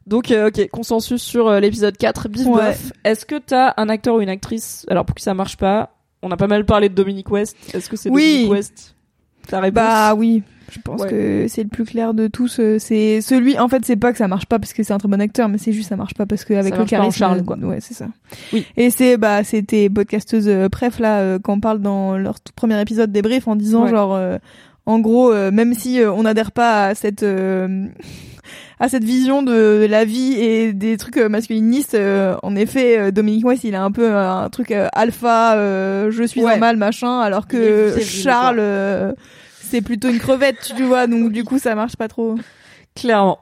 Donc, euh, ok, consensus sur euh, l'épisode 4, Bif Ouais. Est-ce que t'as un acteur ou une actrice Alors, pour que ça marche pas, on a pas mal parlé de Dominique West. Est-ce que c'est Oui. Dominique West? Ta réponse? Bah oui, je pense Ouais. que c'est le plus clair de tous. euh, C'est celui. En fait, c'est pas que ça marche pas parce que c'est un très bon acteur, mais c'est juste ça marche pas parce que avec Ça le charisme. Charles, quoi. Ouais, c'est ça. Oui. Et c'est bah c'était podcasteuse euh, Pref là euh, quand on parle dans leur tout premier épisode des briefs en disant Ouais. genre euh, en gros euh, même si euh, on n'adhère pas à cette euh, à cette vision de la vie et des trucs euh, masculinistes euh, en effet euh, Dominique West il a un peu euh, un truc euh, alpha euh, je suis Ouais. un mâle machin alors que Charles euh, c'est plutôt une crevette tu vois donc du coup ça marche pas trop Clairement.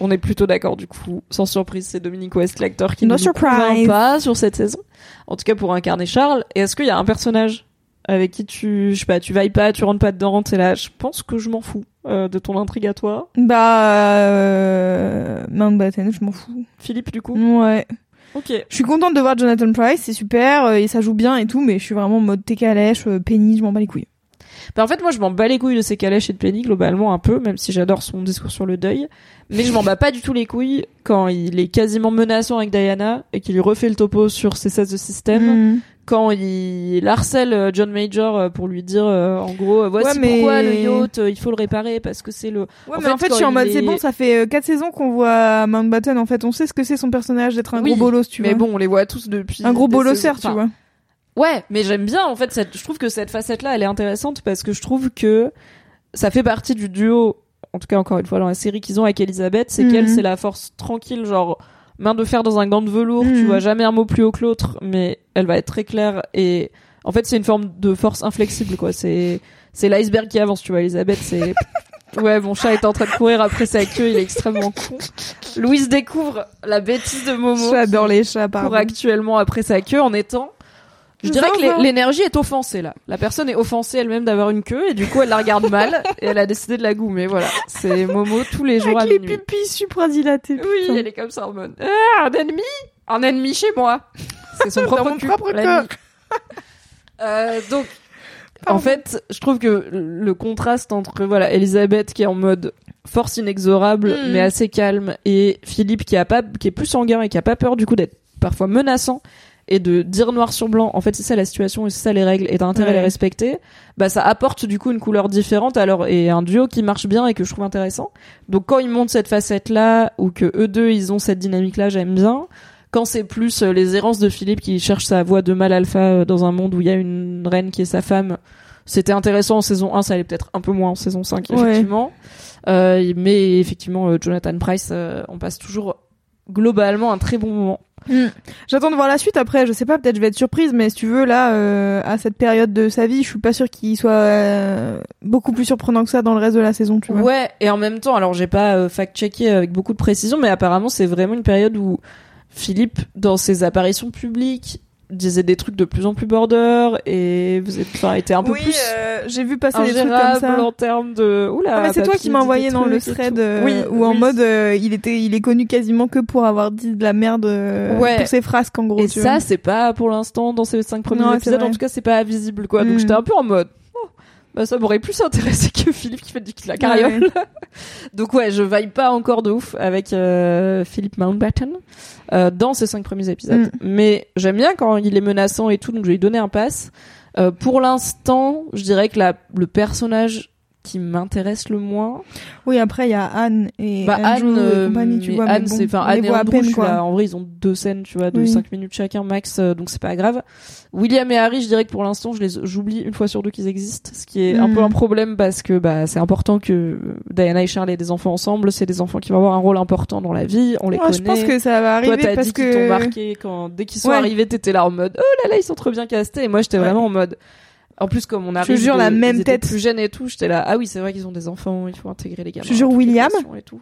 On est plutôt d'accord du coup. Sans surprise, c'est Dominique West, l'acteur qui No ne nous pas sur cette saison. En tout cas pour incarner Charles. Et est-ce qu'il y a un personnage avec qui tu, je sais pas, tu vailles pas, tu rentres pas dedans, t'es là, je pense que je m'en fous euh, de ton intrigue à toi. bah euh, Mountbatten je m'en fous Philippe du coup. ouais Ok. Je suis contente de voir Jonathan Price, c'est super, euh, et ça joue bien et tout, mais je suis vraiment en mode thé calèche, euh, Penny, je m'en bats les couilles. Bah, en fait, moi, je m'en bats les couilles de ses calèches et de Penny, globalement, un peu, même si j'adore son discours sur le deuil. Mais je m'en bats pas du tout les couilles quand il est quasiment menaçant avec Diana et qu'il lui refait le topo sur ses 16 de système. Mm. Quand il harcèle euh, John Major euh, pour lui dire, euh, en gros, euh, voici Ouais, mais- pourquoi le yacht, euh, il faut le réparer parce que c'est le... Ouais, En mais fait, en fait, je suis en mode, est- c'est bon, ça fait 4 saisons qu'on voit Mountbatten, en fait, on sait ce que c'est son personnage d'être un Oui, gros bolos, tu mais vois. bon, on les voit tous depuis... un gros bolosseur, tu vois. Ouais, mais j'aime bien en fait cette je trouve que cette facette là elle est intéressante parce que je trouve que ça fait partie du duo en tout cas encore une fois dans la série qu'ils ont avec Elisabeth, c'est Mhm. qu'elle c'est la force tranquille genre main de fer dans un gant de velours, tu Mhm. vois jamais un mot plus haut que l'autre mais elle va être très claire et en fait c'est une forme de force inflexible quoi, c'est c'est l'iceberg qui avance, tu vois Elisabeth c'est [LAUGHS] Ouais, mon chat est en train de courir après sa queue, il est extrêmement con. Louise découvre la bêtise de Momo J'adore les chats, court pardon. actuellement après sa queue en étant je dirais que l'énergie est offensée là. La personne est offensée elle-même d'avoir une queue et du coup elle la regarde [LAUGHS] mal et elle a décidé de la goumer. Voilà, c'est Momo tous les jours à Avec les minuit. pupilles supradilatées. Oui, elle est comme ça en mode ah, un ennemi, un ennemi chez moi. C'est son [LAUGHS] propre cul, propre l'ennemi. Euh, donc Pardon. en fait, je trouve que le contraste entre voilà Elisabeth qui est en mode force inexorable Mm. mais assez calme et Philippe qui a pas qui est plus sanguin et qui a pas peur du coup d'être parfois menaçant et de dire noir sur blanc en fait c'est ça la situation et c'est ça les règles et t'as intérêt à les respecter bah ça apporte du coup une couleur différente alors et un duo qui marche bien et que je trouve intéressant. Donc quand ils montent cette facette là ou que eux deux ils ont cette dynamique là j'aime bien. Quand c'est plus euh, les errances de Philippe qui cherche sa voix de mâle alpha euh, dans un monde où il y a une reine qui est sa femme c'était intéressant en saison 1 ça allait peut-être un peu moins en saison 5 Ouais. effectivement. Euh, mais effectivement euh, Jonathan Price euh, on passe toujours globalement un très bon moment Mm. J'attends de voir la suite après, je sais pas, peut-être je vais être surprise, mais si tu veux, là, euh, à cette période de sa vie, je suis pas sûre qu'il soit euh, beaucoup plus surprenant que ça dans le reste de la saison, tu vois. Ouais, et en même temps, alors j'ai pas euh, fact-checké avec beaucoup de précision, mais apparemment c'est vraiment une période où Philippe, dans ses apparitions publiques, disait des trucs de plus en plus border et vous êtes, enfin, était un peu oui, plus euh, j'ai vu passer des trucs comme ça. en termes de. Oula. Ah, mais c'est toi papy qui m'as envoyé dans le thread euh, oui, où en mode euh, il était il est connu quasiment que pour avoir dit de la merde euh, Ouais. pour ses phrases qu'en gros Et tu ça, c'est pas pour l'instant dans ces cinq premiers Non, épisodes. En tout cas, c'est pas visible, quoi. Donc Mm. j'étais un peu en mode. Bah ça m'aurait plus intéressé que Philippe qui fait du la carriole. [LAUGHS] Donc ouais, je vaille pas encore de ouf avec euh, Philippe Mountbatten euh, dans ces cinq premiers épisodes. Mm. Mais j'aime bien quand il est menaçant et tout, donc je vais lui donner un pass. Euh, pour l'instant, je dirais que la, le personnage qui m'intéresse le moins, Oui, après il y a Anne et bah Andrew Anne, et euh, compagnie, tu mais vois. mais Anne, bon, c'est enfin Anne et Andrew, peine quoi. là, en vrai, ils ont deux scènes, tu vois, de Oui. 5 minutes chacun max, euh, donc c'est pas grave. William et Harry, je dirais que pour l'instant, je les j'oublie une fois sur deux qu'ils existent, ce qui est un peu un problème parce que bah c'est important que Diana et Charles aient des enfants ensemble, c'est des enfants qui vont avoir un rôle important dans la vie, on les Ouais, connaît. je pense que ça va Toi, arriver t'as parce dit qu'ils t'ont que marqué quand dès qu'ils sont Ouais. arrivés, t'étais là en mode oh là là, ils sont trop bien castés. Et moi, j'étais Ouais. vraiment en mode En plus, comme on arrive, te jure, de- la même tête. plus jeunes et tout, j'étais là. Ah oui, c'est vrai qu'ils ont des enfants, il faut intégrer les gamins. Je jure, William. Et tout.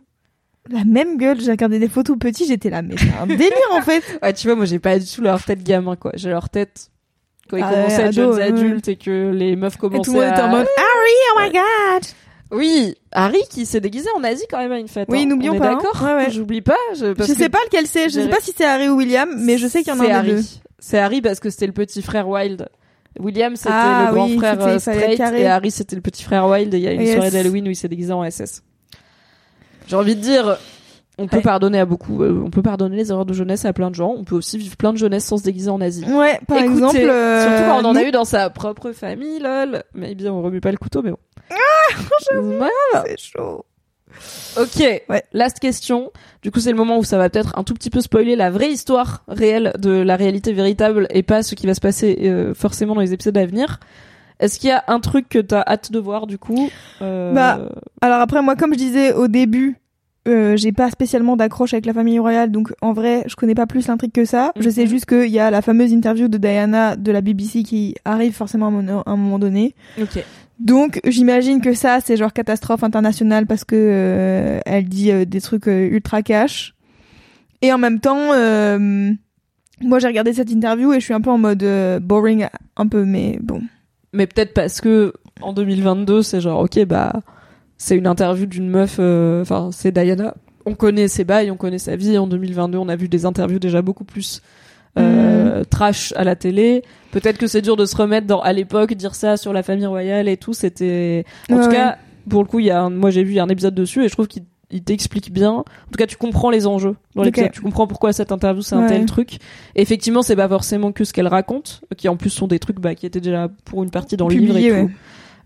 La même gueule, j'ai regardé des photos petits, j'étais là, mais c'est un délire en fait. [LAUGHS] Ouais, tu vois, moi j'ai pas du tout leur tête gamin quoi. J'ai leur tête quand ils Ah commençaient à être jeunes adultes et que les meufs Et commençaient tout le monde était en à... mode Harry, oh my god! Oui, Harry qui s'est déguisé en Asie quand même à une fête. Oui, hein. n'oublions pas, hein. D'accord. Ouais, ouais. J'oublie pas. Je, parce Je que sais pas lequel c'est, je sais pas si c'est Harry ou William, mais je sais qu'il y en a un. Harry. C'est Harry parce que c'était le petit frère Wild. William c'était Ah le grand oui, frère euh, straight carré. et Harry c'était le petit frère Wild et il y a une Yes. soirée d'Halloween où il s'est déguisé en SS. J'ai envie de dire, on peut Ouais. pardonner à beaucoup, euh, on peut pardonner les erreurs de jeunesse à plein de gens. On peut aussi vivre plein de jeunesse sans se déguiser en Asie. Ouais, par Écoutez, exemple. euh, surtout quand on en a eu dans sa propre famille, lol. Mais bien, on remue pas le couteau, mais bon. [LAUGHS] Ouais. C'est chaud. Ok. Ouais. Last question. Du coup, c'est le moment où ça va peut-être un tout petit peu spoiler la vraie histoire réelle de la réalité véritable et pas ce qui va se passer euh, forcément dans les épisodes à venir. Est-ce qu'il y a un truc que t'as hâte de voir du coup Euh, Bah, Alors après, moi, comme je disais au début, euh, j'ai pas spécialement d'accroche avec la famille royale, donc en vrai, je connais pas plus l'intrigue que ça. Je sais Mhm. juste qu'il y a la fameuse interview de Diana de la BBC qui arrive forcément à un moment- à un moment donné. Ok. Donc j'imagine que ça, c'est genre catastrophe internationale parce que euh, elle dit euh, des trucs euh, ultra cash. Et en même temps, euh, moi j'ai regardé cette interview et je suis un peu en mode boring, un peu, mais bon. Mais peut-être parce que en 2022, c'est genre ok bah c'est une interview d'une meuf. Enfin, c'est Diana. On connaît ses bails, on connaît sa vie. En 2022, on a vu des interviews déjà beaucoup plus euh, trash à la télé. Peut-être que c'est dur de se remettre dans à l'époque dire ça sur la famille royale et tout. C'était en Ouais, tout ouais. cas pour le coup, il y a un- moi j'ai vu un épisode dessus et je trouve qu'il il t'explique bien. En tout cas, tu comprends les enjeux dans l'épisode. Tu comprends pourquoi cette interview c'est un Ouais. tel truc. Et effectivement, c'est pas forcément que ce qu'elle raconte, qui en plus sont des trucs bah, qui étaient déjà pour une partie dans le livre Publié, et tout.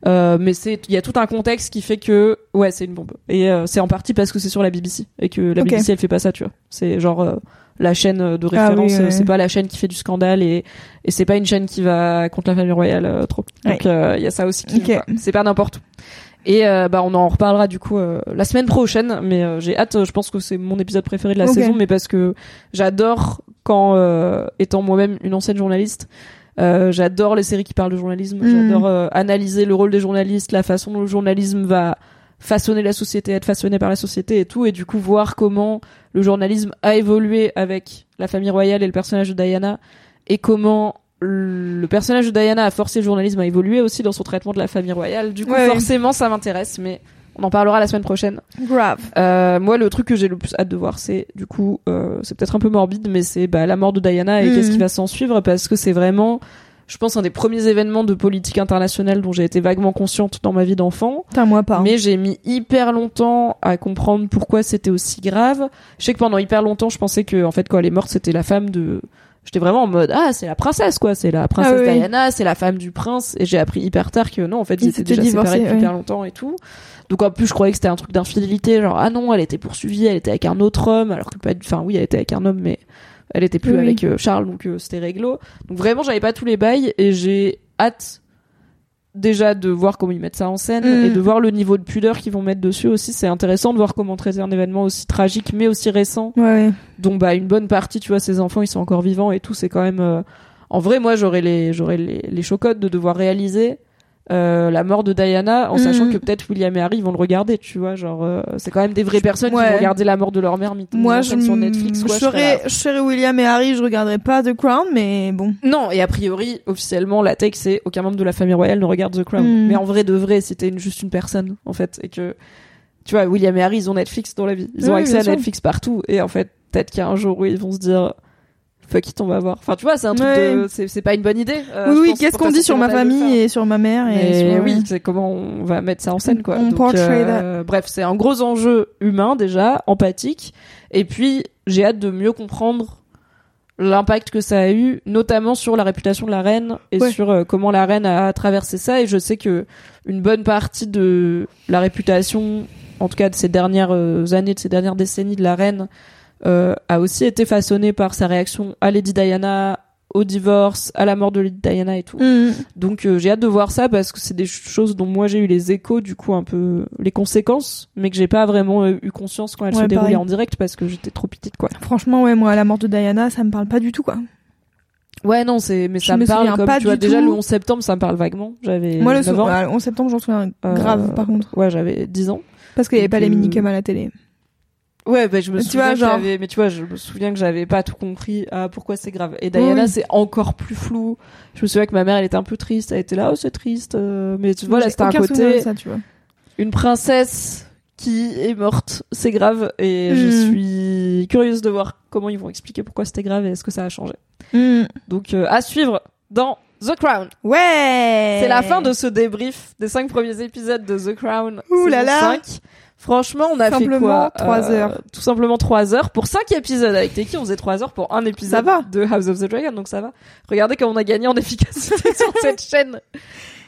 Euh, mais c'est il y a tout un contexte qui fait que ouais c'est une bombe et euh, c'est en partie parce que c'est sur la BBC et que la. BBC elle fait pas ça tu vois c'est genre euh, la chaîne de Ah oui, référence euh, ouais. c'est pas la chaîne qui fait du scandale et et c'est pas une chaîne qui va contre la famille royale euh, trop donc euh, il y a ça aussi qui Ok. joue, quoi. c'est pas n'importe où et euh, bah on en reparlera du coup euh, la semaine prochaine mais euh, j'ai hâte je pense que c'est mon épisode préféré de la saison mais parce que j'adore quand euh, étant moi-même une ancienne journaliste euh, j'adore les séries qui parlent de journalisme. Mhm. J'adore euh, analyser le rôle des journalistes, la façon dont le journalisme va façonner la société, être façonné par la société et tout, et du coup voir comment le journalisme a évolué avec la famille royale et le personnage de Diana, et comment le personnage de Diana a forcé le journalisme à évoluer aussi dans son traitement de la famille royale. Du coup, Ouais, forcément, ça m'intéresse, mais on en parlera la semaine prochaine. Grave. Euh, moi, le truc que j'ai le plus hâte de voir, c'est du coup, euh, c'est peut-être un peu morbide, mais c'est bah, la mort de Diana et Mhm. qu'est-ce qui va s'en suivre, parce que c'est vraiment, je pense, un des premiers événements de politique internationale dont j'ai été vaguement consciente dans ma vie d'enfant. Putain, moi pas. hein. Mais j'ai mis hyper longtemps à comprendre pourquoi c'était aussi grave. Je sais que pendant hyper longtemps, je pensais que, en fait, quand elle est morte, c'était la femme de. J'étais vraiment en mode ah c'est la princesse quoi, c'est la princesse Ah oui. Diana, c'est la femme du prince. Et j'ai appris hyper tard que non, en fait ils, Ils étaient déjà divorcés, séparés depuis hyper longtemps et tout. Donc en plus je croyais que c'était un truc d'infidélité, genre ah non elle était poursuivie, elle était avec un autre homme, alors que pas, enfin oui elle était avec un homme mais elle était plus oui. avec euh, Charles donc euh, c'était réglo. Donc vraiment j'avais pas tous les bails et j'ai hâte déjà de voir comment ils mettent ça en scène Mm. et de voir le niveau de pudeur qu'ils vont mettre dessus aussi. C'est intéressant de voir comment traiter un événement aussi tragique mais aussi récent ouais. dont bah une bonne partie tu vois ces enfants ils sont encore vivants et tout c'est quand même euh, en vrai moi j'aurais les j'aurais les, les chocottes de devoir réaliser euh, la mort de Diana en Mhm. sachant que peut-être William et Harry vont le regarder tu vois genre euh, c'est quand même des vraies personnes qui vont regarder la mort de leur mère Moi, mis je, sur Netflix quoi, je serais je serais William et Harry, je regarderais pas The Crown, mais bon. non et a priori officiellement la take c'est aucun membre de la famille royale ne regarde The Crown Mhm. mais en vrai de vrai c'était une, juste une personne en fait et que tu vois William et Harry ils ont Netflix dans la vie ils ont accès à sûr. Netflix partout et en fait peut-être qu'il y a un jour où ils vont se dire fuck it on va voir. Enfin tu vois c'est un truc Ouais. de c'est pas une bonne idée euh, oui, oui, qu'est-ce qu'on dit sur ma famille et sur ma mère et sur, oui euh, c'est comment on va mettre ça en scène quoi. On Donc, euh, bref c'est un gros enjeu humain déjà empathique. Et puis j'ai hâte de mieux comprendre l'impact que ça a eu notamment sur la réputation de la reine et Ouais. sur euh, comment la reine a traversé ça. Et je sais que une bonne partie de la réputation en tout cas de ces dernières années de ces dernières décennies de la reine euh, a aussi été façonnée par sa réaction à Lady Diana au divorce à la mort de Lady Diana et tout Mhm. donc euh, j'ai hâte de voir ça parce que c'est des choses dont moi j'ai eu les échos du coup un peu les conséquences mais que j'ai pas vraiment euh, eu conscience quand elles Ouais, se déroulaient en direct parce que j'étais trop petite quoi Franchement, ouais, moi, la mort de Diana, ça me parle pas du tout, quoi. Ouais, non, c'est mais Je ça me me parle comme pas tu vois déjà tout. le 11 septembre, ça me parle vaguement. J'avais Moi, le 9 sou- ans. ouais, 11 septembre, j'en souviens Euh, grave, par contre. Ouais, j'avais 10 ans. Parce qu'il y avait donc, pas les minicums à la télé. Ouais, bah, je me Tu souviens vois, que genre- j'avais, mais tu vois, je me souviens que j'avais pas tout compris à pourquoi c'est grave. Et Diana, Oui. c'est encore plus flou. Je me souviens que ma mère, elle était un peu triste. Elle était là, oh, c'est triste. euh, Mais tu vois, là, c'était un côté, ça, tu vois. une princesse qui est morte. C'est grave. Et je Hmm. suis curieuse de voir comment ils vont expliquer pourquoi c'était grave et est-ce que ça a changé. Hmm. Donc, euh, à suivre dans The Crown. Ouais. C'est la fin de ce débrief des cinq premiers épisodes de The Crown. Ouh là là. 5. Franchement, on a fait quoi trois Euh, heures. Tout simplement trois heures pour cinq épisodes. Avec Teki, on faisait trois heures pour un épisode Ça va. de House of the Dragon, donc ça va. Regardez comme on a gagné en efficacité [LAUGHS] sur cette chaîne.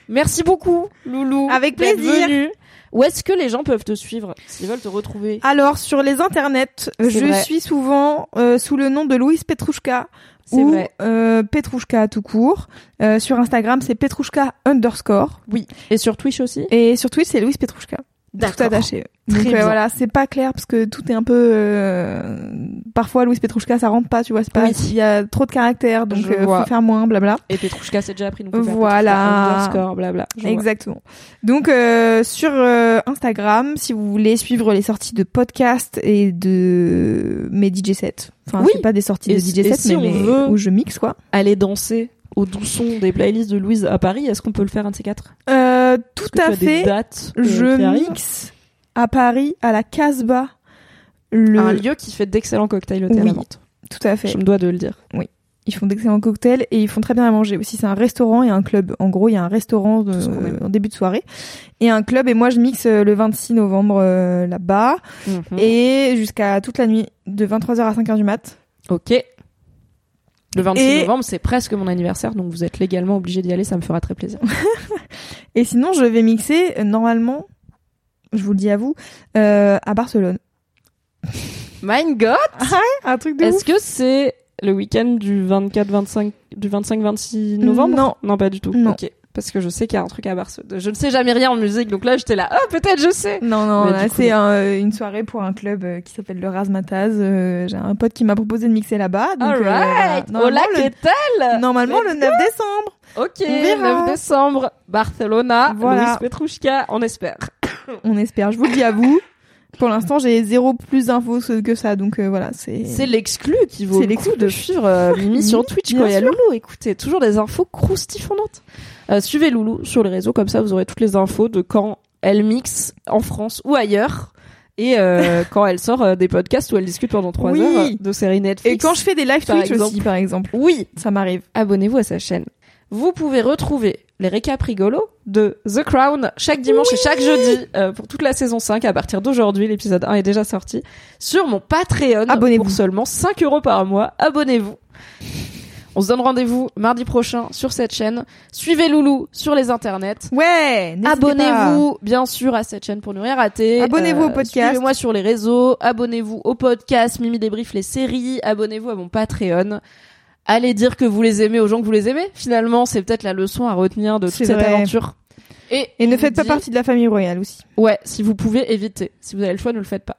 Merci beaucoup, Loulou. Avec plaisir. venue. Où est-ce que les gens peuvent te suivre s'ils veulent te retrouver? Alors sur les internets, je vrai. suis souvent euh, sous le nom de Louise Petrouchka C'est ou vrai. euh, Petrouchka tout court. Euh, sur Instagram, c'est Petrouchka underscore Oui. Et sur Twitch aussi? Et sur Twitch, c'est Louise Petrouchka. Tout attaché. Très Donc euh, bien. voilà, c'est pas clair parce que tout est un peu euh, parfois Louise Petrouchka ça rentre pas, tu vois, c'est pas Oui. il y a trop de caractères donc Je euh, faut faire moins blabla. Et Petrouchka, c'est déjà appris. Donc faire Voilà. Petrouchka underscore, blabla. Je vois. Exactement. Donc euh, sur euh, Instagram, si vous voulez suivre les sorties de podcasts et de mes DJ sets. Enfin, Oui. c'est pas des sorties Et de DJ et sets, si mais veut- où je mixe quoi. Aller danser au doux son des playlists de Louise à Paris, est-ce qu'on peut le faire un de ces quatre? Euh, tout à des fait. dates euh, Je mixe à Paris, à la Casbah. Le... un lieu qui fait d'excellents cocktails au à Oui. la. Tout à fait. Je me dois de le dire. Ils font d'excellents cocktails et ils font très bien à manger aussi. C'est un restaurant et un club. En gros, il y a un restaurant de- en début de soirée et un club. Et moi, je mixe euh, le 26 novembre euh, là-bas Et et jusqu'à toute la nuit de 23h à 5h du mat. ok. Le 26 Et- novembre, c'est presque mon anniversaire, donc vous êtes légalement obligé d'y aller, ça me fera très plaisir. [LAUGHS] Et sinon, je vais mixer euh, normalement, je vous le dis à vous, euh, à Barcelone. [LAUGHS] My God Un truc de ouf. Est-ce que c'est le week-end du 24-25 du 25-26 novembre? Non. Non, pas du tout. Non. Parce que je sais qu'il y a un truc à Barcelone. Je ne sais jamais rien en musique, donc là j'étais là. Ah, peut-être je sais. Non, non, c'est un- une soirée pour un club euh, qui s'appelle le Razmataz. Euh, J'ai un pote qui m'a proposé de mixer là-bas. Donc, euh. Alright. Hola, Normalement, ¿qué tal le, normalement, le Let's 9 décembre. Ok, verra. 9 décembre, Barcelona, Voilà. Luis Petrouchka, on espère. [COUGHS] On espère. Je vous le dis à vous. Pour l'instant, j'ai zéro plus d'infos que ça. Donc euh, voilà, c'est. C'est l'exclu qui vaut C'est le l'exclu. de suivre euh, [LAUGHS] Mimi sur Twitch quand il y a. Loulou. Écoutez, toujours des infos croustifonantes. Euh, suivez Loulou sur les réseaux, comme ça vous aurez toutes les infos de quand elle mixe en France ou ailleurs. Et euh, [LAUGHS] quand elle sort euh, des podcasts où elle discute pendant trois Oui. heures de séries Netflix. Et quand je fais des live Twitch aussi, par exemple, Oui, ça m'arrive. abonnez-vous à sa chaîne. Vous pouvez retrouver les récaps rigolos de The Crown chaque dimanche et chaque jeudi euh, pour toute la saison 5 à partir d'aujourd'hui. L'épisode 1 est déjà sorti sur mon Patreon Abonnez-vous. pour seulement 5 euros par mois. Abonnez-vous. On se donne rendez-vous mardi prochain sur cette chaîne. Suivez Loulou sur les internets. Ouais. Abonnez-vous bien sûr à cette chaîne pour ne rien rater. Euh, Abonnez-vous au podcast. Suivez-moi sur les réseaux. Abonnez-vous au podcast Mimi débrief les séries. Abonnez-vous à mon Patreon. Allez dire que vous les aimez aux gens que vous les aimez. Finalement, c'est peut-être la leçon à retenir de toute cette vrai. aventure. Et, ne faites pas partie de la famille royale aussi. Ouais, si vous pouvez, évitez. Si vous avez le choix, ne le faites pas.